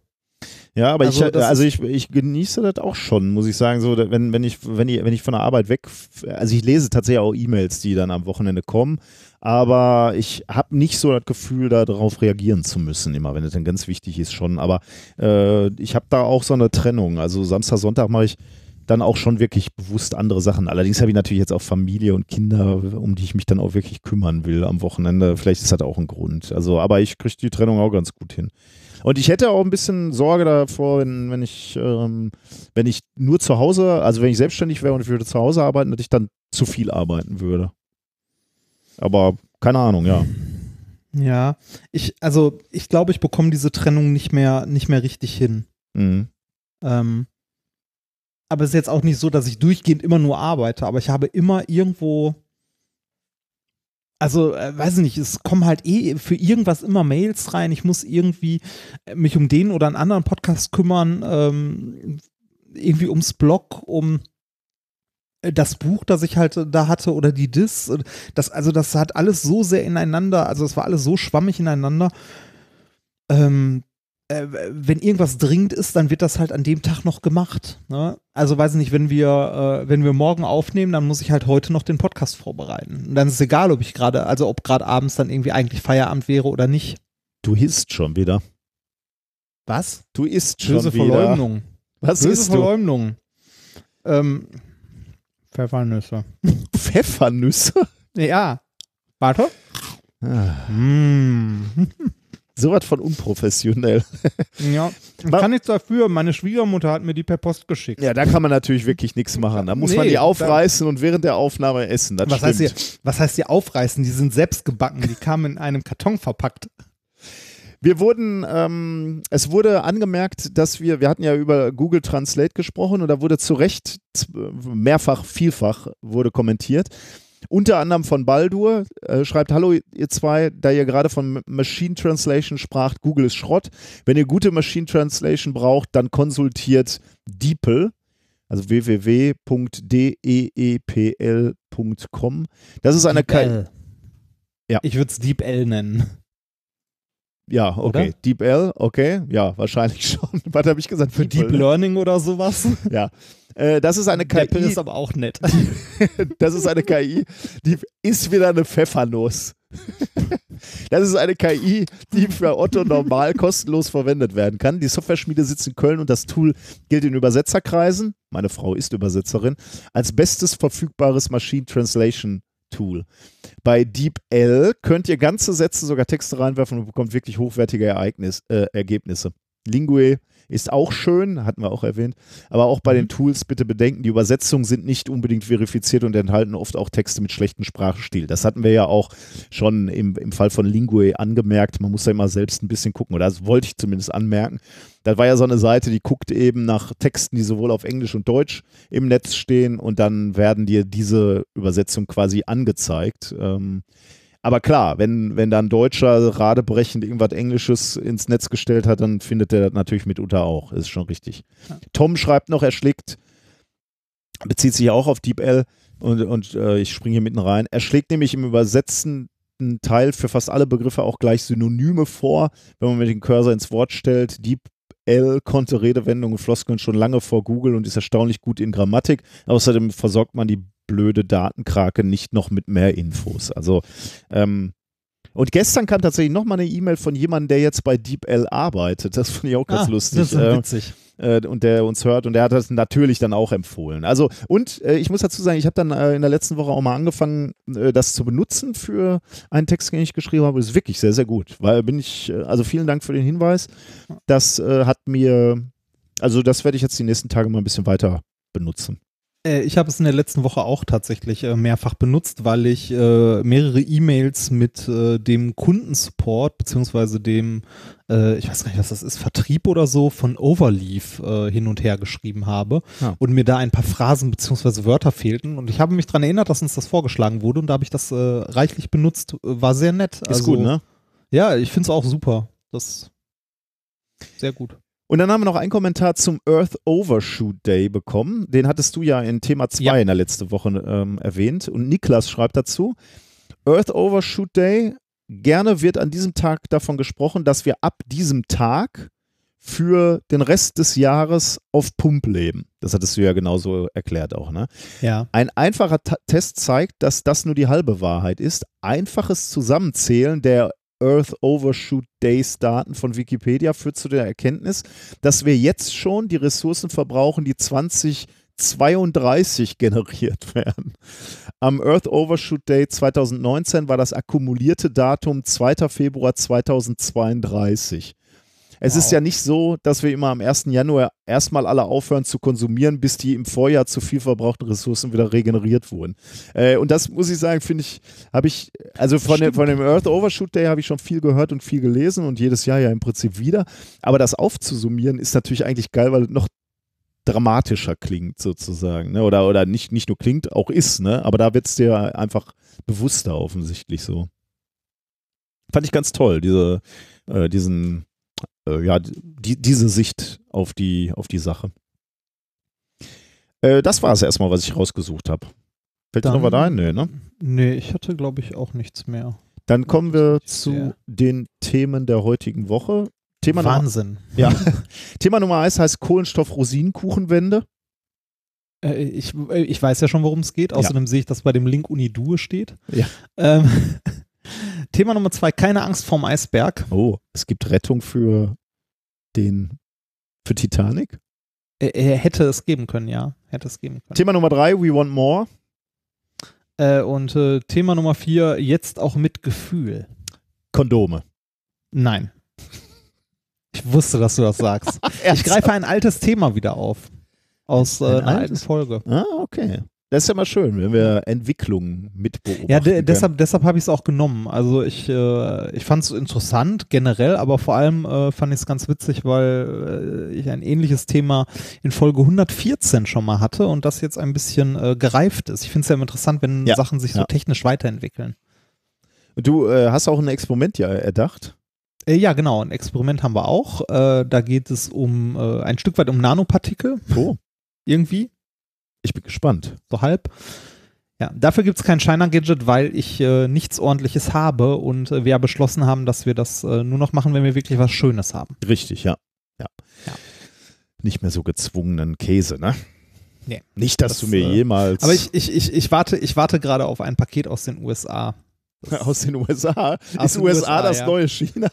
Ja, aber Also ich, das also ich, ich genieße das auch schon, muss ich sagen. So, wenn, wenn ich, wenn ich, wenn ich von der Arbeit weg, also ich lese tatsächlich auch E-Mails, die dann am Wochenende kommen, aber ich habe nicht so das Gefühl, darauf reagieren zu müssen, immer, wenn es dann ganz wichtig ist schon. Aber äh, ich habe da auch so eine Trennung. Also Samstag, Sonntag mache ich dann auch schon wirklich bewusst andere Sachen. Allerdings habe ich natürlich jetzt auch Familie und Kinder, um die ich mich dann auch wirklich kümmern will am Wochenende. Vielleicht ist das auch ein Grund. Also, aber ich kriege die Trennung auch ganz gut hin. Und ich hätte auch ein bisschen Sorge davor, wenn, wenn ich, ähm, wenn ich nur zu Hause, also wenn ich selbstständig wäre und ich würde zu Hause arbeiten, dass ich dann zu viel arbeiten würde. Aber keine Ahnung, ja. Ja, ich, also ich glaube, ich bekomme diese Trennung nicht mehr, nicht mehr richtig hin. Mhm. Ähm, aber es ist jetzt auch nicht so, dass ich durchgehend immer nur arbeite, aber ich habe immer irgendwo, also äh, weiß ich nicht, es kommen halt eh für irgendwas immer Mails rein. Ich muss irgendwie äh, mich um den oder einen anderen Podcast kümmern, ähm, irgendwie ums Blog, um äh, das Buch, das ich halt da hatte oder die Dis. Das, also das hat alles so sehr ineinander, also es war alles so schwammig ineinander. Ähm, äh, wenn irgendwas dringend ist, dann wird das halt an dem Tag noch gemacht. Ne? Also weiß ich nicht, wenn wir, äh, wenn wir morgen aufnehmen, dann muss ich halt heute noch den Podcast vorbereiten. Und dann ist es egal, ob ich gerade, also ob gerade abends dann irgendwie eigentlich Feierabend wäre oder nicht. Du isst schon wieder. Was? Du isst schon Böse wieder. Verleumdung. Was Böse isst du? Verleumdung. Ähm, Pfeffernüsse. Pfeffernüsse? Ja. Warte. Ah, Mm. Sowas von unprofessionell. Ja, ich kann nichts dafür. Meine Schwiegermutter hat mir die per Post geschickt. Ja, da kann man natürlich wirklich nichts machen. Da muss man Nee, die da- aufreißen und während der Aufnahme essen. Das Was stimmt. heißt, hier, was heißt hier aufreißen? Die sind selbst gebacken. Die kamen in einem Karton verpackt. Wir wurden, ähm, es wurde angemerkt, dass wir, wir hatten ja über Google Translate gesprochen und da wurde zu Recht mehrfach, vielfach wurde kommentiert. Unter anderem von Baldur, äh, schreibt, hallo ihr zwei, da ihr gerade von Machine Translation spracht, Google ist Schrott. Wenn ihr gute Machine Translation braucht, dann konsultiert DeepL, also www.deepl.com. Das ist eine KI. Ja. Ich würde es Deep L nennen. Ja, okay. Oder? DeepL, okay. Ja, wahrscheinlich schon. Was habe ich gesagt? Für Deep DeepL. Learning oder sowas. Ja. Äh, das ist eine Deppel KI. ist aber auch nett. Das ist eine KI, die ist wieder eine Pfeffernuss. Das ist eine KI, die für Otto normal kostenlos verwendet werden kann. Die Software-Schmiede sitzt in Köln und das Tool gilt in Übersetzerkreisen, meine Frau ist Übersetzerin, als bestes verfügbares Machine Translation Tool. Bei DeepL könnt ihr ganze Sätze, sogar Texte reinwerfen und bekommt wirklich hochwertige Ereignis, äh, Ergebnisse. Lingue ist auch schön, hatten wir auch erwähnt. Aber auch bei den Tools bitte bedenken, die Übersetzungen sind nicht unbedingt verifiziert und enthalten oft auch Texte mit schlechtem Sprachstil. Das hatten wir ja auch schon im, im Fall von Lingue angemerkt. Man muss da immer selbst ein bisschen gucken, oder das wollte ich zumindest anmerken. Das war ja so eine Seite, die guckt eben nach Texten, die sowohl auf Englisch und Deutsch im Netz stehen und dann werden dir diese Übersetzungen quasi angezeigt. Ähm, aber klar, wenn, wenn da ein Deutscher radebrechend irgendwas Englisches ins Netz gestellt hat, dann findet er das natürlich mitunter auch. Ist schon richtig. Tom schreibt noch, er schlägt, bezieht sich auch auf DeepL und, und äh, ich springe hier mitten rein. Er schlägt nämlich im übersetzten Teil für fast alle Begriffe auch gleich Synonyme vor, wenn man mit dem Cursor ins Wort stellt. DeepL konnte Redewendungen und Floskeln schon lange vor Google und ist erstaunlich gut in Grammatik. Außerdem versorgt man die blöde Datenkrake nicht noch mit mehr Infos. Also ähm, und gestern kam tatsächlich noch mal eine E-Mail von jemandem, der jetzt bei DeepL arbeitet. Das finde ich auch ganz Ah, lustig. Das ist Äh, witzig. äh, und der uns hört und der hat das natürlich dann auch empfohlen. Also und äh, ich muss dazu sagen, ich habe dann äh, in der letzten Woche auch mal angefangen, äh, das zu benutzen für einen Text, den ich geschrieben habe. Das ist wirklich sehr, sehr gut, weil bin ich, also vielen Dank für den Hinweis. Das hat mir, also das werde ich jetzt die nächsten Tage mal ein bisschen weiter benutzen. Äh, Ich habe es in der letzten Woche auch tatsächlich äh, mehrfach benutzt, weil ich äh, mehrere E-Mails mit dem Kundensupport beziehungsweise dem, ich weiß gar nicht, was das ist, Vertrieb oder so von Overleaf hin und her geschrieben habe Ja. und mir da ein paar Phrasen beziehungsweise Wörter fehlten und ich habe mich daran erinnert, dass uns das vorgeschlagen wurde und da habe ich das reichlich benutzt, war sehr nett. Ist gut, ne? Ja, ich finde es auch super. Das sehr gut. Und dann haben wir noch einen Kommentar zum Earth Overshoot Day bekommen. Den hattest du ja in Thema 2 Ja. in der letzten Woche ähm, erwähnt. Und Niklas schreibt dazu, Earth Overshoot Day. Gerne wird an diesem Tag davon gesprochen, dass wir ab diesem Tag für den Rest des Jahres auf Pump leben. Das hattest du ja genauso erklärt auch, ne? Ja. Ein einfacher Ta Test zeigt, dass das nur die halbe Wahrheit ist. Einfaches Zusammenzählen der Earth Overshoot Days Daten von Wikipedia führt zu der Erkenntnis, dass wir jetzt schon die Ressourcen verbrauchen, die 2032 generiert werden. Am Earth Overshoot Day 2019 war das akkumulierte Datum 2. Februar 2032. Es ist ja nicht so, dass wir immer am 1. Januar erstmal alle aufhören zu konsumieren, bis die im Vorjahr zu viel verbrauchten Ressourcen wieder regeneriert wurden. Äh, und das muss ich sagen, finde ich, habe ich, also von dem, von dem Earth Overshoot Day habe ich schon viel gehört und viel gelesen und jedes Jahr ja im Prinzip wieder. Aber das aufzusummieren ist natürlich eigentlich geil, weil es noch dramatischer klingt sozusagen. Ne? Oder, oder nicht, nicht nur klingt, auch ist, ne? Aber da wird es dir einfach bewusster offensichtlich so. Fand ich ganz toll, diese, äh, diesen äh, ja, die, diese Sicht auf die, auf die Sache. Äh, das war es erstmal, was ich rausgesucht habe. Fällt dir noch was ein? Nee, ne? Nee, ich hatte, glaube ich, auch nichts mehr. Dann kommen wir zu sehr. den Themen der heutigen Woche. Thema Nummer, Wahnsinn. ja. Thema Nummer eins heißt Kohlenstoff-Rosinenkuchenwände. Äh, ich, äh, ich weiß ja schon, worum es geht. Außerdem sehe ich, dass bei dem Link Unidue steht. Ja. Ähm, Thema Nummer zwei, keine Angst vorm Eisberg. Oh, es gibt Rettung für den für Titanic. Er, er hätte es geben können, ja. Hätte es geben können. Thema Nummer drei, We Want More. Äh, und äh, Thema Nummer vier, jetzt auch mit Gefühl. Kondome. Nein. Ich wusste, dass du das sagst. ich greife ein altes Thema wieder auf. Aus äh, Ein einer alten? Folge. Ah, okay. Das ist ja mal schön, wenn wir Entwicklungen mitbeobachten. Ja, de deshalb, deshalb habe ich es auch genommen. Also ich, äh, ich fand es interessant generell, aber vor allem äh, fand ich es ganz witzig, weil äh, ich ein ähnliches Thema in Folge 114 schon mal hatte und das jetzt ein bisschen äh, gereift ist. Ich finde es ja immer interessant, wenn Ja, Sachen sich so ja. technisch weiterentwickeln. Du äh, hast auch ein Experiment ja erdacht. Äh, ja, genau. Ein Experiment haben wir auch. Da geht es um ein Stück weit um Nanopartikel Oh, irgendwie. Ich bin gespannt. so halb. Ja, dafür gibt es kein Shiner-Gadget, weil ich äh, nichts ordentliches habe und äh, wir ja beschlossen haben, dass wir das äh, nur noch machen, wenn wir wirklich was Schönes haben. Richtig, ja. ja. Ja. Nicht mehr so gezwungenen Käse, ne? Nee. Nicht, dass Das, du mir äh, jemals Aber ich, ich, ich, ich warte, ich warte gerade auf ein Paket aus den USA. aus den USA. Aus ist den USA, USA, das ja. neue China?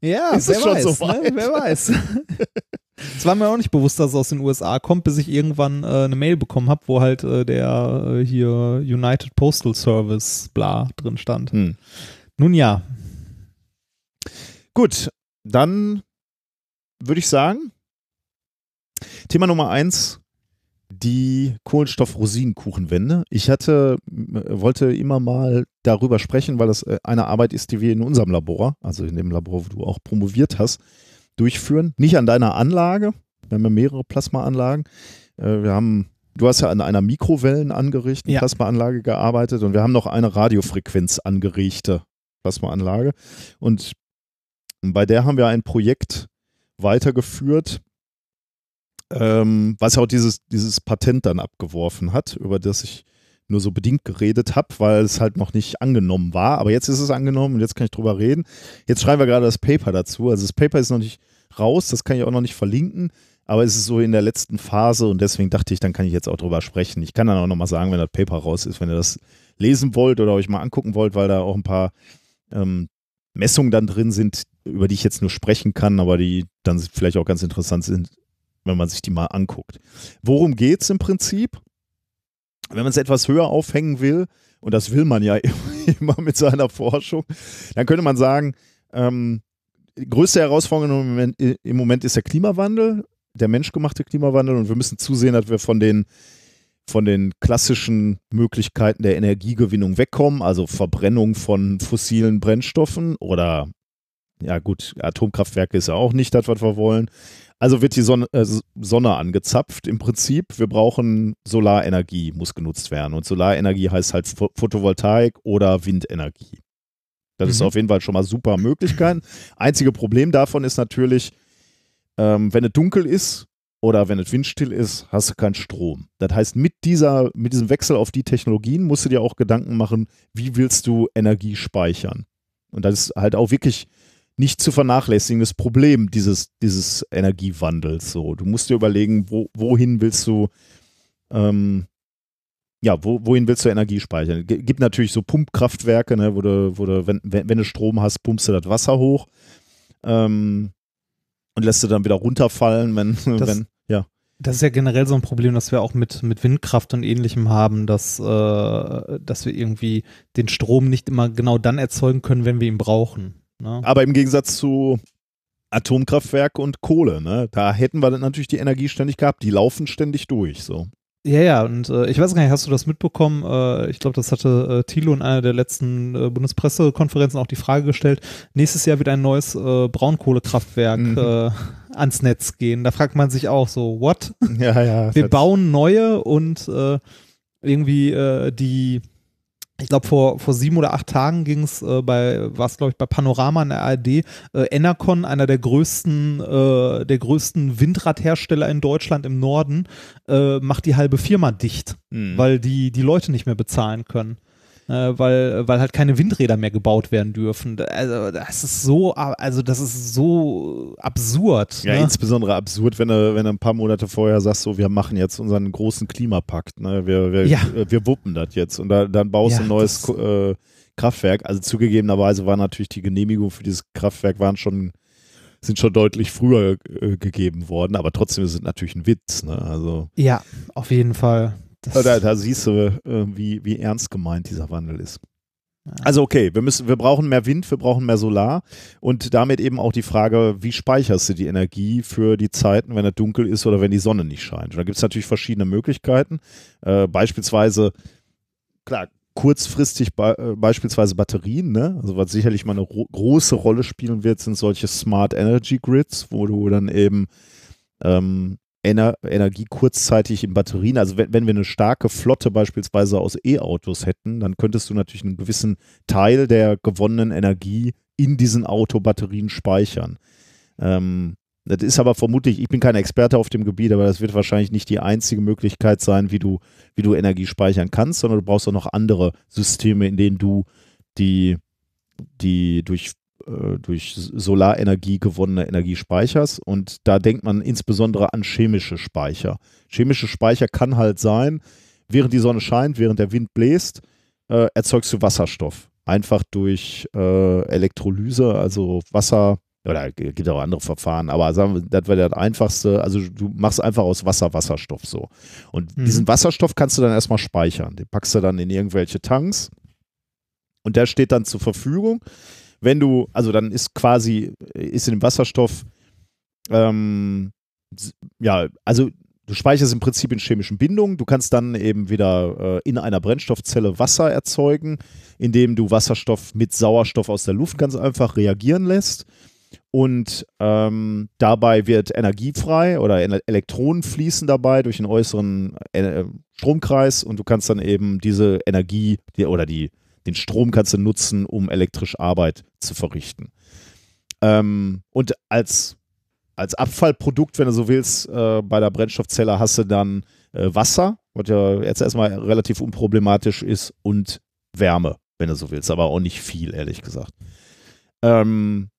Ja, Ist wer es schon weiß, so weit? ne? Wer weiß. Es war mir auch nicht bewusst, dass es aus den USA kommt, bis ich irgendwann äh, eine Mail bekommen habe, wo halt äh, der äh, hier United Postal Service bla drin stand. Hm. Nun ja, Gut, dann würde ich sagen, Thema Nummer eins, die Kohlenstoff-Rosinenkuchenwände. Ich hatte, äh, wollte immer mal darüber sprechen, weil das äh, eine Arbeit ist, die wir in unserem Labor, also in dem Labor, wo du auch promoviert hast, durchführen. Nicht an deiner Anlage. Wir haben ja mehrere Plasmaanlagen. Äh, Wir haben, du hast ja an einer Mikrowellen angerichteten Ja. Plasmaanlage gearbeitet und wir haben noch eine Radiofrequenz angerichtete Plasmaanlage. Und bei der haben wir ein Projekt weitergeführt, ähm, was auch dieses, dieses Patent dann abgeworfen hat, über das ich nur so bedingt geredet habe, weil es halt noch nicht angenommen war. Aber jetzt ist es angenommen und jetzt kann ich drüber reden. Jetzt schreiben wir gerade das Paper dazu. Also das Paper ist noch nicht raus, das kann ich auch noch nicht verlinken, aber es ist so in der letzten Phase und deswegen dachte ich, dann kann ich jetzt auch drüber sprechen. Ich kann dann auch nochmal sagen, wenn das Paper raus ist, wenn ihr das lesen wollt oder euch mal angucken wollt, weil da auch ein paar ähm, Messungen dann drin sind, über die ich jetzt nur sprechen kann, aber die dann vielleicht auch ganz interessant sind, wenn man sich die mal anguckt. Worum geht es im Prinzip? Wenn man es etwas höher aufhängen will, und das will man ja immer mit seiner Forschung, dann könnte man sagen, ähm, größte Herausforderung im Moment, im Moment ist der Klimawandel, der menschgemachte Klimawandel, und wir müssen zusehen, dass wir von den von den klassischen Möglichkeiten der Energiegewinnung wegkommen, also Verbrennung von fossilen Brennstoffen oder ja gut, Atomkraftwerke ist ja auch nicht das, was wir wollen. Also wird die Sonne, äh, Sonne angezapft im Prinzip. Wir brauchen Solarenergie, muss genutzt werden. Und Solarenergie heißt halt Pho- Photovoltaik oder Windenergie. Das ist Mhm. auf jeden Fall schon mal super Möglichkeiten. Einzige Problem davon ist natürlich, ähm, wenn es dunkel ist, oder wenn es windstill ist, hast du keinen Strom. Das heißt, mit, dieser, mit diesem Wechsel auf die Technologien musst du dir auch Gedanken machen, wie willst du Energie speichern. Und das ist halt auch wirklich nicht zu vernachlässigendes Problem dieses, dieses Energiewandels. So, du musst dir überlegen, wo, wohin willst du ähm, ja, wo, wohin willst du Energie speichern? G gibt natürlich so Pumpkraftwerke, ne, wo du, wo du wenn, wenn, wenn du Strom hast, pumpst du das Wasser hoch ähm, und lässt du dann wieder runterfallen, wenn, Das- wenn ja. Das ist ja generell so ein Problem, das wir auch mit, mit Windkraft und ähnlichem haben, dass, äh, dass wir irgendwie den Strom nicht immer genau dann erzeugen können, wenn wir ihn brauchen. Ne? Aber im Gegensatz zu Atomkraftwerk und Kohle, ne, da hätten wir dann natürlich die Energie ständig gehabt. Die laufen ständig durch, so. Ja, ja, und äh, ich weiß gar nicht, hast du das mitbekommen? Äh, ich glaube, das hatte äh, Thilo in einer der letzten äh, Bundespressekonferenzen auch die Frage gestellt. Nächstes Jahr wird ein neues äh, Braunkohlekraftwerk Mhm. äh, ans Netz gehen. Da fragt man sich auch so, what? Ja, ja. Wir bauen neue und äh, irgendwie die, ich glaube vor, vor sieben oder acht Tagen ging es äh, bei, war es glaube ich bei Panorama in der ARD, äh, Enercon, einer der größten, äh, der größten Windradhersteller in Deutschland im Norden, äh, macht die halbe Firma dicht, Mhm. weil die die Leute nicht mehr bezahlen können. Äh, weil, weil halt keine Windräder mehr gebaut werden dürfen. Also das ist so, also das ist so absurd. Ja, ne? insbesondere absurd, wenn du, wenn du ein paar Monate vorher sagst, so, wir machen jetzt unseren großen Klimapakt, ne? wir, wir, Ja. wir wuppen das jetzt und da, dann baust du Ja, ein neues äh, Kraftwerk. Also zugegebenerweise war natürlich die Genehmigung für dieses Kraftwerk waren schon, sind schon deutlich früher äh, gegeben worden, aber trotzdem ist es natürlich ein Witz. Ne? Also Ja, auf jeden Fall. Da, da siehst du, äh, wie, wie ernst gemeint dieser Wandel ist. Also okay, wir müssen, wir brauchen mehr Wind, wir brauchen mehr Solar und damit eben auch die Frage, wie speicherst du die Energie für die Zeiten, wenn es dunkel ist oder wenn die Sonne nicht scheint. Und da gibt es natürlich verschiedene Möglichkeiten. Äh, beispielsweise, klar, kurzfristig be äh, beispielsweise Batterien, ne? Also was sicherlich mal eine ro- große Rolle spielen wird, sind solche Smart Energy Grids, wo du dann eben ähm, Ener Energie kurzzeitig in Batterien, also wenn, wenn wir eine starke Flotte beispielsweise aus E-Autos hätten, dann könntest du natürlich einen gewissen Teil der gewonnenen Energie in diesen Autobatterien speichern. Ähm, das ist aber vermutlich, ich bin kein Experte auf dem Gebiet, aber das wird wahrscheinlich nicht die einzige Möglichkeit sein, wie du, wie du Energie speichern kannst, sondern du brauchst auch noch andere Systeme, in denen du die, die durch durch Solarenergie gewonnene Energie speicherst. Und da denkt man insbesondere an chemische Speicher. Chemische Speicher kann halt sein, während die Sonne scheint, während der Wind bläst, äh, erzeugst du Wasserstoff. Einfach durch äh, Elektrolyse, also Wasser, oder gibt auch andere Verfahren, aber sagen wir, das wäre das einfachste. Also du machst einfach aus Wasser Wasserstoff so. Und Mhm. diesen Wasserstoff kannst du dann erstmal speichern. Den packst du dann in irgendwelche Tanks und der steht dann zur Verfügung wenn du, also dann ist quasi, ist in dem Wasserstoff, ähm, ja, also du speicherst im Prinzip in chemischen Bindungen. Du kannst dann eben wieder äh, in einer Brennstoffzelle Wasser erzeugen, indem du Wasserstoff mit Sauerstoff aus der Luft ganz einfach reagieren lässt. Und ähm, dabei wird Energie frei oder Ele- Elektronen fließen dabei durch den äußeren äh, Stromkreis und du kannst dann eben diese Energie die, oder die, den Strom kannst du nutzen, um elektrisch Arbeit zu verrichten. Ähm, und als, als Abfallprodukt, wenn du so willst, äh, bei der Brennstoffzelle hast du dann äh, Wasser, was ja jetzt erstmal relativ unproblematisch ist, und Wärme, wenn du so willst, aber auch nicht viel, ehrlich gesagt. Ähm,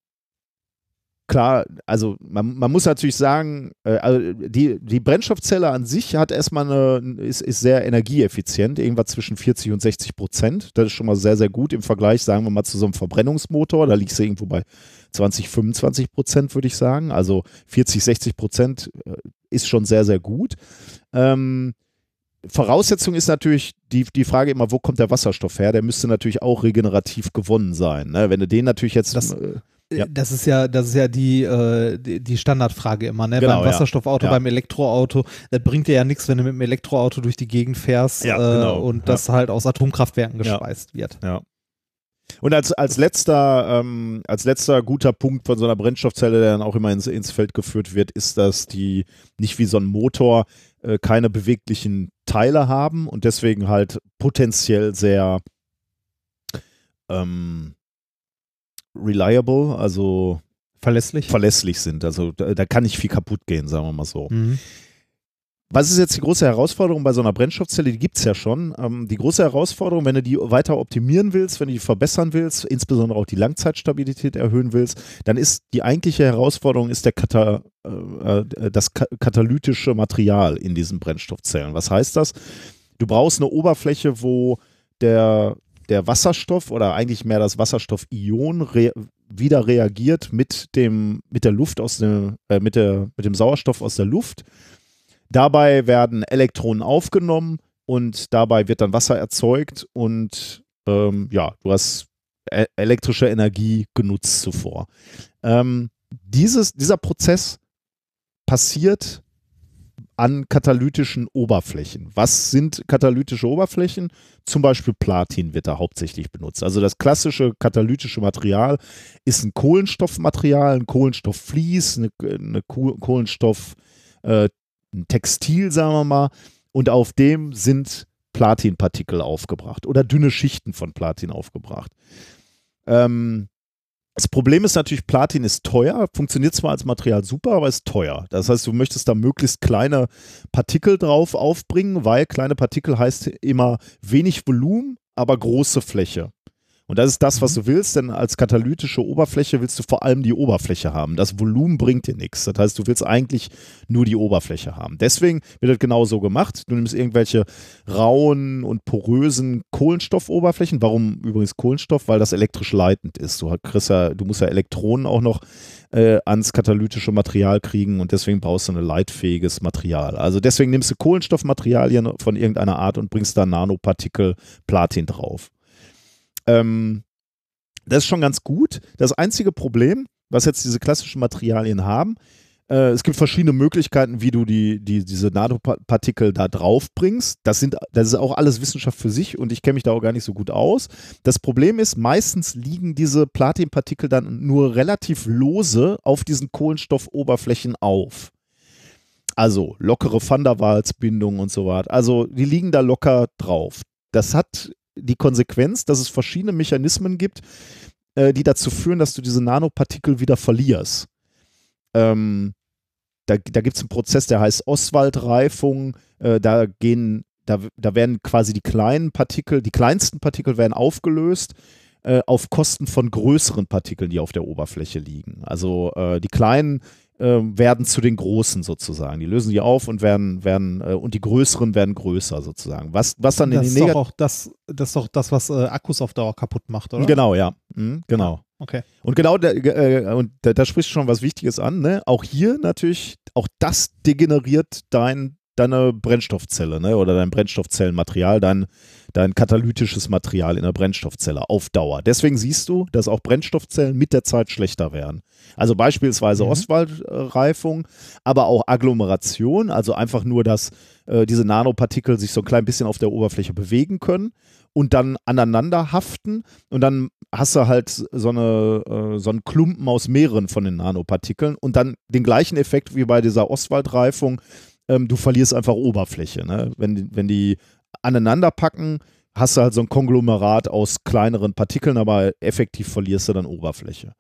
klar, also man, man muss natürlich sagen, äh, also die, die Brennstoffzelle an sich hat erstmal eine, ist, ist sehr energieeffizient, irgendwas zwischen 40 und 60 Prozent. Das ist schon mal sehr, sehr gut im Vergleich, sagen wir mal, zu so einem Verbrennungsmotor. Da liegst du irgendwo bei 20, 25 Prozent, würde ich sagen. Also 40, 60 Prozent äh, ist schon sehr, sehr gut. Ähm, Voraussetzung ist natürlich die, die Frage immer, wo kommt der Wasserstoff her? Der müsste natürlich auch regenerativ gewonnen sein. Ne? Wenn du den natürlich jetzt. Das- äh, Ja. Das ist ja, das ist ja die, äh, die, Standardfrage immer, ne? Genau, beim ja. Wasserstoffauto, Ja. beim Elektroauto. Das bringt dir ja nichts, wenn du mit dem Elektroauto durch die Gegend fährst Ja, äh, genau. und Ja. das halt aus Atomkraftwerken Ja. gespeist wird. Und als, als, letzter, ähm, als letzter guter Punkt von so einer Brennstoffzelle, der dann auch immer ins, ins Feld geführt wird, ist, dass die nicht wie so ein Motor äh, keine beweglichen Teile haben und deswegen halt potenziell sehr ähm, reliable, also verlässlich. verlässlich sind. Also da, da kann nicht viel kaputt gehen, sagen wir mal so. Mhm. Was ist jetzt die große Herausforderung bei so einer Brennstoffzelle? Die gibt es ja schon. Ähm, die große Herausforderung, wenn du die weiter optimieren willst, wenn du die verbessern willst, insbesondere auch die Langzeitstabilität erhöhen willst, dann ist die eigentliche Herausforderung ist der Kata, äh, äh, das ka katalytische Material in diesen Brennstoffzellen. Was heißt das? Du brauchst eine Oberfläche, wo der, der Wasserstoff oder eigentlich mehr das Wasserstoffion re wieder reagiert mit dem, mit der Luft aus dem, äh, mit, der, mit dem Sauerstoff aus der Luft. Dabei werden Elektronen aufgenommen und dabei wird dann Wasser erzeugt und ähm, ja, du hast e elektrische Energie genutzt zuvor. Ähm, dieses, dieser Prozess passiert an katalytischen Oberflächen. Was sind katalytische Oberflächen? Zum Beispiel Platin wird da hauptsächlich benutzt. Also das klassische katalytische Material ist ein Kohlenstoffmaterial, ein Kohlenstoffflies, eine, eine Kohlenstoff, äh, ein Textil, sagen wir mal, und auf dem sind Platinpartikel aufgebracht oder dünne Schichten von Platin aufgebracht. Ähm, das Problem ist natürlich, Platin ist teuer, funktioniert zwar als Material super, aber ist teuer. Das heißt, du möchtest da möglichst kleine Partikel drauf aufbringen, weil kleine Partikel heißt immer wenig Volumen, aber große Fläche. Und das ist das, was du willst, denn als katalytische Oberfläche willst du vor allem die Oberfläche haben. Das Volumen bringt dir nichts. Das heißt, du willst eigentlich nur die Oberfläche haben. Deswegen wird das genau so gemacht. Du nimmst irgendwelche rauen und porösen Kohlenstoffoberflächen. Warum übrigens Kohlenstoff? Weil das elektrisch leitend ist. Du, kriegst ja, du musst ja Elektronen auch noch äh, ans katalytische Material kriegen und deswegen brauchst du ein leitfähiges Material. Also deswegen nimmst du Kohlenstoffmaterialien von irgendeiner Art und bringst da Nanopartikel Platin drauf. Ähm, das ist schon ganz gut. Das einzige Problem, was jetzt diese klassischen Materialien haben, äh, es gibt verschiedene Möglichkeiten, wie du die, die, diese Nanopartikel da drauf bringst. Das, sind, das ist auch alles Wissenschaft für sich und ich kenne mich da auch gar nicht so gut aus. Das Problem ist, meistens liegen diese Platinpartikel dann nur relativ lose auf diesen Kohlenstoffoberflächen auf. Also lockere Van der Waals-Bindungen und so weiter. Also die liegen da locker drauf. Das hat die Konsequenz, dass es verschiedene Mechanismen gibt, äh, die dazu führen, dass du diese Nanopartikel wieder verlierst. Ähm, da da gibt es einen Prozess, der heißt Oswald-Reifung. Äh, da da, da werden quasi die kleinen Partikel, die kleinsten Partikel werden aufgelöst äh, auf Kosten von größeren Partikeln, die auf der Oberfläche liegen. Also äh, die kleinen werden zu den großen sozusagen. Die lösen die auf und werden, werden äh, und die größeren werden größer sozusagen. Was, was dann das in den ist doch auch das, das ist doch das, was äh, Akkus auf Dauer kaputt macht, oder? Genau, ja. Mhm, genau. Okay. Und genau, da, äh, und da, da sprichst du schon was Wichtiges an. Ne? Auch hier natürlich, auch das degeneriert dein, deine Brennstoffzelle ne? oder dein Brennstoffzellenmaterial, dein, dein katalytisches Material in der Brennstoffzelle auf Dauer. Deswegen siehst du, dass auch Brennstoffzellen mit der Zeit schlechter werden. Also beispielsweise Mhm. Ostwaldreifung, aber auch Agglomeration, also einfach nur, dass äh, diese Nanopartikel sich so ein klein bisschen auf der Oberfläche bewegen können und dann aneinander haften und dann hast du halt so, eine, äh, so einen Klumpen aus mehreren von den Nanopartikeln und dann den gleichen Effekt wie bei dieser Ostwaldreifung, ähm, du verlierst einfach Oberfläche. Ne? Wenn, wenn die aneinander packen, hast du halt so ein Konglomerat aus kleineren Partikeln, aber effektiv verlierst du dann Oberfläche.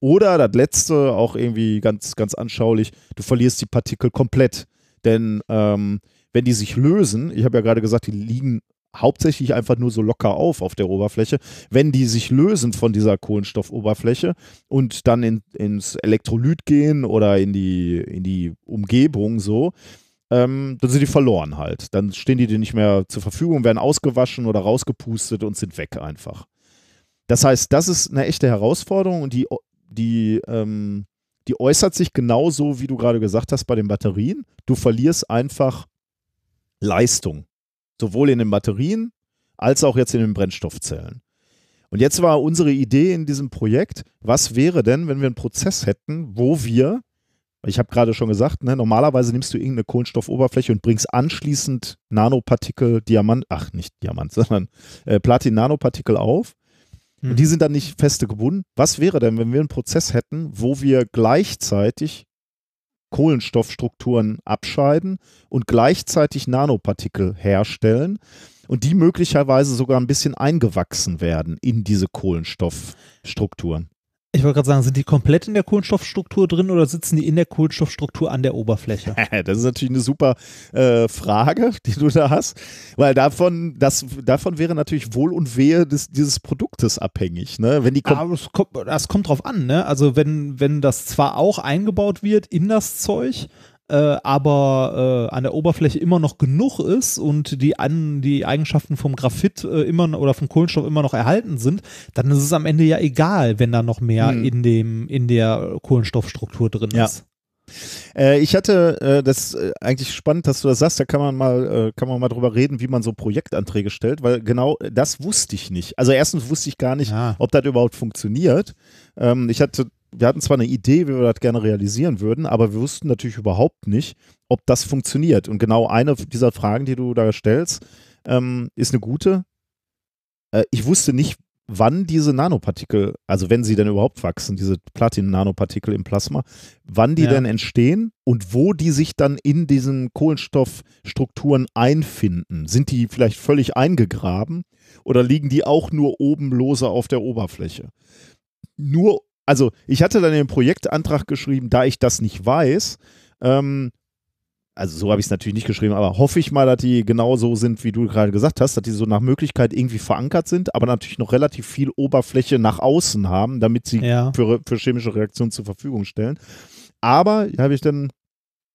Oder das letzte, auch irgendwie ganz, ganz anschaulich, du verlierst die Partikel komplett. Denn ähm, wenn die sich lösen, ich habe ja gerade gesagt, die liegen hauptsächlich einfach nur so locker auf auf der Oberfläche. Wenn die sich lösen von dieser Kohlenstoffoberfläche und dann in, ins Elektrolyt gehen oder in die, in die Umgebung so, ähm, dann sind die verloren halt. Dann stehen die dir nicht mehr zur Verfügung, werden ausgewaschen oder rausgepustet und sind weg einfach. Das heißt, das ist eine echte Herausforderung und die, die, ähm, die äußert sich genauso, wie du gerade gesagt hast, bei den Batterien. Du verlierst einfach Leistung. Sowohl in den Batterien als auch jetzt in den Brennstoffzellen. Und jetzt war unsere Idee in diesem Projekt, was wäre denn, wenn wir einen Prozess hätten, wo wir, ich habe gerade schon gesagt, ne, normalerweise nimmst du irgendeine Kohlenstoffoberfläche und bringst anschließend Nanopartikel, Diamant, ach nicht Diamant, sondern äh, Platin-Nanopartikel auf. Mhm. Und die sind dann nicht feste gebunden. Was wäre denn, wenn wir einen Prozess hätten, wo wir gleichzeitig Kohlenstoffstrukturen abscheiden und gleichzeitig Nanopartikel herstellen und die möglicherweise sogar ein bisschen eingewachsen werden in diese Kohlenstoffstrukturen? Ich wollte gerade sagen, sind die komplett in der Kohlenstoffstruktur drin oder sitzen die in der Kohlenstoffstruktur an der Oberfläche? Das ist natürlich eine super äh, Frage, die du da hast, weil davon, das, davon wäre natürlich Wohl und Wehe des, dieses Produktes abhängig. Ne? Wenn die kom Aber es kommt, das kommt drauf an, ne? Also wenn, wenn das zwar auch eingebaut wird in das Zeug, äh, aber äh, an der Oberfläche immer noch genug ist und die, an, die Eigenschaften vom Graphit äh, immer oder vom Kohlenstoff immer noch erhalten sind, dann ist es am Ende ja egal, wenn da noch mehr Hm. in, dem, in der Kohlenstoffstruktur drin Ja. ist. Äh, ich hatte, äh, das äh, eigentlich spannend, dass du das sagst, da kann man mal, kann man mal drüber reden, wie man so Projektanträge stellt, weil genau das wusste ich nicht. Also erstens wusste ich gar nicht, Ja. ob das überhaupt funktioniert. Ähm, ich hatte, wir hatten zwar eine Idee, wie wir das gerne realisieren würden, aber wir wussten natürlich überhaupt nicht, ob das funktioniert. Und genau eine dieser Fragen, die du da stellst, ähm, ist eine gute. Äh, ich wusste nicht, wann diese Nanopartikel, also wenn sie denn überhaupt wachsen, diese Platin-Nanopartikel im Plasma, wann die Ja. denn entstehen und wo die sich dann in diesen Kohlenstoffstrukturen einfinden. Sind die vielleicht völlig eingegraben oder liegen die auch nur oben lose auf der Oberfläche? Nur, also ich hatte dann den Projektantrag geschrieben, da ich das nicht weiß, ähm, also so habe ich es natürlich nicht geschrieben, aber hoffe ich mal, dass die genau so sind, wie du gerade gesagt hast, dass die so nach Möglichkeit irgendwie verankert sind, aber natürlich noch relativ viel Oberfläche nach außen haben, damit sie Ja. für, für chemische Reaktionen zur Verfügung stellen. Aber, habe ich dann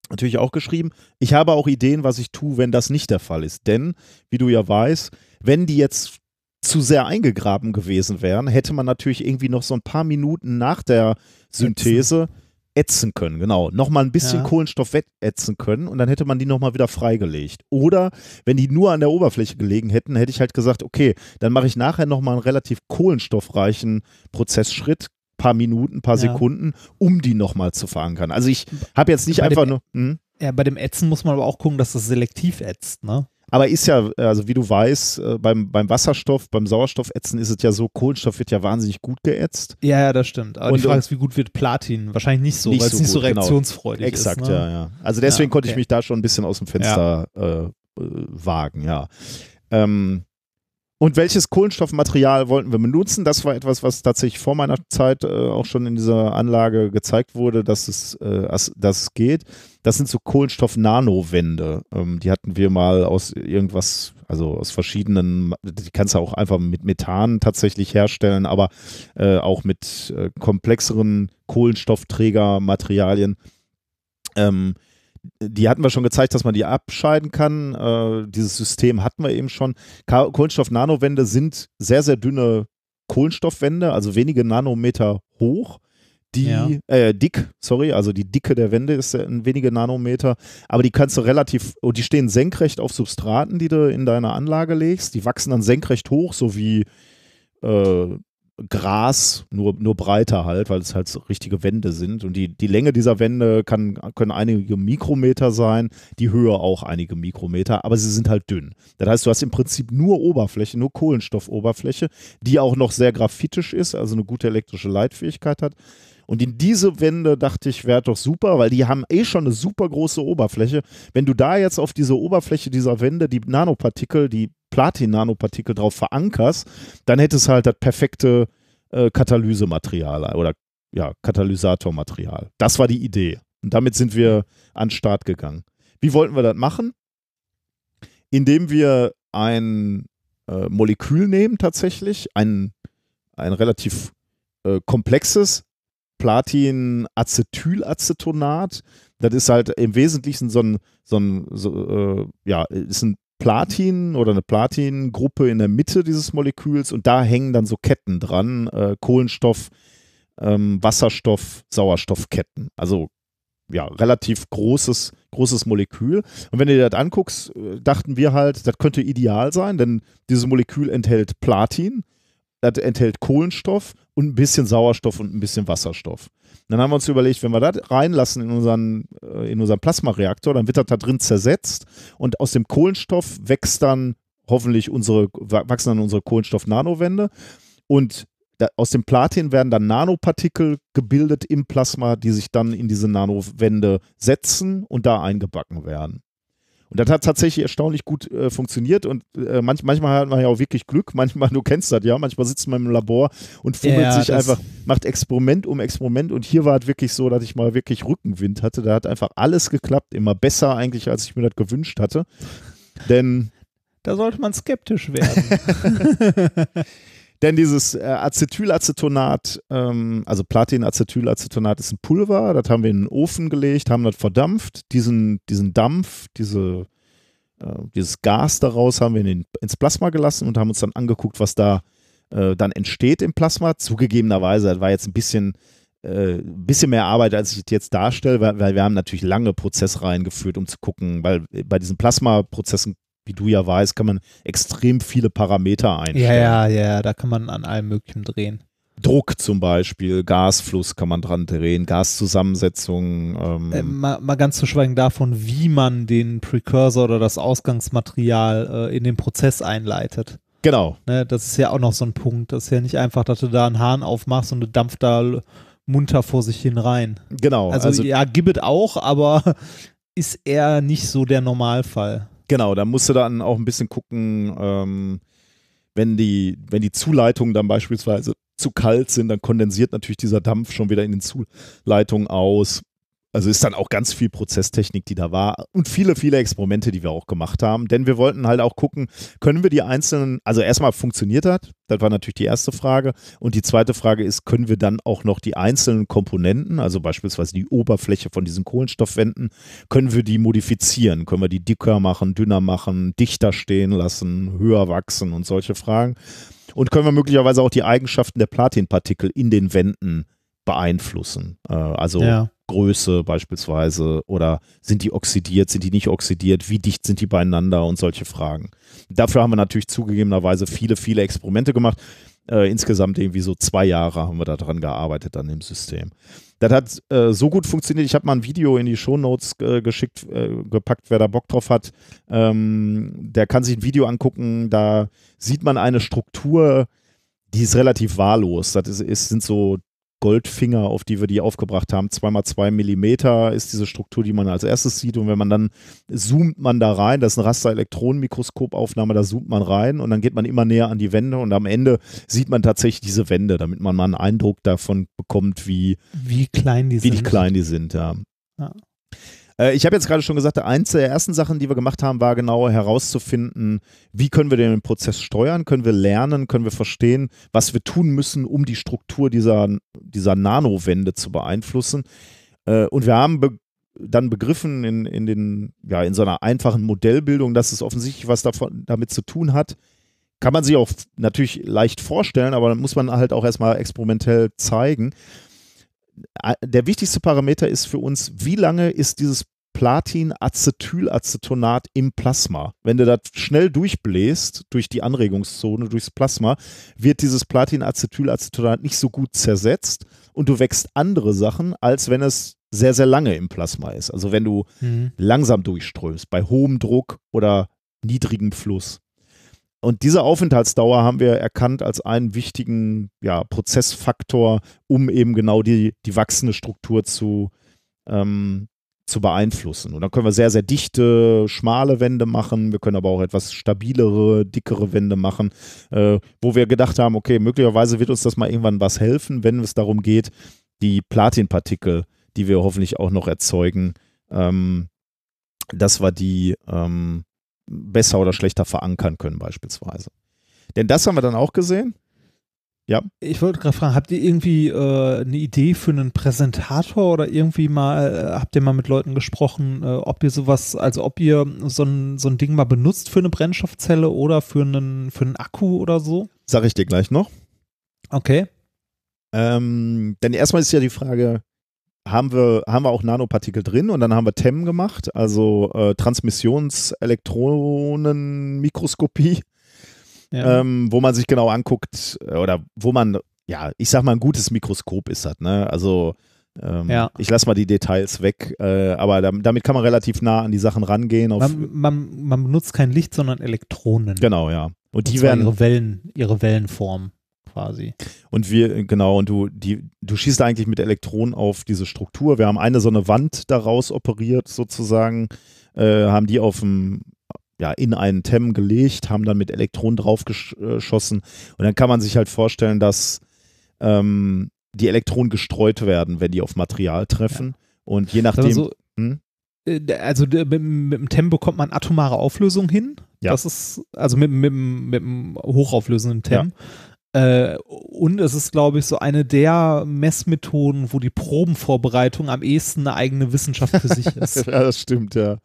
natürlich auch geschrieben, ich habe auch Ideen, was ich tue, wenn das nicht der Fall ist. Denn, wie du ja weißt, wenn die jetzt zu sehr eingegraben gewesen wären, hätte man natürlich irgendwie noch so ein paar Minuten nach der Synthese ätzen können, genau. Nochmal ein bisschen Ja. Kohlenstoff wettätzen können und dann hätte man die nochmal wieder freigelegt. Oder wenn die nur an der Oberfläche gelegen hätten, hätte ich halt gesagt, okay, dann mache ich nachher nochmal einen relativ kohlenstoffreichen Prozessschritt, paar Minuten, paar Ja. Sekunden, um die nochmal zu verankern. Also ich habe jetzt nicht Bei dem einfach nur, hm? Ja, bei dem Ätzen muss man aber auch gucken, dass das selektiv ätzt, ne? Aber ist ja, also wie du weißt, äh, beim, beim Wasserstoff, beim Sauerstoffätzen ist es ja so, Kohlenstoff wird ja wahnsinnig gut geätzt. Ja, ja, das stimmt. Aber Und- die Frage ist, wie gut wird Platin? Wahrscheinlich nicht so, weil es so nicht so genau. reaktionsfreudig Exakt, ist. Ne? ja, ja. Also deswegen Ja, konnte ich okay. mich da schon ein bisschen aus dem Fenster äh, äh, wagen, ja. Ähm, und welches Kohlenstoffmaterial wollten wir benutzen? Das war etwas, was tatsächlich vor meiner Zeit äh, auch schon in dieser Anlage gezeigt wurde, dass es, äh, dass, dass es geht. Das sind so Kohlenstoff-Nanowände. Ähm, die hatten wir mal aus irgendwas, also aus verschiedenen, die kannst du auch einfach mit Methan tatsächlich herstellen, aber äh, auch mit äh, komplexeren Kohlenstoffträgermaterialien. Ähm, die hatten wir schon gezeigt, dass man die abscheiden kann. Äh, dieses System hatten wir eben schon. Kohlenstoff-Nanowände sind sehr, sehr dünne Kohlenstoffwände, also wenige Nanometer hoch. Die, Ja. äh, dick, sorry, also die Dicke der Wände ist äh, wenige Nanometer, aber die kannst du relativ, und die stehen senkrecht auf Substraten, die du in deine Anlage legst. Die wachsen dann senkrecht hoch, so wie äh, Gras, nur, nur breiter halt, weil es halt so richtige Wände sind. Und die, die Länge dieser Wände kann, können einige Mikrometer sein, die Höhe auch einige Mikrometer, aber sie sind halt dünn. Das heißt, du hast im Prinzip nur Oberfläche, nur Kohlenstoffoberfläche, die auch noch sehr graphitisch ist, also eine gute elektrische Leitfähigkeit hat. Und in diese Wände dachte ich, wäre doch super, weil die haben eh schon eine super große Oberfläche. Wenn du da jetzt auf diese Oberfläche dieser Wände die Nanopartikel, die Platin-Nanopartikel drauf verankerst, dann hättest du halt das perfekte äh, Katalysematerial oder ja, Katalysatormaterial. Das war die Idee. Und damit sind wir an den Start gegangen. Wie wollten wir das machen? Indem wir ein äh, Molekül nehmen tatsächlich, ein, ein relativ äh, komplexes Platin-Acetylacetonat. Das ist halt im Wesentlichen so ein, so ein so, äh, ja, ist ein Platin oder eine Platin-Gruppe in der Mitte dieses Moleküls und da hängen dann so Ketten dran, äh, Kohlenstoff, ähm, Wasserstoff, Sauerstoffketten. Also ja, relativ großes, großes Molekül. Und wenn du dir das anguckst, äh, dachten wir halt, das könnte ideal sein, denn dieses Molekül enthält Platin, das enthält Kohlenstoff und ein bisschen Sauerstoff und ein bisschen Wasserstoff. Dann haben wir uns überlegt, wenn wir das reinlassen in unseren, äh, in unseren Plasmareaktor, dann wird das da drin zersetzt und aus dem Kohlenstoff wächst dann hoffentlich unsere, wachsen dann unsere Kohlenstoff-Nanowände und aus dem Platin werden dann Nanopartikel gebildet im Plasma, die sich dann in diese Nanowände setzen und da eingebacken werden. Und das hat tatsächlich erstaunlich gut äh, funktioniert und äh, manch, manchmal hat man ja auch wirklich Glück, manchmal, du kennst das ja, manchmal sitzt man im Labor und fummelt Ja, sich einfach, macht Experiment um Experiment und hier war es wirklich so, dass ich mal wirklich Rückenwind hatte. Da hat einfach alles geklappt, immer besser eigentlich, als ich mir das gewünscht hatte. Denn Da sollte man skeptisch werden. Denn dieses äh, Acetylacetonat, ähm, also Platinacetylacetonat ist ein Pulver, das haben wir in den Ofen gelegt, haben das verdampft. Diesen, diesen Dampf, diese, äh, dieses Gas daraus haben wir in den, ins Plasma gelassen und haben uns dann angeguckt, was da äh, dann entsteht im Plasma. Zugegebenerweise, das war jetzt ein bisschen, äh, ein bisschen mehr Arbeit, als ich es jetzt darstelle, weil, weil wir haben natürlich lange Prozessreihen geführt, um zu gucken, weil bei diesen Plasmaprozessen, wie du ja weißt, kann man extrem viele Parameter einstellen. ja, ja, ja, da kann man an allem Möglichen drehen. Druck zum Beispiel, Gasfluss kann man dran drehen, Gaszusammensetzung. Ähm, Äh, mal, mal ganz zu schweigen davon, wie man den Precursor oder das Ausgangsmaterial äh, in den Prozess einleitet. genau, Ne, das ist ja auch noch so ein Punkt. Das ist ja nicht einfach, dass du da einen Hahn aufmachst und du dampft da munter vor sich hin rein. genau. Also, Also, ja, gibt es auch, aber ist eher nicht so der Normalfall. Genau, da musst du dann auch ein bisschen gucken, ähm, wenn die, wenn die Zuleitungen dann beispielsweise zu kalt sind, dann kondensiert natürlich dieser Dampf schon wieder in den Zuleitungen aus. Also ist dann auch ganz viel Prozesstechnik, die da war und viele, viele Experimente, die wir auch gemacht haben. Denn wir wollten halt auch gucken, können wir die einzelnen, also erstmal funktioniert das? Das war natürlich die erste Frage. Und die zweite Frage ist, können wir dann auch noch die einzelnen Komponenten, also beispielsweise die Oberfläche von diesen Kohlenstoffwänden, können wir die modifizieren? Können wir die dicker machen, dünner machen, dichter stehen lassen, höher wachsen und solche Fragen? Und können wir möglicherweise auch die Eigenschaften der Platinpartikel in den Wänden beeinflussen? Äh, also Ja. Größe beispielsweise oder sind die oxidiert, sind die nicht oxidiert, wie dicht sind die beieinander und solche Fragen. Dafür haben wir natürlich zugegebenerweise viele, viele Experimente gemacht. Äh, insgesamt irgendwie so zwei Jahre haben wir daran gearbeitet an dem System. Das hat äh, so gut funktioniert. Ich habe mal ein Video in die Shownotes äh, geschickt, äh, gepackt, wer da Bock drauf hat. Ähm, der kann sich ein Video angucken. Da sieht man eine Struktur, die ist relativ wahllos. Das ist, ist, sind so Goldfinger, auf die wir die aufgebracht haben. Zweimal zwei Millimeter ist diese Struktur, die man als erstes sieht. Und wenn man dann zoomt man da rein, das ist eine Raster-Elektronenmikroskopaufnahme, da zoomt man rein und dann geht man immer näher an die Wände und am Ende sieht man tatsächlich diese Wände, damit man mal einen Eindruck davon bekommt, wie, Wie klein die wie sind. die klein die sind, ja. Ja. Äh, Ich habe jetzt gerade schon gesagt, eins der ersten Sachen, die wir gemacht haben, war genau herauszufinden, wie können wir den Prozess steuern, können wir lernen, können wir verstehen, was wir tun müssen, um die Struktur dieser, dieser Nanowände zu beeinflussen. Äh, Und wir haben be dann begriffen in, in, den, ja, in so einer einfachen Modellbildung, dass es offensichtlich was davon, damit zu tun hat. Kann man sich auch natürlich leicht vorstellen, aber dann muss man halt auch erstmal experimentell zeigen der wichtigste Parameter ist für uns, wie lange ist dieses Platin-Acetylacetonat im Plasma? Wenn du das schnell durchbläst, durch die Anregungszone, durchs Plasma, wird dieses Platin-Acetylacetonat nicht so gut zersetzt und du wächst andere Sachen, als wenn es sehr, sehr lange im Plasma ist. Also wenn du Mhm. langsam durchströmst, bei hohem Druck oder niedrigem Fluss. Und diese Aufenthaltsdauer haben wir erkannt als einen wichtigen ja, Prozessfaktor, um eben genau die, die wachsende Struktur zu, ähm, zu beeinflussen. Und dann können wir sehr, sehr dichte, schmale Wände machen. Wir können aber auch etwas stabilere, dickere Wände machen, äh, wo wir gedacht haben, okay, möglicherweise wird uns das mal irgendwann was helfen, wenn es darum geht, die Platinpartikel, die wir hoffentlich auch noch erzeugen, ähm, dass wir die ähm, besser oder schlechter verankern können beispielsweise. Denn das haben wir dann auch gesehen. Ich wollte gerade fragen, habt ihr irgendwie äh, eine Idee für einen Präsentator oder irgendwie mal, äh, habt ihr mal mit Leuten gesprochen, äh, ob ihr sowas, also ob ihr so ein, so ein Ding mal benutzt für eine Brennstoffzelle oder für einen, für einen Akku oder so? Sag ich dir gleich noch. Okay. Ähm, denn erstmal ist ja die Frage, haben wir, haben wir auch Nanopartikel drin und dann haben wir TEM gemacht, also äh, Transmissionselektronen-Mikroskopie, Ja. ähm, wo man sich genau anguckt äh, oder wo man, ja, ich sag mal, ein gutes Mikroskop ist das, ne? Also ähm, Ja. ich lasse mal die Details weg, äh, aber dam- damit kann man relativ nah an die Sachen rangehen. Man, man, man benutzt kein Licht, sondern Elektronen. genau, ja. Und Und die werden, ihre Wellen, ihre Wellenform. Quasi. Und wir, genau, und du, die, du schießt eigentlich mit Elektronen auf diese Struktur. Wir haben eine so eine Wand daraus operiert, sozusagen, äh, haben die auf dem, ja, in einen TEM gelegt, haben dann mit Elektronen draufgeschossen. Und dann kann man sich halt vorstellen, dass ähm, die Elektronen gestreut werden, wenn die auf Material treffen. Und je nachdem. Hm? Äh, also mit, mit, dem TEM bekommt man atomare Auflösung hin. Ja. Das ist, also mit, mit, mit einem hochauflösenden TEM. Äh, und es ist, glaube ich, so eine der Messmethoden, wo die Probenvorbereitung am ehesten eine eigene Wissenschaft für sich ist. ja, das stimmt, ja.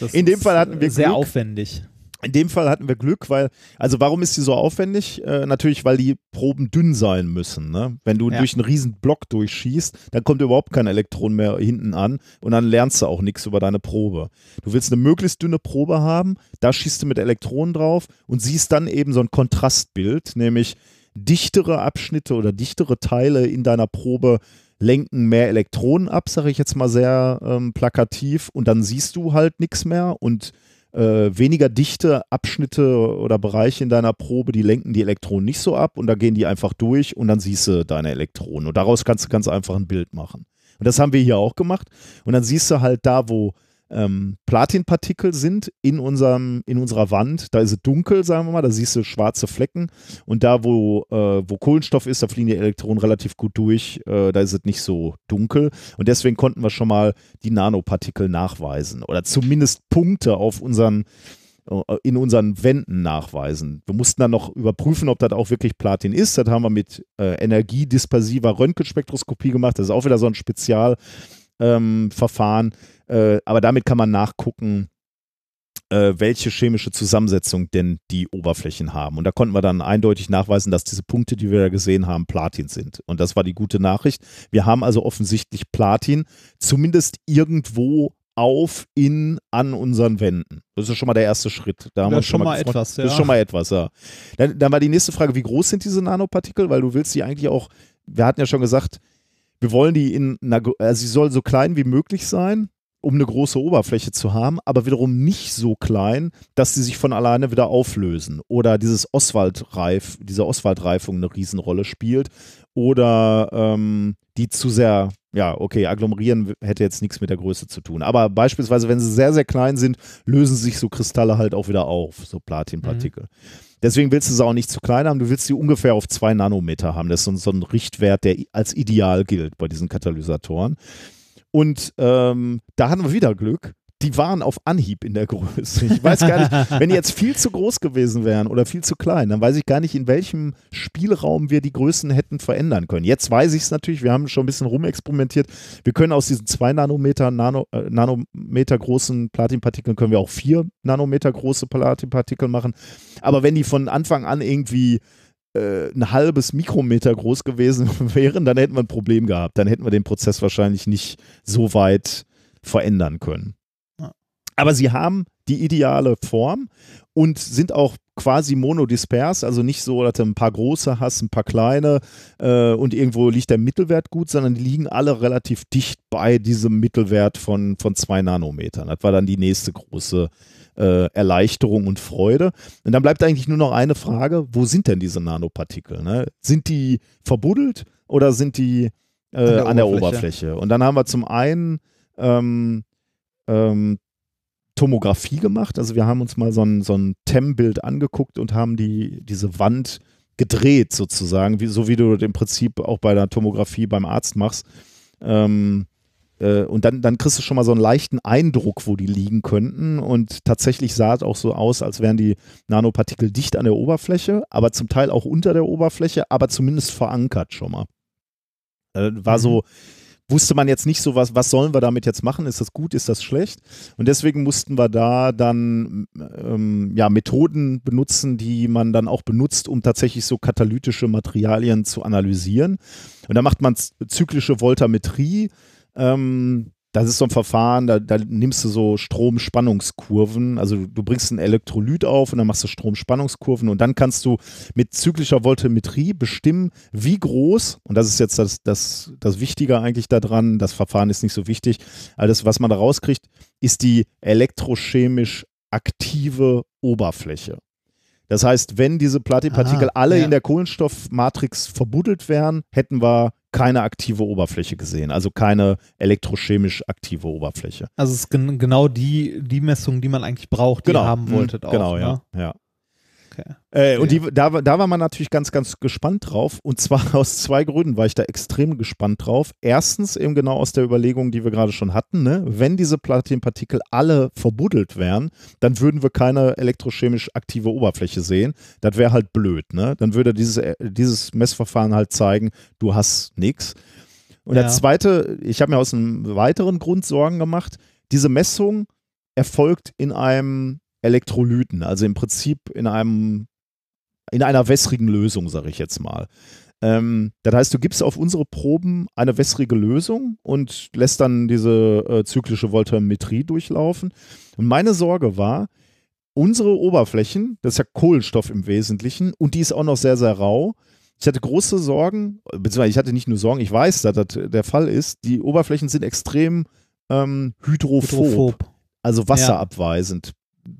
Das In dem Fall hatten wir sehr Glück. aufwendig. In dem Fall hatten wir Glück, weil, also warum ist sie so aufwendig? Äh, natürlich, weil die Proben dünn sein müssen. Ne? Wenn du ja. durch einen riesen Block durchschießt, dann kommt überhaupt kein Elektron mehr hinten an und dann lernst du auch nichts über deine Probe. Du willst eine möglichst dünne Probe haben, da schießt du mit Elektronen drauf und siehst dann eben so ein Kontrastbild, nämlich dichtere Abschnitte oder dichtere Teile in deiner Probe lenken mehr Elektronen ab, sage ich jetzt mal sehr ähm, plakativ, und dann siehst du halt nichts mehr und äh, weniger dichte Abschnitte oder Bereiche in deiner Probe, die lenken die Elektronen nicht so ab und da gehen die einfach durch und dann siehst du deine Elektronen. Und daraus kannst du ganz einfach ein Bild machen. Und das haben wir hier auch gemacht. Und dann siehst du halt da, wo ähm, Platinpartikel sind in, unserem, in unserer Wand. Da ist es dunkel, sagen wir mal, da siehst du schwarze Flecken. Und da, wo, äh, wo Kohlenstoff ist, da fliegen die Elektronen relativ gut durch. Äh, da ist es nicht so dunkel. Und deswegen konnten wir schon mal die Nanopartikel nachweisen oder zumindest Punkte auf unseren äh, in unseren Wänden nachweisen. Wir mussten dann noch überprüfen, ob das auch wirklich Platin ist. Das haben wir mit äh, energiedispersiver Röntgenspektroskopie gemacht. Das ist auch wieder so ein Spezialverfahren. Ähm, äh, aber damit kann man nachgucken, äh, welche chemische Zusammensetzung denn die Oberflächen haben. Und da konnten wir dann eindeutig nachweisen, dass diese Punkte, die wir da gesehen haben, Platin sind. Und das war die gute Nachricht. Wir haben also offensichtlich Platin zumindest irgendwo auf, in, an unseren Wänden. Das ist schon mal der erste Schritt. Da haben das wir schon mal, etwas, ja. Das ist schon mal etwas, ja. Dann, dann war die nächste Frage, wie groß sind diese Nanopartikel? Weil du willst die eigentlich auch, wir hatten ja schon gesagt, wir wollen die in, also sie soll so klein wie möglich sein um eine große Oberfläche zu haben, aber wiederum nicht so klein, dass sie sich von alleine wieder auflösen. Oder dieses Oswaldreif, diese Oswaldreifung eine Riesenrolle spielt. Oder ähm, die zu sehr, ja, okay, agglomerieren hätte jetzt nichts mit der Größe zu tun. Aber beispielsweise, wenn sie sehr, sehr klein sind, lösen sich so Kristalle halt auch wieder auf, so Platinpartikel. Mhm. Deswegen willst du sie auch nicht zu klein haben, du willst sie ungefähr auf zwei Nanometer haben. Das ist so, so ein Richtwert, der als ideal gilt bei diesen Katalysatoren. Und ähm, da hatten wir wieder Glück. Die waren auf Anhieb in der Größe. Ich weiß gar nicht, wenn die jetzt viel zu groß gewesen wären oder viel zu klein, dann weiß ich gar nicht, in welchem Spielraum wir die Größen hätten verändern können. Jetzt weiß ich es natürlich, wir haben schon ein bisschen rumexperimentiert. Wir können aus diesen zwei Nanometer, Nano, äh, Nanometer großen Platinpartikeln können wir auch vier Nanometer große Platinpartikel machen. Aber wenn die von Anfang an irgendwie äh, ein halbes Mikrometer groß gewesen wären, dann hätten wir ein Problem gehabt. Dann hätten wir den Prozess wahrscheinlich nicht so weit verändern können. Aber sie haben die ideale Form und sind auch quasi monodispers, also nicht so, dass du ein paar große hast, ein paar kleine äh, und irgendwo liegt der Mittelwert gut, sondern die liegen alle relativ dicht bei diesem Mittelwert von, von zwei Nanometern. Das war dann die nächste große äh, Erleichterung und Freude. Und dann bleibt eigentlich nur noch eine Frage, wo sind denn diese Nanopartikel? Ne? Sind die verbuddelt oder sind die äh, an, der, an der Oberfläche? Und dann haben wir zum einen ähm, ähm, Tomographie gemacht. Also wir haben uns mal so ein, so ein TEM-Bild angeguckt und haben die, diese Wand gedreht sozusagen, wie, so wie du im Prinzip auch bei der Tomographie beim Arzt machst. Ähm, äh, und dann, dann kriegst du schon mal so einen leichten Eindruck, wo die liegen könnten. Und tatsächlich sah es auch so aus, als wären die Nanopartikel dicht an der Oberfläche, aber zum Teil auch unter der Oberfläche, aber zumindest verankert schon mal. Äh, war mhm. so, wusste man jetzt nicht so, was, was sollen wir damit jetzt machen? Ist das gut, ist das schlecht? Und deswegen mussten wir da dann ähm, ja, Methoden benutzen, die man dann auch benutzt, um tatsächlich so katalytische Materialien zu analysieren. Und da macht man zyklische Voltammetrie ähm, das ist so ein Verfahren, da, da, nimmst du so Stromspannungskurven. Also du bringst ein Elektrolyt auf und dann machst du Stromspannungskurven und dann kannst du mit zyklischer Voltmetrie bestimmen, wie groß, und das ist jetzt das, das, das Wichtige eigentlich daran, das Verfahren ist nicht so wichtig, alles, was man da rauskriegt, ist die elektrochemisch aktive Oberfläche. Das heißt, wenn diese Platinpartikel Ah, alle ja. in der Kohlenstoffmatrix verbuddelt wären, hätten wir keine aktive Oberfläche gesehen, also keine elektrochemisch aktive Oberfläche. Also es ist gen genau die, die Messung, die man eigentlich braucht, die ihr haben Mhm, wolltet auch. Genau, ne? ja. ja. Okay. Äh, und die, da, war- da war man natürlich ganz, ganz gespannt drauf. Und zwar aus zwei Gründen war ich da extrem gespannt drauf. Erstens eben genau aus der Überlegung, die wir gerade schon hatten. Ne? Wenn diese Platinpartikel alle verbuddelt wären, dann würden wir keine elektrochemisch aktive Oberfläche sehen. Das wäre halt blöd. Ne? Dann würde dieses, äh, dieses Messverfahren halt zeigen, du hast nichts. Und Ja. der zweite, ich habe mir aus einem weiteren Grund Sorgen gemacht. Diese Messung erfolgt in einem Elektrolyten, also im Prinzip in einem in einer wässrigen Lösung, sage ich jetzt mal. Ähm, das heißt, du gibst auf unsere Proben eine wässrige Lösung und lässt dann diese äh, zyklische Voltammetrie durchlaufen. Und meine Sorge war, unsere Oberflächen, das ist ja Kohlenstoff im Wesentlichen und die ist auch noch sehr, sehr rau. Ich hatte große Sorgen, beziehungsweise ich hatte nicht nur Sorgen, ich weiß, dass das der Fall ist. Die Oberflächen sind extrem ähm, hydrophob Hydrophob. also wasserabweisend.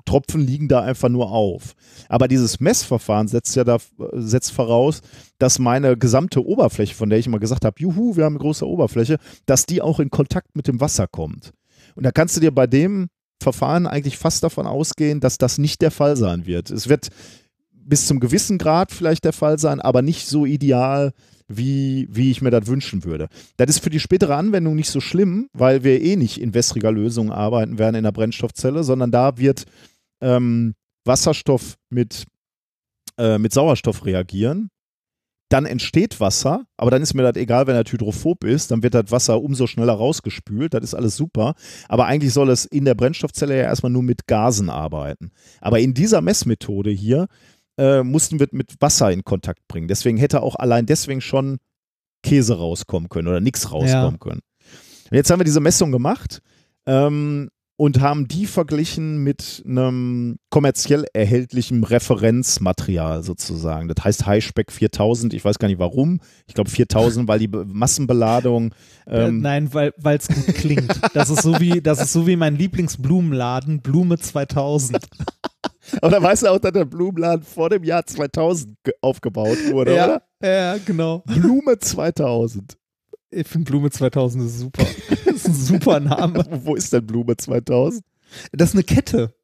Tropfen liegen da einfach nur auf. Aber dieses Messverfahren setzt ja da, setzt voraus, dass meine gesamte Oberfläche, von der ich immer gesagt habe, juhu, wir haben eine große Oberfläche, dass die auch in Kontakt mit dem Wasser kommt. Und da kannst du dir bei dem Verfahren eigentlich fast davon ausgehen, dass das nicht der Fall sein wird. Es wird bis zum gewissen Grad vielleicht der Fall sein, aber nicht so ideal, wie, wie ich mir das wünschen würde. Das ist für die spätere Anwendung nicht so schlimm, weil wir eh nicht in wässriger Lösung arbeiten werden in der Brennstoffzelle, sondern da wird ähm, Wasserstoff mit, äh, mit Sauerstoff reagieren. Dann entsteht Wasser, aber dann ist mir das egal, wenn das hydrophob ist, dann wird das Wasser umso schneller rausgespült, das ist alles super. Aber eigentlich soll es in der Brennstoffzelle ja erstmal nur mit Gasen arbeiten. Aber in dieser Messmethode hier äh, mussten wir mit Wasser in Kontakt bringen. Deswegen hätte auch allein deswegen schon Käse rauskommen können oder nichts rauskommen können. Und jetzt haben wir diese Messung gemacht ähm, und haben die verglichen mit einem kommerziell erhältlichen Referenzmaterial sozusagen. Das heißt Highspec 4000. Ich weiß gar nicht warum. Ich glaube 4000, weil die Be- Massenbeladung. Äh, Ähm, Nein, weil es gut klingt. Das ist so wie das ist so wie mein Lieblingsblumenladen Blume 2000. aber da weißt du auch, dass der Blumenladen vor dem Jahr 2000 ge- aufgebaut wurde, oder? ja, genau. Blume 2000. Ich finde Blume 2000 ist super. Das ein super Name. Wo ist denn Blume 2000? Das ist eine Kette.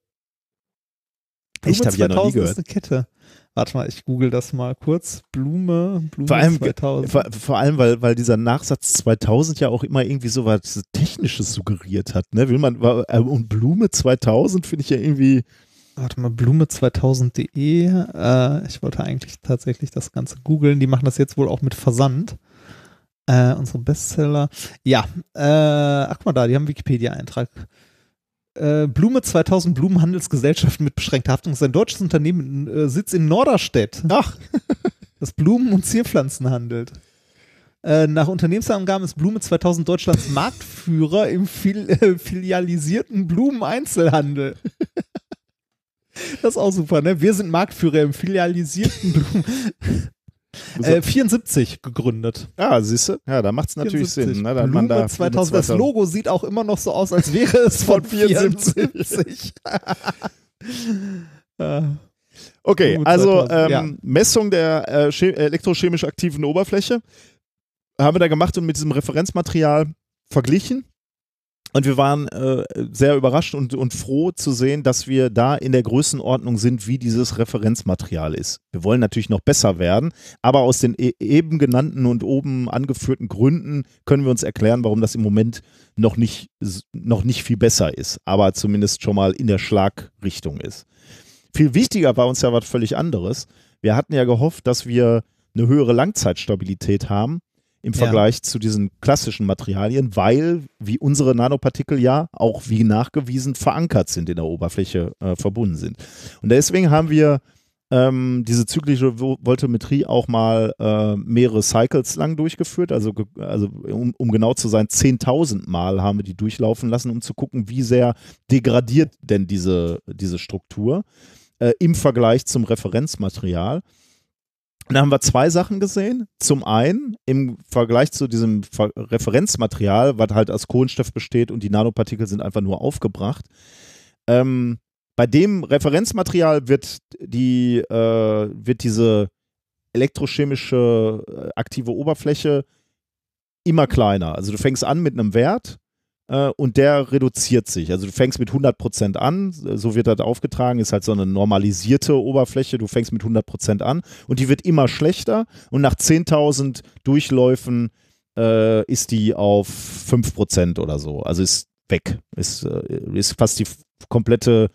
Blume Echt, hab ich ja noch nie 2000 gehört. ist eine Kette. Warte mal, ich google das mal kurz. Blume, Blume Vor allem, 2000. vor, vor allem weil, weil dieser Nachsatz 2000 ja auch immer irgendwie so was Technisches suggeriert hat. Ne? Will man, äh, und Blume 2000 finde ich ja irgendwie. Warte mal, blume2000.de. Äh, ich wollte eigentlich tatsächlich das Ganze googeln. Die machen das jetzt wohl auch mit Versand. Äh, unsere Bestseller. Ja, äh, ach guck mal da, die haben einen Wikipedia-Eintrag. Äh, Blume 2000 Blumenhandelsgesellschaft mit beschränkter Haftung ist ein deutsches Unternehmen, äh, Sitz in Norderstedt. Ach, das Blumen- und Zierpflanzen handelt. Äh, nach Unternehmensangaben ist Blume 2000 Deutschlands Marktführer im fil äh, filialisierten Blumeneinzelhandel. Das ist auch super, ne? Wir sind Marktführer im filialisierten Blumen. Äh, 74 gegründet. ja, siehst du? Ja, da macht es natürlich 74. Sinn. Ne? Dann man da 2000. Das Logo sieht auch immer noch so aus, als wäre es von Von 74. 74. Äh, Okay, also 2000, ähm, ja. Messung der äh, che- elektrochemisch aktiven Oberfläche haben wir da gemacht und mit diesem Referenzmaterial verglichen. Und wir waren äh, sehr überrascht und, und froh zu sehen, dass wir da in der Größenordnung sind, wie dieses Referenzmaterial ist. Wir wollen natürlich noch besser werden, aber aus den e eben genannten und oben angeführten Gründen können wir uns erklären, warum das im Moment noch nicht, noch nicht viel besser ist, aber zumindest schon mal in der Schlagrichtung ist. Viel wichtiger war uns ja was völlig anderes. Wir hatten ja gehofft, dass wir eine höhere Langzeitstabilität haben im Ja. Vergleich zu diesen klassischen Materialien, weil, wie unsere Nanopartikel ja auch wie nachgewiesen verankert sind in der Oberfläche äh, verbunden sind. Und deswegen haben wir ähm, diese zyklische Vo- Voltammetrie auch mal äh, mehrere Cycles lang durchgeführt, also, also um, um genau zu sein, 10.000 Mal haben wir die durchlaufen lassen, um zu gucken, wie sehr degradiert denn diese, diese Struktur äh, im Vergleich zum Referenzmaterial. Und da haben wir zwei Sachen gesehen. Zum einen im Vergleich zu diesem Referenzmaterial, was halt aus Kohlenstoff besteht und die Nanopartikel sind einfach nur aufgebracht, ähm, bei dem Referenzmaterial wird die äh, wird diese elektrochemische äh, aktive Oberfläche immer kleiner. Also du fängst an mit einem Wert und der reduziert sich. Also du fängst mit 100% an, so wird das aufgetragen, ist halt so eine normalisierte Oberfläche, du fängst mit 100% an und die wird immer schlechter und nach 10.000 Durchläufen äh, ist die auf 5% oder so. Also ist weg, ist, äh, ist fast die komplette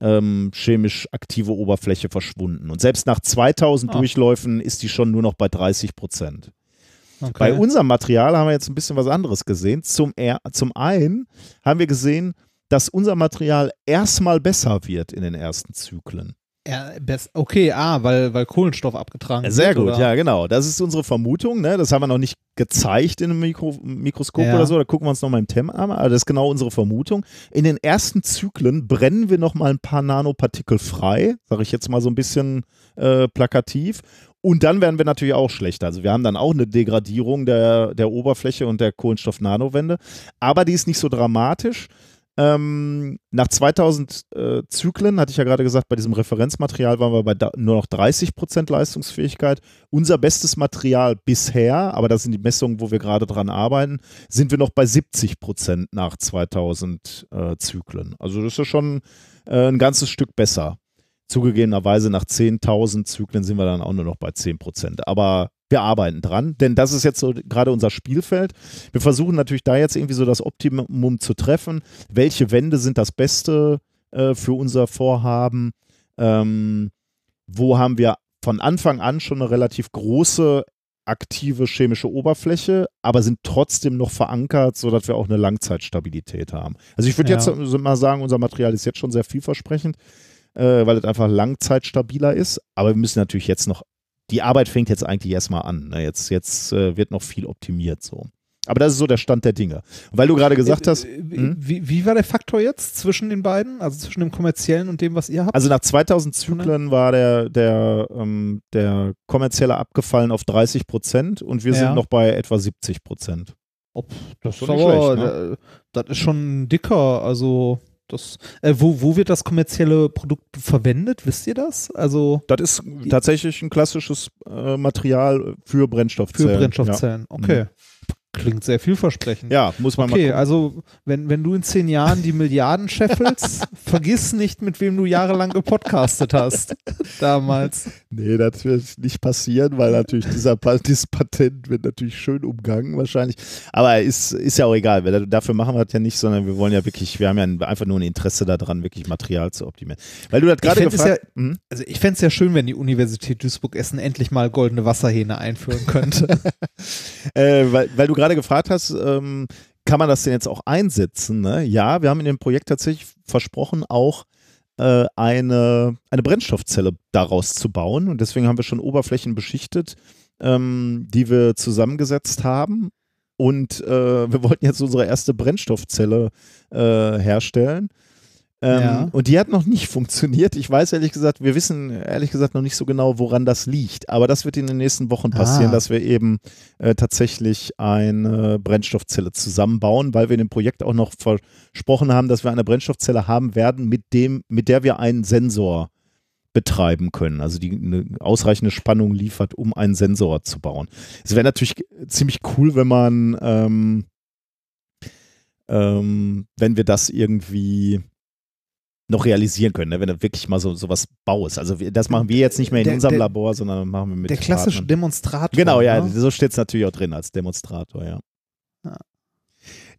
ähm, chemisch aktive Oberfläche verschwunden. Und selbst nach 2000 Ah. Durchläufen ist die schon nur noch bei 30 Prozent. Okay. Bei unserem Material haben wir jetzt ein bisschen was anderes gesehen. Zum, zum einen haben wir gesehen, dass unser Material erstmal besser wird in den ersten Zyklen. Okay, ah, weil, weil Kohlenstoff abgetragen Sehr wird, gut, oder? ja, genau. Das ist unsere Vermutung. Ne? Das haben wir noch nicht gezeigt in einem Mikro Mikroskop Ja. oder so. Da gucken wir uns nochmal im Thema an. Aber das ist genau unsere Vermutung. In den ersten Zyklen brennen wir nochmal ein paar Nanopartikel frei, sage ich jetzt mal so ein bisschen äh, plakativ. Und dann werden wir natürlich auch schlechter. Also wir haben dann auch eine Degradierung der, der Oberfläche und der Kohlenstoff-Nanowände. Aber die ist nicht so dramatisch. Ähm, nach 2000 äh, Zyklen, hatte ich ja gerade gesagt, bei diesem Referenzmaterial waren wir bei nur noch 30% Leistungsfähigkeit. Unser bestes Material bisher, aber das sind die Messungen, wo wir gerade dran arbeiten, sind wir noch bei 70% nach 2000 äh, Zyklen. Also das ist schon äh, ein ganzes Stück besser. Zugegebenerweise nach 10.000 Zyklen sind wir dann auch nur noch bei 10%. Aber wir arbeiten dran, denn das ist jetzt so gerade unser Spielfeld. Wir versuchen natürlich da jetzt irgendwie so das Optimum zu treffen. Welche Wände sind das Beste äh, für unser Vorhaben? Ähm, wo haben wir von Anfang an schon eine relativ große aktive chemische Oberfläche, aber sind trotzdem noch verankert, sodass wir auch eine Langzeitstabilität haben. Also ich würde Ja. jetzt mal sagen, unser Material ist jetzt schon sehr vielversprechend, äh, weil es einfach langzeitstabiler ist, aber wir müssen natürlich jetzt noch, die Arbeit fängt jetzt eigentlich erstmal an. Ne? Jetzt, jetzt äh, wird noch viel optimiert so. Aber das ist so der Stand der Dinge. Weil du gerade gesagt hast, Äh, hm? wie, wie war der Faktor jetzt zwischen den beiden? Also zwischen dem kommerziellen und dem, was ihr habt? Also nach 2000 Zyklen war der, der, ähm, der kommerzielle abgefallen auf 30 Prozent und wir Ja. sind noch bei etwa 70 Prozent. Ob, das ist aber, schlecht, ne? äh, das ist schon dicker. Also, das, äh, wo, wo wird das kommerzielle Produkt verwendet? Wisst ihr das? Also Das ist tatsächlich ein klassisches äh, Material für Brennstoffzellen. für Brennstoffzellen. Okay. Klingt sehr vielversprechend. Ja, ja muss man Okay, mal gucken. also wenn, wenn du in zehn Jahren die Milliarden scheffelst, vergiss nicht, mit wem du jahrelang gepodcastet hast. Damals. Nee, das wird nicht passieren, weil natürlich dieser dieses Patent wird natürlich schön umgangen wahrscheinlich. Aber ist, ist ja auch egal. weil Dafür machen wir das ja nicht, sondern wir wollen ja wirklich, wir haben ja ein- einfach nur ein Interesse daran, wirklich Material zu optimieren. Weil du das gerade gefragt Hm? Also ich fände es ja schön, wenn die Universität Duisburg-Essen endlich mal goldene Wasserhähne einführen könnte. äh, weil, weil du gerade gefragt hast, ähm, kann man das denn jetzt auch einsetzen? Ne? Ja, wir haben in dem Projekt tatsächlich versprochen, auch äh, eine, eine Brennstoffzelle daraus zu bauen. Und deswegen haben wir schon Oberflächen beschichtet, ähm, die wir zusammengesetzt haben. Und äh, wir wollten jetzt unsere erste Brennstoffzelle äh, herstellen. Ähm, Ja. Und die hat noch nicht funktioniert. Ich weiß ehrlich gesagt, wir wissen ehrlich gesagt noch nicht so genau, woran das liegt. Aber das wird in den nächsten Wochen passieren, Ah. dass wir eben äh, tatsächlich eine Brennstoffzelle zusammenbauen, weil wir in dem Projekt auch noch versprochen haben, dass wir eine Brennstoffzelle haben werden, mit dem, mit der wir einen Sensor betreiben können, also die eine ausreichende Spannung liefert, um einen Sensor zu bauen. Es wäre natürlich ziemlich cool, wenn man, ähm, ähm, wenn wir das irgendwie noch realisieren können, ne? wenn du wirklich mal so sowas baust. Also das machen wir jetzt nicht mehr in Der- unserem der- Labor, sondern machen wir mit Der klassische Partnern. Demonstrator. Genau, ja, ne? so steht es natürlich auch drin als Demonstrator, ja. Ja.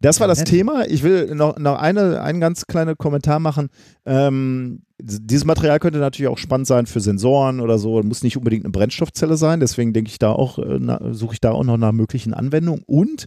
Das war das. Thema. Ich will noch, noch eine, einen ganz kleinen Kommentar machen. Ähm, dieses Material könnte natürlich auch spannend sein für Sensoren oder so. Muss nicht unbedingt eine Brennstoffzelle sein. Deswegen denke ich da auch, äh, suche ich da auch noch nach möglichen Anwendungen. Und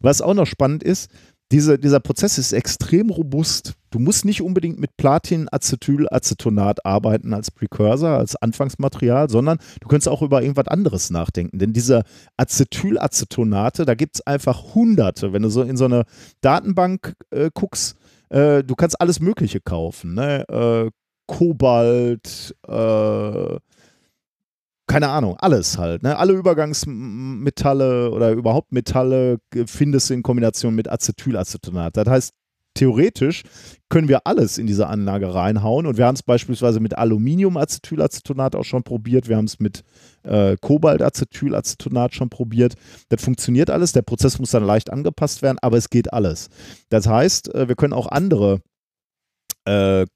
was auch noch spannend ist, diese, dieser Prozess ist extrem robust. Du musst nicht unbedingt mit Platin-Acetylacetonat arbeiten als Precursor, als Anfangsmaterial, sondern du könntest auch über irgendwas anderes nachdenken. Denn diese Acetylacetonate, da gibt es einfach hunderte. Wenn du so in so eine Datenbank äh, guckst, äh, du kannst alles Mögliche kaufen. Ne? Äh, Kobalt, äh, keine Ahnung, alles halt. Ne? Alle Übergangsmetalle oder überhaupt Metalle findest du in Kombination mit Acetylacetonat. Das heißt, theoretisch können wir alles in diese Anlage reinhauen und wir haben es beispielsweise mit Aluminiumacetylacetonat auch schon probiert, wir haben es mit äh, Kobaltacetylacetonat schon probiert. Das funktioniert alles, der Prozess muss dann leicht angepasst werden, aber es geht alles. Das heißt, äh, wir können auch andere äh,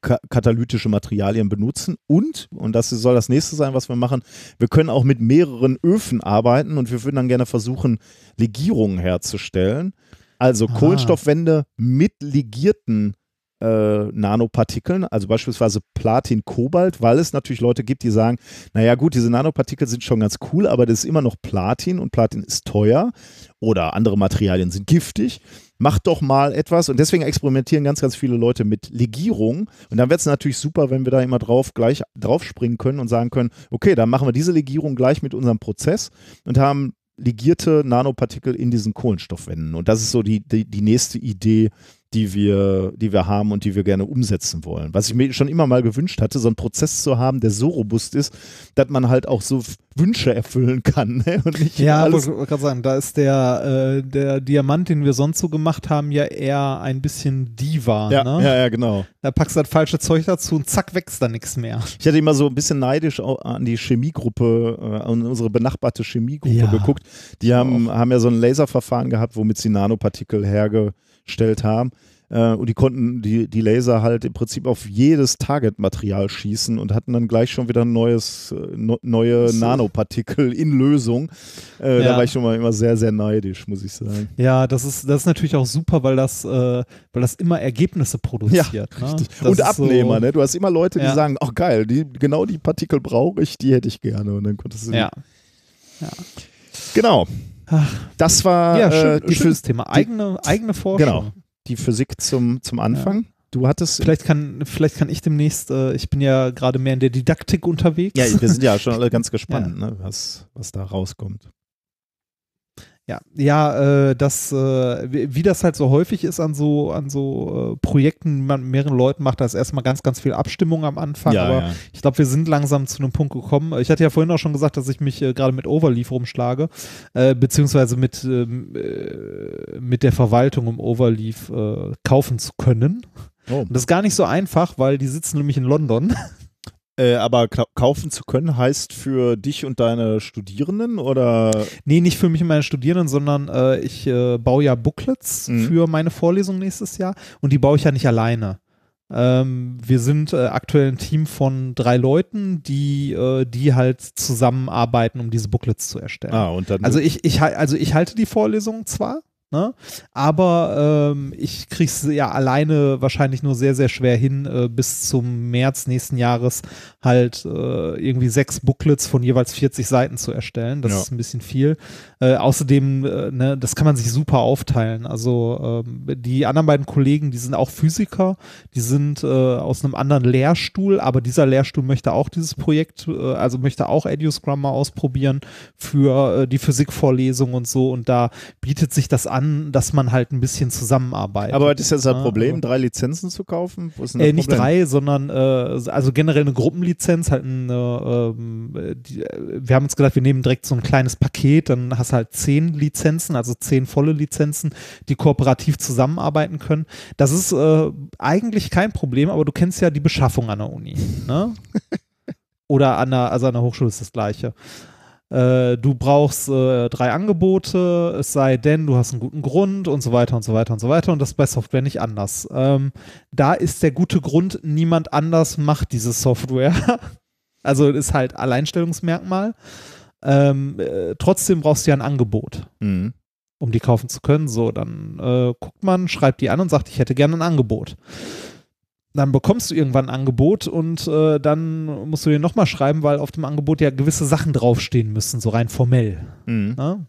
ka katalytische Materialien benutzen und, und das soll das nächste sein, was wir machen, wir können auch mit mehreren Öfen arbeiten und wir würden dann gerne versuchen, Legierungen herzustellen. Also Ah. Kohlenstoffwände mit legierten äh, Nanopartikeln, also beispielsweise Platin-Kobalt, weil es natürlich Leute gibt, die sagen, naja gut, diese Nanopartikel sind schon ganz cool, aber das ist immer noch Platin und Platin ist teuer oder andere Materialien sind giftig. Macht doch mal etwas und deswegen experimentieren ganz, ganz viele Leute mit Legierung und dann wird es natürlich super, wenn wir da immer drauf gleich drauf springen können und sagen können, okay, dann machen wir diese Legierung gleich mit unserem Prozess und haben legierte Nanopartikel in diesen Kohlenstoffwänden. Und das ist so die, die, die nächste Idee, die wir, die wir haben und die wir gerne umsetzen wollen. Was ich mir schon immer mal gewünscht hatte, so einen Prozess zu haben, der so robust ist, dass man halt auch so Wünsche erfüllen kann. Ne? Und nicht Ja, alles. wollte gerade sagen, da ist der, äh, der Diamant, den wir sonst so gemacht haben, ja eher ein bisschen Diva. Ja, ne? ja, ja, genau. Da packst du das falsche Zeug dazu und zack, wächst da nichts mehr. Ich hatte immer so ein bisschen neidisch an die Chemiegruppe, äh, an unsere benachbarte Chemiegruppe Ja. geguckt. Die haben, haben ja so ein Laserverfahren gehabt, womit sie Nanopartikel hergestellt haben. Äh, und die konnten die, die Laser halt im Prinzip auf jedes Target-Material schießen und hatten dann gleich schon wieder ein neues, äh, no, neue So. Nanopartikel in Lösung. Äh, Da Ja. war ich schon mal immer sehr, sehr neidisch, muss ich sagen. Ja, das ist, das ist natürlich auch super, weil das, äh, weil das immer Ergebnisse produziert. ne? Das und Abnehmer, so, ne? Du hast immer Leute, die Ja. sagen, ach geil, die, genau die Partikel brauche ich, die hätte ich gerne. Und dann konntest du die Ja, Genau. Das war ja äh, schön, die, schönes Thema. Eigene, eigene Forschung. Genau. die Physik zum, zum Anfang. Du hattest. Vielleicht kann, vielleicht kann ich demnächst, äh, ich bin ja gerade mehr in der Didaktik unterwegs. ja, wir sind ja schon alle ganz gespannt, ne, was, was da rauskommt. Ja, ja, äh, das, äh, wie, wie das halt so häufig ist an so, an so äh, Projekten, die man mit mehreren Leuten macht, da ist erstmal ganz, ganz viel Abstimmung am Anfang, Ja, aber ja. ich glaube, wir sind langsam zu einem Punkt gekommen. Ich hatte ja vorhin auch schon gesagt, dass ich mich äh, gerade mit Overleaf rumschlage, äh, beziehungsweise mit, ähm, äh, mit der Verwaltung, um Overleaf äh, kaufen zu können. Oh. Und das ist gar nicht so einfach, weil die sitzen nämlich in London. Äh, aber kaufen zu können heißt für dich und deine Studierenden oder? Nee, nicht für mich und meine Studierenden, sondern äh, ich äh, baue ja Booklets Mhm. für meine Vorlesung nächstes Jahr und die baue ich ja nicht alleine. Ähm, wir sind äh, aktuell ein Team von drei Leuten, die, äh, die halt zusammenarbeiten, um diese Booklets zu erstellen. Ah, und dann. Also ich, ich, also ich halte die Vorlesung zwar, ne, aber ähm, ich kriege es ja alleine wahrscheinlich nur sehr, sehr schwer hin, äh, bis zum März nächsten Jahres halt äh, irgendwie sechs Booklets von jeweils 40 Seiten zu erstellen. Das Ja. ist ein bisschen viel. Äh, außerdem, äh, ne, das kann man sich super aufteilen. Also ähm, die anderen beiden Kollegen, die sind auch Physiker, die sind äh, aus einem anderen Lehrstuhl, aber dieser Lehrstuhl möchte auch dieses Projekt, äh, also möchte auch EduScrum mal ausprobieren für die Physikvorlesung und so. Und da bietet sich das an, dass man halt ein bisschen zusammenarbeitet. aber was ist jetzt das Ah, Problem, aber- drei Lizenzen zu kaufen? Wo ist denn das Äh, nicht Problem? drei, sondern äh, also generell eine Gruppenlizenz, halt eine, ähm, die, äh, wir haben uns gedacht, wir nehmen direkt so ein kleines Paket, dann hast du halt zehn Lizenzen, also zehn volle Lizenzen, die kooperativ zusammenarbeiten können. Das ist äh, eigentlich kein Problem, aber du kennst ja die Beschaffung an der Uni, ne? Oder an der, also an der Hochschule ist das gleiche. Äh, du brauchst äh, drei Angebote, es sei denn, du hast einen guten Grund und so weiter und so weiter und so weiter. Und das ist bei Software nicht anders. Ähm, da ist der gute Grund, niemand anders macht diese Software. also ist halt Alleinstellungsmerkmal. Ähm, äh, trotzdem brauchst du ja ein Angebot, Mhm. um die kaufen zu können. So, dann äh, guckt man, schreibt die an und sagt, ich hätte gerne ein Angebot. Dann bekommst du irgendwann ein Angebot und äh, dann musst du dir nochmal schreiben, weil auf dem Angebot ja gewisse Sachen draufstehen müssen, so rein formell. Mhm. Ne?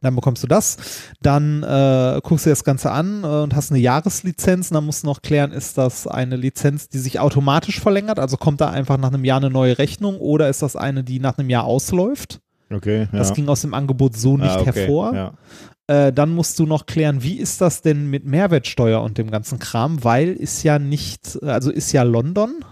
Dann bekommst du das, dann äh, guckst du dir das Ganze an äh, und hast eine Jahreslizenz und dann musst du noch klären, ist das eine Lizenz, die sich automatisch verlängert, also kommt da einfach nach einem Jahr eine neue Rechnung oder ist das eine, die nach einem Jahr ausläuft? Okay, ja. Das ging aus dem Angebot so nicht ah, okay. hervor. Ja. Äh, dann musst du noch klären, wie ist das denn mit Mehrwertsteuer und dem ganzen Kram, weil ist ja nicht, also ist ja London.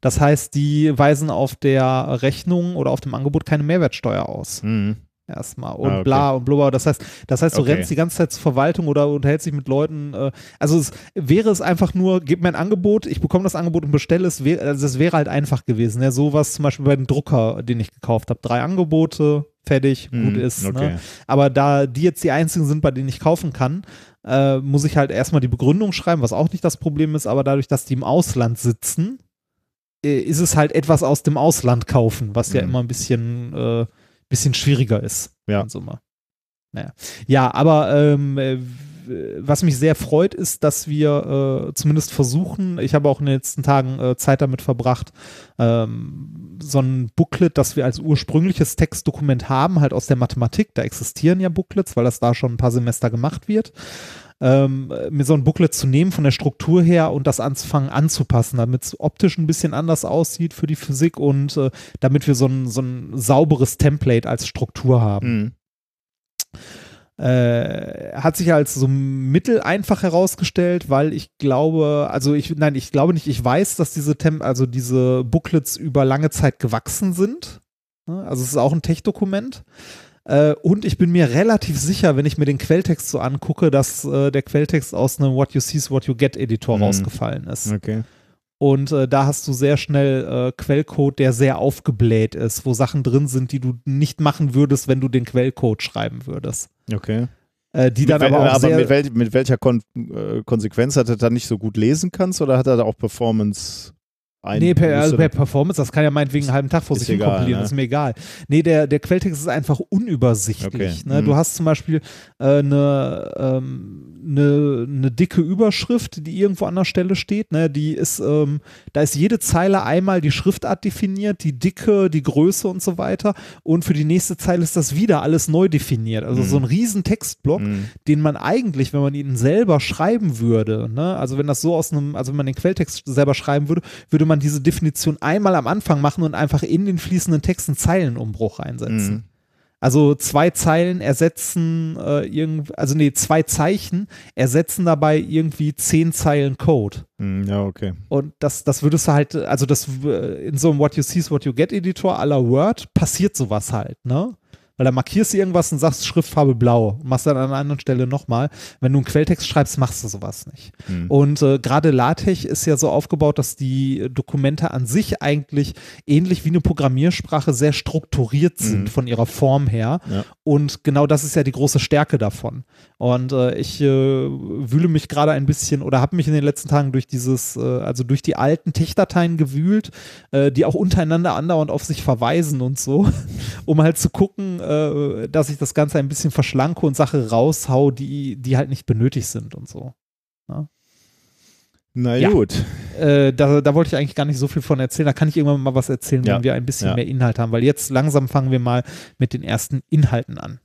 Das heißt, die weisen auf der Rechnung oder auf dem Angebot keine Mehrwertsteuer aus. Mhm. erstmal und Ah, okay. bla und blubber. Das heißt, das heißt, du Okay. rennst die ganze Zeit zur Verwaltung oder unterhältst dich mit Leuten. Äh, also es wäre es einfach nur, gib mir ein Angebot, ich bekomme das Angebot und bestelle es. Also es wäre halt einfach gewesen. Ja, sowas zum Beispiel bei dem Drucker, den ich gekauft habe. Drei Angebote, fertig, gut Mhm, ist. okay. Ne? Aber da die jetzt die einzigen sind, bei denen ich kaufen kann, äh, muss ich halt erstmal die Begründung schreiben, was auch nicht das Problem ist, aber dadurch, dass die im Ausland sitzen, äh, ist es halt etwas aus dem Ausland kaufen, was ja Mhm. immer ein bisschen, äh, bisschen schwieriger ist. Ja. In Summe. Naja. Ja, aber ähm, äh, was mich sehr freut, ist, dass wir äh, zumindest versuchen, ich habe auch in den letzten Tagen äh, Zeit damit verbracht, ähm, so ein Booklet, das wir als ursprüngliches Textdokument haben, halt aus der Mathematik, da existieren ja Booklets, weil das da schon ein paar Semester gemacht wird, ähm, mir so ein Booklet zu nehmen von der Struktur her und das anzufangen anzupassen, damit es optisch ein bisschen anders aussieht für die Physik und äh, damit wir so ein, so ein sauberes Template als Struktur haben. Mhm. Äh, hat sich als so mittel einfach herausgestellt, weil ich glaube, also ich, nein, ich glaube nicht, ich weiß, dass diese Tem also diese Booklets über lange Zeit gewachsen sind. Ne? Also es ist auch ein Tech-Dokument. Äh, und ich bin mir relativ sicher, wenn ich mir den Quelltext so angucke, dass äh, der Quelltext aus einem What You See is What You Get Editor Mhm. rausgefallen ist. Okay. Und äh, da hast du sehr schnell äh, Quellcode, der sehr aufgebläht ist, wo Sachen drin sind, die du nicht machen würdest, wenn du den Quellcode schreiben würdest. Okay. Äh, die dann mit, wel- aber auch sehr, mit, wel mit welcher Kon äh, Konsequenz hat er da nicht so gut lesen kannst oder hat er da auch Performance ein? Nee, per, also per Performance, das kann ja meinetwegen einen halben Tag vor sich hin kompilieren, ne? ist mir egal. Nee, der, der Quelltext ist einfach unübersichtlich. Okay, Ne? mhm. Du hast zum Beispiel äh, eine, ähm, eine, eine dicke Überschrift, die irgendwo an der Stelle steht. Ne? Die ist, ähm, da ist jede Zeile einmal die Schriftart definiert, die Dicke, die Größe und so weiter. Und für die nächste Zeile ist das wieder alles neu definiert. Also Mhm. so ein riesen Textblock, Mhm. den man eigentlich, wenn man ihn selber schreiben würde, ne, also wenn das so aus einem, also wenn man den Quelltext selber schreiben würde, würde man diese Definition einmal am Anfang machen und einfach in den fließenden Text einen Zeilenumbruch einsetzen. Mhm. Also zwei Zeilen ersetzen äh, irgend, also nee, zwei Zeichen ersetzen dabei irgendwie zehn Zeilen Code. Mhm, Ja, okay. Und das, das würdest du halt, also das äh, in so einem What You See is What You Get Editor aller Word passiert sowas halt, ne? Weil da markierst du irgendwas und sagst Schriftfarbe blau, machst dann an einer anderen Stelle nochmal. Wenn du einen Quelltext schreibst, machst du sowas nicht. Mhm. Und äh, gerade LaTeX ist ja so aufgebaut, dass die Dokumente an sich eigentlich ähnlich wie eine Programmiersprache sehr strukturiert sind Mhm. von ihrer Form her. Ja. Und genau das ist ja die große Stärke davon. Und äh, ich äh, wühle mich gerade ein bisschen oder habe mich in den letzten Tagen durch dieses, äh, also durch die alten Tech-Dateien gewühlt, äh, die auch untereinander andauernd auf sich verweisen und so, um halt zu gucken, äh, dass ich das Ganze ein bisschen verschlanke und Sache raushau, die, die halt nicht benötigt sind und so. Na Ja. gut. Äh, da, da wollte ich eigentlich gar nicht so viel von erzählen. Da kann ich irgendwann mal was erzählen, Ja. wenn wir ein bisschen Ja. mehr Inhalt haben, weil jetzt langsam fangen wir mal mit den ersten Inhalten an.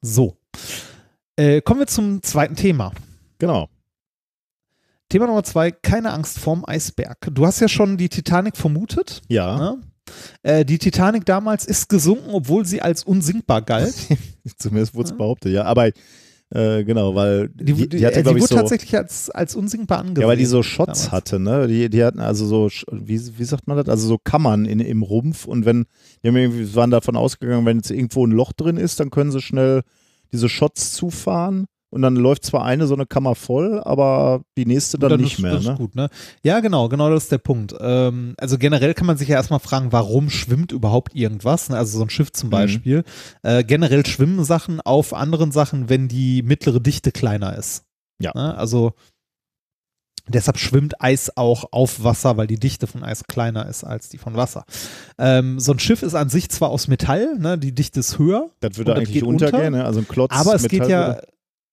So. Äh, kommen wir zum zweiten Thema. Genau. Thema Nummer zwei, keine Angst vorm Eisberg. Du hast ja schon die Titanic vermutet. Ja. Ne? Äh, die Titanic damals ist gesunken, obwohl sie als unsinkbar galt. Zumindest wurde es behauptet, ja. Aber äh, genau, weil Die, die, die, hatte, äh, die wurde so. tatsächlich als, als unsinkbar angesehen. Ja, weil die so Shots damals. hatte, ne? Die, die hatten also so, wie, wie sagt man das? Also so Kammern in, im Rumpf und wenn, die haben irgendwie, waren davon ausgegangen, wenn jetzt irgendwo ein Loch drin ist, dann können sie schnell diese Shots zufahren und dann läuft zwar eine so eine Kammer voll, aber die nächste dann, nicht ist, mehr, das ist ne? gut, ne? Ja, genau, genau das ist der Punkt. Ähm, also generell kann man sich ja erstmal fragen, warum schwimmt überhaupt irgendwas? Ne? Also so ein Schiff zum Mhm. Beispiel. Äh, generell schwimmen Sachen auf anderen Sachen, wenn die mittlere Dichte kleiner ist. Ja. Ne? Also deshalb schwimmt Eis auch auf Wasser, weil die Dichte von Eis kleiner ist als die von Wasser. Ähm, so ein Schiff ist an sich zwar aus Metall, ne? die Dichte ist höher, Das würde eigentlich geht untergehen, unter, ne? Also ein Klotz aber es geht Metall ja, würde-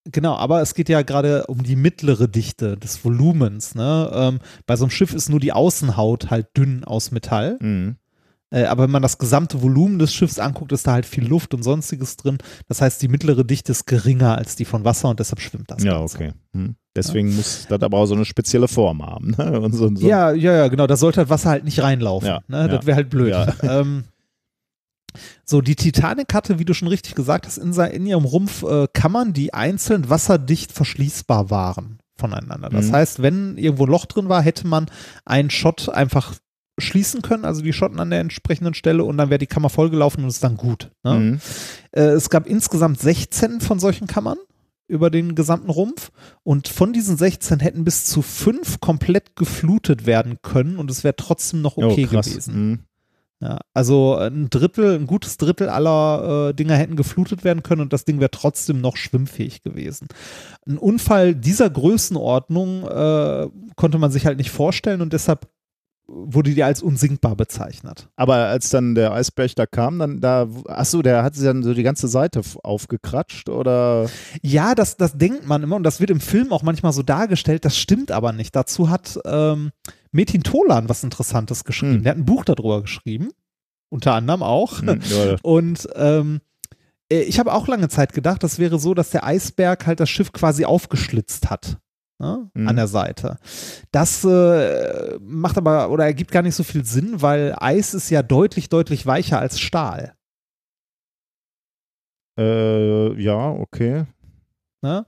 genau, aber es geht ja gerade um die mittlere Dichte des Volumens. Ne? Ähm, bei so einem Schiff ist nur die Außenhaut halt dünn aus Metall. Mhm. Äh, aber wenn man das gesamte Volumen des Schiffs anguckt, ist da halt viel Luft und sonstiges drin. Das heißt, die mittlere Dichte ist geringer als die von Wasser und deshalb schwimmt das. Ja, Ganze. okay. Hm. Deswegen muss das aber auch so eine spezielle Form haben. Ne? Und so, so. Ja, ja, ja, genau. Da sollte halt Wasser halt nicht reinlaufen. Ja, ne? Das ja. wäre halt blöd. Ja. Ähm, so, die Titanic hatte, wie du schon richtig gesagt hast, in, in ihrem Rumpf äh, Kammern, die einzeln wasserdicht verschließbar waren voneinander. Das Mhm. heißt, wenn irgendwo ein Loch drin war, hätte man einen Shot einfach schließen können, also die Schotten an der entsprechenden Stelle und dann wäre die Kammer vollgelaufen und ist dann gut. Ne? Mhm. Äh, es gab insgesamt 16 von solchen Kammern über den gesamten Rumpf und von diesen 16 hätten bis zu fünf komplett geflutet werden können und es wäre trotzdem noch okay oh, gewesen. Mhm. Ja, also ein Drittel, ein gutes Drittel aller äh, Dinger hätten geflutet werden können und das Ding wäre trotzdem noch schwimmfähig gewesen. Ein Unfall dieser Größenordnung äh, konnte man sich halt nicht vorstellen und deshalb wurde die als unsinkbar bezeichnet. Aber als dann der Eisberg da kam, dann da, achso, der hat sich dann so die ganze Seite aufgekratscht oder? Ja, das, das denkt man immer und das wird im Film auch manchmal so dargestellt, das stimmt aber nicht. Dazu hat ähm, Metin Tolan was Interessantes geschrieben. Hm. Der hat ein Buch darüber geschrieben, unter anderem auch. Hm, Und ähm, äh, ich habe auch lange Zeit gedacht, das wäre so, dass der Eisberg halt das Schiff quasi aufgeschlitzt hat. Ne, Mhm. An der Seite. Das äh, macht aber oder ergibt gar nicht so viel Sinn, weil Eis ist ja deutlich, deutlich weicher als Stahl. äh, ja, okay. Ne?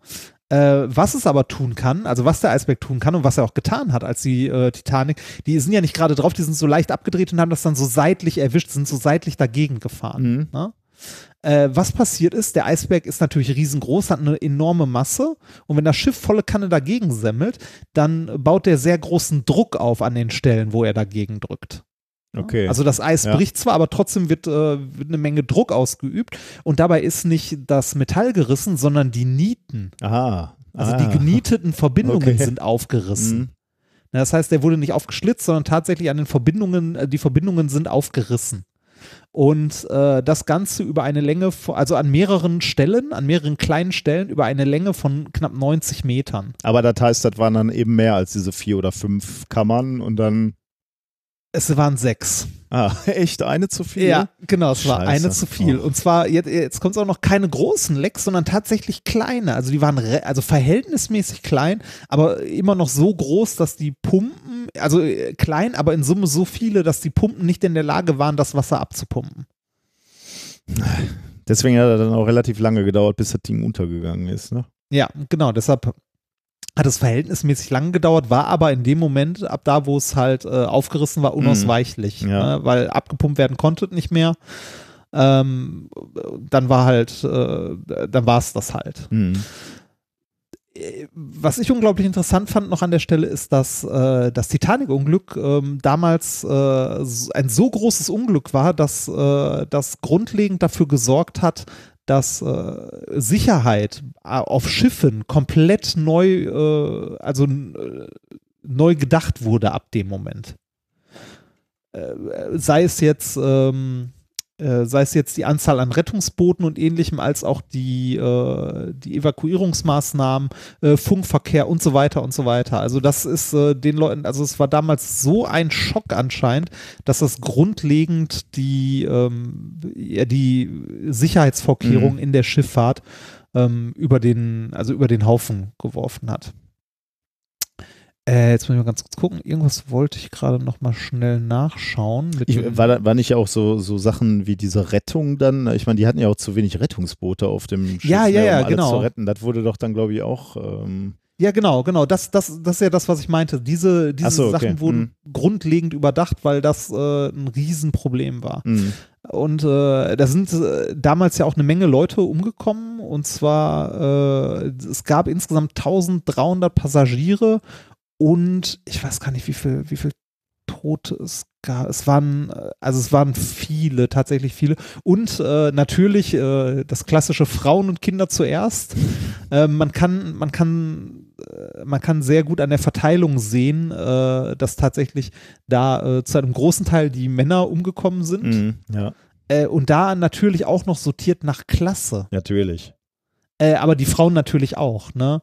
Äh, was es aber tun kann, also was der Eisberg tun kann und was er auch getan hat, als die äh, Titanic, die sind ja nicht gerade drauf, die sind so leicht abgedreht und haben das dann so seitlich erwischt, sind so seitlich dagegen gefahren. Mhm. Ne? Äh, was passiert ist, der Eisberg ist natürlich riesengroß, hat eine enorme Masse und wenn das Schiff volle Kanne dagegen semmelt, dann baut der sehr großen Druck auf an den Stellen, wo er dagegen drückt. Okay. Also das Eis Ja. bricht zwar, aber trotzdem wird, äh, wird eine Menge Druck ausgeübt und dabei ist nicht das Metall gerissen, sondern die Nieten. Aha. Also ah. die genieteten Verbindungen Okay. sind aufgerissen. Mhm. Na, Das heißt, der wurde nicht aufgeschlitzt, sondern tatsächlich an den Verbindungen, äh, die Verbindungen sind aufgerissen. Und äh, das Ganze über eine Länge, von, also an mehreren Stellen, an mehreren kleinen Stellen, über eine Länge von knapp 90 Metern. Aber das heißt, das waren dann eben mehr als diese vier oder fünf Kammern und dann, Es waren sechs. ah, echt eine zu viel? Ja, genau, es war Scheiße. eine zu viel. Oh. Und zwar, jetzt, jetzt kommt es auch noch keine großen Lecks, sondern tatsächlich kleine. Also die waren re- also verhältnismäßig klein, aber immer noch so groß, dass die Pumpen, also äh, klein, aber in Summe so viele, dass die Pumpen nicht in der Lage waren, das Wasser abzupumpen. Deswegen hat er dann auch relativ lange gedauert, bis das Ding untergegangen ist, ne? Ja, genau, deshalb hat es verhältnismäßig lang gedauert, war aber in dem Moment, ab da, wo es halt äh, aufgerissen war, unausweichlich, Ja. ne, weil abgepumpt werden konnte nicht mehr. Ähm, dann war halt, äh, dann war es das halt. Mhm. Äh, Was ich unglaublich interessant fand noch an der Stelle ist, dass äh, das Titanic-Unglück ähm, damals äh, ein so großes Unglück war, dass äh, das grundlegend dafür gesorgt hat, dass äh, Sicherheit äh, auf Schiffen komplett neu, äh, also äh, neu gedacht wurde ab dem Moment. Äh, sei es jetzt ähm, äh, sei es jetzt die Anzahl an Rettungsbooten und ähnlichem, als auch die, äh, die Evakuierungsmaßnahmen, äh, Funkverkehr und so weiter und so weiter. Also das ist äh, den Leuten, also es war damals so ein Schock anscheinend, dass das grundlegend die, ähm, ja, die Sicherheitsvorkehrungen Mhm. in der Schifffahrt ähm, über den, also über den Haufen geworfen hat. Äh, jetzt muss ich mal ganz kurz gucken. Irgendwas wollte ich gerade noch mal schnell nachschauen. Ich, war, da, war nicht auch so, so Sachen wie diese Rettung dann? Ich meine, die hatten ja auch zu wenig Rettungsboote auf dem Schiff, Ja, ja, ne, um ja, alle genau. zu retten. Das wurde doch dann, glaube ich, auch. Ähm, Ja, genau, genau. Das, das, das ist ja das, was ich meinte. Diese, diese so, okay. Sachen wurden grundlegend überdacht, weil das äh, ein Riesenproblem war. mh. Und äh, da sind äh, damals ja auch eine Menge Leute umgekommen. Und zwar, äh, es gab insgesamt 1300 Passagiere und ich weiß gar nicht, wie viel, wie viel Tote es gab. Es waren, äh, also es waren viele, tatsächlich viele. Und äh, natürlich äh, das klassische Frauen und Kinder zuerst. Äh, man kann, man kann, äh, man kann sehr gut an der Verteilung sehen, äh, dass tatsächlich da zu einem großen Teil die Männer umgekommen sind. Mh, ja, und da natürlich auch noch sortiert nach Klasse. natürlich. Aber die Frauen natürlich auch, ne?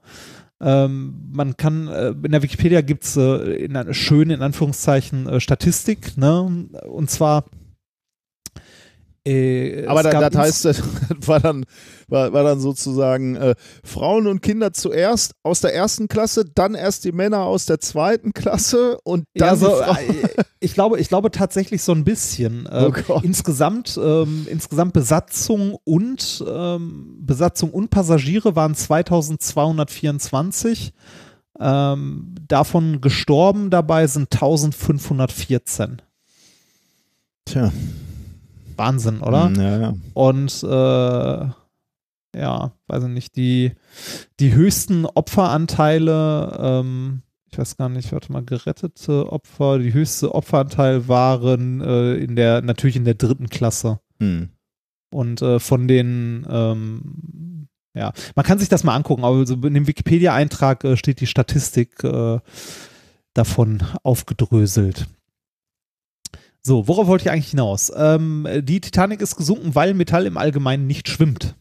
Ähm, man kann, äh, in der Wikipedia gibt es äh, in einer schönen, in Anführungszeichen, äh, Statistik, ne? Und zwar äh, Aber da, das heißt, das war dann, war, war dann sozusagen äh, Frauen und Kinder zuerst aus der ersten Klasse, dann erst die Männer aus der zweiten Klasse und dann ja, so, äh, ich glaube, ich glaube tatsächlich so ein bisschen. Oh Gott. insgesamt, ähm, insgesamt Besatzung und ähm, Besatzung und Passagiere waren 2224. Ähm, davon gestorben dabei sind 1514. Tja. Wahnsinn, oder? Hm, Ja, ja. Und äh, ja, weiß ich nicht, die, die höchsten Opferanteile, ähm, ich weiß gar nicht, warte mal, gerettete Opfer, die höchste Opferanteil waren äh, in der, natürlich in der dritten Klasse. Hm. Und äh, von den, ähm, ja, man kann sich das mal angucken, aber so in dem Wikipedia-Eintrag äh, steht die Statistik äh, davon aufgedröselt. So, worauf wollte ich eigentlich hinaus? Ähm, die Titanic ist gesunken, weil Metall im Allgemeinen nicht schwimmt.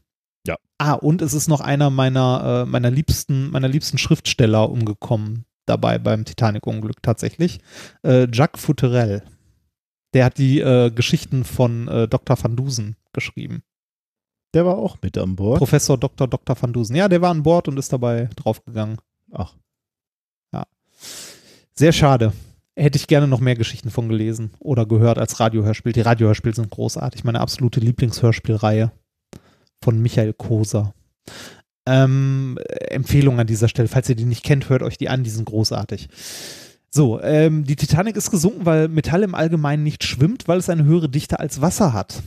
Ja. Ah, und es ist noch einer meiner, äh, meiner liebsten, meiner liebsten Schriftsteller umgekommen dabei beim Titanic-Unglück tatsächlich. Äh, Jacques Futerel. Der hat die äh, Geschichten von äh, Dr. van Dusen geschrieben. Der war auch mit an Bord. Professor Dr. Dr. van Dusen. Ja, der war an Bord und ist dabei draufgegangen. Ach. Sehr schade. Hätte ich gerne noch mehr Geschichten von gelesen oder gehört als Radiohörspiel. Die Radiohörspiele sind großartig. Meine absolute Lieblingshörspielreihe von Michael Koser. Ähm, Empfehlung an dieser Stelle. Falls ihr die nicht kennt, hört euch die an. Die sind großartig. So, ähm, die Titanic ist gesunken, weil Metall im Allgemeinen nicht schwimmt, weil es eine höhere Dichte als Wasser hat.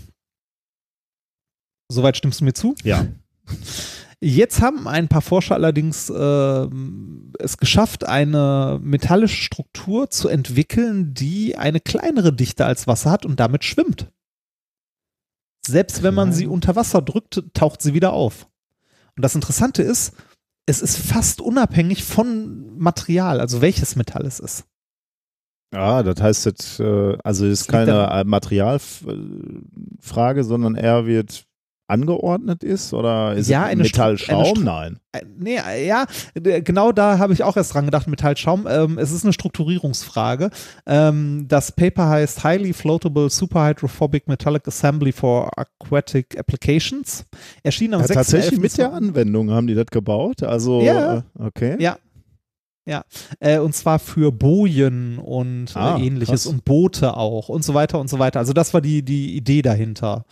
Soweit stimmst du mir zu? Ja. Jetzt haben ein paar Forscher allerdings ähm, es geschafft, eine metallische Struktur zu entwickeln, die eine kleinere Dichte als Wasser hat und damit schwimmt. Selbst wenn man sie unter Wasser drückt, taucht sie wieder auf. Und das Interessante ist, es ist fast unabhängig von Material, also welches Metall es ist. Ja, das heißt äh, also ist liegt keine äh, Materialfrage, sondern eher wird angeordnet ist oder ist Ja, es Metallschaum? Nein. Äh, Nee, äh, ja, genau da habe ich auch erst dran gedacht, Metallschaum. Ähm, es ist eine Strukturierungsfrage. Ähm, das Paper heißt Highly Floatable Superhydrophobic Metallic Assembly for Aquatic Applications. Erschien am Ja, 6. tatsächlich mit der Anwendung haben die das gebaut. Also, Ja. äh, okay. Ja. Ja, äh, und zwar für Bojen und Ah, äh, ähnliches krass. und Boote auch und so weiter und so weiter. Also das war die, die Idee dahinter.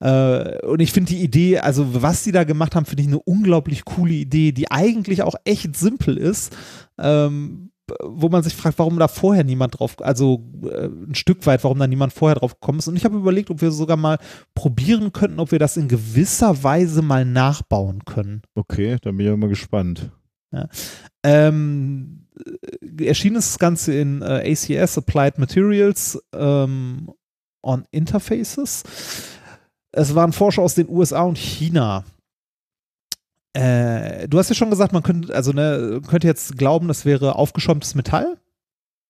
Äh, und ich finde die Idee, also was die da gemacht haben, finde ich eine unglaublich coole Idee, die eigentlich auch echt simpel ist. Ähm, wo man sich fragt, warum da vorher niemand drauf, also äh, ein Stück weit, warum da niemand vorher drauf gekommen ist. Und ich habe überlegt, ob wir sogar mal probieren könnten, ob wir das in gewisser Weise mal nachbauen können. Okay, dann bin ich mal gespannt. Ähm, äh, erschienen ist das Ganze in äh, ACS, Applied Materials ähm, on Interfaces. Es waren Forscher aus den USA und China. Äh, du hast ja schon gesagt, man könnte, also ne, könnte jetzt glauben, das wäre aufgeschäumtes Metall.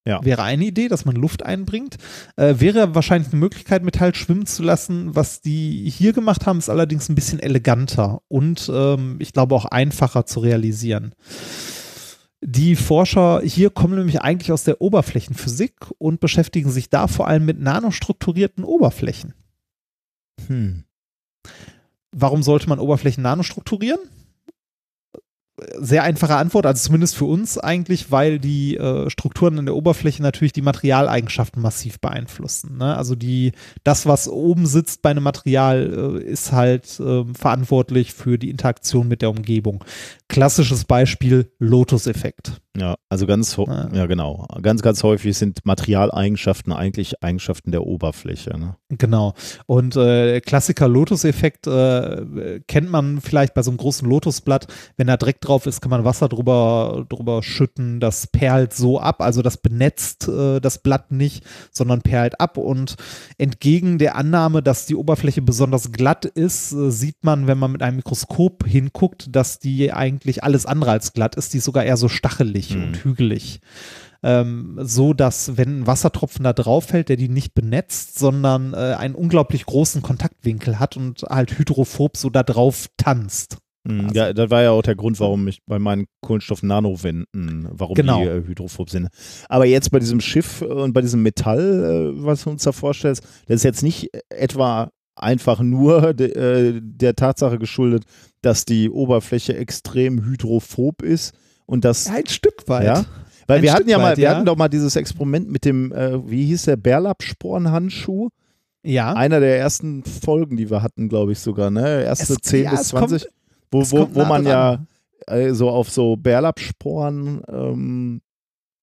Ja. Wäre eine Idee, dass man Luft einbringt. Äh, wäre wahrscheinlich eine Möglichkeit, Metall schwimmen zu lassen. Was die hier gemacht haben, ist allerdings ein bisschen eleganter und ähm, ich glaube auch einfacher zu realisieren. Die Forscher hier kommen nämlich eigentlich aus der Oberflächenphysik und beschäftigen sich da vor allem mit nanostrukturierten Oberflächen. Hm. Warum sollte man Oberflächen nanostrukturieren? Sehr einfache Antwort, also zumindest für uns eigentlich, weil die äh, Strukturen in der Oberfläche natürlich die Materialeigenschaften massiv beeinflussen. Ne? Also die, das, was oben sitzt bei einem Material, äh, ist halt äh, verantwortlich für die Interaktion mit der Umgebung. Klassisches Beispiel Lotus-Effekt. Ja, also ganz, ja genau. Ganz, ganz häufig sind Materialeigenschaften eigentlich Eigenschaften der Oberfläche. Ne? Genau. Und äh, Klassiker Lotus-Effekt äh, kennt man vielleicht bei so einem großen Lotusblatt. Wenn da Dreck drauf ist, kann man Wasser drüber, drüber schütten. Das perlt so ab. Also das benetzt äh, das Blatt nicht, sondern perlt ab. Und entgegen der Annahme, dass die Oberfläche besonders glatt ist, äh, sieht man, wenn man mit einem Mikroskop hinguckt, dass die eigentlich alles andere als glatt ist. Die ist sogar eher so stachelig Mhm. und hügelig ähm, so dass wenn ein Wassertropfen da drauf fällt, der die nicht benetzt, sondern äh, einen unglaublich großen Kontaktwinkel hat und halt hydrophob so da drauf tanzt. Hm, Also- Ja, das war ja auch der Grund, warum ich bei meinen Kohlenstoff-Nanowänden, warum Genau. die äh, hydrophob sind. Aber jetzt bei diesem Schiff und bei diesem Metall, äh, was du uns da vorstellst, das ist jetzt nicht etwa einfach nur de, äh, der Tatsache geschuldet, dass die Oberfläche extrem hydrophob ist und das, Ein Stück weit. ja, weil Ein wir Stück hatten ja mal, weit, wir ja. hatten doch mal dieses Experiment mit dem, äh, wie hieß der, Bärlappsporenhandschuh? Ja. Einer der ersten Folgen, die wir hatten, glaube ich sogar, ne? Erste Es- 10 ja, bis es kommt- 20, wo, wo, wo man ja äh, so auf so Bärlappsporen ähm,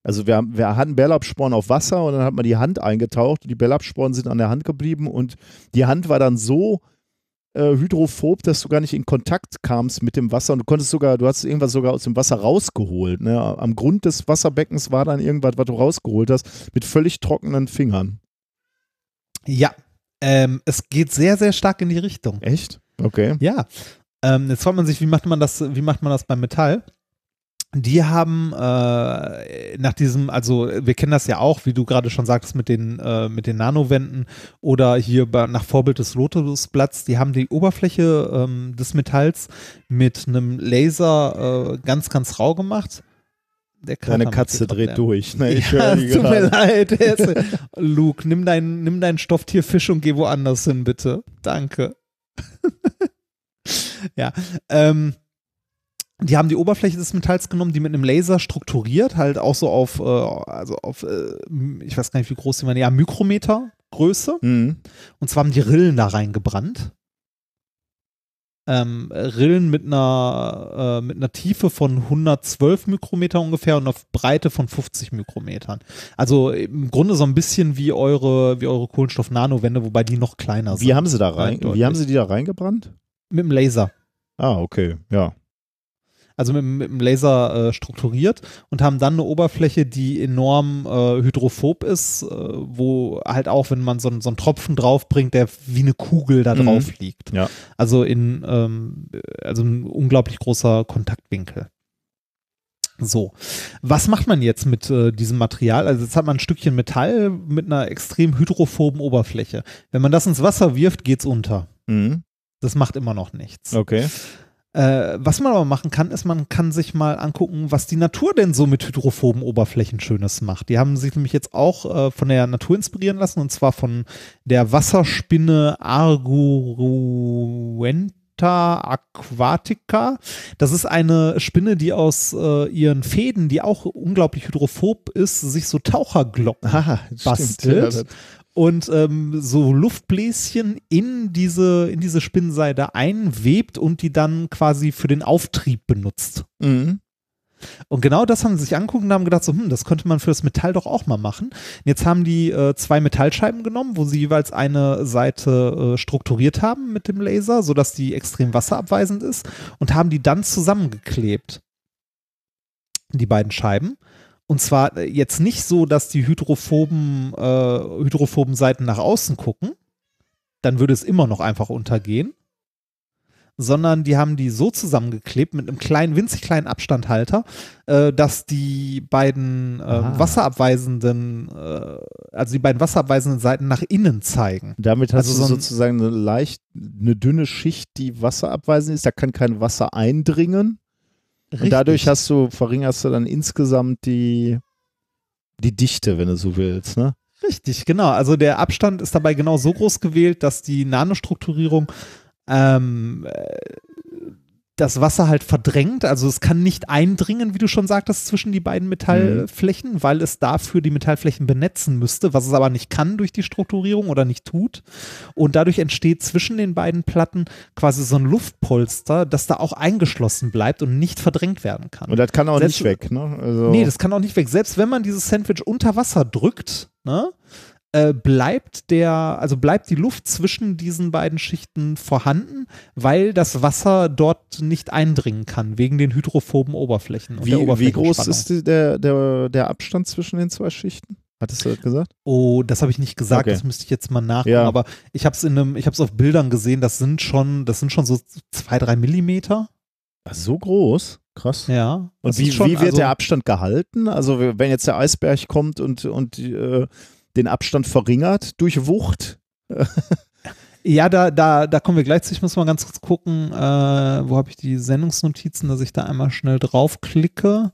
Also wir, haben, wir hatten Bellabsporen auf Wasser und dann hat man die Hand eingetaucht und die Bellabsporen sind an der Hand geblieben und die Hand war dann so äh, hydrophob, dass du gar nicht in Kontakt kamst mit dem Wasser und du konntest sogar, du hast irgendwas sogar aus dem Wasser rausgeholt. Ne? Am Grund des Wasserbeckens war dann irgendwas, was du rausgeholt hast, mit völlig trockenen Fingern. Ja, ähm, es geht sehr, sehr stark in die Richtung. Echt? Okay. Ja. Ähm, jetzt fragt man sich, wie macht man das, wie macht man das beim Metall? Die haben äh, nach diesem, also wir kennen das ja auch, wie du gerade schon sagtest, mit den, äh, mit den Nanowänden oder hier bei, nach Vorbild des Lotusblatts, die haben die Oberfläche ähm, des Metalls mit einem Laser äh, ganz, ganz rau gemacht. Deine Katze dreht Probleme. durch. Ne? Ich ja, tut mir leid. Luke, nimm dein, nimm dein Stofftierfisch und geh woanders hin, bitte. Danke. ja, ähm, die haben die Oberfläche des Metalls genommen, die mit einem Laser strukturiert, halt auch so auf, äh, also auf, äh, ich weiß gar nicht, wie groß die waren, ja, Mikrometer Größe. Mhm. Und zwar haben die Rillen da reingebrannt. Ähm, Rillen mit einer, äh, mit einer Tiefe von 112 Mikrometer ungefähr und einer Breite von 50 Mikrometern. Also im Grunde so ein bisschen wie eure, wie eure Kohlenstoff-Nanowände, wobei die noch kleiner sind. Wie haben sie da rein? Wie haben sie die da reingebrannt? Mit dem Laser. Ah, okay, ja. Also mit, dem- mit dem Laser äh, strukturiert und haben dann eine Oberfläche, die enorm äh, hydrophob ist, äh, wo halt auch, wenn man so, einen- so einen Tropfen draufbringt, der wie eine Kugel da Mhm. drauf liegt. Ja. Also in, ähm, also ein unglaublich großer Kontaktwinkel. So, was macht man jetzt mit äh, diesem Material? Also jetzt hat man ein Stückchen Metall mit einer extrem hydrophoben Oberfläche. Wenn man das ins Wasser wirft, geht's unter. Mhm. Das macht immer noch nichts. Okay. Äh, was man aber machen kann, ist, man kann sich mal angucken, was die Natur denn so mit hydrophoben Oberflächen Schönes macht. Die haben sich nämlich jetzt auch äh, von der Natur inspirieren lassen und zwar von der Wasserspinne Arguenta aquatica. Das ist eine Spinne, die aus äh, ihren Fäden, die auch unglaublich hydrophob ist, sich so Taucherglocken Haha, bastelt Ja, das- und ähm, so Luftbläschen in diese, in diese Spinnenseide einwebt und die dann quasi für den Auftrieb benutzt. Mhm. Und genau das haben sie sich angeguckt und haben gedacht, so, hm, das könnte man für das Metall doch auch mal machen. Und jetzt haben die äh, zwei Metallscheiben genommen, wo sie jeweils eine Seite äh, strukturiert haben mit dem Laser, sodass die extrem wasserabweisend ist und haben die dann zusammengeklebt. Die beiden Scheiben. Und zwar äh, jetzt nicht so, dass die hydrophoben, äh, hydrophoben Seiten nach außen gucken, dann würde es immer noch einfach untergehen, sondern die haben die so zusammengeklebt mit einem kleinen, winzig kleinen Abstandhalter, äh, dass die beiden äh, Ah. wasserabweisenden, äh, also die beiden wasserabweisenden Seiten nach innen zeigen. Damit hast Also du so sozusagen eine leicht, eine dünne Schicht, die wasserabweisend ist. Da kann kein Wasser eindringen. Und dadurch hast du, verringerst du dann insgesamt die, die Dichte, wenn du so willst. Ne? Richtig, genau. Also der Abstand ist dabei genau so groß gewählt, dass die Nanostrukturierung ähm, äh, das Wasser halt verdrängt. Also es kann nicht eindringen, wie du schon sagtest, zwischen die beiden Metallflächen, weil es dafür die Metallflächen benetzen müsste, was es aber nicht kann durch die Strukturierung oder nicht tut. Und dadurch entsteht zwischen den beiden Platten quasi so ein Luftpolster, das da auch eingeschlossen bleibt und nicht verdrängt werden kann. Und das kann auch Selbst- nicht weg. Ne? Also, Nee, das kann auch nicht weg. Selbst wenn man dieses Sandwich unter Wasser drückt, ne, äh, bleibt der, also bleibt die Luft zwischen diesen beiden Schichten vorhanden, weil das Wasser dort nicht eindringen kann, wegen den hydrophoben Oberflächen. Und wie, wie groß ist die, der, der, der Abstand zwischen den zwei Schichten? Hattest du das gesagt? Oh, das habe ich nicht gesagt, Okay. das müsste ich jetzt mal nachgucken, Ja. aber ich habe es in einem, ich habe es auf Bildern gesehen, das sind schon, das sind schon so zwei, drei Millimeter. Ach, so groß? Krass. Ja. Und wie, schon, wie wird also- der Abstand gehalten? Also wenn jetzt der Eisberg kommt und, und äh, den Abstand verringert durch Wucht? Ja, da, da, da kommen wir gleich zu. Ich muss mal ganz kurz gucken, äh, wo habe ich die Sendungsnotizen, dass ich da einmal schnell draufklicke,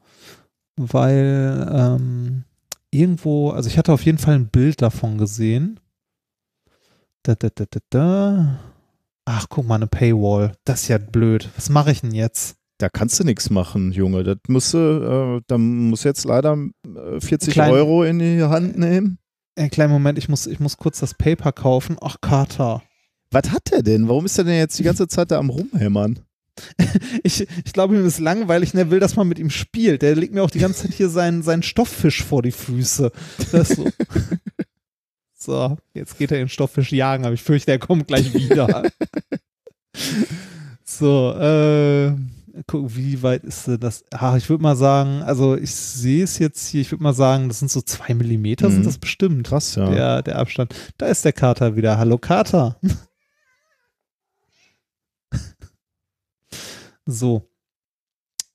weil ähm, irgendwo, also ich hatte auf jeden Fall ein Bild davon gesehen. Da, da, da, da, da. Ach, guck mal, eine Paywall. Das ist ja blöd. Was mache ich denn jetzt? Da kannst du nichts machen, Junge. Das musst du, äh, da muss jetzt leider äh, 40 Klein- Euro in die Hand nehmen. Einen kleinen Moment, ich muss, ich muss kurz das Paper kaufen. Ach, Carter. Was hat der denn? Warum ist er denn jetzt die ganze Zeit da am Rumhämmern? Ich, ich glaube, ihm ist langweilig und er will, dass man mit ihm spielt. Der legt mir auch die ganze Zeit hier seinen, seinen Stofffisch vor die Füße. So. so, jetzt geht er den Stofffisch jagen, aber ich fürchte, er kommt gleich wieder. so, äh, guck, wie weit ist denn das? Ah, ich würde mal sagen, also ich sehe es jetzt hier, ich würde mal sagen, das sind so zwei Millimeter, Mhm. sind das bestimmt. Krass, ja. Der, der Abstand. Da ist der Kater wieder. Hallo Kater. so.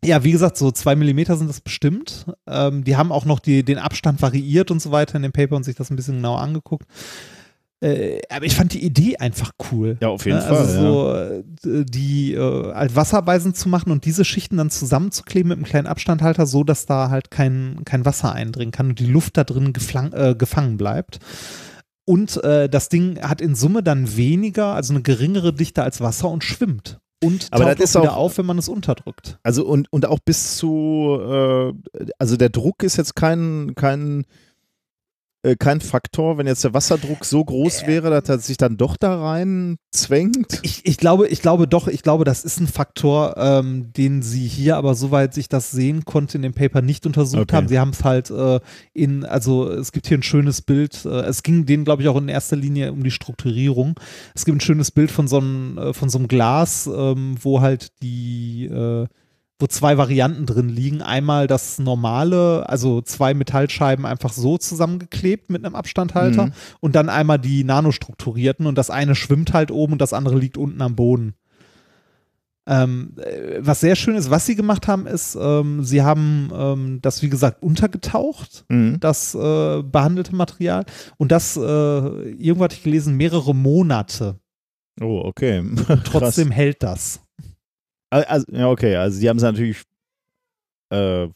Ja, wie gesagt, so zwei Millimeter sind das bestimmt. Ähm, die haben auch noch die, den Abstand variiert und so weiter in dem Paper und sich das ein bisschen genauer angeguckt. Äh, aber ich fand die Idee einfach cool. Ja, auf jeden Ne, Fall. Also ja. so äh, die äh, halt Wasserweisen zu machen und diese Schichten dann zusammenzukleben mit einem kleinen Abstandhalter, so dass da halt kein, kein Wasser eindringen kann und die Luft da drin äh, gefangen bleibt. Und äh, das Ding hat in Summe dann weniger, also eine geringere Dichte als Wasser und schwimmt. Und Aber das ist auch wieder auch- auf, wenn man es unterdrückt. Also und, und auch bis zu, äh, also der Druck ist jetzt kein, kein, äh, kein Faktor, wenn jetzt der Wasserdruck so groß wäre, dass er sich dann doch da rein zwängt. Ich, ich glaube, ich glaube doch, ich glaube, das ist ein Faktor, ähm, den sie hier aber soweit sich das sehen konnte in dem Paper nicht untersucht Okay. haben. Sie haben es halt äh, in, also es gibt hier ein schönes Bild, äh, es ging denen, glaube ich, auch in erster Linie um die Strukturierung. Es gibt ein schönes Bild von so einem, äh, von so einem Glas, ähm, wo halt die, äh, wo zwei Varianten drin liegen. Einmal das normale, also zwei Metallscheiben einfach so zusammengeklebt mit einem Abstandhalter Mhm. und dann einmal die nanostrukturierten und das eine schwimmt halt oben und das andere liegt unten am Boden. Ähm, äh, was sehr schön ist, was sie gemacht haben, ist, ähm, sie haben ähm, das, wie gesagt, untergetaucht, Mhm. das äh, behandelte Material und das, äh, irgendwo hatte ich gelesen, mehrere Monate. Oh, okay. Trotzdem hält das. Also, ja, okay, also die haben es natürlich äh,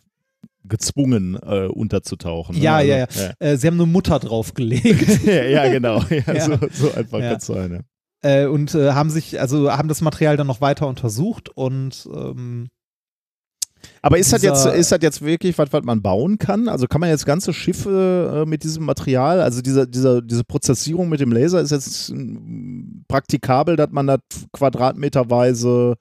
gezwungen, äh, unterzutauchen. ne? Ja, also, ja, ja. Äh, sie haben eine Mutter draufgelegt. ja. ja, genau. Ja, Ja. So, so einfach Ja. kann es sein. Ja. und äh, haben sich, also haben das Material dann noch weiter untersucht und ähm, Aber ist das, jetzt, ist das jetzt wirklich was, was man bauen kann? Also kann man jetzt ganze Schiffe äh, mit diesem Material, also dieser, dieser, diese Prozessierung mit dem Laser ist jetzt mm, praktikabel, dass man das quadratmeterweise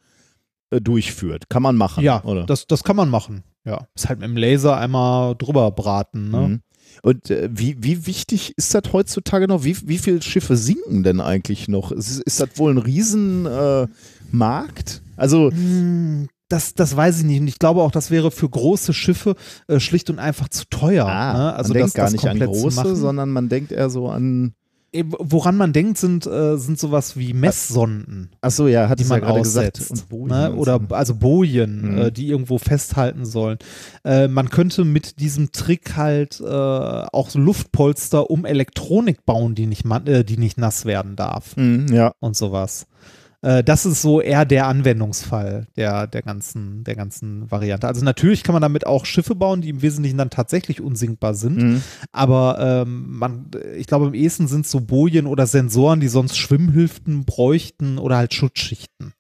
äh, durchführt? Kann man machen, ja, oder? das, das kann man machen. Ja, ist halt mit dem Laser einmal drüber braten. Ne? Mhm. Und äh, wie, wie wichtig ist das heutzutage noch? Wie, wie viele Schiffe sinken denn eigentlich noch? Ist, ist das wohl ein Riesenmarkt? Äh, also, Hm, Das, das weiß ich nicht. Und ich glaube auch, das wäre für große Schiffe äh, schlicht und einfach zu teuer. ah, ne? Also man das, denkt gar das nicht an große, sondern man denkt eher so an. Eh, Woran man denkt, sind, äh, sind sowas wie Messsonden, Achso, ja, hat die es ja man gerade gesagt. aussetzt. Und Bojen ne? Oder so. also Bojen, Mhm. äh, die irgendwo festhalten sollen. Äh, man könnte mit diesem Trick halt äh, auch Luftpolster um Elektronik bauen, die nicht, man- äh, die nicht nass werden darf. Mhm, ja. und sowas. Äh, das ist so eher der Anwendungsfall der, der, ganzen, der ganzen Variante. Also natürlich kann man damit auch Schiffe bauen, die im Wesentlichen dann tatsächlich unsinkbar sind. Mhm. Aber ähm, man, ich glaube, am ehesten sind es so Bojen oder Sensoren, die sonst Schwimmhilfen bräuchten oder halt Schutzschichten,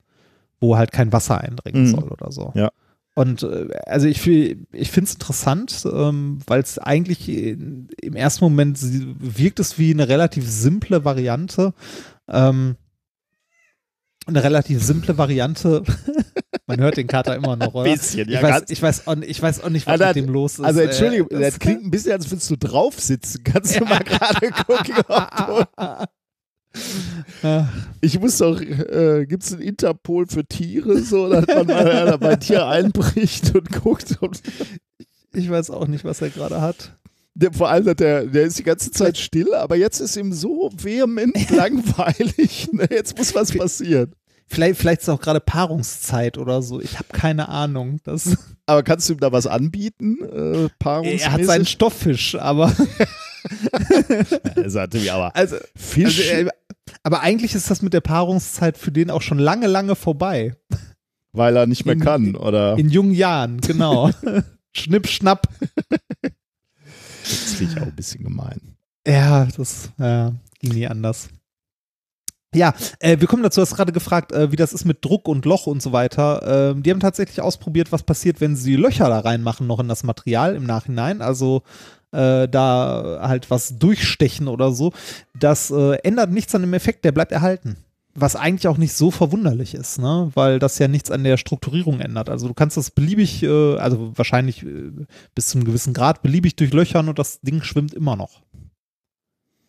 wo halt kein Wasser eindringen Mhm. soll oder so. Ja. Und äh, also ich, ich finde es interessant, ähm, weil es eigentlich im ersten Moment wirkt es wie eine relativ simple Variante. Ähm, eine relativ simple Variante. Man hört den Kater immer noch, oder? Bisschen, ja, ich, weiß, ich, weiß auch, nicht- ich weiß auch nicht, was Also, mit dem los ist. Also Äh, Entschuldigung, das- das klingt ein bisschen, als würdest du drauf sitzen. Kannst du mal gerade gucken, ob du Ah, Ich muss doch, äh, gibt es einen Interpol für Tiere, so, dass man mal bei Tier einbricht und guckt. Ob, ich weiß auch nicht, was er gerade hat. Der, vor allem, der, der ist die ganze Zeit still, aber jetzt ist ihm so vehement langweilig. Ne? Jetzt muss was passieren. Vielleicht, vielleicht ist auch gerade Paarungszeit oder so. Ich habe keine Ahnung. Das, Aber kannst du ihm da was anbieten? Äh, paarungsmäßig? er hat seinen Stofffisch, aber Er sagte mir aber, also, Fisch. also äh, aber eigentlich ist das mit der Paarungszeit für den auch schon lange, lange vorbei. weil er nicht mehr in- kann, oder? In jungen Jahren, genau. Schnipp, schnapp. Das finde ich auch ein bisschen gemein. Ja, das ja, ging nie anders. Ja, äh, wir kommen dazu, du hast gerade gefragt, äh, wie das ist mit Druck und Loch und so weiter. Ähm, die haben tatsächlich ausprobiert, was passiert, wenn sie Löcher da reinmachen, noch in das Material im Nachhinein. Also äh, da halt was durchstechen oder so. Das äh, ändert nichts an dem Effekt, der bleibt erhalten. Was eigentlich auch nicht so verwunderlich ist, ne? weil das ja nichts an der Strukturierung ändert. Also du kannst das beliebig, äh, also wahrscheinlich äh, bis zu einem gewissen Grad beliebig durchlöchern und das Ding schwimmt immer noch.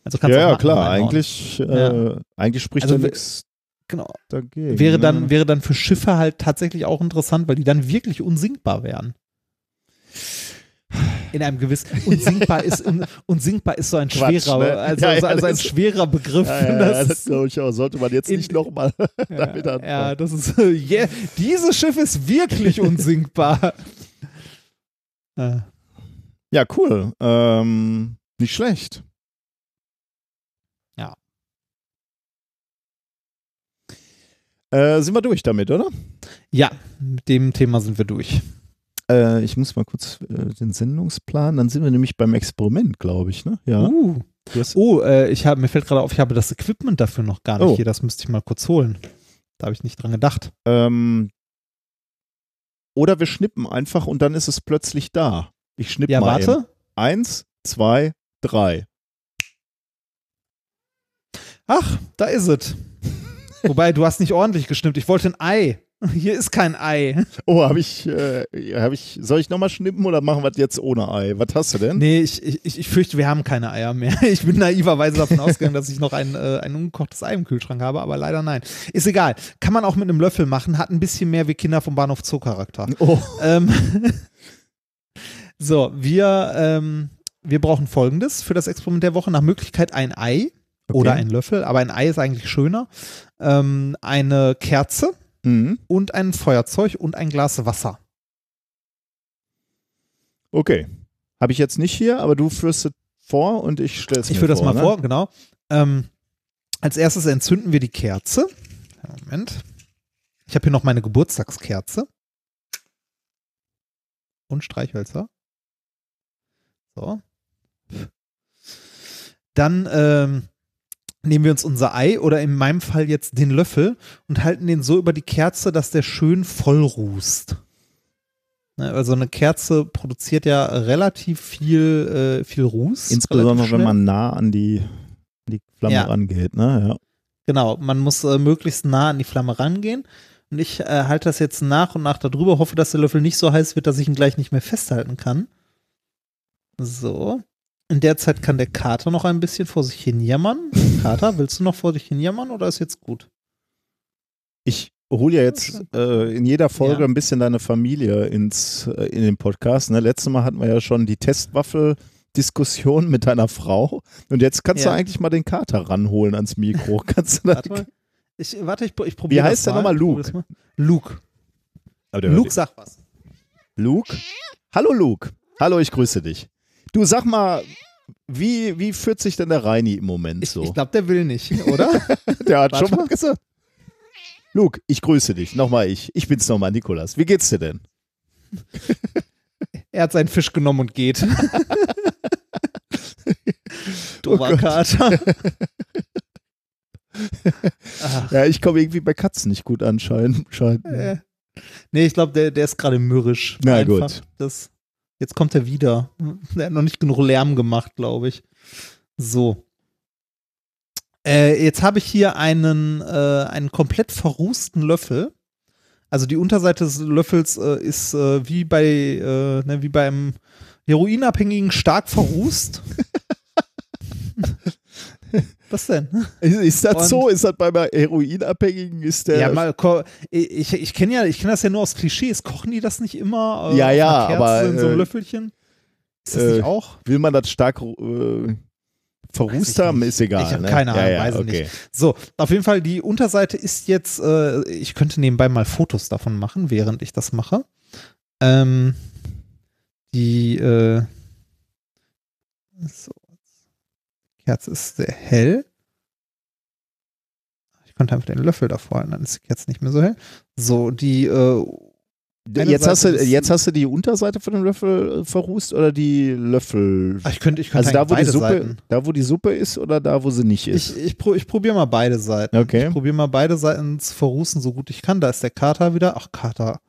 Also kannst ja, ja, klar. Eigentlich, äh, eigentlich spricht Also da nichts Genau. dagegen. Wäre ne? dann, wäre dann für Schiffe halt tatsächlich auch interessant, weil die dann wirklich unsinkbar wären. In einem gewissen unsinkbar ist un, unsinkbar ist so ein Quatsch, schwerer, ne? also, Ja, ja, also ein schwerer Begriff. Ja, Das das glaube ich auch. Sollte man jetzt In- nicht nochmal damit anfangen. ja, das ist yeah, dieses Schiff ist wirklich unsinkbar. äh, Ja, cool. Ähm, nicht schlecht. Ja. Äh, sind wir durch damit, oder? ja, mit dem Thema sind wir durch. Äh, ich muss mal kurz äh, den Sendungsplan. Dann sind wir nämlich beim Experiment, glaube ich. Ne? Ja. Uh. Oh, äh, ich hab, mir fällt gerade auf, ich habe das Equipment dafür noch gar nicht Oh. hier. Das müsste ich mal kurz holen. Da habe ich nicht dran gedacht. Ähm, oder wir schnippen einfach und dann ist es plötzlich da. Ich schnipp Ja, mal. eben. warte. Eins, zwei, drei. Ach, da ist es. Wobei, du hast nicht ordentlich geschnippt. Ich wollte ein Ei. Hier ist kein Ei. Oh, habe ich, äh, hab ich, soll ich nochmal schnippen oder machen wir das jetzt ohne Ei? Was hast du denn? Nee, ich, ich, ich fürchte, wir haben keine Eier mehr. Ich bin naiverweise davon ausgegangen, dass ich noch ein, äh, ein ungekochtes Ei im Kühlschrank habe, aber leider nein. Ist egal. Kann man auch mit einem Löffel machen, hat ein bisschen mehr wie Kinder vom Bahnhof Zoo Charakter. Oh. Ähm, so, wir, ähm, wir brauchen folgendes für das Experiment der Woche. Nach Möglichkeit ein Ei oder ein Löffel, aber ein Ei ist eigentlich schöner. Ähm, eine Kerze Mhm. und ein Feuerzeug und ein Glas Wasser. Okay. Habe ich jetzt nicht hier, aber du führst es vor und ich stelle es Ich führe das mal ne? vor, genau. Ähm, als erstes entzünden wir die Kerze. Moment. Ich habe hier noch meine Geburtstagskerze. Und Streichhölzer. So. Dann ähm, nehmen wir uns unser Ei oder in meinem Fall jetzt den Löffel und halten den so über die Kerze, dass der schön voll rußt. Ne, Also eine Kerze produziert ja relativ viel, äh, viel Ruß. Insbesondere wenn man nah an die, an die Flamme Ja. rangeht, ne? Ja. Genau, man muss äh, möglichst nah an die Flamme rangehen. Und ich äh, halte das jetzt nach und nach darüber, hoffe, dass der Löffel nicht so heiß wird, dass ich ihn gleich nicht mehr festhalten kann. So. In der Zeit kann der Kater noch ein bisschen vor sich hin jammern. Kater, willst du noch vor dich hin jammern oder ist jetzt gut? Ich hole ja jetzt äh, in jeder Folge Ja. ein bisschen deine Familie ins, äh, in den Podcast. Ne? Letztes Mal hatten wir ja schon die Testwaffel-Diskussion mit deiner Frau. Und jetzt kannst Ja. du eigentlich mal den Kater ranholen ans Mikro. Kannst du da, Warte mal. Ich, warte, ich, ich probiere Wie heißt der nochmal? Luke? Luke. Aber der hört Luke, sag was. Luke? Hallo Luke. Hallo, ich grüße dich. Du sag mal, wie, wie führt sich denn der Reini im Moment Ich, so? ich glaube, der will nicht, oder? der hat Warte schon mal. gesagt. Luke, ich grüße dich. Nochmal ich. Ich bin's nochmal, Nikolas. Wie geht's dir denn? er hat seinen Fisch genommen und geht. Oh Dober Gott. Kater. Ja, ich komme irgendwie bei Katzen nicht gut an, schein, scheint. äh. Nee, ich glaube, der, der ist gerade mürrisch. Na Einfach. gut. Das, jetzt kommt er wieder. Der hat noch nicht genug Lärm gemacht, glaube ich. So. Äh, jetzt habe ich hier einen, äh, einen komplett verrußten Löffel. Also die Unterseite des Löffels äh, ist äh, wie bei äh, ne, wie beim Heroinabhängigen stark verrußt. Was denn? Ist, ist das Und- so? Ist das bei Heroinabhängigen? Ist der. Ja, mal, ich, ich kenne ja, ich kenne das ja nur aus Klischees. Kochen die das nicht immer? Äh, Ja, ja, einer Kerze aber, in so einem äh, Löffelchen? Ist das äh, nicht auch? will man das stark äh, verrußt haben? Ist egal. Ich hab ne? keine Ahnung, ja, ja, weiß okay. nicht. So, auf jeden Fall, die Unterseite ist jetzt, äh, ich könnte nebenbei mal Fotos davon machen, während ich das mache. Ähm, die, äh, so, Kerze ist sehr hell. Ich könnte einfach den Löffel davor halten, dann ist die Kerze nicht mehr so hell. So, die, äh, Jetzt hast, du, jetzt hast du die Unterseite von dem Löffel äh, verrußt oder die Löffel? ah, ich könnte, ich könnte Also da wo, die Suppe, Seiten. da, wo die Suppe ist oder da, wo sie nicht ist? Ich, ich, pro, ich probiere mal beide Seiten. Okay. Ich probiere mal beide Seiten zu verrußen, so gut ich kann. Da ist der Kater wieder. Ach, Kater.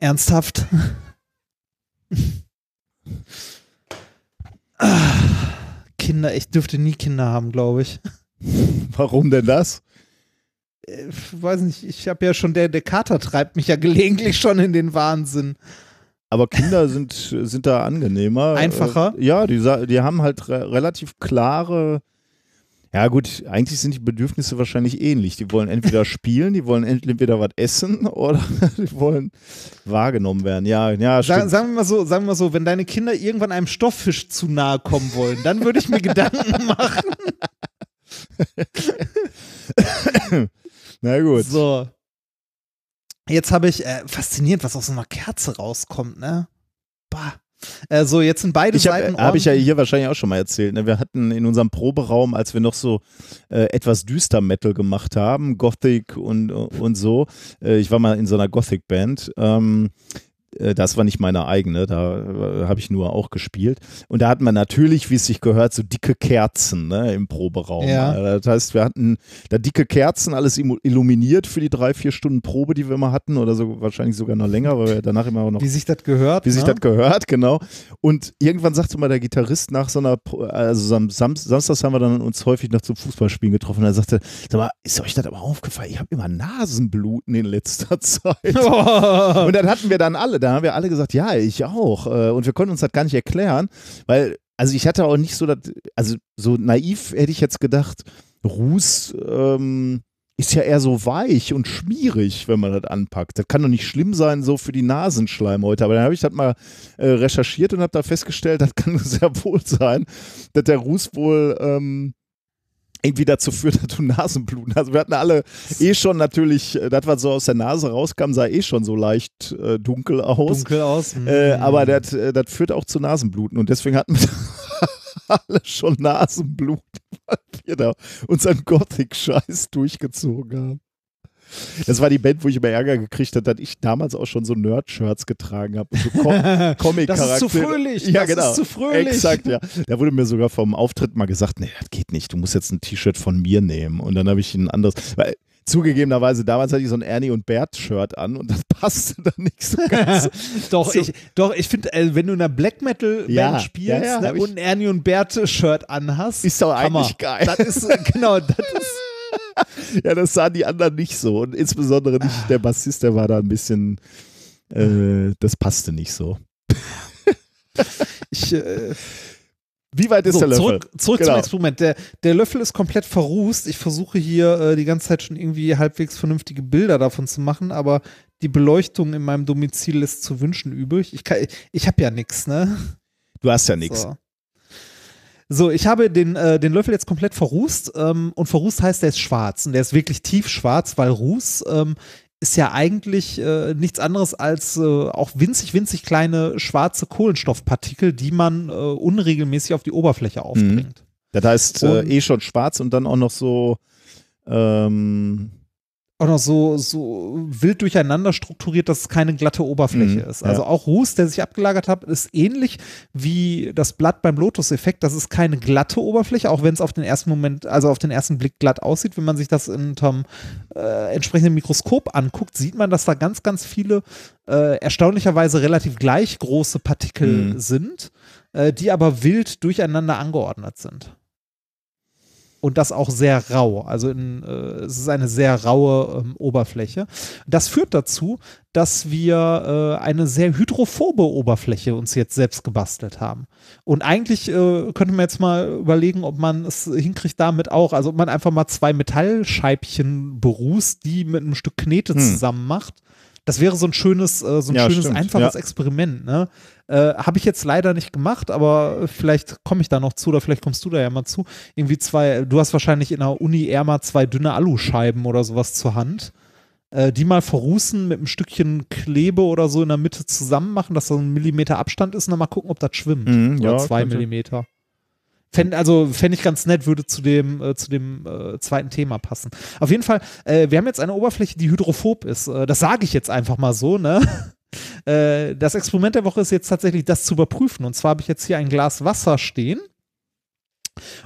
Ernsthaft. Ah, Kinder, ich dürfte nie Kinder haben, glaube ich. Warum denn das? äh, weiß nicht, ich habe ja schon, der, der Kater treibt mich ja gelegentlich schon in den Wahnsinn. Aber Kinder sind, sind da angenehmer. Einfacher? Äh, ja, die, die haben halt re relativ klare. Ja, gut, eigentlich sind die Bedürfnisse wahrscheinlich ähnlich. Die wollen entweder spielen, die wollen entweder was essen oder die wollen wahrgenommen werden. Ja, ja, Sa sagen wir mal so, sagen wir mal so, wenn deine Kinder irgendwann einem Stofffisch zu nahe kommen wollen, dann würde ich mir Gedanken machen. Na gut. So. Jetzt habe ich, äh, faszinierend, was aus so einer Kerze rauskommt, ne? Bah. Äh, so, jetzt sind beide Ich Seiten habe hab ich ja hier wahrscheinlich auch schon mal erzählt. Ne? Wir hatten in unserem Proberaum, als wir noch so äh, etwas düster Metal gemacht haben, Gothic und, und so. Äh, ich war mal in so einer Gothic-Band. Ähm, äh, das war nicht meine eigene, da äh, habe ich nur auch gespielt. Und da hatten wir natürlich, wie es sich gehört, so dicke Kerzen ne, im Proberaum. Ja. Äh, Das heißt, wir hatten da dicke Kerzen, alles illuminiert für die drei, vier Stunden Probe, die wir mal hatten, oder so wahrscheinlich sogar noch länger, weil wir danach immer auch noch wie sich das gehört. wie sich ne? das gehört, genau. Und irgendwann sagte mal der Gitarrist nach so einer, also am Sam Samstags haben wir dann uns häufig noch zum Fußballspielen getroffen. Und er sagte, sag mal, ist euch das aber aufgefallen? Ich habe immer Nasenbluten in letzter Zeit. Und dann hatten wir dann alle, da haben wir alle gesagt, ja, ich auch. Äh, Und wir konnten uns das gar nicht erklären, weil, also ich hatte auch nicht so, das, also so naiv hätte ich jetzt gedacht, Ruß ähm, ist ja eher so weich und schmierig, wenn man das anpackt. Das kann doch nicht schlimm sein, so für die Nasenschleimhäute. Aber dann habe ich das mal äh, recherchiert und habe da festgestellt, das kann sehr wohl sein, dass der Ruß wohl ähm, irgendwie dazu führt, dass du Nasenbluten hast. Wir hatten alle eh schon natürlich, äh, das, was so aus der Nase rauskam, sah eh schon so leicht äh, dunkel aus. Dunkel aus. Äh, mm. aber das, äh, das führt auch zu Nasenbluten und deswegen hatten wir alle schon Nasenbluten, weil wir da unseren Gothic-Scheiß durchgezogen haben. Das war die Band, wo ich immer Ärger gekriegt habe, dass ich damals auch schon so Nerd-Shirts getragen habe. So Com Comic-Charaktere. Das ist zu fröhlich, Ja, das ist genau. zu fröhlich. Exakt, ja. Da wurde mir sogar vom Auftritt mal gesagt, nee, das geht nicht, du musst jetzt ein T-Shirt von mir nehmen. Und dann habe ich ein anderes, weil zugegebenerweise, damals hatte ich so ein Ernie und Bert-Shirt an und das passte dann nicht so ganz. Doch, So. ich, doch, ich finde, äh, wenn du in einer Black Metal Band Ja, spielst ja, ja, ne, und ein Ernie und Bert Shirt anhast, Ist doch Hammer. eigentlich geil. Das ist, äh, genau, das ist, Ja, das sahen die anderen nicht so. Und insbesondere nicht der Bassist, der war da ein bisschen, äh, das passte nicht so. ich, äh, Wie weit ist so, der Löffel? zurück, zurück Genau. zum Experiment. Der, der Löffel ist komplett verrußt. Ich versuche hier äh, die ganze Zeit schon irgendwie halbwegs vernünftige Bilder davon zu machen, aber die Beleuchtung in meinem Domizil lässt zu wünschen übrig. Ich, kann- ich habe ja nichts, ne? Du hast ja nichts. So. So, ich habe den, äh, den Löffel jetzt komplett verrußt ähm, und verrußt heißt, der ist schwarz und der ist wirklich tiefschwarz, weil Ruß ähm, ist ja eigentlich äh, nichts anderes als äh, auch winzig, winzig kleine schwarze Kohlenstoffpartikel, die man äh, unregelmäßig auf die Oberfläche aufbringt. Das heißt, eh schon schwarz und dann auch noch so, ähm, Auch noch so, so wild durcheinander strukturiert, dass es keine glatte Oberfläche Mhm, ist. Also ja. auch Ruß, der sich abgelagert hat, ist ähnlich wie das Blatt beim Lotus-Effekt. Das ist keine glatte Oberfläche, auch wenn es auf den ersten Moment, also auf den ersten Blick glatt aussieht. Wenn man sich das unterm äh, entsprechenden Mikroskop anguckt, sieht man, dass da ganz, ganz viele äh, erstaunlicherweise relativ gleich große Partikel Mhm. sind, äh, die aber wild durcheinander angeordnet sind. Und das auch sehr rau. Also in, äh, es ist eine sehr raue ähm, Oberfläche. Das führt dazu, dass wir äh, eine sehr hydrophobe Oberfläche uns jetzt selbst gebastelt haben. Und eigentlich äh, könnte man jetzt mal überlegen, ob man es hinkriegt damit auch, also ob man einfach mal zwei Metallscheibchen berußt, die mit einem Stück Knete Hm. zusammen macht. Das wäre so ein schönes, äh, so ein Ja, schönes, stimmt, einfaches ja. Experiment. Ne? Äh, Habe ich jetzt leider nicht gemacht, aber vielleicht komme ich da noch zu oder vielleicht kommst du da ja mal zu. Irgendwie zwei, du hast wahrscheinlich in der Uni eher mal zwei dünne Aluscheiben oder sowas zur Hand. Äh, die mal verrußen mit einem Stückchen Klebe oder so in der Mitte zusammen machen, dass da so ein Millimeter Abstand ist und dann mal gucken, ob das schwimmt. Mhm, oder ja, zwei könnte. Millimeter. Fänd, also fände ich ganz nett, würde zu dem, äh, zu dem äh, zweiten Thema passen. Auf jeden Fall, äh, wir haben jetzt eine Oberfläche, die hydrophob ist. Äh, das sage ich jetzt einfach mal so, ne? Äh, das Experiment der Woche ist jetzt tatsächlich das zu überprüfen. Und zwar habe ich jetzt hier ein Glas Wasser stehen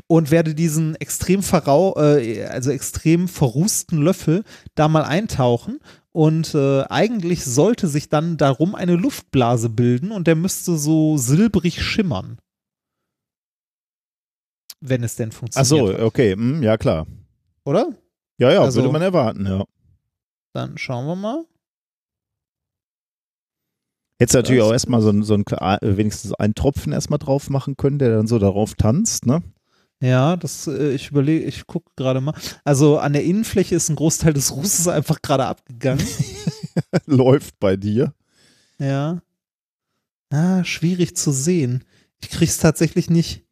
und werde diesen extrem verrau, äh, also extrem verrußten Löffel da mal eintauchen. Und eigentlich sollte sich dann darum eine Luftblase bilden und der müsste so silbrig schimmern. Wenn es denn Ach funktioniert. so, okay, hm, ja klar. Oder? Ja, ja, Also- würde man erwarten, ja. Dann schauen wir mal. Du natürlich auch erstmal so, ein- so ein, äh, wenigstens einen Tropfen erstmal drauf machen können, der dann so darauf tanzt, ne? Ja, das, äh, ich überlege, ich gucke gerade mal. Also an der Innenfläche ist ein Großteil des Rußes einfach gerade abgegangen. Läuft bei dir. ja. Ah, schwierig zu sehen. Ich krieg's tatsächlich nicht.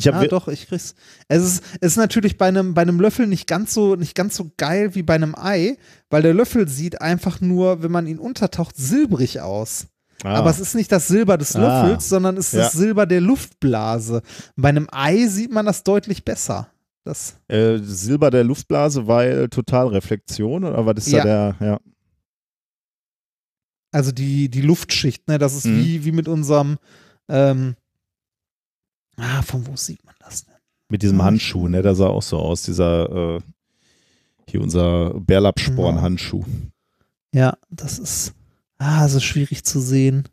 Ich ah, habe doch, ich krieg's. Es ist, es ist natürlich bei einem, bei einem Löffel nicht ganz so, nicht ganz so geil wie bei einem Ei, weil der Löffel sieht einfach nur, wenn man ihn untertaucht, silbrig aus. ah, Aber es ist nicht das Silber des Ah. Löffels, sondern es ist das Ja. Silber der Luftblase. Bei einem Ei sieht man das deutlich besser. Das, äh, Silber der Luftblase, weil Totalreflexion oder was ist Ja. da der? Ja. also die, die Luftschicht, ne, das ist Mhm. wie, wie mit unserem, ähm, ah, von wo sieht man das denn? Mit diesem Ah, Handschuh, ne? Der sah auch so aus, dieser, äh, hier unser Bärlappsporn-Handschuh. Ja, das ist, ah, ist schwierig zu sehen.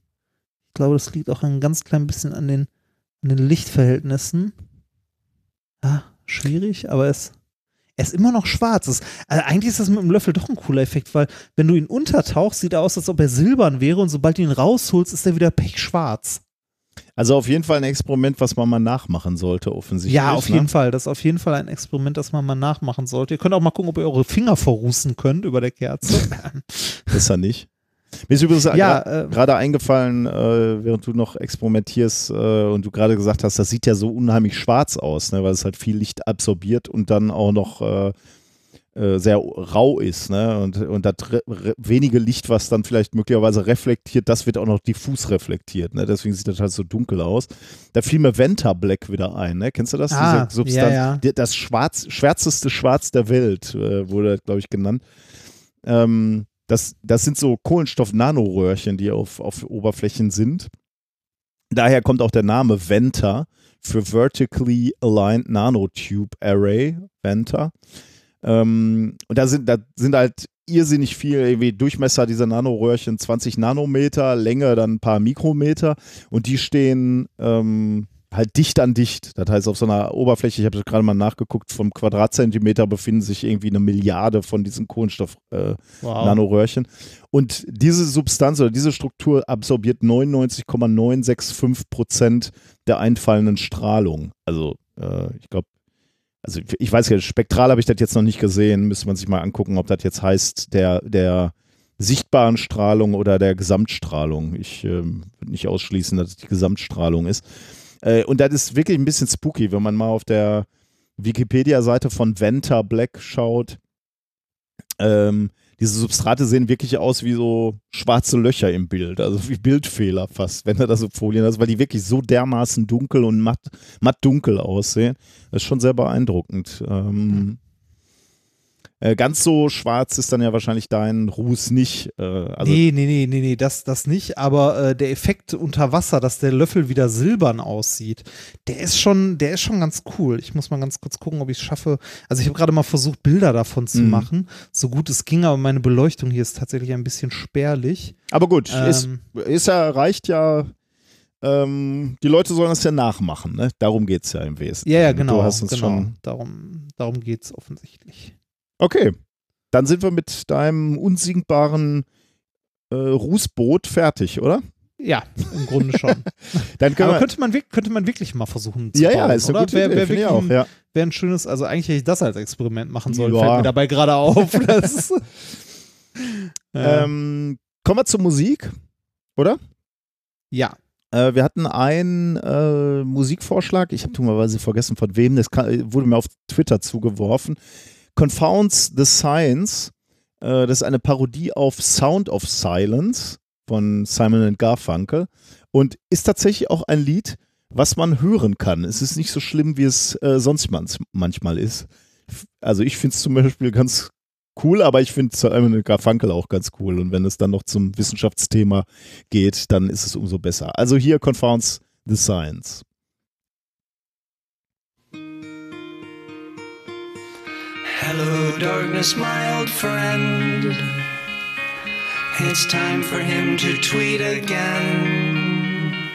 Ich glaube, das liegt auch ein ganz klein bisschen an den, an den Lichtverhältnissen. Ah, schwierig, aber es, er ist immer noch schwarz. Es, also eigentlich ist das mit dem Löffel doch ein cooler Effekt, weil wenn du ihn untertauchst, sieht er aus, als ob er silbern wäre und sobald du ihn rausholst, ist er wieder pechschwarz. Also auf jeden Fall ein Experiment, was man mal nachmachen sollte, offensichtlich. Ja, auf ne? jeden Fall. Das ist auf jeden Fall ein Experiment, das man mal nachmachen sollte. Ihr könnt auch mal gucken, ob ihr eure Finger verrußen könnt über der Kerze. Besser nicht. Mir ist übrigens ja, gra- äh, gerade eingefallen, äh, während du noch experimentierst äh, und du gerade gesagt hast, das sieht ja so unheimlich schwarz aus, ne, weil es halt viel Licht absorbiert und dann auch noch äh, äh, sehr rau ist. Ne, und, und das wenige Licht, was dann vielleicht möglicherweise reflektiert, das wird auch noch diffus reflektiert. Ne, deswegen sieht das halt so dunkel aus. Da fiel mir Venta Black wieder ein. Ne? Kennst du das? Ah, Diese Substanz, ja, ja. Das schwarz, schwärzeste Schwarz der Welt äh, wurde, glaube ich, genannt. Ähm, das, das sind so Kohlenstoff-Nanoröhrchen, die auf, auf Oberflächen sind. Daher kommt auch der Name Venta für Vertically Aligned Nanotube Array, Venta. Ähm, und da sind, da sind halt irrsinnig viel, irgendwie Durchmesser dieser Nanoröhrchen 20 Nanometer, Länge dann ein paar Mikrometer und die stehen ähm, halt dicht an dicht. Das heißt, auf so einer Oberfläche, ich habe gerade mal nachgeguckt, vom Quadratzentimeter befinden sich irgendwie eine Milliarde von diesen Kohlenstoff äh, wow. Und diese Substanz oder diese Struktur absorbiert 99,965 Prozent der einfallenden Strahlung. Also äh, ich glaube, also ich- weiß ja, spektral habe ich das jetzt noch nicht gesehen. Müsste man sich mal angucken, ob das jetzt heißt, der, der sichtbaren Strahlung oder der Gesamtstrahlung. Ich ähm, würde nicht ausschließen, dass es die Gesamtstrahlung ist. Äh, und das ist wirklich ein bisschen spooky, wenn man mal auf der Wikipedia-Seite von Venta Black schaut. Ähm, diese Substrate sehen wirklich aus wie so schwarze Löcher im Bild, also wie Bildfehler fast, wenn du da so Folien hast, weil die wirklich so dermaßen dunkel und matt, matt dunkel aussehen. Das ist schon sehr beeindruckend. Ähm, äh, ganz so schwarz ist dann ja wahrscheinlich dein Ruß nicht. Äh, also nee, nee, nee, nee, nee, das, das nicht. Aber äh, der Effekt unter Wasser, dass der Löffel wieder silbern aussieht, der ist schon, der ist schon ganz cool. Ich muss mal ganz kurz gucken, ob ich es schaffe. Also ich habe gerade mal versucht, Bilder davon zu Mhm. machen, so gut es ging, aber meine Beleuchtung hier ist tatsächlich ein bisschen spärlich. aber gut, ist, Ähm, ist ja, reicht ja. Ähm, die Leute sollen das ja nachmachen, ne? Darum geht es ja im Wesentlichen. ja, ja, genau. Du hast uns genau. schon darum darum geht es offensichtlich. Okay, dann sind wir mit deinem unsiegbaren äh, Rußboot fertig, oder? Ja, im Grunde schon. Dann aber könnte man, könnte man wirklich mal versuchen zu Ja, bauen, ja, ist eine oder? gute Wär- wär auch. Ja. Wäre ein schönes, also eigentlich hätte ich das als Experiment machen sollen, Ja. fällt mir dabei gerade auf. Das ist, äh, Ähm, kommen wir zur Musik, oder? ja. Äh, wir hatten einen äh, Musikvorschlag, ich habe dummerweise vergessen von wem, das kann, wurde mir auf Twitter zugeworfen. Confounds the Science, äh, das ist eine Parodie auf Sound of Silence von Simon Garfunkel und ist tatsächlich auch ein Lied, was man hören kann. Es ist nicht so schlimm, wie es äh, sonst manchmal ist. Also ich finde es zum Beispiel ganz cool, aber ich finde Simon Garfunkel auch ganz cool. Und wenn es dann noch zum Wissenschaftsthema geht, dann ist es umso besser. Also hier Confounds the Science. Hello, darkness, my old friend. It's time for him to tweet again.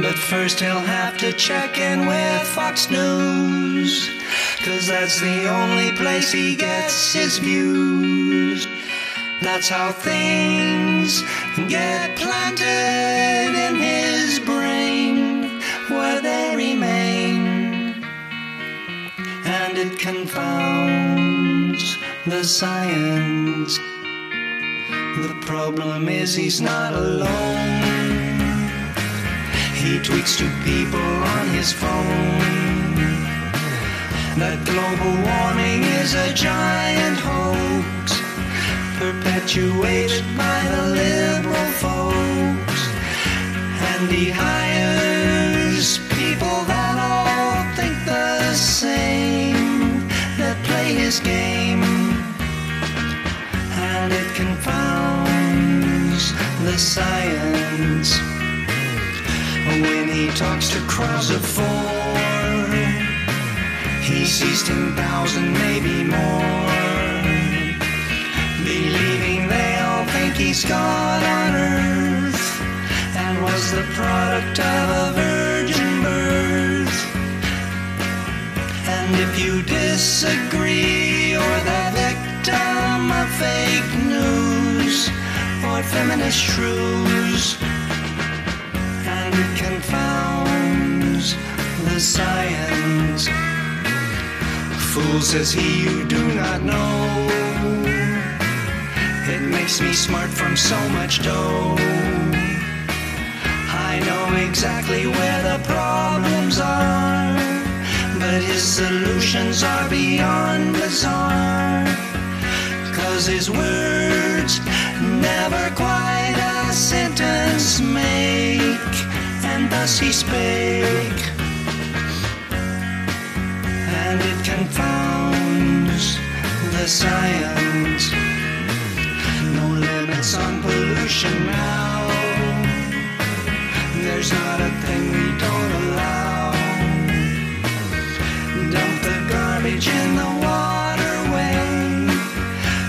But first, he'll have to check in with Fox News. Cause that's the only place he gets his views. That's how things get planted in his brain, where they remain. And it confounds the science. The problem is he's not alone. He tweets to people on his phone that global warming is a giant hoax perpetuated by the liberal folks. And he hires people play his game. And it confounds the science when he talks to crowds of four. He sees 10,000, maybe more. Believing they all think he's God on earth and was the product of a And if you disagree, you're the victim of fake news or feminist shrews. And it confounds the science. Fool says he you do not know. It makes me smart from so much dough. I know exactly where the problems are, but his solutions are beyond bizarre. Cause his words never quite a sentence make, and thus he spake and it confounds the science. No limits on pollution now. There's not a thing we don't allow. Garbage in the waterway.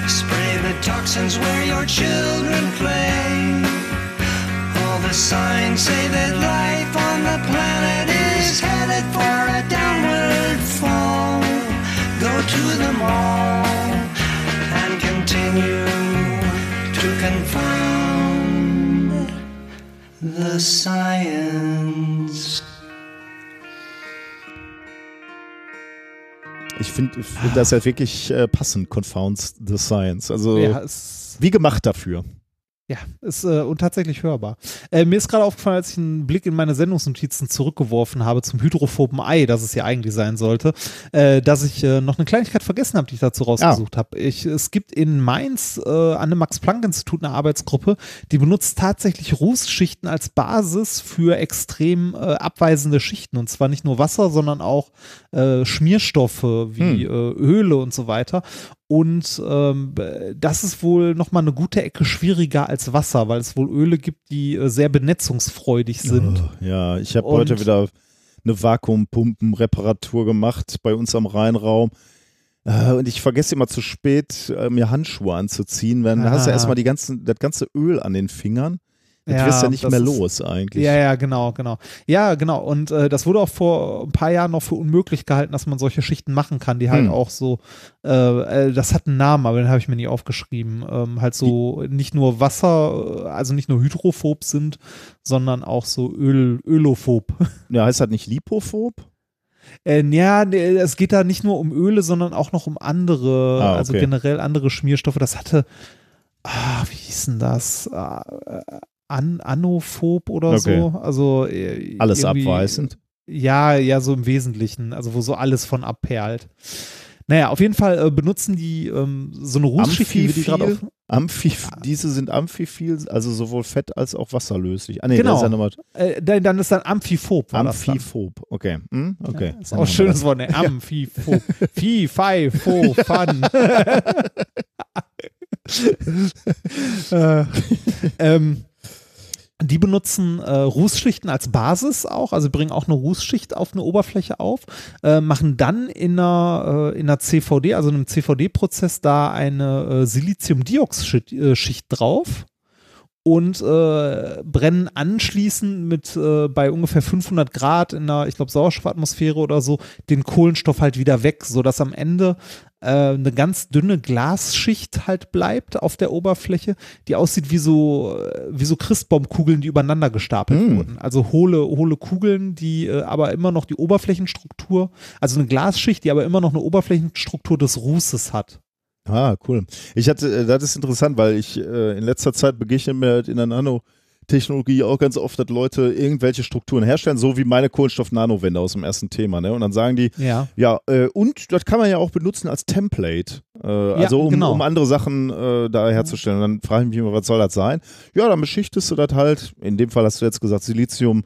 Spray the toxins where your children play. All the signs say that life on the planet is headed for a downward fall. Go to the mall and continue to confound the science. Ich finde find das ja wirklich äh, passend, Confounds the Science. Also Ja, wie gemacht dafür. Ja, ist äh, und tatsächlich hörbar. Äh, mir ist gerade aufgefallen, als ich einen Blick in meine Sendungsnotizen zurückgeworfen habe zum hydrophoben Ei, das es ja eigentlich sein sollte, äh, dass ich äh, noch eine Kleinigkeit vergessen habe, die ich dazu rausgesucht habe. Ich, es gibt in Mainz äh, an dem Max-Planck-Institut eine Arbeitsgruppe, die benutzt tatsächlich Rußschichten als Basis für extrem äh, abweisende Schichten. Und zwar nicht nur Wasser, sondern auch Schmierstoffe wie äh, Öle und so weiter. Und ähm, das ist wohl nochmal eine gute Ecke schwieriger als Wasser, weil es wohl Öle gibt, die äh, sehr benetzungsfreudig sind. Oh, ja, ich habe heute wieder eine Vakuumpumpenreparatur gemacht bei uns am Rheinraum. Äh, Und ich vergesse immer zu spät, äh, mir Handschuhe anzuziehen. Dann hast du Ah. erstmal die ganzen, das ganze Öl an den Fingern. Das Ja, wirst ja nicht mehr ist- los eigentlich. Ja, ja, genau, genau. Ja, genau. Und äh, das wurde auch vor ein paar Jahren noch für unmöglich gehalten, dass man solche Schichten machen kann, die halt Hm. auch so, äh, äh, das hat einen Namen, aber den habe ich mir nie aufgeschrieben, ähm, halt so nicht nur Wasser, äh, also nicht nur hydrophob sind, sondern auch so Öl, Ölophob. Ja, heißt das nicht lipophob? Äh, ja, es geht da nicht nur um Öle, sondern auch noch um andere, Ah, also okay. generell andere Schmierstoffe. Das hatte, ah, wie hieß denn das? Ah, äh, An Anophob oder Okay. so. Also äh, Alles abweisend. Ja, ja, so im Wesentlichen, also wo so alles von abperlt. Naja, auf jeden Fall äh, benutzen die ähm, so eine Rußschicht, wie die gerade auf. Amphi diese sind amphiphil, also sowohl fett als auch wasserlöslich. Ah, nee, Genau. das ist ja nochmal Äh, dann, dann ist dann Amphiphob. das dann. amphiphob. Okay. Hm? okay. Ist Dann auch ein schönes. Wort, ne? Amphiphob. Fi, Fi, Fo, Fan. äh, ähm, die benutzen äh, Rußschichten als Basis auch, also bringen auch eine Rußschicht auf eine Oberfläche auf, äh, machen dann in einer, äh, in einer CVD, also einem CVD-Prozess, da eine äh, Siliziumdioxid-Schicht drauf und äh, brennen anschließend mit äh, bei ungefähr 500 Grad in einer, ich glaube, Sauerstoffatmosphäre oder so, den Kohlenstoff halt wieder weg, sodass am Ende äh, eine ganz dünne Glasschicht halt bleibt auf der Oberfläche, die aussieht wie so, äh, wie so Christbaumkugeln, die übereinander gestapelt Hm. wurden. Also hohle, hohle Kugeln, die äh, aber immer noch die Oberflächenstruktur, also eine Glasschicht, die aber immer noch eine Oberflächenstruktur des Rußes hat. Ah, cool. Ich hatte, äh, das ist interessant, weil ich äh, in letzter Zeit begegne mir halt in der Nanotechnologie auch ganz oft, dass Leute irgendwelche Strukturen herstellen, so wie meine Kohlenstoff-Nanowände aus dem ersten Thema. Ne? Und dann sagen die, Ja. ja, äh, und das kann man ja auch benutzen als Template. Äh, also um, genau. um andere Sachen äh, da herzustellen. Und dann frage ich mich immer, was soll das sein? Ja, dann beschichtest du das halt. In dem Fall hast du jetzt gesagt, Silizium.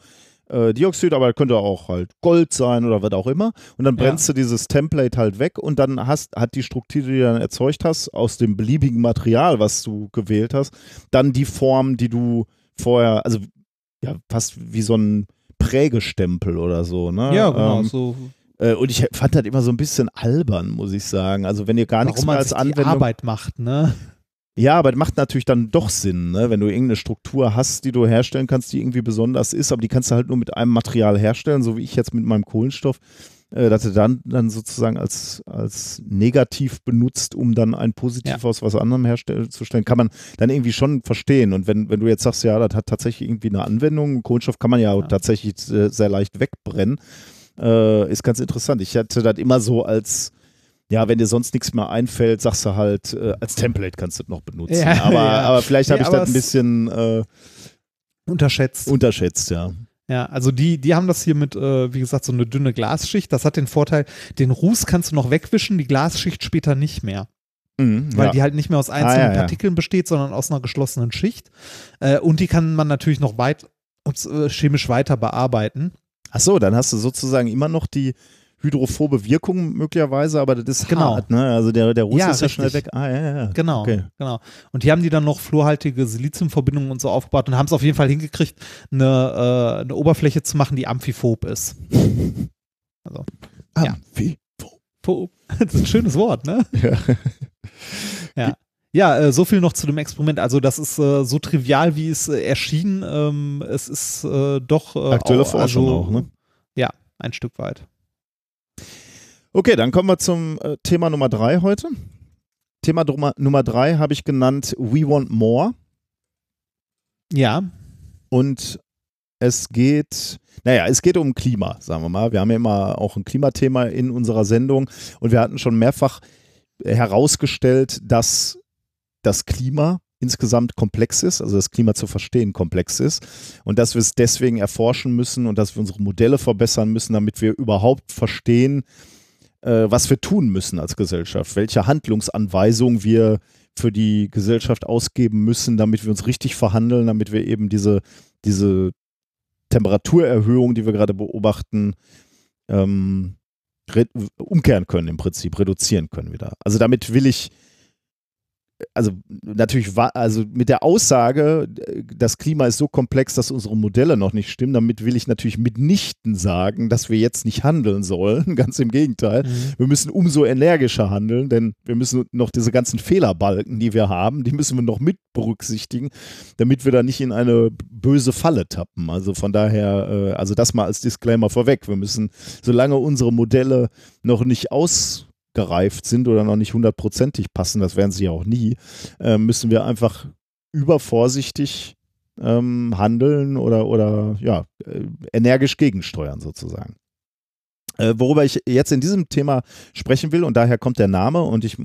äh, Dioxid, aber könnte auch halt Gold sein oder was auch immer. Und dann Ja. brennst du dieses Template halt weg und dann hast, hat die Struktur, die du dann erzeugt hast, aus dem beliebigen Material, was du gewählt hast, dann die Form, die du vorher, also ja, fast wie so ein Prägestempel oder so, ne? Ja, genau. Ähm, so, äh, und ich fand das immer so ein bisschen albern, muss ich sagen. Also wenn ihr gar nichts warum mehr man als Anwendung. Arbeit macht, ne? Ja, aber das macht natürlich dann doch Sinn, ne? wenn du irgendeine Struktur hast, die du herstellen kannst, die irgendwie besonders ist, aber die kannst du halt nur mit einem Material herstellen, so wie ich jetzt mit meinem Kohlenstoff, dass du dann, dann sozusagen als, als negativ benutzt, um dann ein Positiv Ja. aus was anderem herzustellen, kann man dann irgendwie schon verstehen. Und wenn, wenn du jetzt sagst, ja, das hat tatsächlich irgendwie eine Anwendung, Kohlenstoff kann man ja, Ja. tatsächlich sehr, leicht wegbrennen, äh, ist ganz interessant. Ich hatte das immer so als ja, wenn dir sonst nichts mehr einfällt, sagst du halt, äh, als Template kannst du das noch benutzen. Ja, aber, aber vielleicht habe ich das ein bisschen äh, Unterschätzt. unterschätzt, ja. Ja, also die, die haben das hier mit, äh, wie gesagt, so eine dünne Glasschicht. Das hat den Vorteil, den Ruß kannst du noch wegwischen, die Glasschicht später nicht mehr. Mhm, Weil ja. die halt nicht mehr aus einzelnen ja, ja. Partikeln besteht, sondern aus einer geschlossenen Schicht. Äh, und die kann man natürlich noch weit, ups, äh, chemisch weiter bearbeiten. Ach so, dann hast du sozusagen immer noch die hydrophobe Wirkung möglicherweise, aber das ist Genau. hart, ne? Also der, der Ruß Ja, ist ja schnell weg. Ah, ja, ja, ja. Genau, Okay. genau. Und die haben die dann noch fluorhaltige Siliziumverbindungen und so aufgebaut und haben es auf jeden Fall hingekriegt, eine, äh, eine Oberfläche zu machen, die amphiphob ist. Also, Ja. Amphi- phob. Das ist ein schönes Wort, ne? Ja. Ja. Ja, äh, so viel noch zu dem Experiment. Also das ist äh, so trivial, wie es äh, erschien. Ähm, es ist doch Aktuelle auch, Forschung also, auch, ne? Ja, ein Stück weit. Okay, dann kommen wir zum äh, Thema Nummer drei heute. Thema Nummer, Nummer drei habe ich genannt We Want More. Ja, Und es geht, naja, es geht um Klima, sagen wir mal. Wir haben ja immer auch ein Klimathema in unserer Sendung und wir hatten schon mehrfach herausgestellt, dass das Klima insgesamt komplex ist, also das Klima zu verstehen komplex ist und dass wir es deswegen erforschen müssen und dass wir unsere Modelle verbessern müssen, damit wir überhaupt verstehen, äh, was wir tun müssen als Gesellschaft, welche Handlungsanweisungen wir für die Gesellschaft ausgeben müssen, damit wir uns richtig verhandeln, damit wir eben diese, diese Temperaturerhöhung, die wir gerade beobachten, ähm, re- umkehren können im Prinzip, reduzieren können wieder. Also damit will ich, also natürlich, wa- also mit der Aussage, das Klima ist so komplex, dass unsere Modelle noch nicht stimmen, damit will ich natürlich mitnichten sagen, dass wir jetzt nicht handeln sollen, ganz im Gegenteil. Mhm. Wir müssen umso energischer handeln, denn wir müssen noch diese ganzen Fehlerbalken, die wir haben, die müssen wir noch mit berücksichtigen, damit wir da nicht in eine böse Falle tappen. Also von daher, äh, also das mal als Disclaimer vorweg. Wir müssen, solange unsere Modelle noch nicht ausgereift sind oder noch nicht hundertprozentig passen, das werden sie ja auch nie, äh, müssen wir einfach übervorsichtig ähm, handeln oder, oder ja, äh, energisch gegensteuern sozusagen. Äh, worüber ich jetzt in diesem Thema sprechen will, und daher kommt der Name, und ich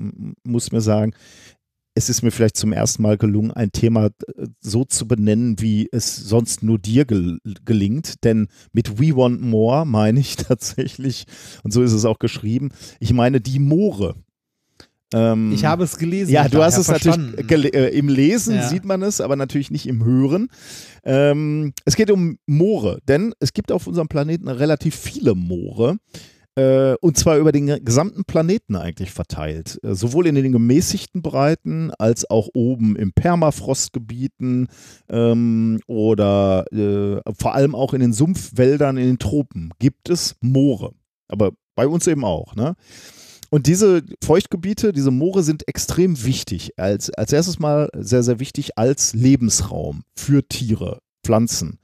muss mir sagen, es ist mir vielleicht zum ersten Mal gelungen, ein Thema äh, so zu benennen, wie es sonst nur dir gel gelingt. Denn mit We Want More meine ich tatsächlich, und so ist es auch geschrieben, ich meine die Moore. Ähm, Ich habe es gelesen. ja, du hast es verstanden. natürlich äh, im Lesen Ja. sieht man es, aber natürlich nicht im Hören. Ähm, es geht um Moore, denn es gibt auf unserem Planeten relativ viele Moore. Äh, und zwar über den ge- gesamten Planeten eigentlich verteilt. Äh, sowohl in den gemäßigten Breiten als auch oben im Permafrostgebieten ähm, oder äh, vor allem auch in den Sumpfwäldern in den Tropen gibt es Moore. Aber bei uns eben auch. Ne? und diese Feuchtgebiete, diese Moore sind extrem wichtig. Als, als erstes mal sehr, sehr wichtig als Lebensraum für Tiere, Pflanzen.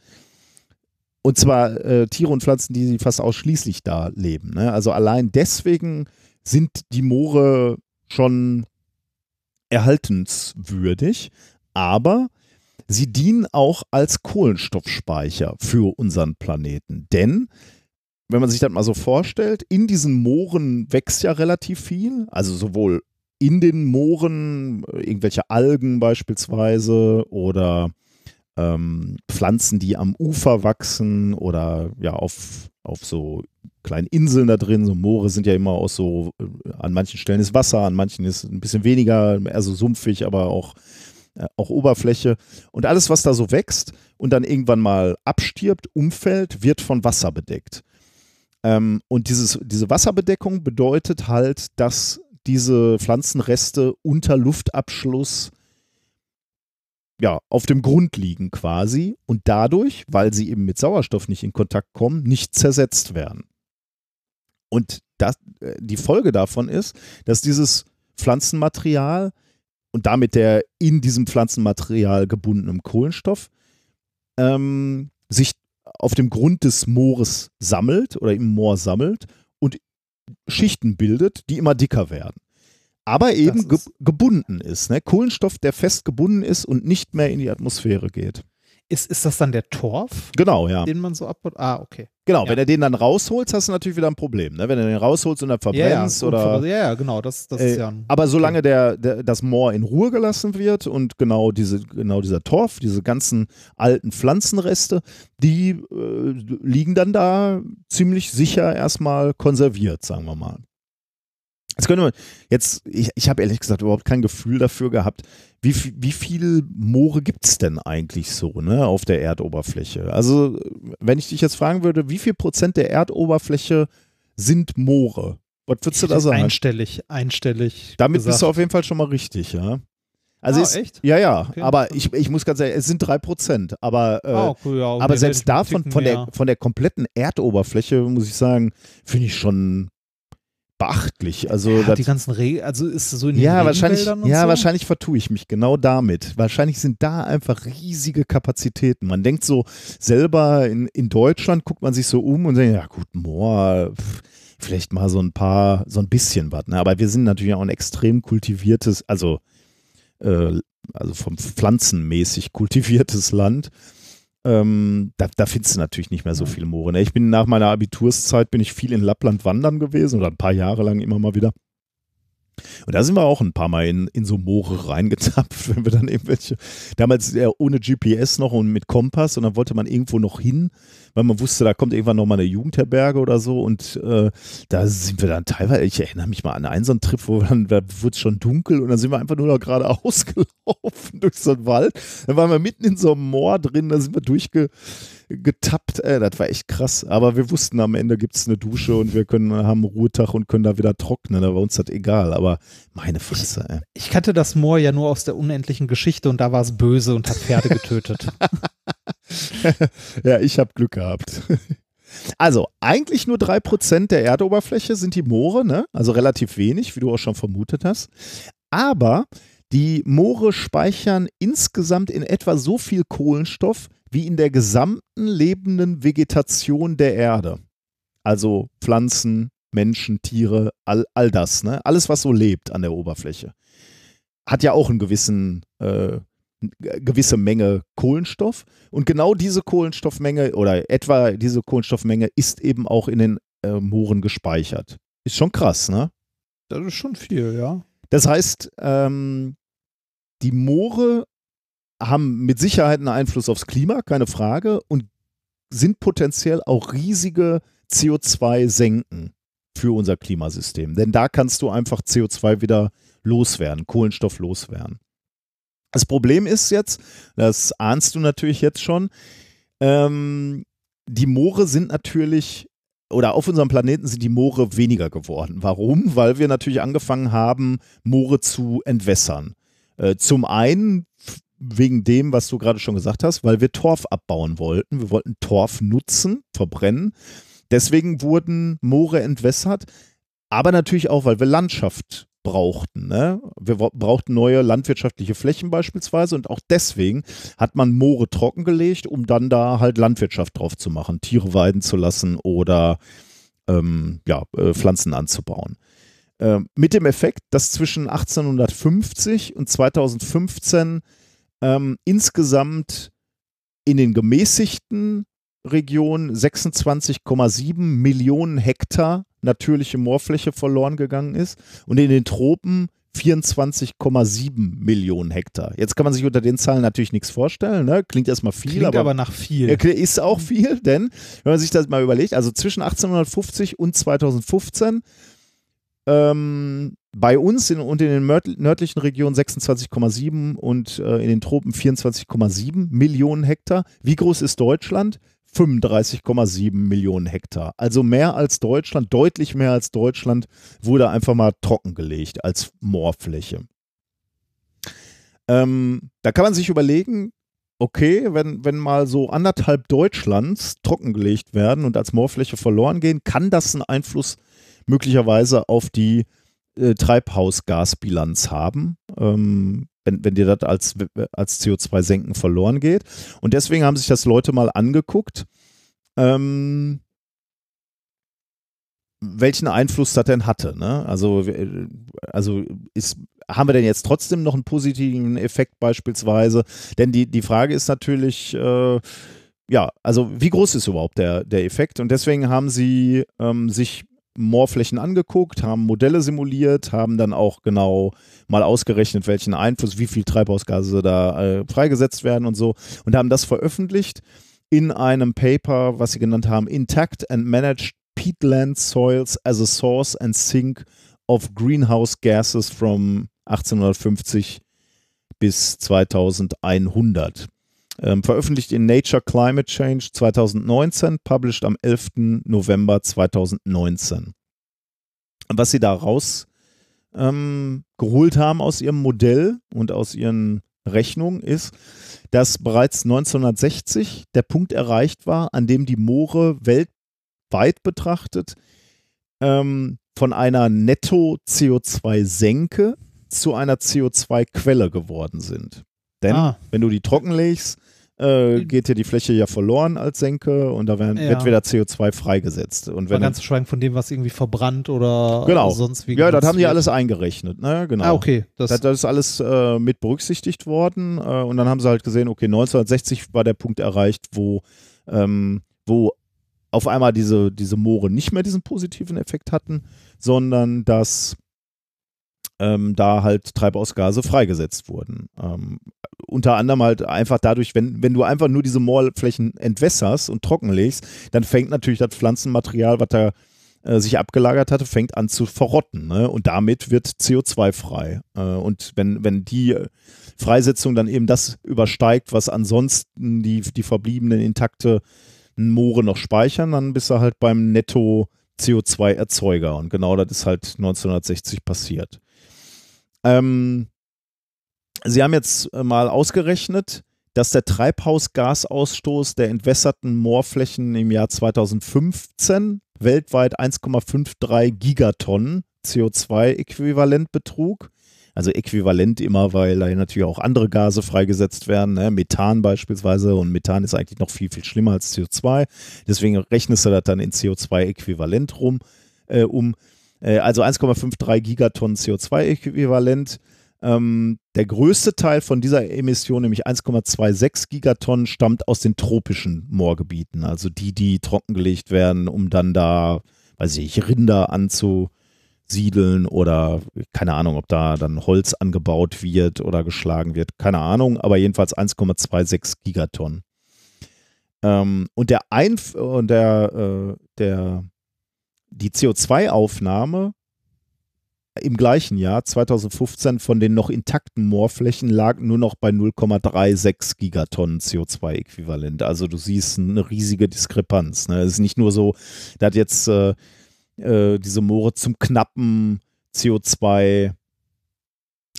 Und zwar äh, Tiere und Pflanzen, die fast ausschließlich da leben. Ne? Also allein deswegen sind die Moore schon erhaltenswürdig, aber sie dienen auch als Kohlenstoffspeicher für unseren Planeten. Denn wenn man sich das mal so vorstellt, in diesen Mooren wächst ja relativ viel, also sowohl in den Mooren, äh, irgendwelche Algen beispielsweise oder ähm, Pflanzen, die am Ufer wachsen oder ja auf, auf so kleinen Inseln da drin. So Moore sind ja immer aus so, äh, an manchen Stellen ist Wasser, an manchen ist ein bisschen weniger, eher so sumpfig, aber auch, äh, auch Oberfläche. Und alles, was da so wächst und dann irgendwann mal abstirbt, umfällt, wird von Wasser bedeckt. Ähm, und dieses, diese Wasserbedeckung bedeutet halt, dass diese Pflanzenreste unter Luftabschluss ja, auf dem Grund liegen quasi und dadurch, weil sie eben mit Sauerstoff nicht in Kontakt kommen, nicht zersetzt werden. Und das, äh, die Folge davon ist, dass dieses Pflanzenmaterial und damit der in diesem Pflanzenmaterial gebundene Kohlenstoff ähm, sich auf dem Grund des Moores sammelt oder im Moor sammelt und Schichten bildet, die immer dicker werden aber eben ge gebunden ist. Ne? Kohlenstoff, der fest gebunden ist und nicht mehr in die Atmosphäre geht. Ist, ist das dann der Torf? Genau, ja. Den man so abbaut? Ah, okay. Genau, Ja. wenn du den dann rausholst, hast du natürlich wieder ein Problem. Ne? Wenn du den rausholst und dann verbrennst ja, ja, oder. Ja, ja, genau. Das, das ist Äh, ja ein, aber solange der, der, das Moor in Ruhe gelassen wird und genau, diese, genau dieser Torf, diese ganzen alten Pflanzenreste, die äh, liegen dann da ziemlich sicher erstmal konserviert, sagen wir mal. Jetzt könnte man, jetzt, ich, ich habe ehrlich gesagt überhaupt kein Gefühl dafür gehabt, wie, viel- wie viel Moore gibt es denn eigentlich so, ne, auf der Erdoberfläche? Also, wenn ich dich jetzt fragen würde, wie viel Prozent der Erdoberfläche sind Moore? Was würdest du da sagen? einstellig, einstellig. Damit gesagt. bist du auf jeden Fall schon mal richtig, ja. Also Ah, ist, echt? Ja, ja, Okay. aber ich, ich muss ganz ehrlich, es sind drei Prozent, aber, äh, Ah, cool, ja, aber wir selbst davon, von der, von der kompletten Erdoberfläche, muss ich sagen, finde ich schon beachtlich. Also ja, die ganzen Re also ist es so in den ja, wahrscheinlich, und ja, so? wahrscheinlich vertue ich mich genau damit. Wahrscheinlich sind da einfach riesige Kapazitäten. Man denkt so selber in, in Deutschland, guckt man sich so um und denkt, ja gut, Moor, pff, vielleicht mal so ein paar, so ein bisschen was. Ne? Aber wir sind natürlich auch ein extrem kultiviertes, also, äh, also vom pflanzenmäßig kultiviertes Land. Ähm, da, da findest du natürlich nicht mehr so viele Moore. Ne? Ich bin nach meiner Abiturszeit bin ich viel in Lappland wandern gewesen oder ein paar Jahre lang immer mal wieder. Und da sind wir auch ein paar Mal in, in so Moore reingetappt, wenn wir dann irgendwelche, damals ja ohne GPS noch und mit Kompass und dann wollte man irgendwo noch hin, weil man wusste, da kommt irgendwann noch mal eine Jugendherberge oder so und äh, da sind wir dann teilweise, ich erinnere mich mal an einen so einen Trip, wo dann, da wurde es schon dunkel und dann sind wir einfach nur noch geradeaus gelaufen durch so einen Wald. Dann waren wir mitten in so einem Moor drin, da sind wir durchge getappt. Äh, das war echt krass. Aber wir wussten, am Ende gibt es eine Dusche und wir können, haben einen Ruhetag und können da wieder trocknen. Da war uns das egal. Aber meine Fresse, ey. Ich kannte das Moor ja nur aus der unendlichen Geschichte und da war es böse und hat Pferde getötet. ja, ich habe Glück gehabt. Also, eigentlich nur 3% der Erdoberfläche sind die Moore, ne? Also relativ wenig, wie du auch schon vermutet hast. Aber die Moore speichern insgesamt in etwa so viel Kohlenstoff wie in der gesamten lebenden Vegetation der Erde. Also Pflanzen, Menschen, Tiere, all, all das, ne? Alles, was so lebt an der Oberfläche. Hat ja auch einen gewissen, äh, eine gewisse Menge Kohlenstoff. Und genau diese Kohlenstoffmenge oder etwa diese Kohlenstoffmenge ist eben auch in den äh, Mooren gespeichert. Ist schon krass, ne? Das ist schon viel, ja. Das heißt, ähm, die Moore haben mit Sicherheit einen Einfluss aufs Klima, keine Frage, und sind potenziell auch riesige CO2-Senken für unser Klimasystem. Denn da kannst du einfach CO2 wieder loswerden, Kohlenstoff loswerden. Das Problem ist jetzt, das ahnst du natürlich jetzt schon, ähm, die Moore sind natürlich, oder auf unserem Planeten sind die Moore weniger geworden. Warum? Weil wir natürlich angefangen haben, Moore zu entwässern. Äh, zum einen wegen dem, was du gerade schon gesagt hast, weil wir Torf abbauen wollten. Wir wollten Torf nutzen, verbrennen. Deswegen wurden Moore entwässert. aber natürlich auch, weil wir Landschaft brauchten. Ne? Wir brauchten neue landwirtschaftliche Flächen beispielsweise und auch deswegen hat man Moore trockengelegt, um dann da halt Landwirtschaft drauf zu machen, Tiere weiden zu lassen oder ähm, ja, äh, Pflanzen anzubauen. Ähm, mit dem Effekt, dass zwischen 1850 und 2015 ähm, insgesamt in den gemäßigten Regionen 26,7 Millionen Hektar natürliche Moorfläche verloren gegangen ist und in den Tropen 24,7 Millionen Hektar. Jetzt kann man sich unter den Zahlen natürlich nichts vorstellen, ne? klingt erstmal viel, Klingt aber, aber nach viel. ist auch viel, denn wenn man sich das mal überlegt, also zwischen 1850 und 2015 ähm, bei uns in, und in den nördlichen Regionen 26,7 und äh, in den Tropen 24,7 Millionen Hektar. Wie groß ist Deutschland? 35,7 Millionen Hektar. Also mehr als Deutschland, deutlich mehr als Deutschland wurde einfach mal trockengelegt als Moorfläche. Ähm, da kann man sich überlegen, okay, wenn, wenn mal so anderthalb Deutschlands trockengelegt werden und als Moorfläche verloren gehen, kann das einen Einfluss möglicherweise auf die äh, Treibhausgasbilanz haben, ähm, wenn, wenn dir das als, als CO2-Senken verloren geht. Und deswegen haben sich das Leute mal angeguckt, ähm, welchen Einfluss das denn hatte. Ne? Also, äh, also ist, haben wir denn jetzt trotzdem noch einen positiven Effekt beispielsweise? Denn die, die Frage ist natürlich, äh, ja, also wie groß ist überhaupt der, der Effekt? Und deswegen haben sie ähm, sich Moorflächen angeguckt, haben Modelle simuliert, haben dann auch genau mal ausgerechnet, welchen Einfluss, wie viel Treibhausgase da äh, freigesetzt werden und so und haben das veröffentlicht in einem Paper, was sie genannt haben, Intact and Managed Peatland Soils as a Source and Sink of Greenhouse Gases from 1850 bis 2100. Ähm, veröffentlicht in Nature Climate Change 2019, published am 11. November 2019. Und was sie da raus ähm, geholt haben aus ihrem Modell und aus ihren Rechnungen ist, dass bereits 1960 der Punkt erreicht war, an dem die Moore weltweit betrachtet ähm, von einer Netto-CO2-Senke zu einer CO2-Quelle geworden sind. Denn Ah. wenn du die trockenlegst, äh, geht dir die Fläche ja verloren als Senke und da werden, Ja. wird wieder CO2 freigesetzt. Und Mal wenn ganz zu schweigen von dem, was irgendwie verbrannt oder Genau. sonst wie ja, das haben die alles eingerechnet, ne? Genau. Ah, okay. Das, Das, das ist alles äh, mit berücksichtigt worden äh, und dann haben sie halt gesehen, okay, 1960 war der Punkt erreicht, wo, ähm, wo auf einmal diese, diese Moore nicht mehr diesen positiven Effekt hatten, sondern dass ähm, da halt Treibhausgase freigesetzt wurden. Ähm, unter anderem halt einfach dadurch, wenn, wenn du einfach nur diese Moorflächen entwässerst und trockenlegst, dann fängt natürlich das Pflanzenmaterial, was da äh, sich abgelagert hatte, fängt an zu verrotten. Ne? Und damit wird CO2 frei. Äh, und wenn, wenn die äh, Freisetzung dann eben das übersteigt, was ansonsten die, die verbliebenen intakte Moore noch speichern, dann bist du halt beim Netto CO2-Erzeuger. Und genau das ist halt 1960 passiert. Ähm, Sie haben jetzt äh, mal ausgerechnet, dass der Treibhausgasausstoß der entwässerten Moorflächen im Jahr 2015 weltweit 1,53 Gigatonnen CO2-Äquivalent betrug. Also äquivalent immer, weil da natürlich auch andere Gase freigesetzt werden, ne? Methan beispielsweise. Und Methan ist eigentlich noch viel, viel schlimmer als CO2. Deswegen rechnest du das dann in CO2-Äquivalent rum, äh, um. Äh, also 1,53 Gigatonnen CO2-Äquivalent. Ähm, der größte Teil von dieser Emission, nämlich 1,26 Gigatonnen, stammt aus den tropischen Moorgebieten. Also die, die trockengelegt werden, um dann da, weiß ich, Rinder anzusiedeln oder keine Ahnung, ob da dann Holz angebaut wird oder geschlagen wird. Keine Ahnung, aber jedenfalls 1,26 Gigatonnen. Ähm, und der Einf und der, äh, der die CO2-Aufnahme im gleichen Jahr, 2015, von den noch intakten Moorflächen lag nur noch bei 0,36 Gigatonnen CO2-Äquivalent. Also du siehst eine riesige Diskrepanz. Ne? Es ist nicht nur so, dass jetzt äh, äh, diese Moore zum knappen CO2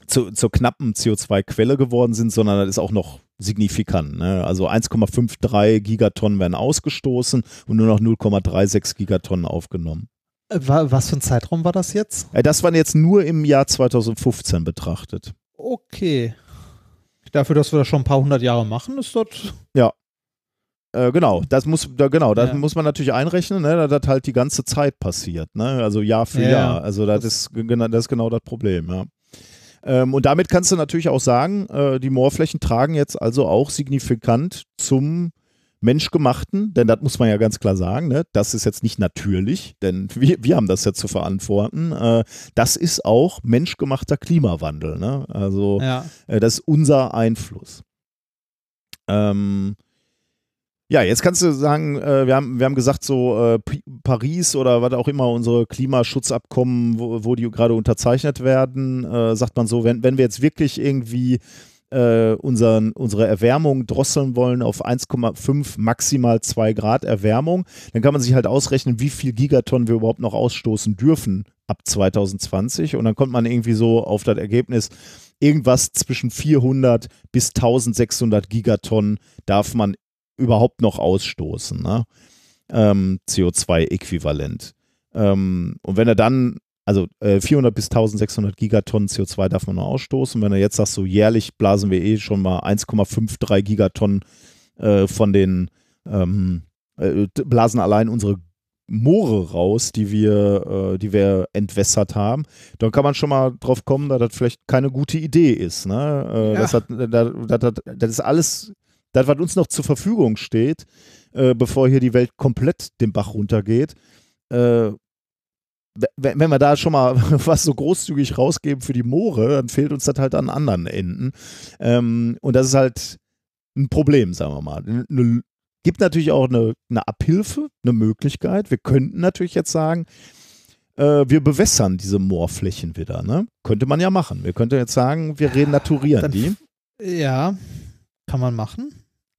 zu, zur knappen CO2-Quelle geworden sind, sondern das ist auch noch signifikant. Ne? Also 1,53 Gigatonnen werden ausgestoßen und nur noch 0,36 Gigatonnen aufgenommen. Äh, wa- Was für ein Zeitraum war das jetzt? Äh, Das waren jetzt nur im Jahr 2015 betrachtet. Okay. Dafür, dass wir das schon ein paar hundert Jahre machen, ist das. Äh, genau, das muss, da, genau, das Ja. muss man natürlich einrechnen, ne, dass das halt die ganze Zeit passiert, ne? Also Jahr für Ja, Jahr. ja. Also das, Das- ist genau, das ist genau das Problem, ja. Ähm, und damit kannst du natürlich auch sagen, äh, die Moorflächen tragen jetzt also auch signifikant zum Menschgemachten, denn das muss man ja ganz klar sagen, ne? das ist jetzt nicht natürlich, denn wir, wir haben das ja zu verantworten. Äh, das ist auch menschgemachter Klimawandel. Ne? Also Ja. äh, das ist unser Einfluss. Ähm, ja, jetzt kannst du sagen, äh, wir, haben, wir haben gesagt, so äh, Paris oder was auch immer, unsere Klimaschutzabkommen, wo, wo die gerade unterzeichnet werden, äh, sagt man so, wenn, wenn wir jetzt wirklich irgendwie äh, unseren, unsere Erwärmung drosseln wollen auf 1,5 maximal 2 Grad Erwärmung, dann kann man sich halt ausrechnen, wie viel Gigatonnen wir überhaupt noch ausstoßen dürfen ab 2020 und dann kommt man irgendwie so auf das Ergebnis, irgendwas zwischen 400 bis 1600 Gigatonnen darf man überhaupt noch ausstoßen, ne? ähm, CO2-Äquivalent. Ähm, und wenn er dann, also äh, 400 bis 1600 Gigatonnen CO2 darf man noch ausstoßen, wenn er jetzt sagt, so jährlich blasen wir eh schon mal 1,53 Gigatonnen äh, von den, ähm, äh, blasen allein unsere Moore raus, die wir, äh, die wir entwässert haben, dann kann man schon mal drauf kommen, dass das vielleicht keine gute Idee ist. Ne? Äh, Ja. das, hat, das, das, das, das ist alles, das, was uns noch zur Verfügung steht, äh, bevor hier die Welt komplett den Bach runtergeht. Äh, wenn, wir da schon mal was so großzügig rausgeben für die Moore, dann fehlt uns das halt an anderen Enden. Ähm, und das ist halt ein Problem, sagen wir mal. Eine, gibt natürlich auch eine, eine Abhilfe, eine Möglichkeit. Wir könnten natürlich jetzt sagen, äh, wir bewässern diese Moorflächen wieder. Ne? Könnte man ja machen. Wir könnten jetzt sagen, wir renaturieren Dann- die. Ja, kann man machen.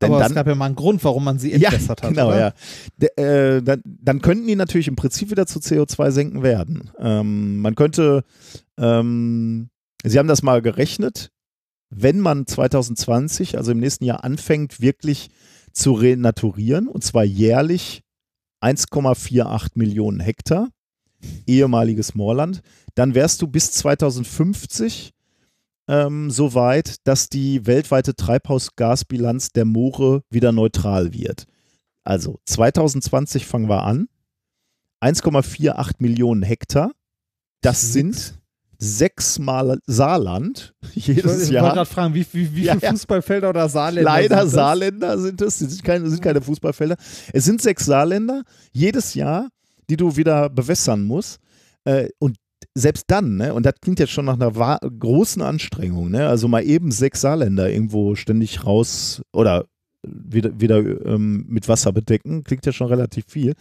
Denn Aber dann- es gab ja mal einen Grund, warum man sie Ja, entwässert hat. genau, ja. D äh, dann, dann könnten die natürlich im Prinzip wieder zu CO2-Senken werden. Ähm, man könnte, ähm, Sie haben das mal gerechnet, wenn man 2020, also im nächsten Jahr, anfängt, wirklich zu renaturieren, und zwar jährlich 1,48 Millionen Hektar, ehemaliges Moorland, dann wärst du bis 2050 ähm, so weit, dass die weltweite Treibhausgasbilanz der Moore wieder neutral wird. Also 2020 fangen wir an. 1,48 Millionen Hektar. Das sind sechsmal Saarland Ich jedes wollte Jahr. gerade fragen, wie, wie, wie Ja, viele. Fußballfelder oder Saarländer Leider sind? Saarländer sind es, das sind keine, sind keine Fußballfelder. Es sind sechs Saarländer jedes Jahr, die du wieder bewässern musst. Äh, und selbst dann, ne, und das klingt jetzt schon nach einer großen Anstrengung, ne, also mal eben sechs Saarländer irgendwo ständig raus oder wieder, wieder ähm, mit Wasser bedecken, klingt ja schon relativ viel.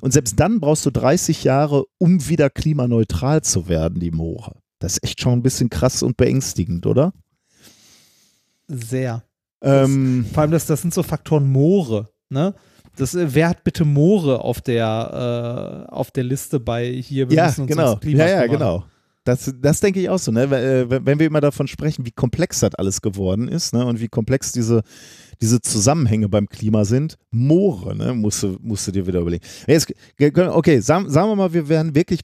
Und selbst dann brauchst du 30 Jahre, um wieder klimaneutral zu werden, die Moore. Das ist echt schon ein bisschen krass und beängstigend, oder? Sehr. Ähm, Vor allem, das, das sind so Faktoren Moore, ne? Das, äh, wer hat bitte Moore auf der, äh, auf der Liste bei hier, wir ja, müssen uns genau. Klima Ja, ja, genau. Das, das denke ich auch so, ne? Wenn, äh, wenn wir immer davon sprechen, wie komplex das alles geworden ist, ne? Und wie komplex diese, diese Zusammenhänge beim Klima sind. Moore, ne? Musst du, musst du dir wieder überlegen. Jetzt, okay, sagen, sagen wir mal, wir wären wirklich,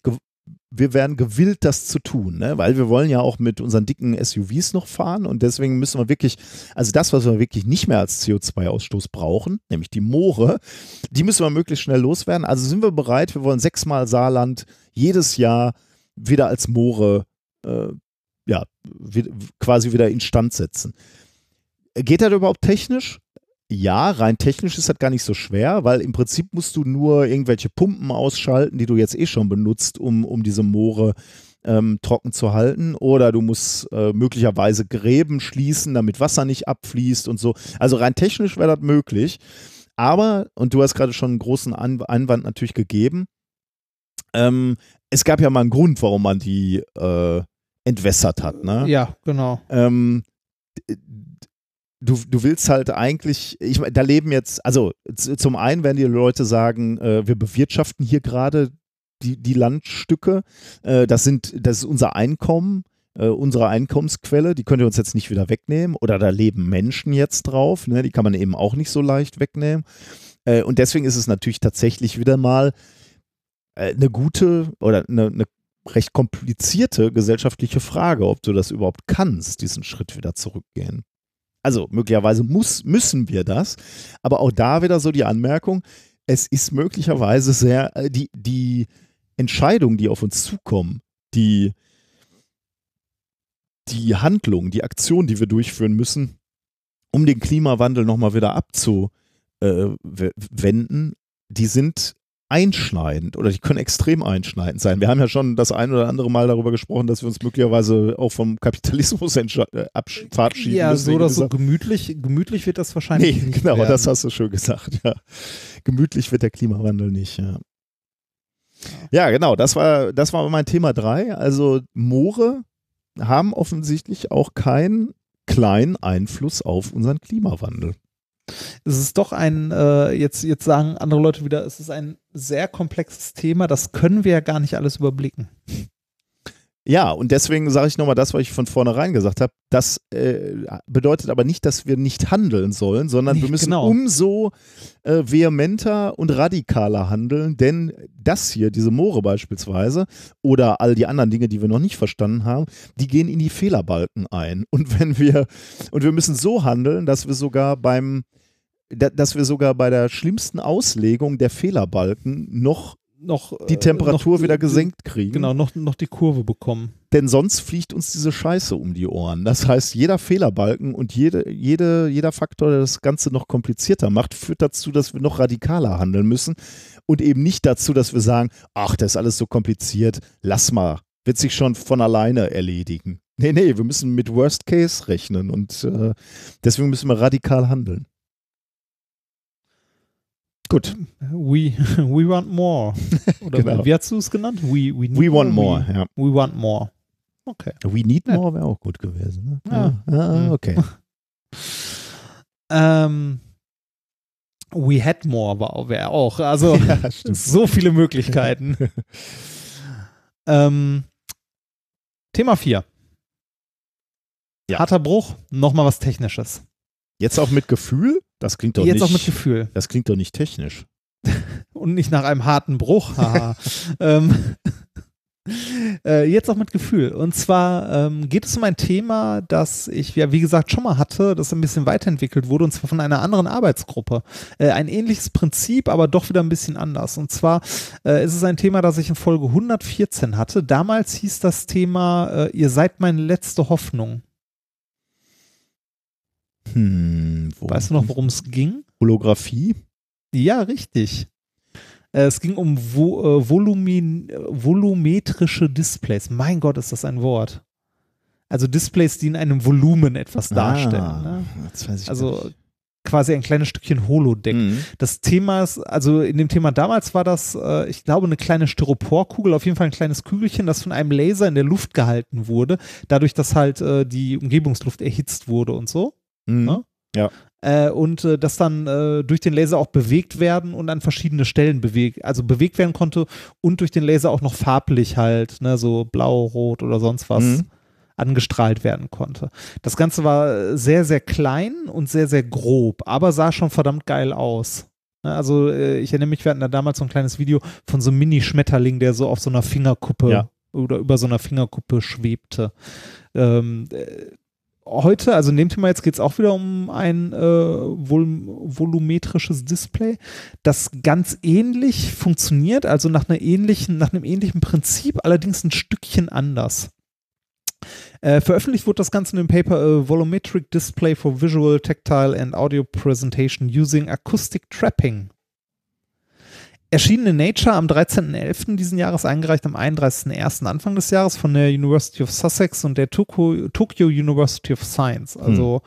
wir wären gewillt, das zu tun, ne? Weil wir wollen ja auch mit unseren dicken SUVs noch fahren und deswegen müssen wir wirklich, also das, was wir wirklich nicht mehr als CO2-Ausstoß brauchen, nämlich die Moore, die müssen wir möglichst schnell loswerden. Also sind wir bereit, wir wollen sechsmal Saarland jedes Jahr wieder als Moore äh, ja, quasi wieder instand setzen. Geht das überhaupt technisch? Ja, rein technisch ist das gar nicht so schwer, weil im Prinzip musst du nur irgendwelche Pumpen ausschalten, die du jetzt eh schon benutzt, um, um diese Moore ähm, trocken zu halten. Oder du musst äh, möglicherweise Gräben schließen, damit Wasser nicht abfließt und so. Also rein technisch wäre das möglich. Aber, und du hast gerade schon einen großen An Einwand natürlich gegeben, ähm, es gab ja mal einen Grund, warum man die äh, entwässert hat. Ne? Ja, genau. Ähm, du, du willst halt eigentlich, ich da leben jetzt, also zum einen werden die Leute sagen, äh, wir bewirtschaften hier gerade die, die Landstücke, äh, das sind, das ist unser Einkommen, äh, unsere Einkommensquelle, die könnt ihr uns jetzt nicht wieder wegnehmen oder da leben Menschen jetzt drauf, ne? die kann man eben auch nicht so leicht wegnehmen. Äh, und deswegen ist es natürlich tatsächlich wieder mal äh, eine gute oder eine, eine recht komplizierte gesellschaftliche Frage, ob du das überhaupt kannst, diesen Schritt wieder zurückgehen. Also möglicherweise muss, müssen wir das, aber auch da wieder so die Anmerkung, es ist möglicherweise sehr, äh, die, die Entscheidungen, die auf uns zukommen, die, die Handlungen, die Aktionen, die wir durchführen müssen, um den Klimawandel nochmal wieder abzuwenden, die sind einschneidend oder die können extrem einschneidend sein. Wir haben ja schon das ein oder andere Mal darüber gesprochen, dass wir uns möglicherweise auch vom Kapitalismus entsche- äh, verabschieden Ja, müssen. so wegen oder so gemütlich, gemütlich wird das wahrscheinlich Nee, nicht genau, werden. das hast du schön gesagt, ja. Gemütlich wird der Klimawandel nicht, ja. Ja, genau, das war, das war mein Thema 3. Also Moore haben offensichtlich auch keinen kleinen Einfluss auf unseren Klimawandel. Es ist doch ein, äh, jetzt, jetzt sagen andere Leute wieder, es ist ein sehr komplexes Thema, das können wir ja gar nicht alles überblicken. Ja, und deswegen sage ich nochmal das, was ich von vornherein gesagt habe. Das äh, bedeutet aber nicht, dass wir nicht handeln sollen, sondern wir Nicht müssen genau. umso äh, vehementer und radikaler handeln, denn das hier, diese Moore beispielsweise, oder all die anderen Dinge, die wir noch nicht verstanden haben, die gehen in die Fehlerbalken ein. Und wenn wir, und wir müssen so handeln, dass wir sogar beim, dass wir sogar bei der schlimmsten Auslegung der Fehlerbalken noch Noch, die äh, Temperatur noch, wieder gesenkt kriegen. Genau, noch, noch die Kurve bekommen. Denn sonst fliegt uns diese Scheiße um die Ohren. Das heißt, jeder Fehlerbalken und jede, jede, jeder Faktor, der das Ganze noch komplizierter macht, führt dazu, dass wir noch radikaler handeln müssen und eben nicht dazu, dass wir sagen, ach, das ist alles so kompliziert, lass mal, wird sich schon von alleine erledigen. Nee, nee, wir müssen mit Worst Case rechnen und äh, deswegen müssen wir radikal handeln. Gut, We, we want more. Oder Genau. wie hast du es genannt? We, we, we want more. more. Ja. We, we want more. Okay. We need Ja. more wäre auch gut gewesen. Ne? Ja. Ah, Mhm. okay. Ähm, we had more wäre auch. Also ja, so viele Möglichkeiten. ähm, Thema 4. Ja. Harter Bruch, nochmal was Technisches. Jetzt auch mit Gefühl? Das klingt doch Jetzt nicht. auch mit Gefühl. Das klingt doch nicht technisch. Und nicht nach einem harten Bruch. Haha. ähm, äh, jetzt auch mit Gefühl. Und zwar ähm, geht es um ein Thema, das ich ja, wie gesagt, schon mal hatte, das ein bisschen weiterentwickelt wurde, und zwar von einer anderen Arbeitsgruppe. Äh, ein ähnliches Prinzip, aber doch wieder ein bisschen anders. Und zwar äh, ist es ein Thema, das ich in Folge 114 hatte. Damals hieß das Thema, äh, ihr seid meine letzte Hoffnung. Hm, Weißt du noch, worum es ging? Holographie? Ja, richtig. Äh, Es ging um vo äh, Volumin volumetrische Displays. Mein Gott, ist das ein Wort. Also Displays, die in einem Volumen etwas darstellen. Ah, Ne? jetzt weiß ich Also nicht. quasi ein kleines Stückchen Holodeck. Mhm. Das Thema ist, also in dem Thema damals war das, äh, ich glaube, eine kleine Styroporkugel, auf jeden Fall ein kleines Kügelchen, das von einem Laser in der Luft gehalten wurde, dadurch, dass halt äh, die Umgebungsluft erhitzt wurde und so. Mhm. Ne? Ja. Äh, und äh, das dann äh, durch den Laser auch bewegt werden und an verschiedene Stellen bewegt, also bewegt werden konnte und durch den Laser auch noch farblich halt, ne, so blau, rot oder sonst was Mhm. angestrahlt werden konnte. Das Ganze war sehr, sehr klein und sehr, sehr grob, aber sah schon verdammt geil aus. Ne, Also äh, ich erinnere mich, wir hatten da damals so ein kleines Video von so einem Mini-Schmetterling, der so auf so einer Fingerkuppe Ja. oder über so einer Fingerkuppe schwebte. Ähm, äh, heute, also in dem Thema jetzt geht es auch wieder um ein äh, vol volumetrisches Display, das ganz ähnlich funktioniert, also nach einer ähnlichen, nach einem ähnlichen Prinzip, allerdings ein Stückchen anders. Äh, veröffentlicht wurde das Ganze in dem Paper A Volumetric Display for Visual, Tactile and Audio Presentation Using Acoustic Trapping. Erschienen in Nature am 13.11. diesen Jahres, eingereicht am 31.01. Anfang des Jahres von der University of Sussex und der Tokyo, Tokyo University of Science, also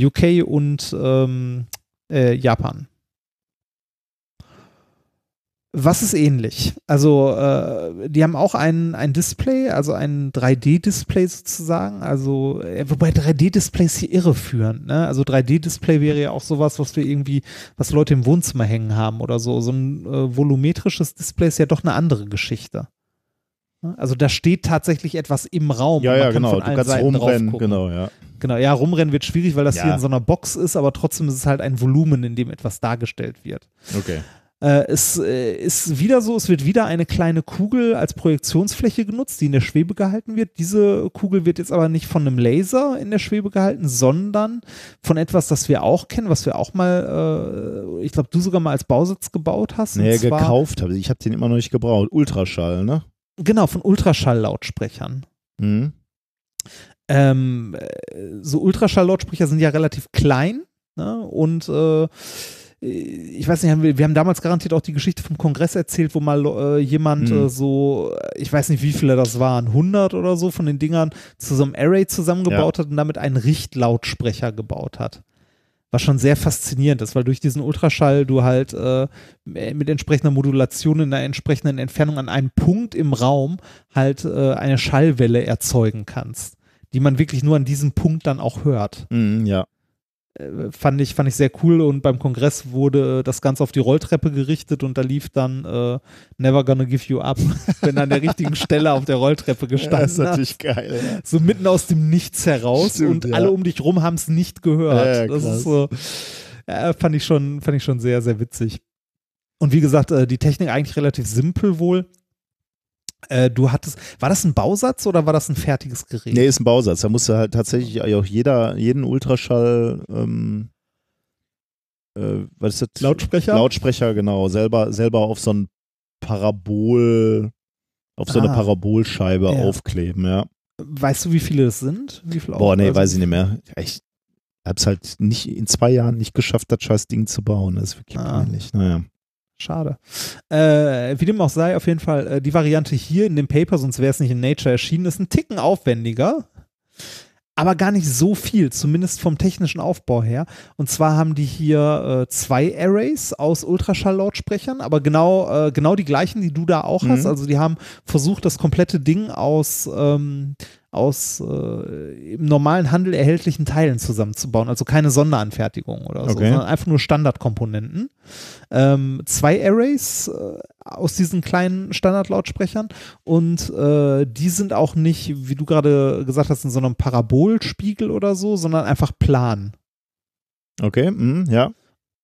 UK und ähm, äh, Japan. Was ist ähnlich? Also, äh, die haben auch ein, ein Display, also ein 3D-Display sozusagen. Also, äh, wobei 3D-Displays hier irreführend, ne? Also 3D-Display wäre ja auch sowas, was wir irgendwie, was Leute im Wohnzimmer hängen haben oder so. So ein äh, volumetrisches Display ist ja doch eine andere Geschichte. Ne? Also da steht tatsächlich etwas im Raum. Ja, und man ja, kann genau. von Du kannst Seiten drauf rumrennen, gucken. genau, ja. Genau, ja, rumrennen wird schwierig, weil das Ja. hier in so einer Box ist, aber trotzdem ist es halt ein Volumen, in dem etwas dargestellt wird. Okay. Äh, es äh, ist wieder so, es wird wieder eine kleine Kugel als Projektionsfläche genutzt, die in der Schwebe gehalten wird. Diese Kugel wird jetzt aber nicht von einem Laser in der Schwebe gehalten, sondern von etwas, das wir auch kennen, was wir auch mal, äh, ich glaube, du sogar mal als Bausatz gebaut hast. Nee, zwar- gekauft habe. Ich habe den immer noch nicht gebraucht. Ultraschall, ne? Genau, von Ultraschalllautsprechern. Mhm. Ähm, äh, so Ultraschalllautsprecher sind ja relativ klein ne? und äh, ich weiß nicht, wir, haben damals garantiert auch die Geschichte vom Kongress erzählt, wo mal äh, jemand Hm. äh, so, ich weiß nicht, wie viele das waren, 100 oder so von den Dingern zu so einem Array zusammengebaut hat und damit einen Richtlautsprecher gebaut hat. Was schon sehr faszinierend ist, weil durch diesen Ultraschall du halt äh, mit entsprechender Modulation in einer entsprechenden Entfernung an einem Punkt im Raum halt äh, eine Schallwelle erzeugen kannst, die man wirklich nur an diesem Punkt dann auch hört Mhm, ja. Äh, fand ich, fand ich sehr cool und beim Kongress wurde das Ganze auf die Rolltreppe gerichtet und da lief dann äh, Never Gonna Give You Up, wenn er an der richtigen Stelle auf der Rolltreppe Das ist gestanden hat. natürlich geil. Ja. So mitten aus dem Nichts heraus Stimmt, und ja. alle um dich rum haben es nicht gehört. Ja, ja, das ist so, fand ich schon, fand ich schon sehr, sehr witzig. Und wie gesagt, äh, die Technik eigentlich relativ simpel wohl. Äh, du hattest, war das ein Bausatz oder war das ein fertiges Gerät? Nee, ist ein Bausatz. Da musste halt tatsächlich auch jeder, jeden Ultraschall, ähm, äh, was ist das? Lautsprecher? Lautsprecher, genau. Selber, selber auf so ein Parabol, auf so eine Ah. Parabolscheibe Ja. aufkleben, ja. Weißt du, wie viele das sind? Wie viele Boah, nee, weiß ich nicht mehr. Ich hab's halt nicht, in zwei Jahren nicht geschafft, das scheiß Ding zu bauen. Das ist wirklich Ah. peinlich. Naja. Schade. Äh, wie dem auch sei, auf jeden Fall, äh, die Variante hier in dem Paper, sonst wäre es nicht in Nature erschienen, ist ein Ticken aufwendiger, aber gar nicht so viel, zumindest vom technischen Aufbau her. Und zwar haben die hier äh, zwei Arrays aus Ultraschalllautsprechern, aber genau, äh, genau die gleichen, die du da auch hast. Mhm. Also die haben versucht, das komplette Ding aus, ähm, aus äh, im normalen Handel erhältlichen Teilen zusammenzubauen. Also keine Sonderanfertigung oder so, Okay. sondern einfach nur Standardkomponenten. Ähm, zwei Arrays äh, aus diesen kleinen Standardlautsprechern und äh, die sind auch nicht, wie du gerade gesagt hast, in so einem Parabolspiegel oder so, sondern einfach plan. Okay, mhm, ja.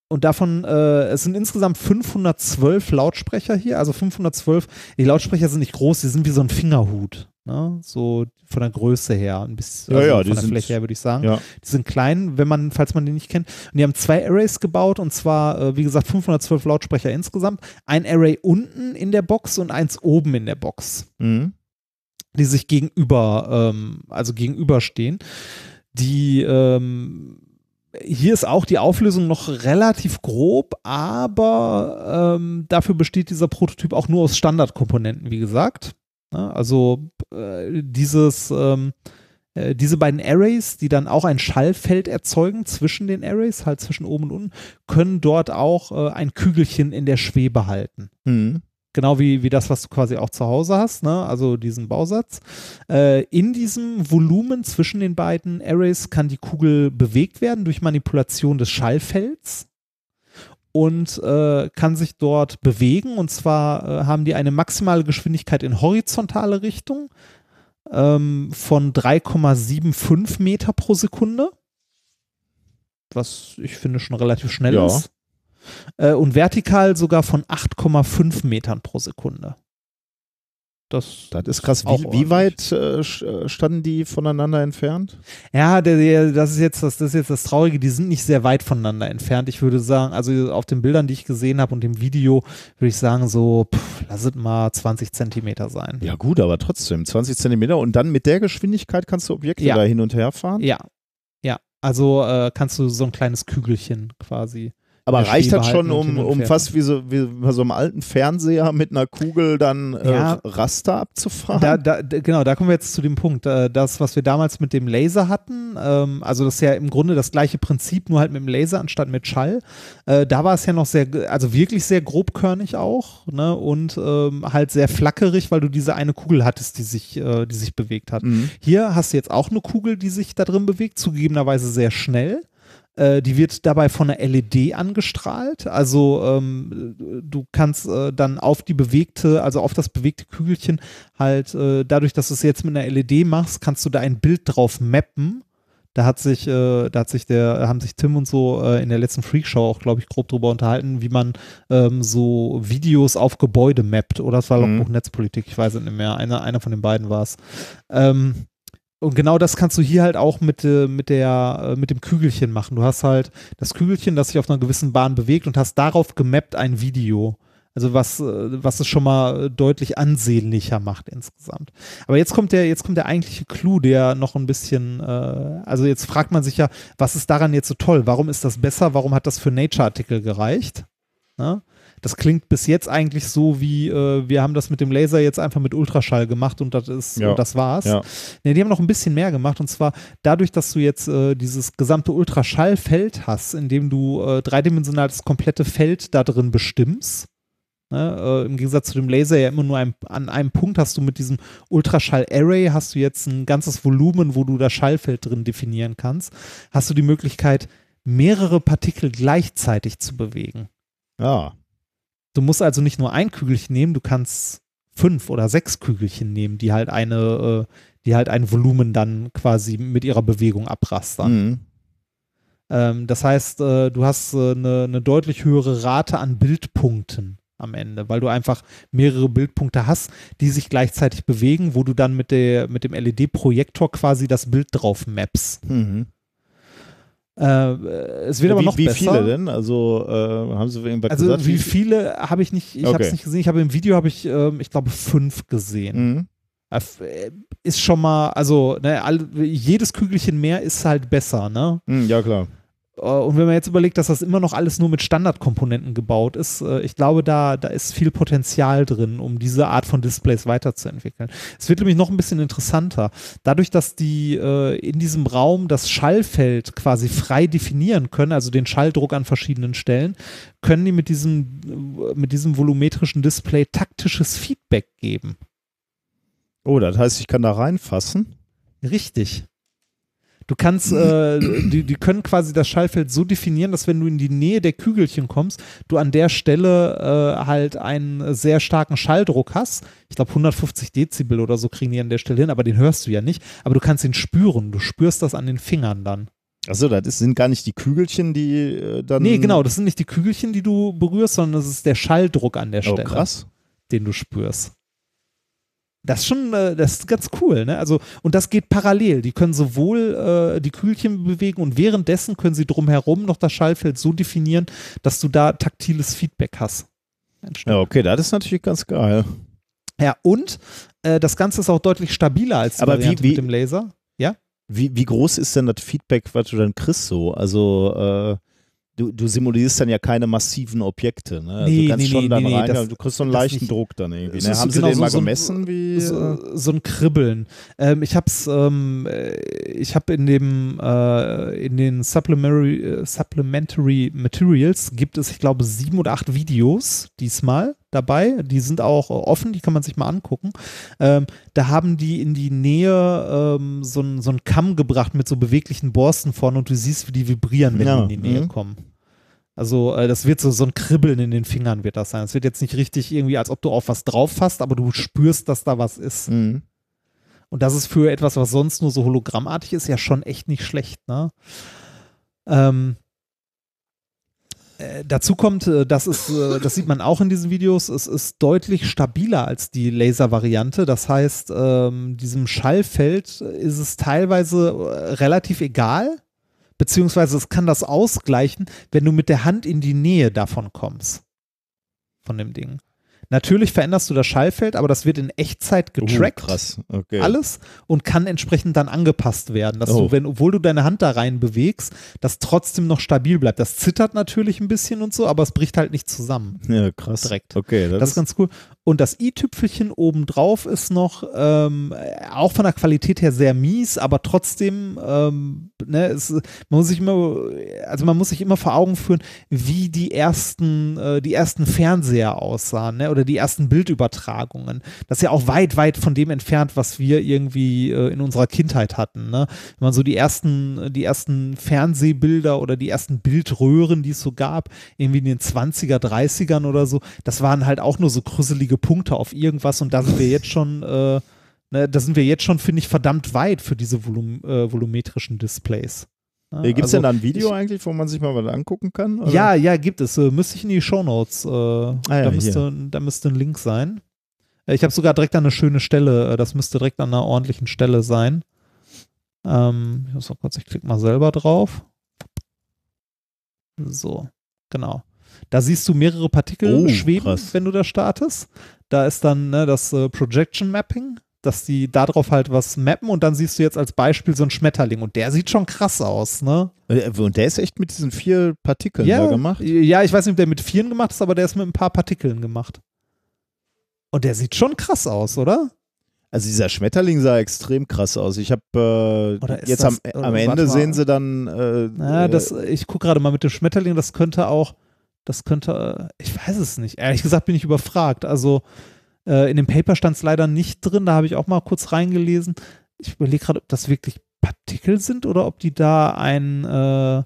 Und davon, äh, es sind insgesamt 512 Lautsprecher hier, also 512, die Lautsprecher sind nicht groß, die sind wie so ein Fingerhut, ne? so von der Größe her, ein bisschen Ja, also ja, von die der sind- Fläche her würde ich sagen. Ja. Die sind klein, wenn man, falls man die nicht kennt. Und die haben zwei Arrays gebaut und zwar, äh, wie gesagt, 512 Lautsprecher insgesamt. Ein Array unten in der Box und eins oben in der Box, Mhm. die sich gegenüber, ähm, also gegenüberstehen. Die, ähm, hier ist auch die Auflösung noch relativ grob, aber ähm, dafür besteht dieser Prototyp auch nur aus Standardkomponenten, wie gesagt. Ne? Also äh, dieses, ähm, äh, diese beiden Arrays, die dann auch ein Schallfeld erzeugen zwischen den Arrays, halt zwischen oben und unten, können dort auch äh, ein Kügelchen in der Schwebe halten. Mhm. Genau wie, wie das, was du quasi auch zu Hause hast, ne? also diesen Bausatz. In diesem Volumen zwischen den beiden Arrays kann die Kugel bewegt werden durch Manipulation des Schallfelds und äh, kann sich dort bewegen. Und zwar äh, haben die eine maximale Geschwindigkeit in horizontale Richtung ähm, von 3,75 Meter pro Sekunde. Was ich finde schon relativ schnell Ja. ist. Äh, und vertikal sogar von 8,5 Metern pro Sekunde. Das, Das ist krass. Wie, wie weit äh, äh, standen die voneinander entfernt? Ja, der, der, das ist jetzt das, das ist jetzt das Traurige, die sind nicht sehr weit voneinander entfernt. Ich würde sagen, also auf den Bildern, die ich gesehen habe und dem Video, würde ich sagen, so, pff, lass es mal 20 Zentimeter sein. Ja gut, aber trotzdem 20 Zentimeter und dann mit der Geschwindigkeit kannst du Objekte Ja. da hin und her fahren. Ja. Ja. Also äh, kannst du so ein kleines Kügelchen quasi. Aber reicht das schon, um, um fast wie so, wie bei so einem alten Fernseher mit einer Kugel dann äh, Ja. Raster abzufahren? Da, da, genau, da kommen wir jetzt zu dem Punkt. Äh, das, was wir damals mit dem Laser hatten, ähm, also das ist ja im Grunde das gleiche Prinzip, nur halt mit dem Laser anstatt mit Schall. Äh, da war es ja noch sehr, also wirklich sehr grobkörnig auch, ne? Und ähm, halt sehr flackerig, weil du diese eine Kugel hattest, die sich, äh, die sich bewegt hat. Mhm. Hier hast du jetzt auch eine Kugel, die sich da drin bewegt, zugegebenerweise sehr schnell. Äh, die wird dabei von einer LED angestrahlt. Also ähm, du kannst äh, dann auf die bewegte, also auf das bewegte Kügelchen halt, äh, dadurch, dass du es jetzt mit einer LED machst, kannst du da ein Bild drauf mappen, Da hat sich, äh, da hat sich der, haben sich Tim und so äh, in der letzten Freakshow auch, glaube ich, grob drüber unterhalten, wie man ähm, so Videos auf Gebäude mappt. Oder es war Mhm. Logbuch Netzpolitik, ich weiß es nicht mehr. Einer, einer von den beiden war es. Ähm, und genau das kannst du hier halt auch mit, äh, mit, der, äh, mit dem Kügelchen machen. Du hast halt das Kügelchen, das sich auf einer gewissen Bahn bewegt und hast darauf gemappt ein Video. Also was, äh, was es schon mal äh, deutlich ansehnlicher macht insgesamt. Aber jetzt kommt der, jetzt kommt der eigentliche Clou, der noch ein bisschen, äh, also jetzt fragt man sich ja, was ist daran jetzt so toll? Warum ist das besser? Warum hat das für Nature-Artikel gereicht? Na? Das klingt bis jetzt eigentlich so wie, äh, wir haben das mit dem Laser jetzt einfach mit Ultraschall gemacht und das ist, Ja. und das war's. Ja. Nee, die haben noch ein bisschen mehr gemacht und zwar dadurch, dass du jetzt äh, dieses gesamte Ultraschallfeld hast, in dem du äh, dreidimensional das komplette Feld da drin bestimmst. Ne, äh, Im Gegensatz zu dem Laser ja immer nur ein, an einem Punkt hast du mit diesem Ultraschall-Array hast du jetzt ein ganzes Volumen, wo du das Schallfeld drin definieren kannst. Hast du die Möglichkeit, mehrere Partikel gleichzeitig zu bewegen. Ja. Du musst also nicht nur ein Kügelchen nehmen, du kannst fünf oder sechs Kügelchen nehmen, die halt eine, äh, die halt ein Volumen dann quasi mit ihrer Bewegung abrastern. Mhm. Ähm, das heißt, äh, du hast äh, eine, eine deutlich höhere Rate an Bildpunkten am Ende, weil du einfach mehrere Bildpunkte hast, die sich gleichzeitig bewegen, wo du dann mit, der, mit dem LED-Projektor quasi das Bild drauf mappst. Mhm. Äh, es wird aber wie, noch wie besser. viele denn? Also äh, haben Sie irgendwas Also gesagt? wie viele habe ich nicht, ich habe Okay. es nicht gesehen. Ich habe im Video habe ich, ähm, ich glaube, fünf gesehen. Mhm. Äh, äh, Ist schon mal, also ne, all, jedes Kügelchen mehr ist halt besser, ne? Mhm, ja, klar. Äh, Und wenn man jetzt überlegt, dass das immer noch alles nur mit Standardkomponenten gebaut ist, äh, ich glaube, da, da ist viel Potenzial drin, um diese Art von Displays weiterzuentwickeln. Es wird nämlich noch ein bisschen interessanter. Dadurch, dass die äh, in diesem Raum das Schallfeld quasi frei definieren können, also den Schalldruck an verschiedenen Stellen, können die mit diesem, mit diesem volumetrischen Display taktisches Feedback geben. Oh, das heißt, ich kann da reinfassen. Richtig. Du kannst, äh, die, die können quasi das Schallfeld so definieren, dass wenn du in die Nähe der Kügelchen kommst, du an der Stelle äh, halt einen sehr starken Schalldruck hast. Ich glaube 150 Dezibel oder so kriegen die an der Stelle hin, aber den hörst du ja nicht. Aber du kannst ihn spüren. Du spürst das an den Fingern dann. Achso, das ist, sind gar nicht die Kügelchen, die äh, dann. Nee, genau, das sind nicht die Kügelchen, die du berührst, sondern das ist der Schalldruck an der Oh, Stelle. krass. den du spürst. Das ist schon, äh, das ist ganz cool, ne? Also, und das geht parallel. Die können sowohl äh, die Kühlchen bewegen und währenddessen können sie drumherum noch das Schallfeld so definieren, dass du da taktiles Feedback hast. Ja, okay, das ist natürlich ganz geil. Ja, und äh, das Ganze ist auch deutlich stabiler als die Aber wie- Variante wie- mit dem Laser. Ja? Wie, wie groß ist denn das Feedback, was du dann kriegst so? Also, äh, du, du simulierst dann ja keine massiven Objekte, ne? Also Nee, du kannst nee, schon nee, dann nee, rein, das- ja, du kriegst so einen leichten nicht. Druck dann irgendwie. Ne? Haben genau sie den so- mal so gemessen? Wie, äh, so, so ein Kribbeln. Ähm, ich habe es, ähm, äh, ich habe in dem, äh, in den Supplementary, äh, Supplementary Materials gibt es, ich glaube, sieben oder acht Videos diesmal dabei. Die sind auch äh, offen, die kann man sich mal angucken. Ähm, da haben die in die Nähe ähm, so einen so einen Kamm gebracht mit so beweglichen Borsten vorne und du siehst, wie die vibrieren, wenn Ja, die in die Nähe mhm. kommen. Also äh, das wird so, so ein Kribbeln in den Fingern wird das sein. Es wird jetzt nicht richtig irgendwie, als ob du auf was drauf fasst, aber du spürst, dass da was ist. mhm. Und das ist für etwas, was sonst nur so hologrammartig ist, ja schon echt nicht schlecht. Ne? Ähm, äh, dazu kommt, äh, das ist, äh, das sieht man auch in diesen Videos, es ist deutlich stabiler als die Laser-Variante. Das heißt, ähm, diesem Schallfeld ist es teilweise relativ egal, beziehungsweise es kann das ausgleichen, wenn du mit der Hand in die Nähe davon kommst. Von dem Ding. Natürlich veränderst du das Schallfeld, aber das wird in Echtzeit getrackt Uh, krass. Okay. alles und kann entsprechend dann angepasst werden, dass Oh. du, wenn, obwohl du deine Hand da rein bewegst, das trotzdem noch stabil bleibt. Das zittert natürlich ein bisschen und so, aber es bricht halt nicht zusammen. Ja, krass. Direkt. Okay, das, Das ist ganz cool. Und das i-Tüpfelchen obendrauf ist noch ähm, auch von der Qualität her sehr mies, aber trotzdem, ähm, ne, es, man muss sich immer, also man muss sich immer vor Augen führen, wie die ersten, äh, die ersten Fernseher aussahen, ne, oder die ersten Bildübertragungen. Das ist ja auch weit, weit von dem entfernt, was wir irgendwie äh, in unserer Kindheit hatten, ne. Wenn man so die ersten, die ersten Fernsehbilder oder die ersten Bildröhren, die es so gab, irgendwie in den 20er, 30ern oder so, das waren halt auch nur so krüsselige Punkte auf irgendwas und da sind wir jetzt schon, äh, Ne, da sind wir jetzt schon, finde ich, verdammt weit für diese Volum äh, volumetrischen Displays. Ne, Gibt es also denn da ein Video ich, eigentlich, wo man sich mal was angucken kann? oder? Ja, ja, gibt es. Äh, müsste ich in die Shownotes. Äh, ja, da, müsste, da müsste ein Link sein. Äh, Ich habe sogar direkt an eine schöne Stelle. äh, Das müsste direkt an einer ordentlichen Stelle sein. Ähm, ich muss mal kurz, ich klicke mal selber drauf. So, genau. Da siehst du mehrere Partikel Oh, schweben, krass. wenn du da startest. Da ist dann ne, das äh, Projection Mapping, dass die darauf halt was mappen und dann siehst du jetzt als Beispiel so einen Schmetterling und der sieht schon krass aus, ne? Äh, Und der ist echt mit diesen vier Partikeln ja, da gemacht? Ja, ich weiß nicht, ob der mit vieren gemacht ist, aber der ist mit ein paar Partikeln gemacht. Und der sieht schon krass aus, oder? Also dieser Schmetterling sah extrem krass aus. Ich habe äh, jetzt das- am, oder am Ende sehen sie dann äh, Ja, äh, das, ich gucke gerade mal mit dem Schmetterling, das könnte auch, das könnte, äh, ich weiß es nicht. Ehrlich gesagt bin ich überfragt. Also äh, in dem Paper stand es leider nicht drin, da habe ich auch mal kurz reingelesen. Ich überlege gerade, ob das wirklich Partikel sind oder ob die da ein, äh,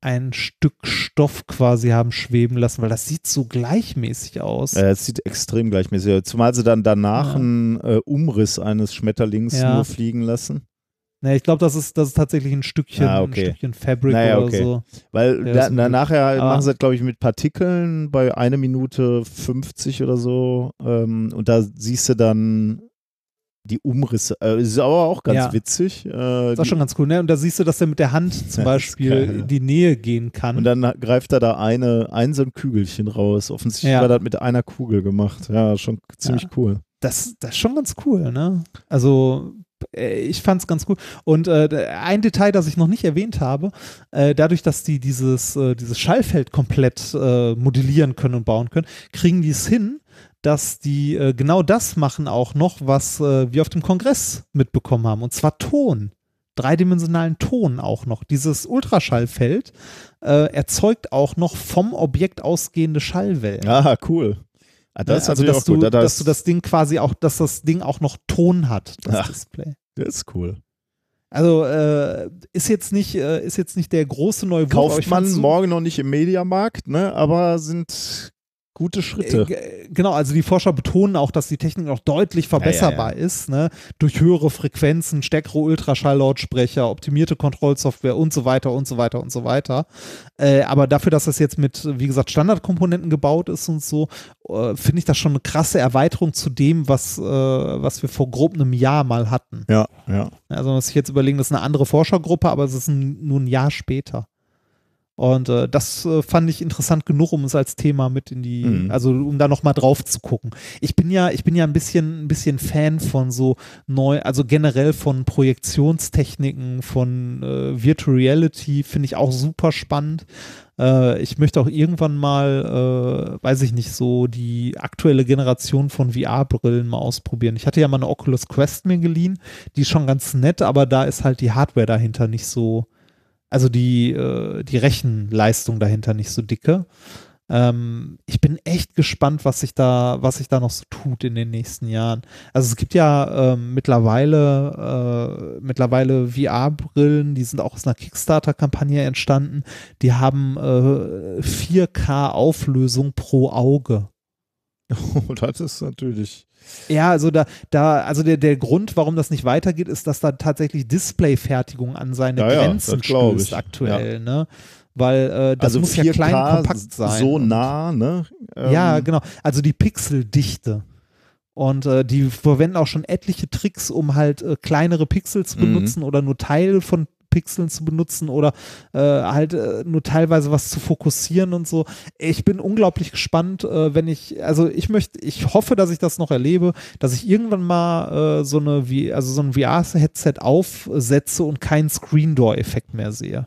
ein Stück Stoff quasi haben schweben lassen, weil das sieht so gleichmäßig aus. äh, es sieht extrem gleichmäßig aus. Zumal sie dann danach Ja. einen äh, Umriss eines Schmetterlings Ja. nur fliegen lassen. Ne, ich glaube, das ist, das ist tatsächlich ein Stückchen, Ah, okay. ein Stückchen Fabric Naja, oder okay. so. Weil Ja, da, na, nachher Aber- machen sie das, glaube ich, mit Partikeln bei einer Minute 50 oder so. Ähm, und da siehst du dann die Umrisse. Äh, ist aber auch ganz Ja. witzig. Äh, Das ist die, schon ganz cool, ne? Und da siehst du, dass er mit der Hand zum Ja, Beispiel ja. in die Nähe gehen kann. und dann greift er da eine, ein so ein Kügelchen raus. Offensichtlich Ja. war das mit einer Kugel gemacht. Ja, schon ziemlich cool. das, das ist schon ganz cool, ne? Also ich fand es ganz cool. Und äh, ein Detail, das ich noch nicht erwähnt habe, äh, dadurch, dass die dieses, äh, dieses Schallfeld komplett äh, modellieren können und bauen können, kriegen die es hin, dass die äh, genau das machen auch noch, was äh, wir auf dem Kongress mitbekommen haben, und zwar Ton. Dreidimensionalen Ton auch noch. Dieses Ultraschallfeld äh, erzeugt auch noch vom Objekt ausgehende Schallwellen. Ah, cool. Ah, das also, dass, auch gut. du, Das, dass du das Ding quasi auch, dass das Ding auch noch Ton hat, das Ach. Display. Das ist cool. Also äh, ist jetzt nicht, äh, ist jetzt nicht der große neue Wurf, aber Kauft man morgen noch nicht im Mediamarkt, ne? aber sind gute Schritte. Äh, g- Genau, also die Forscher betonen auch, dass die Technik noch deutlich verbesserbar ist, ne? durch höhere Frequenzen, stärkere Ultraschalllautsprecher, optimierte Kontrollsoftware und so weiter und so weiter und so weiter. Äh, aber dafür, dass das jetzt mit, wie gesagt, Standardkomponenten gebaut ist und so, äh, finde ich das schon eine krasse Erweiterung zu dem, was, äh, was wir vor grob einem Jahr mal hatten. Ja, ja. Also man muss sich jetzt überlegen, das ist eine andere Forschergruppe, aber es ist ein, nur ein Jahr später. Und äh, das äh, fand ich interessant genug, um es als Thema mit in die, Mhm. also um da nochmal drauf zu gucken. Ich bin ja, ich bin ja ein bisschen, ein bisschen Fan von so neu, also generell von Projektionstechniken, von äh, Virtual Reality, finde ich auch super spannend. Äh, ich möchte auch irgendwann mal, äh, weiß ich nicht, so die aktuelle Generation von VR-Brillen mal ausprobieren. Ich hatte ja mal eine Oculus Quest mir geliehen, die ist schon ganz nett, aber da ist halt die Hardware dahinter nicht so, also die, äh, die Rechenleistung dahinter nicht so dicke. Ähm, ich bin echt gespannt, was sich da, was sich da noch so tut in den nächsten Jahren. Also es gibt ja ähm, mittlerweile, äh, mittlerweile VR-Brillen, die sind auch aus einer Kickstarter-Kampagne entstanden. Die haben äh, 4K-Auflösung pro Auge. Oh, das ist natürlich. Ja, also da, da, also der, der Grund, warum das nicht weitergeht, ist, dass da tatsächlich Displayfertigung an seine Ja, ja, Grenzen glaub stößt aktuell, ne? Weil äh, das also muss 4K ja klein kompakt sein. so nah, ne? Ähm, ja, genau. Also die Pixeldichte. Und äh, die verwenden auch schon etliche Tricks, um halt äh, kleinere Pixel zu Mhm. benutzen oder nur Teile von Pixeln zu benutzen oder äh, halt äh, nur teilweise was zu fokussieren und so. Ich bin unglaublich gespannt, äh, wenn ich, also ich möchte, ich hoffe, dass ich das noch erlebe, dass ich irgendwann mal äh, so eine, also so ein VR-Headset aufsetze und keinen Screen-Door-Effekt mehr sehe.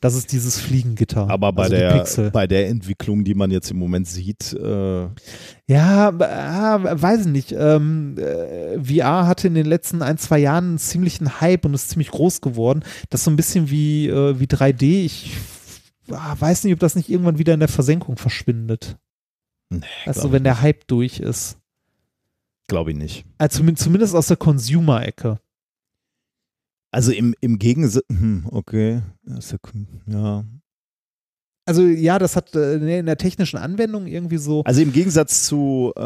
Das ist dieses Fliegengitter. Aber bei, also der, Pixel. bei der Entwicklung, die man jetzt im Moment sieht, äh, Ja, ah, weiß ich nicht. Ähm, äh, VR hatte in den letzten ein, zwei Jahren einen ziemlichen Hype und ist ziemlich groß geworden. Das ist so ein bisschen wie, äh, wie 3D. Ich ah, weiß nicht, ob das nicht irgendwann wieder in der Versenkung verschwindet. nee, Also wenn der Hype durch ist. glaube ich nicht. Also zumindest, zumindest aus der Consumer-Ecke. Also im, im Gegensatz, hm, okay, Ja, ja, ja. Also ja, das hat äh, in der technischen Anwendung irgendwie so. Also im Gegensatz zu äh,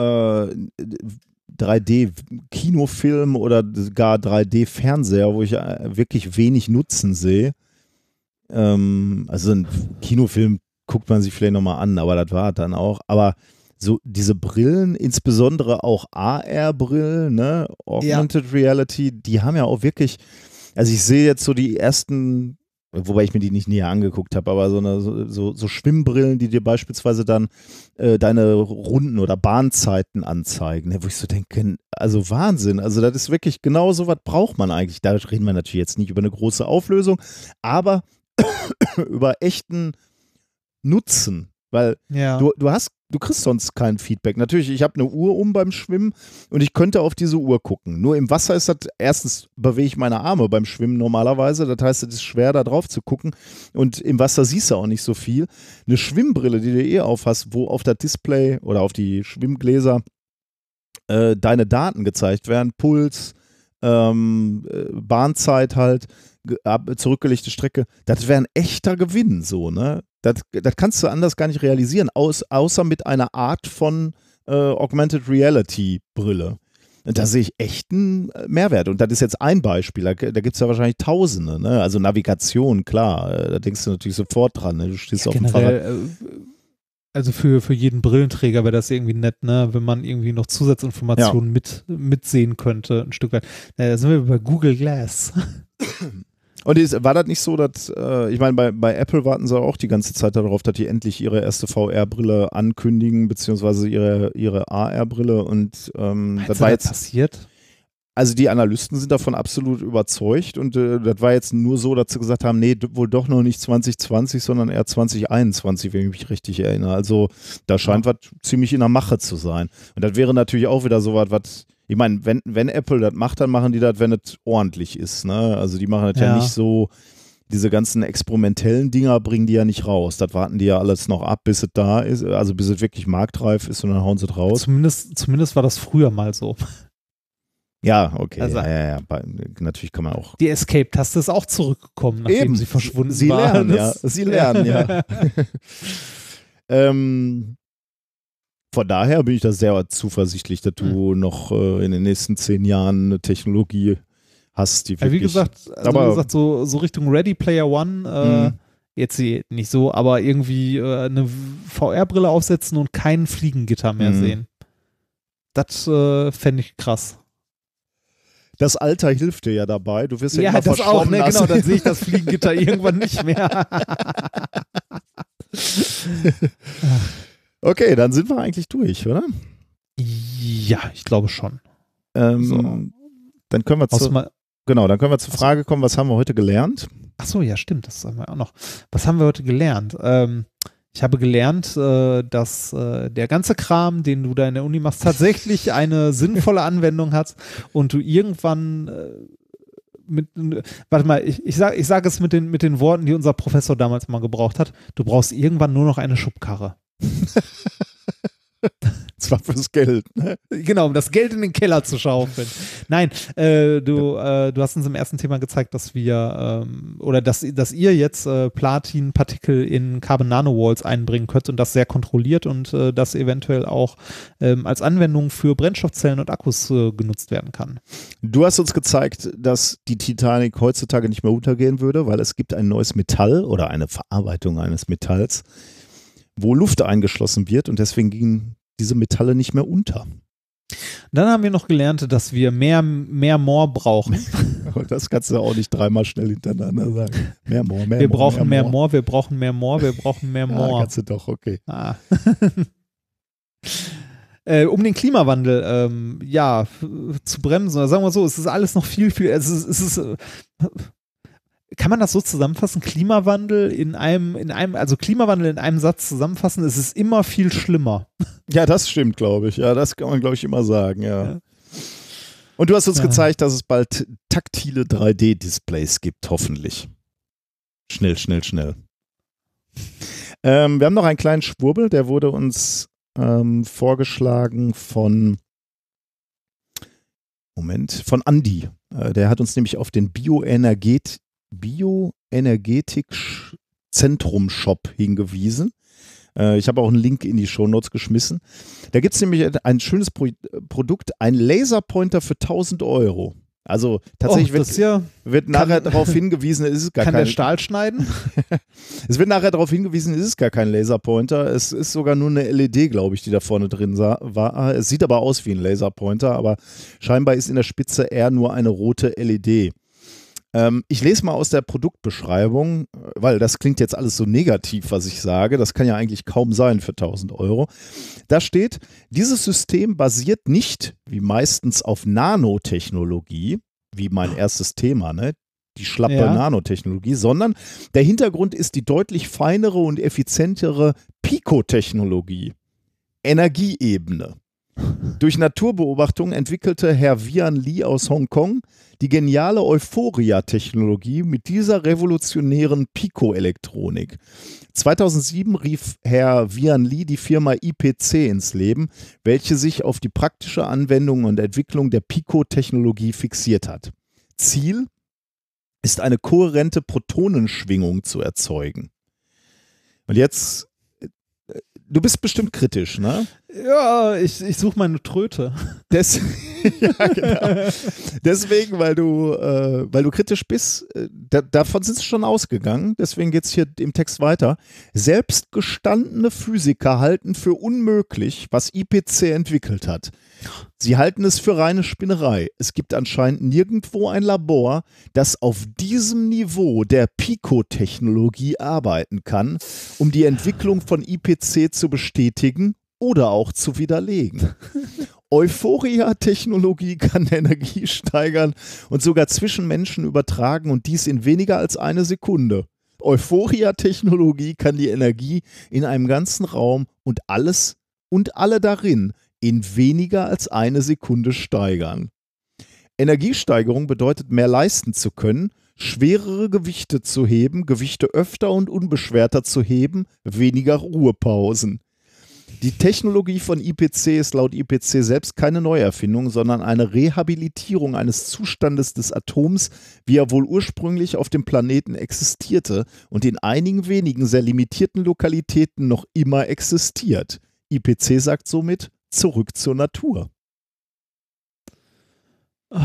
3D-Kinofilm oder gar 3D-Fernseher, wo ich äh, wirklich wenig Nutzen sehe. Ähm, also ein Kinofilm guckt man sich vielleicht nochmal an, aber das war dann auch. Aber so diese Brillen, insbesondere auch AR-Brillen, ne, Augmented Reality, die haben ja auch wirklich, also ich sehe jetzt so die ersten, wobei ich mir die nicht näher angeguckt habe, aber so, eine, so, so, Schwimmbrillen, die dir beispielsweise dann äh, deine Runden oder Bahnzeiten anzeigen, ne, wo ich so denke, also Wahnsinn, also das ist wirklich genau so was braucht man eigentlich. Da reden wir natürlich jetzt nicht über eine große Auflösung, aber über echten Nutzen, weil Ja. Du, du hast, du kriegst sonst kein Feedback. Natürlich, ich habe eine Uhr um beim Schwimmen und ich könnte auf diese Uhr gucken. Nur im Wasser ist das, erstens bewege ich meine Arme beim Schwimmen normalerweise, das heißt, es ist schwer, da drauf zu gucken. Und im Wasser siehst du auch nicht so viel. Eine Schwimmbrille, die du eh auf hast, wo auf das Display oder auf die Schwimmgläser äh, deine Daten gezeigt werden, Puls, ähm, äh, Bahnzeit halt, zurückgelegte Strecke, das wäre ein echter Gewinn, so, ne? Das, das kannst du anders gar nicht realisieren, aus, außer mit einer Art von äh, Augmented Reality Brille. Da sehe ich echt einen äh, Mehrwert. Und das ist jetzt ein Beispiel. Da, da gibt es ja wahrscheinlich Tausende. Ne? Also Navigation, klar, äh, da denkst du natürlich sofort dran. Ne? Du stehst auf dem Fahrrad. Äh, also für, für jeden Brillenträger wäre das irgendwie nett, ne, wenn man irgendwie noch Zusatzinformationen mit, mitsehen könnte, ein Stück weit. Naja, da sind wir bei Google Glass. Und ist, war das nicht so, dass, äh, ich meine, bei, bei Apple warten sie auch die ganze Zeit darauf, dass die endlich ihre erste VR-Brille ankündigen, beziehungsweise ihre, ihre AR-Brille. Und ähm, Meinst das war jetzt, passiert? also die Analysten sind davon absolut überzeugt und äh, das war jetzt nur so, dass sie gesagt haben, nee, wohl doch noch nicht 2020, sondern eher 2021, wenn ich mich richtig erinnere. Also da scheint was ziemlich in der Mache zu sein. Und das wäre natürlich auch wieder so was, was, ich meine, wenn, wenn Apple das macht, dann machen die das, wenn es ordentlich ist. Ne? Also die machen das ja. Ja. nicht so, diese ganzen experimentellen Dinger bringen die ja nicht raus. Das warten die ja alles noch ab, bis es da ist, also bis es wirklich marktreif ist und dann hauen sie es raus. Zumindest, zumindest war das früher mal so. Ja, okay. Also- ja, ja, ja. Natürlich kann man auch Die Escape-Taste ist auch zurückgekommen, nachdem Eben. sie verschwunden Sie war. lernen, ja. Sie lernen, ja. ähm, von daher bin ich da sehr zuversichtlich, dass du noch äh, in den nächsten zehn Jahren eine Technologie hast, die Ja, wirklich. wie gesagt, also aber- wie gesagt so, so Richtung Ready Player One, äh, Mhm. jetzt sie- nicht so, aber irgendwie äh, eine VR-Brille aufsetzen und kein Fliegengitter mehr Mhm. sehen. Das äh, fände ich krass. das Alter hilft dir ja dabei. Du wirst ja, Ja, immer das auch, ne? Genau, dann sehe ich das Fliegengitter irgendwann nicht mehr. Okay, dann sind wir eigentlich durch, oder? ja, ich glaube schon. Ähm, So. Dann können wir zu, genau, dann können wir zur Frage kommen, was haben wir heute gelernt? ach so, ja, stimmt, das haben wir auch noch. Was haben wir heute gelernt? Ähm, ich habe gelernt, äh, dass äh, der ganze Kram, den du da in der Uni machst, tatsächlich eine sinnvolle Anwendung hat und du irgendwann äh, mit, warte mal, ich, ich sage ich sag es mit den, mit den Worten, die unser Professor damals mal gebraucht hat. Du brauchst irgendwann nur noch eine Schubkarre. Zwar fürs Geld. Ne? Genau, um das Geld in den Keller zu schaufeln. Nein, äh, du, äh, du hast uns im ersten Thema gezeigt, dass wir ähm, oder dass, dass ihr jetzt äh, Platinpartikel in Carbon Nanowalls einbringen könnt und das sehr kontrolliert und äh, das eventuell auch ähm, als Anwendung für Brennstoffzellen und Akkus äh, genutzt werden kann. Du hast uns gezeigt, dass die Titanic heutzutage nicht mehr untergehen würde, weil es gibt ein neues Metall oder eine Verarbeitung eines Metalls, wo Luft eingeschlossen wird und deswegen gingen diese Metalle nicht mehr unter. Dann haben wir noch gelernt, dass wir mehr, mehr More brauchen. Das kannst du auch nicht dreimal schnell hintereinander sagen. Mehr More, mehr Wir More, brauchen mehr More. More, wir brauchen mehr More, wir brauchen mehr Ja, More. kannst du doch, okay. Ah. äh, um den Klimawandel ähm, ja zu bremsen, oder sagen wir so, es ist alles noch viel, viel, es ist, es ist äh, kann man das so zusammenfassen? Klimawandel in einem, in einem, also Klimawandel in einem Satz zusammenfassen, es ist immer viel schlimmer. Ja, das stimmt, glaube ich. Ja, das kann man, glaube ich, immer sagen, ja. Ja. Und du hast uns Ja. gezeigt, dass es bald taktile 3D-Displays gibt, hoffentlich. Schnell, schnell, schnell. Ähm, wir haben noch einen kleinen Schwurbel, der wurde uns ähm, vorgeschlagen von Moment, von Andy. Äh, der hat uns nämlich auf den Bioenerget Bioenergetik-Zentrum-Shop hingewiesen. Äh, ich habe auch einen Link in die Shownotes geschmissen. Da gibt es nämlich ein schönes Pro Produkt, ein Laserpointer für 1000 Euro. Also tatsächlich oh, wird, ja, wird nachher darauf hingewiesen, es ist gar kann kein der Stahl schneiden? Es wird nachher darauf hingewiesen, es ist gar kein Laserpointer. Es ist sogar nur eine LED, glaube ich, die da vorne drin sah, war. Es sieht aber aus wie ein Laserpointer, aber scheinbar ist in der Spitze eher nur eine rote LED. Ähm, ich lese mal aus der Produktbeschreibung, weil das klingt jetzt alles so negativ, was ich sage. Das kann ja eigentlich kaum sein für 1000 Euro. Da steht, dieses System basiert nicht, wie meistens, auf Nanotechnologie, wie mein erstes Thema, ne? die schlappe Ja. Nanotechnologie, sondern der Hintergrund ist die deutlich feinere und effizientere Pikotechnologie. Energieebene. Durch Naturbeobachtung entwickelte Herr Vian Li aus Hongkong die geniale Euphoria-Technologie mit dieser revolutionären Pico-Elektronik. 2007 rief Herr Vian Li die Firma IPC ins Leben, welche sich auf die praktische Anwendung und Entwicklung der Pico-Technologie fixiert hat. Ziel ist eine kohärente Protonenschwingung zu erzeugen. Und jetzt, äh, du bist bestimmt kritisch, ne? Ja, ich, ich suche meine Tröte. Des ja, genau. Deswegen, weil du, äh, weil du kritisch bist, äh, da, davon sind sie schon ausgegangen. Deswegen geht es hier im Text weiter. Selbst gestandene Physiker halten für unmöglich, was IPC entwickelt hat. Sie halten es für reine Spinnerei. Es gibt anscheinend nirgendwo ein Labor, das auf diesem Niveau der Pico-Technologie arbeiten kann, um die Entwicklung von IPC zu bestätigen oder auch zu widerlegen. Euphoria-Technologie kann Energie steigern und sogar zwischen Menschen übertragen und dies in weniger als eine Sekunde. Euphoria-Technologie kann die Energie in einem ganzen Raum und alles und alle darin in weniger als eine Sekunde steigern. Energiesteigerung bedeutet mehr leisten zu können, schwerere Gewichte zu heben, Gewichte öfter und unbeschwerter zu heben, weniger Ruhepausen. Die Technologie von IPC ist laut IPC selbst keine Neuerfindung, sondern eine Rehabilitierung eines Zustandes des Atoms, wie er wohl ursprünglich auf dem Planeten existierte und in einigen wenigen sehr limitierten Lokalitäten noch immer existiert. IPC sagt somit zurück zur Natur.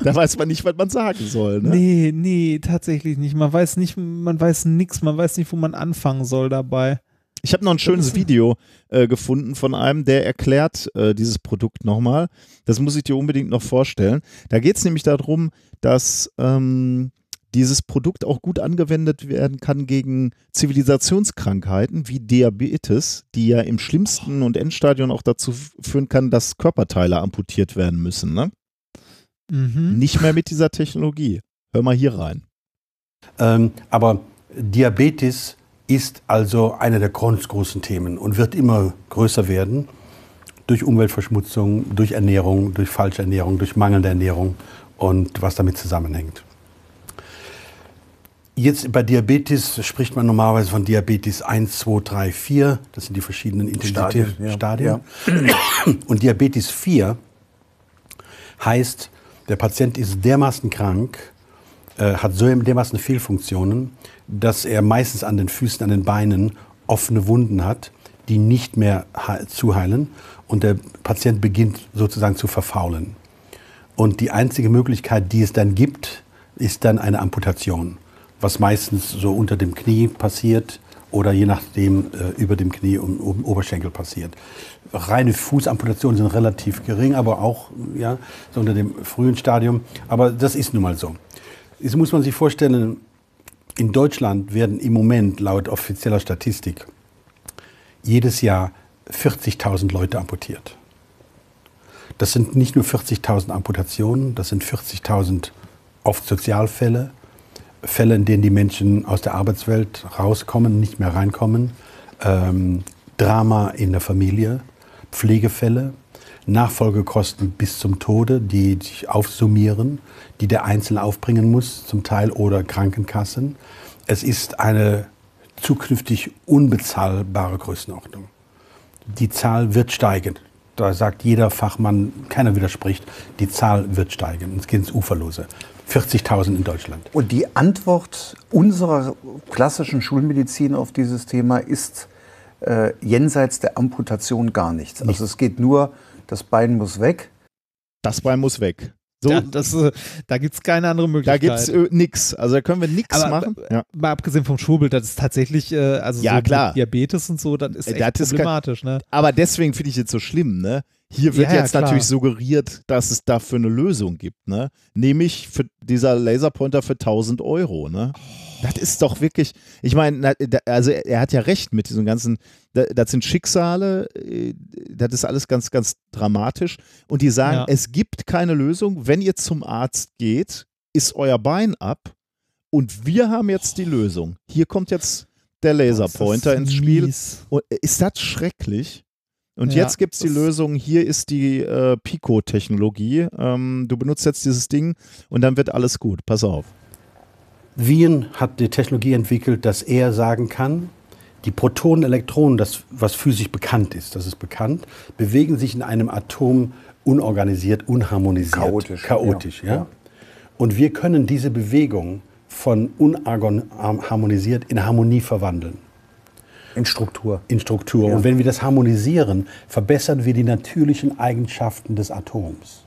Da weiß man nicht, was man sagen soll. Ne? Nee, nee, tatsächlich nicht. Man weiß nicht, man weiß nichts, man weiß nicht, wo man anfangen soll dabei. Ich habe noch ein schönes Video äh, gefunden von einem, der erklärt äh, dieses Produkt nochmal. Das muss ich dir unbedingt noch vorstellen. Da geht es nämlich darum, dass ähm, dieses Produkt auch gut angewendet werden kann gegen Zivilisationskrankheiten wie Diabetes, die ja im schlimmsten und Endstadion auch dazu führen kann, dass Körperteile amputiert werden müssen. Ne? Mhm. Nicht mehr mit dieser Technologie. Hör mal hier rein. Ähm, aber Diabetes ist also einer der ganz großen Themen und wird immer größer werden durch Umweltverschmutzung, durch Ernährung, durch falsche Ernährung, durch mangelnde Ernährung und was damit zusammenhängt. Jetzt bei Diabetes spricht man normalerweise von Diabetes 1, 2, 3, 4. Das sind die verschiedenen Intensitätsstadien. Stadien, Stadien. Und Diabetes 4 heißt, der Patient ist dermaßen krank, äh, hat so dermaßen Fehlfunktionen, dass er meistens an den Füßen, an den Beinen offene Wunden hat, die nicht mehr he- zuheilen und der Patient beginnt sozusagen zu verfaulen. Und die einzige Möglichkeit, die es dann gibt, ist dann eine Amputation, was meistens so unter dem Knie passiert oder je nachdem äh, über dem Knie und oben Oberschenkel passiert. Reine Fußamputationen sind relativ gering, aber auch ja, so unter dem frühen Stadium. Aber das ist nun mal so. Jetzt muss man sich vorstellen, in Deutschland werden im Moment laut offizieller Statistik jedes Jahr 40.000 Leute amputiert. Das sind nicht nur 40.000 Amputationen, das sind 40.000 oft Sozialfälle, Fälle, in denen die Menschen aus der Arbeitswelt rauskommen, nicht mehr reinkommen, ähm, Drama in der Familie, Pflegefälle, Nachfolgekosten bis zum Tode, die sich aufsummieren, die der Einzelne aufbringen muss, zum Teil oder Krankenkassen. Es ist eine zukünftig unbezahlbare Größenordnung. Die Zahl wird steigen. Da sagt jeder Fachmann, keiner widerspricht, die Zahl wird steigen. Es geht ins Uferlose. 40.000 in Deutschland. Und die Antwort unserer klassischen Schulmedizin auf dieses Thema ist äh, jenseits der Amputation gar nichts. Also es geht nur, das Bein muss weg. Das Bein muss weg. So, Ja, das, äh, da gibt es keine andere da Möglichkeit. gibt's äh, nix. Also da können wir nix Aber machen. Ja. Mal abgesehen vom Schwurbel, das ist tatsächlich, äh, also Ja, so klar. mit Diabetes und so, das ist Äh, echt das ist kein- problematisch, ne? Aber deswegen finde ich jetzt so schlimm, ne? Hier wird Ja, jetzt natürlich suggeriert, dass es dafür eine Lösung gibt, ne? Nämlich für dieser Laserpointer für 1000 Euro, ne? Das ist doch wirklich, ich meine, also er hat ja recht mit diesem ganzen, da- das sind Schicksale, äh, das ist alles ganz, ganz dramatisch. Und die sagen, Ja. es gibt keine Lösung. Wenn ihr zum Arzt geht, ist euer Bein ab und wir haben jetzt die Lösung. Hier kommt jetzt der Laserpointer ins Spiel. Mies. Und ist das schrecklich? Und Ja, jetzt gibt es die Lösung, hier ist die äh, Pico-Technologie. Ähm, du benutzt jetzt dieses Ding und dann wird alles gut. Pass auf. Wien hat die Technologie entwickelt, dass er sagen kann, die Protonen, Elektronen, das was physisch bekannt ist, das ist bekannt, bewegen sich in einem Atom unorganisiert, unharmonisiert, Chaotisch, chaotisch, ja. ja. Und wir können diese Bewegung von unharmonisiert in Harmonie verwandeln. In Struktur. in Struktur. Ja. Und wenn wir das harmonisieren, verbessern wir die natürlichen Eigenschaften des Atoms.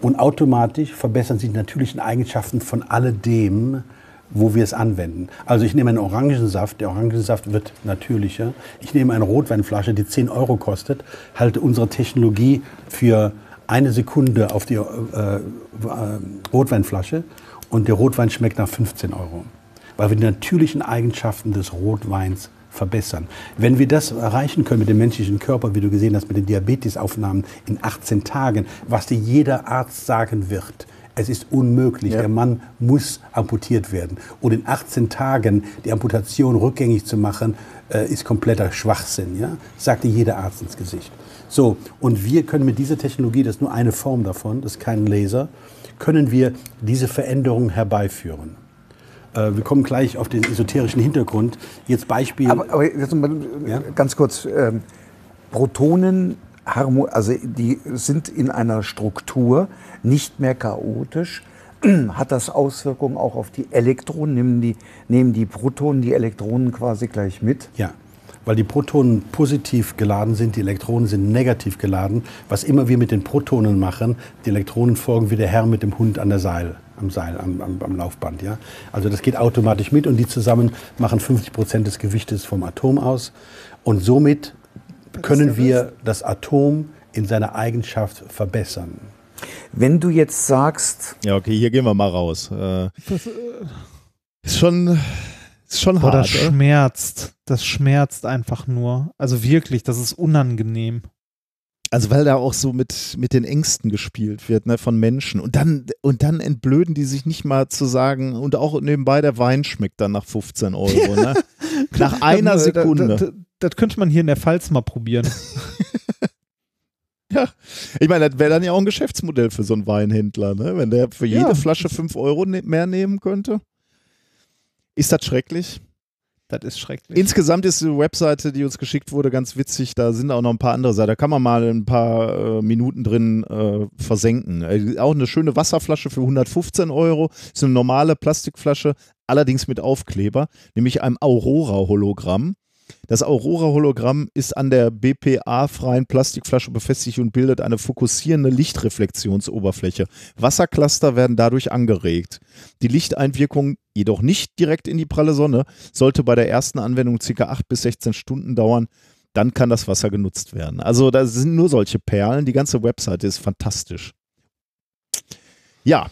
Und automatisch verbessern sich die natürlichen Eigenschaften von alledem, wo wir es anwenden. Also ich nehme einen Orangensaft, der Orangensaft wird natürlicher. Ich nehme eine Rotweinflasche, die 10 Euro kostet, halte unsere Technologie für eine Sekunde auf die äh, äh, Rotweinflasche und der Rotwein schmeckt nach 15 Euro. Weil wir die natürlichen Eigenschaften des Rotweins verbessern. Wenn wir das erreichen können mit dem menschlichen Körper, wie du gesehen hast, mit den Diabetesaufnahmen in 18 Tagen, was dir jeder Arzt sagen wird, es ist unmöglich. Ja. Der Mann muss amputiert werden. Und in 18 Tagen die Amputation rückgängig zu machen, äh, ist kompletter Schwachsinn. Ja? Sagt dir jeder Arzt ins Gesicht. So, und wir können mit dieser Technologie, das ist nur eine Form davon, das ist kein Laser, können wir diese Veränderung herbeiführen. Äh, wir kommen gleich auf den esoterischen Hintergrund. Jetzt Beispiel. Aber, aber jetzt mal Ja? ganz kurz. Ähm, Protonen, also die sind in einer Struktur nicht mehr chaotisch. Hat das Auswirkungen auch auf die Elektronen? Nehmen die, nehmen die Protonen die Elektronen quasi gleich mit? Ja, weil die Protonen positiv geladen sind, die Elektronen sind negativ geladen. Was immer wir mit den Protonen machen, die Elektronen folgen wie der Herr mit dem Hund an der Seil, am Seil, am, am, am Laufband. Ja? Also das geht automatisch mit und die zusammen machen 50 Prozent des Gewichtes vom Atom aus. Und somit können wir das Atom in seiner Eigenschaft verbessern. Wenn du jetzt sagst, Ja, okay, hier gehen wir mal raus. Äh, ist schon, ist schon Boah, das hart. oder? schmerzt. Das schmerzt einfach nur. Also wirklich, das ist unangenehm. Also weil da auch so mit, mit den Ängsten gespielt wird, ne, von Menschen. Und dann, und dann entblöden die sich nicht mal zu sagen, und auch nebenbei der Wein schmeckt dann nach 15 Euro, ne? Nach einer Sekunde. da- Das könnte man hier in der Pfalz mal probieren. Ich meine, das wäre dann ja auch ein Geschäftsmodell für so einen Weinhändler, ne? Wenn der für jede Ja. Flasche 5 Euro ne mehr nehmen könnte. Ist das schrecklich? Das ist schrecklich. Insgesamt ist die Webseite, die uns geschickt wurde, ganz witzig. Da sind auch noch ein paar andere Seiten. Da kann man mal ein paar äh, Minuten drin äh, versenken. Äh, auch eine schöne Wasserflasche für 115 Euro. Ist eine normale Plastikflasche, allerdings mit Aufkleber, nämlich einem Aurora-Hologramm. Das Aurora-Hologramm ist an der BPA-freien Plastikflasche befestigt und bildet eine fokussierende Lichtreflexionsoberfläche. Wassercluster werden dadurch angeregt. Die Lichteinwirkung jedoch nicht direkt in die pralle Sonne, sollte bei der ersten Anwendung ca. 8 bis 16 Stunden dauern. Dann kann das Wasser genutzt werden. Also da sind nur solche Perlen. Die ganze Webseite ist fantastisch. Ja.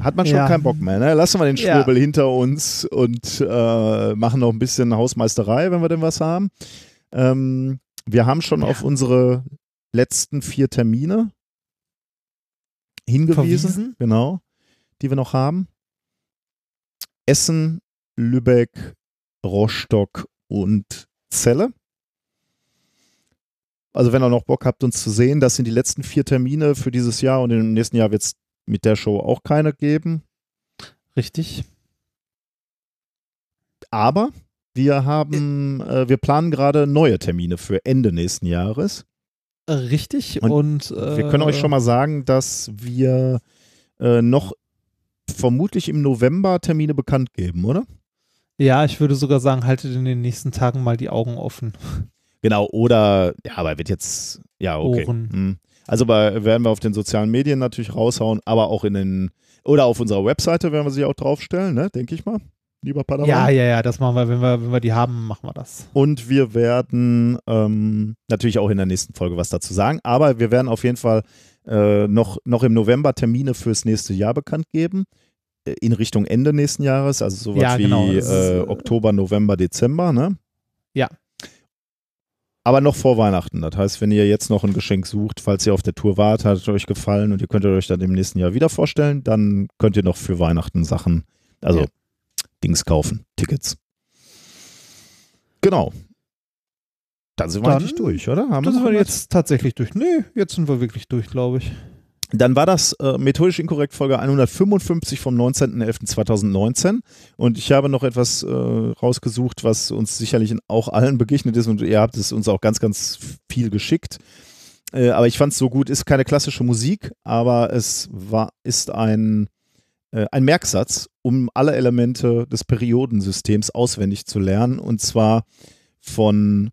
Hat man schon Ja. keinen Bock mehr. Ne? Lassen wir den Ja. Schwurbel hinter uns und äh, machen noch ein bisschen Hausmeisterei, wenn wir denn was haben. Ähm, wir haben schon auf unsere letzten vier Termine hingewiesen. Verwiesen? Genau. Die wir noch haben. Essen, Lübeck, Rostock und Celle. Also wenn ihr noch Bock habt, uns zu sehen, das sind die letzten vier Termine für dieses Jahr und im nächsten Jahr wird es mit der Show auch keine geben. Richtig. Aber wir haben, äh, wir planen gerade neue Termine für Ende nächsten Jahres. Äh, Richtig. Und Und, äh, Wir können euch schon mal sagen, dass wir äh, noch vermutlich im November Termine bekannt geben, oder? Ja, ich würde sogar sagen, haltet in den nächsten Tagen mal die Augen offen. Genau, oder, ja, aber wird jetzt, ja, okay. Ohren. Hm. Also bei, werden wir auf den sozialen Medien natürlich raushauen, aber auch in den, oder auf unserer Webseite werden wir sie auch draufstellen, ne, denke ich mal, lieber Padawan. Ja, ja, ja, das machen wir, wenn wir, wenn wir die haben, machen wir das. Und wir werden ähm, natürlich auch in der nächsten Folge was dazu sagen, aber wir werden auf jeden Fall äh, noch, noch im November Termine fürs nächste Jahr bekannt geben. äh, In Richtung Ende nächsten Jahres, also sowas Ja, genau, wie äh, äh, Oktober, November, Dezember, ne? Ja. Aber noch vor Weihnachten. Das heißt, wenn ihr jetzt noch ein Geschenk sucht, falls ihr auf der Tour wart, hat es euch gefallen und ihr könntet euch dann im nächsten Jahr wieder vorstellen, dann könnt ihr noch für Weihnachten Sachen, also Ja. Dings kaufen, Tickets. Genau. Dann sind wir Dann- eigentlich durch, oder? Haben Das sind wir jetzt tatsächlich durch. Nee, jetzt sind wir wirklich durch, glaube ich. Dann war das äh, methodisch inkorrekt Folge 155 vom 19.11.2019 und ich habe noch etwas äh, rausgesucht, was uns sicherlich auch allen begegnet ist. Und ihr habt es uns auch ganz, ganz viel geschickt. Äh, aber ich fand es so gut, ist keine klassische Musik, aber es war, ist ein, äh, ein Merksatz, um alle Elemente des Periodensystems auswendig zu lernen. Und zwar von,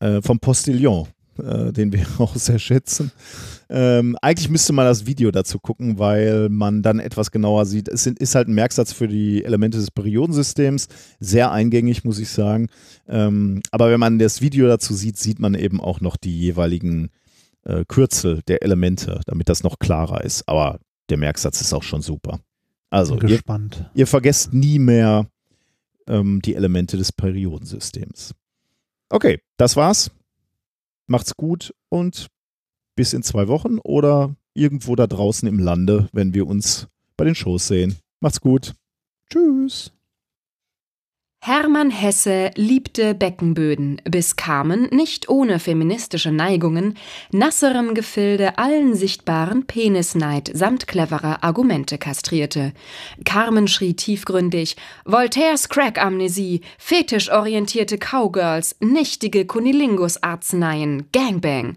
äh, vom Postillon, äh, den wir auch sehr schätzen. Ähm, eigentlich müsste man das Video dazu gucken, weil man dann etwas genauer sieht. Es sind, ist halt ein Merksatz für die Elemente des Periodensystems. Sehr eingängig, muss ich sagen. Ähm, aber wenn man das Video dazu sieht, sieht man eben auch noch die jeweiligen äh, Kürzel der Elemente, damit das noch klarer ist. Aber der Merksatz ist auch schon super. Also, ihr, ihr vergesst nie mehr ähm, die Elemente des Periodensystems. Okay, das war's. Macht's gut und bis in zwei Wochen oder irgendwo da draußen im Lande, wenn wir uns bei den Shows sehen. Macht's gut. Tschüss. Hermann Hesse liebte Beckenböden, bis Carmen, nicht ohne feministische Neigungen, nasserem Gefilde allen sichtbaren Penisneid samt cleverer Argumente kastrierte. Carmen schrie tiefgründig, Voltaires Crack-Amnesie, fetischorientierte Cowgirls, nichtige Kunilingus-Arzneien, Gangbang.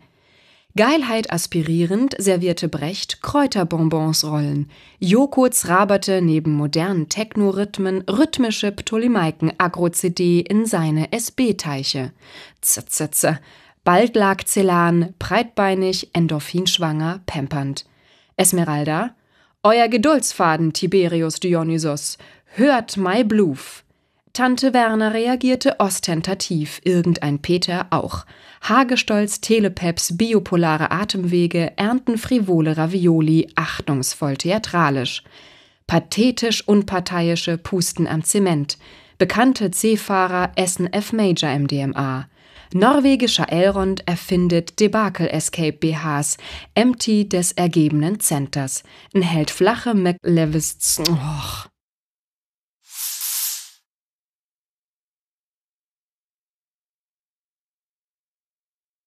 Geilheit aspirierend servierte Brecht Kräuterbonbons-Rollen. Joko zraberte neben modernen Techno-Rhythmen rhythmische Ptolemaiken-Agro-CD in seine SB-Teiche. Zzz. Bald lag Celan, breitbeinig, endorphinschwanger, pempernd. Esmeralda, euer Geduldsfaden, Tiberius Dionysos, hört my Bluf. Tante Werner reagierte ostentativ, irgendein Peter auch. Hagestolz Telepeps biopolare Atemwege ernten frivole Ravioli achtungsvoll theatralisch. Pathetisch unparteiische pusten am Zement. Bekannte C-Fahrer essen F-Major im DMA. Norwegischer Elrond erfindet Debakel-Escape-BHs, empty des ergebenen Centers. N hält flache McLevis... Och.